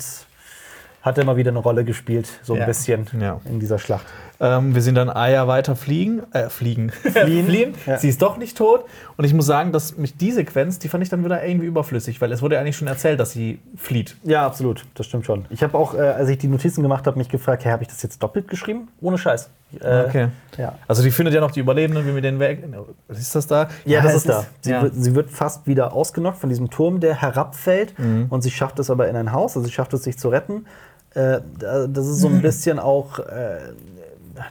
hat immer wieder eine Rolle gespielt, so ein Ja. bisschen Ja. in dieser Schlacht. Ähm, wir sehen dann Aya weiter fliegen. Äh, fliegen. Fliehen. Ja. Sie ist doch nicht tot. Und ich muss sagen, dass mich die Sequenz, die fand ich dann wieder irgendwie überflüssig, weil es wurde ja eigentlich schon erzählt, dass sie flieht. Ja, absolut, das stimmt schon. Ich habe auch, äh, als ich die Notizen gemacht habe, mich gefragt, hey, habe ich das jetzt doppelt geschrieben? Ohne Scheiß. Äh, Okay. Ja. Also die findet ja noch die Überlebenden, wie wir den weg. Was ist das da? Ja, das es ist da. Sie, ja. wird, sie wird fast wieder ausgenockt von diesem Turm, der herabfällt. Mhm. Und sie schafft es aber in ein Haus. Also sie schafft es, sich zu retten. Äh, da- das ist so ein bisschen auch, äh,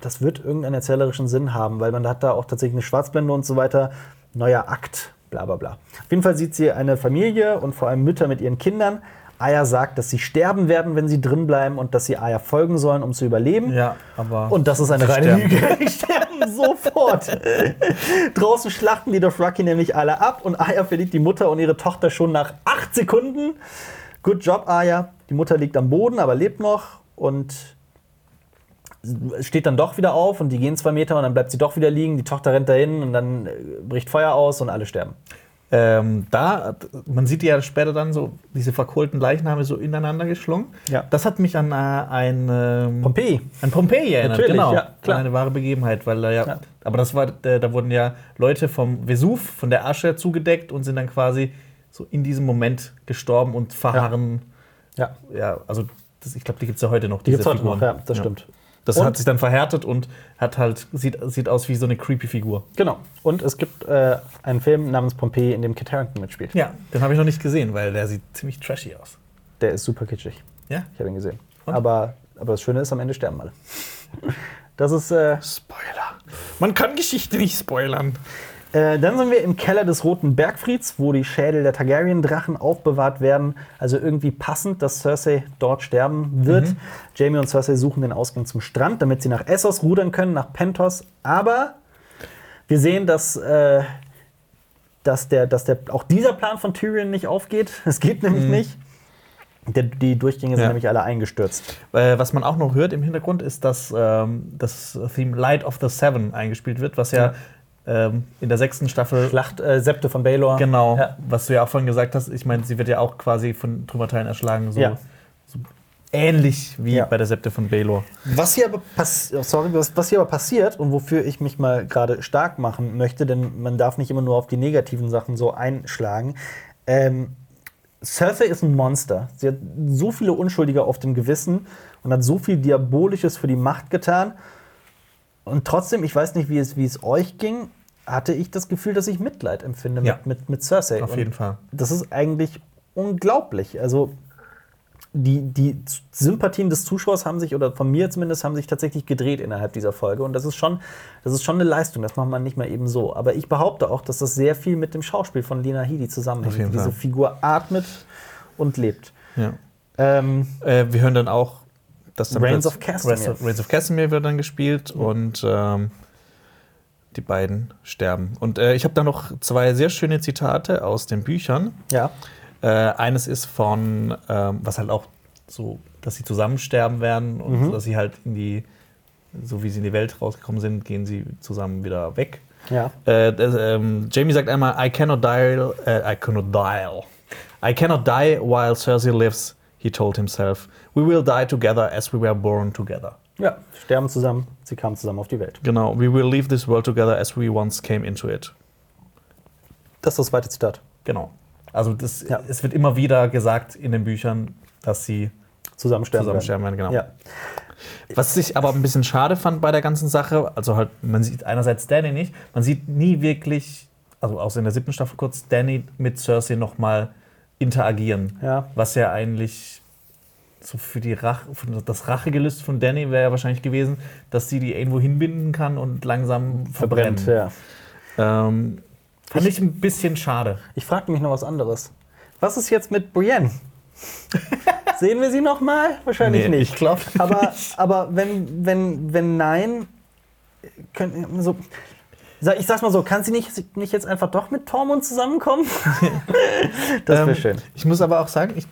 das wird irgendeinen erzählerischen Sinn haben, weil man hat da auch tatsächlich eine Schwarzblende und so weiter. Neuer Akt, bla bla bla. Auf jeden Fall sieht sie eine Familie und vor allem Mütter mit ihren Kindern. Aya sagt, dass sie sterben werden, wenn sie drin bleiben und dass sie Aya folgen sollen, um zu überleben. Ja, aber. Und das ist eine reine sterben. Lüge. Die sterben sofort. Draußen schlachten die Dothraki nämlich alle ab und Aya verliert die Mutter und ihre Tochter schon nach acht Sekunden. Good job, Aya. Die Mutter liegt am Boden, aber lebt noch und steht dann doch wieder auf und die gehen zwei Meter und dann bleibt sie doch wieder liegen. Die Tochter rennt dahin und dann äh, bricht Feuer aus und alle sterben. Ähm, da, man sieht ja später dann so diese verkohlten Leichname so ineinander geschlungen. Ja. Das hat mich an äh, ein, ähm, Pompeii. an Pompeji erinnert, Natürlich, genau. ja, klar. Eine wahre Begebenheit, weil da ja, Ja. aber das war, da wurden ja Leute vom Vesuv, von der Asche zugedeckt und sind dann quasi so in diesem Moment gestorben und verharren. Ja, Ja, also das, ich glaube, die gibt es ja heute noch. die es heute Figuren. noch. Ja, das stimmt. Das Und- hat sich dann verhärtet und hat halt, sieht, sieht aus wie so eine creepy Figur. Genau. Und es gibt äh, einen Film namens Pompeii, in dem Kit Harington mitspielt. Ja, den habe ich noch nicht gesehen, weil der sieht ziemlich trashy aus. Der ist super kitschig. Ja? Ich habe ihn gesehen. Und? Aber, aber das Schöne ist, am Ende sterben alle. Das ist. Äh, Spoiler. Man kann Geschichte nicht spoilern. Äh, dann sind wir im Keller des Roten Bergfrieds, wo die Schädel der Targaryen-Drachen aufbewahrt werden. Also irgendwie passend, dass Cersei dort sterben wird. Jamie und Cersei suchen den Ausgang zum Strand, damit sie nach Essos rudern können, nach Pentos. Aber wir sehen, dass. Äh, dass, der, dass der, auch dieser Plan von Tyrion nicht aufgeht. Es geht nämlich nicht. Der, die Durchgänge sind Ja. nämlich alle eingestürzt. Äh, was man auch noch hört im Hintergrund ist, dass ähm, das Theme Light of the Seven eingespielt wird, was ja, ähm, in der sechsten Staffel. Schlacht äh, Septe von Baelor. Genau, Ja. was du ja auch vorhin gesagt hast. Ich meine, sie wird ja auch quasi von Trümmerteilen erschlagen, so, Ja. so ähnlich wie Ja. bei der Septe von Baelor. Was hier aber pass sorry, was, was hier aber passiert und wofür ich mich mal gerade stark machen möchte, denn man darf nicht immer nur auf die negativen Sachen so einschlagen. Ähm, Cersei ist ein Monster. Sie hat so viele Unschuldige auf dem Gewissen und hat so viel Diabolisches für die Macht getan. Und trotzdem, ich weiß nicht, wie es, wie es euch ging, hatte ich das Gefühl, dass ich Mitleid empfinde Ja. mit, mit, mit Cersei. Auf Und jeden Fall. das ist eigentlich unglaublich. Also die, die Sympathien des Zuschauers haben sich, oder von mir zumindest, haben sich tatsächlich gedreht innerhalb dieser Folge. Und das ist schon, das ist schon eine Leistung. Das macht man nicht mal eben so. Aber ich behaupte auch, dass das sehr viel mit dem Schauspiel von Lina Headey zusammenhängt. Diese. Figur atmet und lebt. Ja. Ähm, Äh, wir hören dann auch, dass dann Reigns of Castamere. Reigns of- Castamere wird dann gespielt und ähm, die beiden sterben. Und äh, ich habe da noch zwei sehr schöne Zitate aus den Büchern. ja. Äh, eines ist von, ähm, was halt auch so, dass sie zusammen sterben werden und dass sie halt in die, so wie sie in die Welt rausgekommen sind, gehen sie zusammen wieder weg. Ja. Äh, das, ähm, Jamie sagt einmal, I cannot die, äh, I cannot die. I cannot die while Cersei lives, he told himself. We will die together as we were born together. Ja. Sterben zusammen. Sie kamen zusammen auf die Welt. Genau, we will leave this world together as we once came into it. Das ist das zweite Zitat. Genau. Also das, Ja. es wird immer wieder gesagt in den Büchern, dass sie Zusammen sterben. zusammen werden. sterben werden. Genau. Ja. Was ich aber ein bisschen schade fand bei der ganzen Sache, also halt, man sieht einerseits Danny nicht, man sieht nie wirklich, also außer in der siebten Staffel kurz, Danny mit Cersei nochmal interagieren. Ja. Was ja eigentlich so für die Rache, für das Rachegelüst von Danny wäre ja wahrscheinlich gewesen, dass sie die irgendwo hinbinden kann und langsam verbrennt. Verbrennt, ja. Ähm, fand ich ein bisschen schade. Ich frage mich noch was anderes. Was ist jetzt mit Brienne? Sehen wir sie noch mal? Wahrscheinlich Nee, nicht. ich glaub aber, aber wenn, wenn, wenn nein, können, so, ich sag's mal so, kann sie nicht, nicht jetzt einfach doch mit Tormund zusammenkommen? das wäre Ähm, schön. Ich muss aber auch sagen, ich,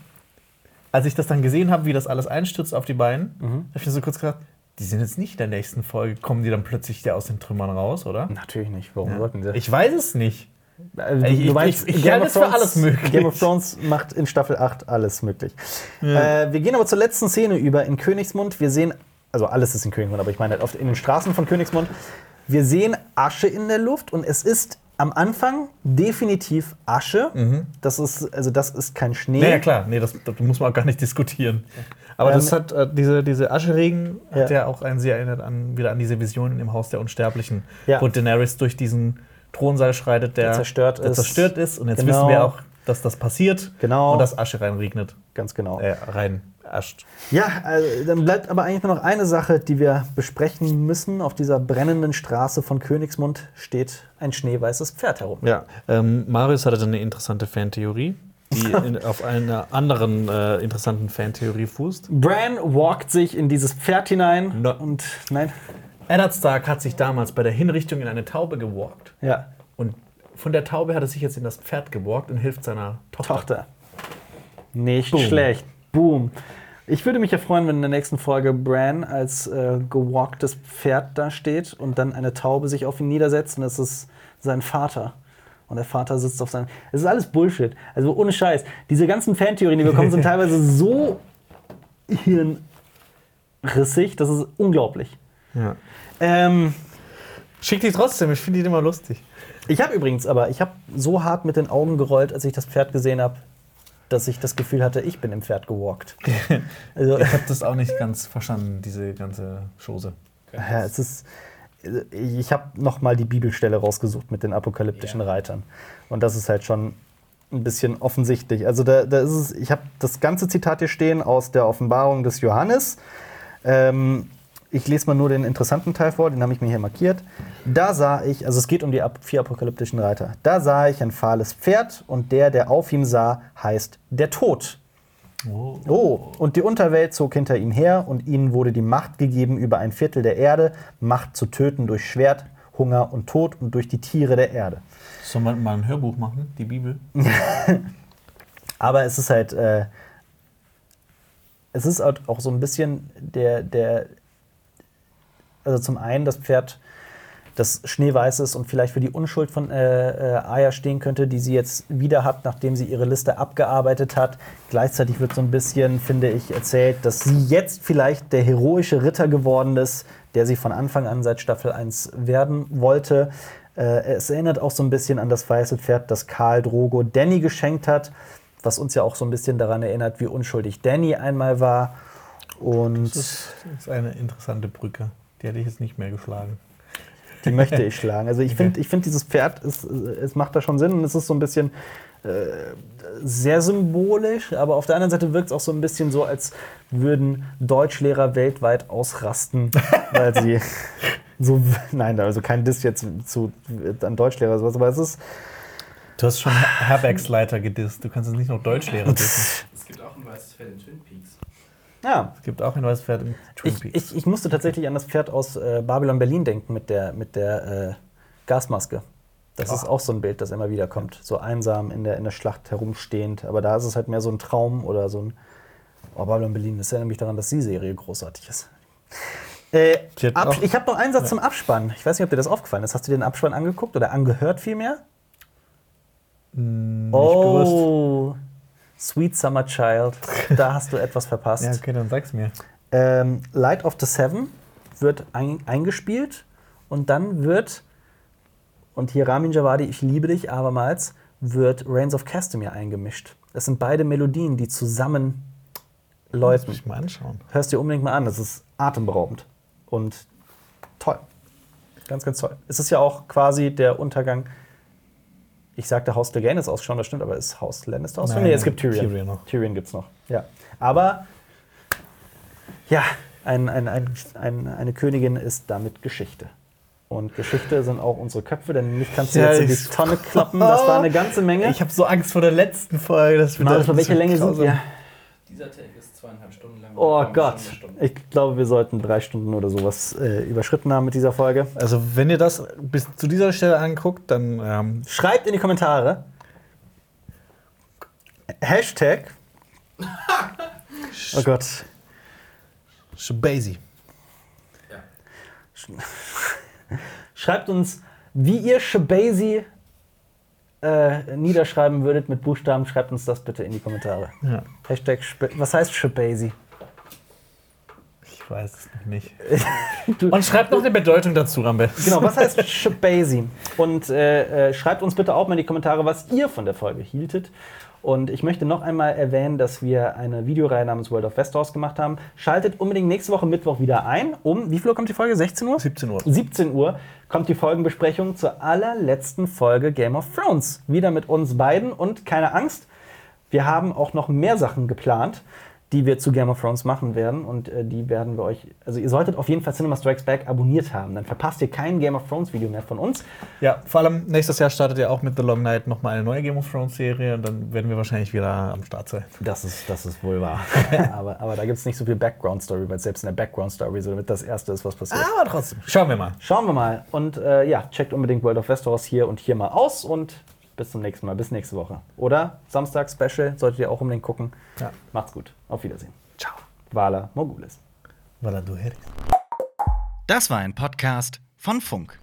als ich das dann gesehen habe, wie das alles einstürzt auf die beiden, Mhm. habe ich mir so kurz gedacht, die sind jetzt nicht in der nächsten Folge, kommen die dann plötzlich aus den Trümmern raus, oder? Natürlich nicht. Warum sollten sie? Ich weiß es nicht. Du- ich- meinst, ich- ich Game halte of Thrones- alles möglich. Game of Thrones macht in Staffel 8 alles möglich. Äh, wir gehen aber zur letzten Szene über in Königsmund. Wir sehen, also alles ist in Königsmund, aber ich meine halt oft in den Straßen von Königsmund. Wir sehen Asche in der Luft und es ist am Anfang definitiv Asche. Das ist, also das ist kein Schnee. Nee, ja klar, nee, das, das muss man auch gar nicht diskutieren. Aber Ähm, das hat äh, diese, diese Ascheregen hat Ja. ja auch einen sehr erinnert an, wieder an diese Vision im Haus der Ja. Unsterblichen, wo Daenerys durch diesen Thronsaal schreitet, der, Der zerstört der ist. zerstört ist. Und jetzt Genau. wissen wir auch, dass das passiert Genau. und dass Asche reinregnet. Ganz genau. Äh, rein ascht. Ja, also, dann bleibt aber eigentlich nur noch eine Sache, die wir besprechen müssen. Auf dieser brennenden Straße von Königsmund steht ein schneeweißes Pferd herum. Ja. Ähm, Marius hatte eine interessante Fantheorie, die in, auf einer anderen äh, interessanten Fantheorie fußt. Bran walkt sich in dieses Pferd hinein No. und nein, Eddard Stark hat sich damals bei der Hinrichtung in eine Taube gewalkt. ja, Und von der Taube hat er sich jetzt in das Pferd gewalkt und hilft seiner Tochter. Tochter. Nicht Boom. schlecht. Boom. Ich würde mich ja freuen, wenn in der nächsten Folge Bran als äh, gewalktes Pferd da steht und dann eine Taube sich auf ihn niedersetzt und es ist sein Vater. Und der Vater sitzt auf seinem. Es ist alles Bullshit. Also ohne Scheiß. Diese ganzen Fantheorien, die wir bekommen, sind teilweise so hirnrissig, das ist unglaublich. Ja. Ähm, Schick die trotzdem, ich finde die immer lustig. Ich habe übrigens, aber ich habe so hart mit den Augen gerollt, als ich das Pferd gesehen habe, dass ich das Gefühl hatte, ich bin im Pferd gewalkt. Also, Ich habe das auch nicht ganz verstanden, diese ganze Chose. ja, es ist, ich habe noch mal die Bibelstelle rausgesucht mit den apokalyptischen Ja. Reitern. Und das ist halt schon ein bisschen offensichtlich. Also da, da ist es, ich habe das ganze Zitat hier stehen aus der Offenbarung des Johannes. Ähm, ich lese mal nur den interessanten Teil vor, den habe ich mir hier markiert. Da sah ich, also es geht um die vier apokalyptischen Reiter. Da sah ich ein fahles Pferd und der, der auf ihm sah, heißt der Tod. Oh. Oh, und die Unterwelt zog hinter ihm her und ihnen wurde die Macht gegeben über ein Viertel der Erde, Macht zu töten durch Schwert, Hunger und Tod und durch die Tiere der Erde. Soll man mal ein Hörbuch machen, die Bibel? Aber es ist halt, äh, es ist halt auch so ein bisschen der, der, also zum einen das Pferd, das schneeweiß ist und vielleicht für die Unschuld von äh, äh, Aya stehen könnte, die sie jetzt wieder hat, nachdem sie ihre Liste abgearbeitet hat. Gleichzeitig wird so ein bisschen, finde ich, erzählt, dass sie jetzt vielleicht der heroische Ritter geworden ist, der sie von Anfang an seit Staffel 1 werden wollte. Äh, es erinnert auch so ein bisschen an das weiße Pferd, das Karl Drogo Danny geschenkt hat, was uns ja auch so ein bisschen daran erinnert, wie unschuldig Danny einmal war. Und Das ist, das ist eine interessante Brücke. Die hätte ich jetzt nicht mehr geschlagen. die möchte ich schlagen. Also ich finde, ich find dieses Pferd, es, es macht da schon Sinn und es ist so ein bisschen äh, sehr symbolisch, aber auf der anderen Seite wirkt es auch so ein bisschen so, als würden Deutschlehrer weltweit ausrasten, weil sie so, nein, also kein Diss jetzt zu, an Deutschlehrer oder sowas, aber es ist, Du hast schon Her- Herbergsleiter gedisst. Du kannst jetzt nicht noch Deutschlehrer dissen. Es gibt auch ein weißes Fell in. Ja, Es gibt auch ein neues Pferd in Twin Ich, Peaks. ich, ich musste tatsächlich an das Pferd aus äh, Babylon Berlin denken mit der, mit der äh, Gasmaske. Das ist Ah. auch so ein Bild, das immer wieder kommt. So einsam in der, in der Schlacht herumstehend. Aber da ist es halt mehr so ein Traum oder so ein. Oh, Babylon Berlin, das erinnert mich daran, dass die Serie großartig ist. Äh, ich habe noch einen Satz zum Abspann. Ich weiß nicht, ob dir das aufgefallen ist. Hast du dir den Abspann angeguckt oder angehört vielmehr? Hm, Nicht Oh, Sweet Summer Child. Da hast du etwas verpasst. Ja, okay, dann sag's mir. Ähm, Light of the Seven wird ein, eingespielt und dann wird, und hier Ramin Javadi, ich liebe dich abermals, wird Reigns of Castamere eingemischt. Das sind beide Melodien, die zusammen läuten. mich mal anschauen. Hörst dir unbedingt mal an, das ist atemberaubend und toll. Ganz, ganz toll. Es ist ja auch quasi der Untergang. Ich sagte Haus Clegane ausschauen, das stimmt, aber ist Haus Lannister ausschauen? Nein, Nee, es gibt Tyrion. Tyrion noch. Tyrion gibt's noch. Ja. Aber ja, ein, ein, ein, ein, eine Königin ist damit Geschichte. Und Geschichte sind auch unsere Köpfe, denn mich kannst du Ja, jetzt in die Tonne klappen. Das war eine ganze Menge. Ich habe so Angst vor der letzten Folge. Dass wir Marius, da- welche das Länge sind wir? Dieser Take ist zweieinhalb Stunden lang. Oh Gott, ich glaube, wir sollten drei Stunden oder sowas äh, überschritten haben mit dieser Folge. Also, wenn ihr das bis zu dieser Stelle anguckt, dann ähm, Schreibt in die Kommentare. Hashtag. Oh Gott. Shabasi. Ja. Schreibt uns, wie ihr Shabasi äh, niederschreiben würdet mit Buchstaben. Schreibt uns das bitte in die Kommentare. Ja. Hashtag, was heißt Shabasi? Ich weiß es noch nicht. Und schreibt noch eine Bedeutung dazu am besten. Genau, was heißt Shabasi? Und äh, äh, schreibt uns bitte auch mal in die Kommentare, was ihr von der Folge hieltet. Und ich möchte noch einmal erwähnen, dass wir eine Videoreihe namens World of Westeros gemacht haben. Schaltet unbedingt nächste Woche Mittwoch wieder ein. Um wie viel Uhr kommt die Folge? 16 Uhr? 17 Uhr. 17 Uhr kommt die Folgenbesprechung zur allerletzten Folge Game of Thrones. Wieder mit uns beiden und keine Angst, wir haben auch noch mehr Sachen geplant, die wir zu Game of Thrones machen werden und äh, die werden wir euch, also ihr solltet auf jeden Fall Cinema Strikes Back abonniert haben, dann verpasst ihr kein Game of Thrones Video mehr von uns. Ja, vor allem nächstes Jahr startet ja auch mit The Long Night nochmal eine neue Game of Thrones Serie und dann werden wir wahrscheinlich wieder am Start sein. Das ist, das ist wohl wahr. aber, aber da gibt es nicht so viel Background Story, weil selbst in der Background Story so damit das erste ist, was passiert. Aber trotzdem. Schauen wir mal. Schauen wir mal. Und äh, ja, checkt unbedingt World of Westeros hier und hier mal aus und bis zum nächsten Mal. Bis nächste Woche. Oder Samstag Special solltet ihr auch unbedingt gucken. Ja. Macht's gut. Auf Wiedersehen. Ciao. Vala Mogulis. Voilà, du. Das war ein Podcast von Funk.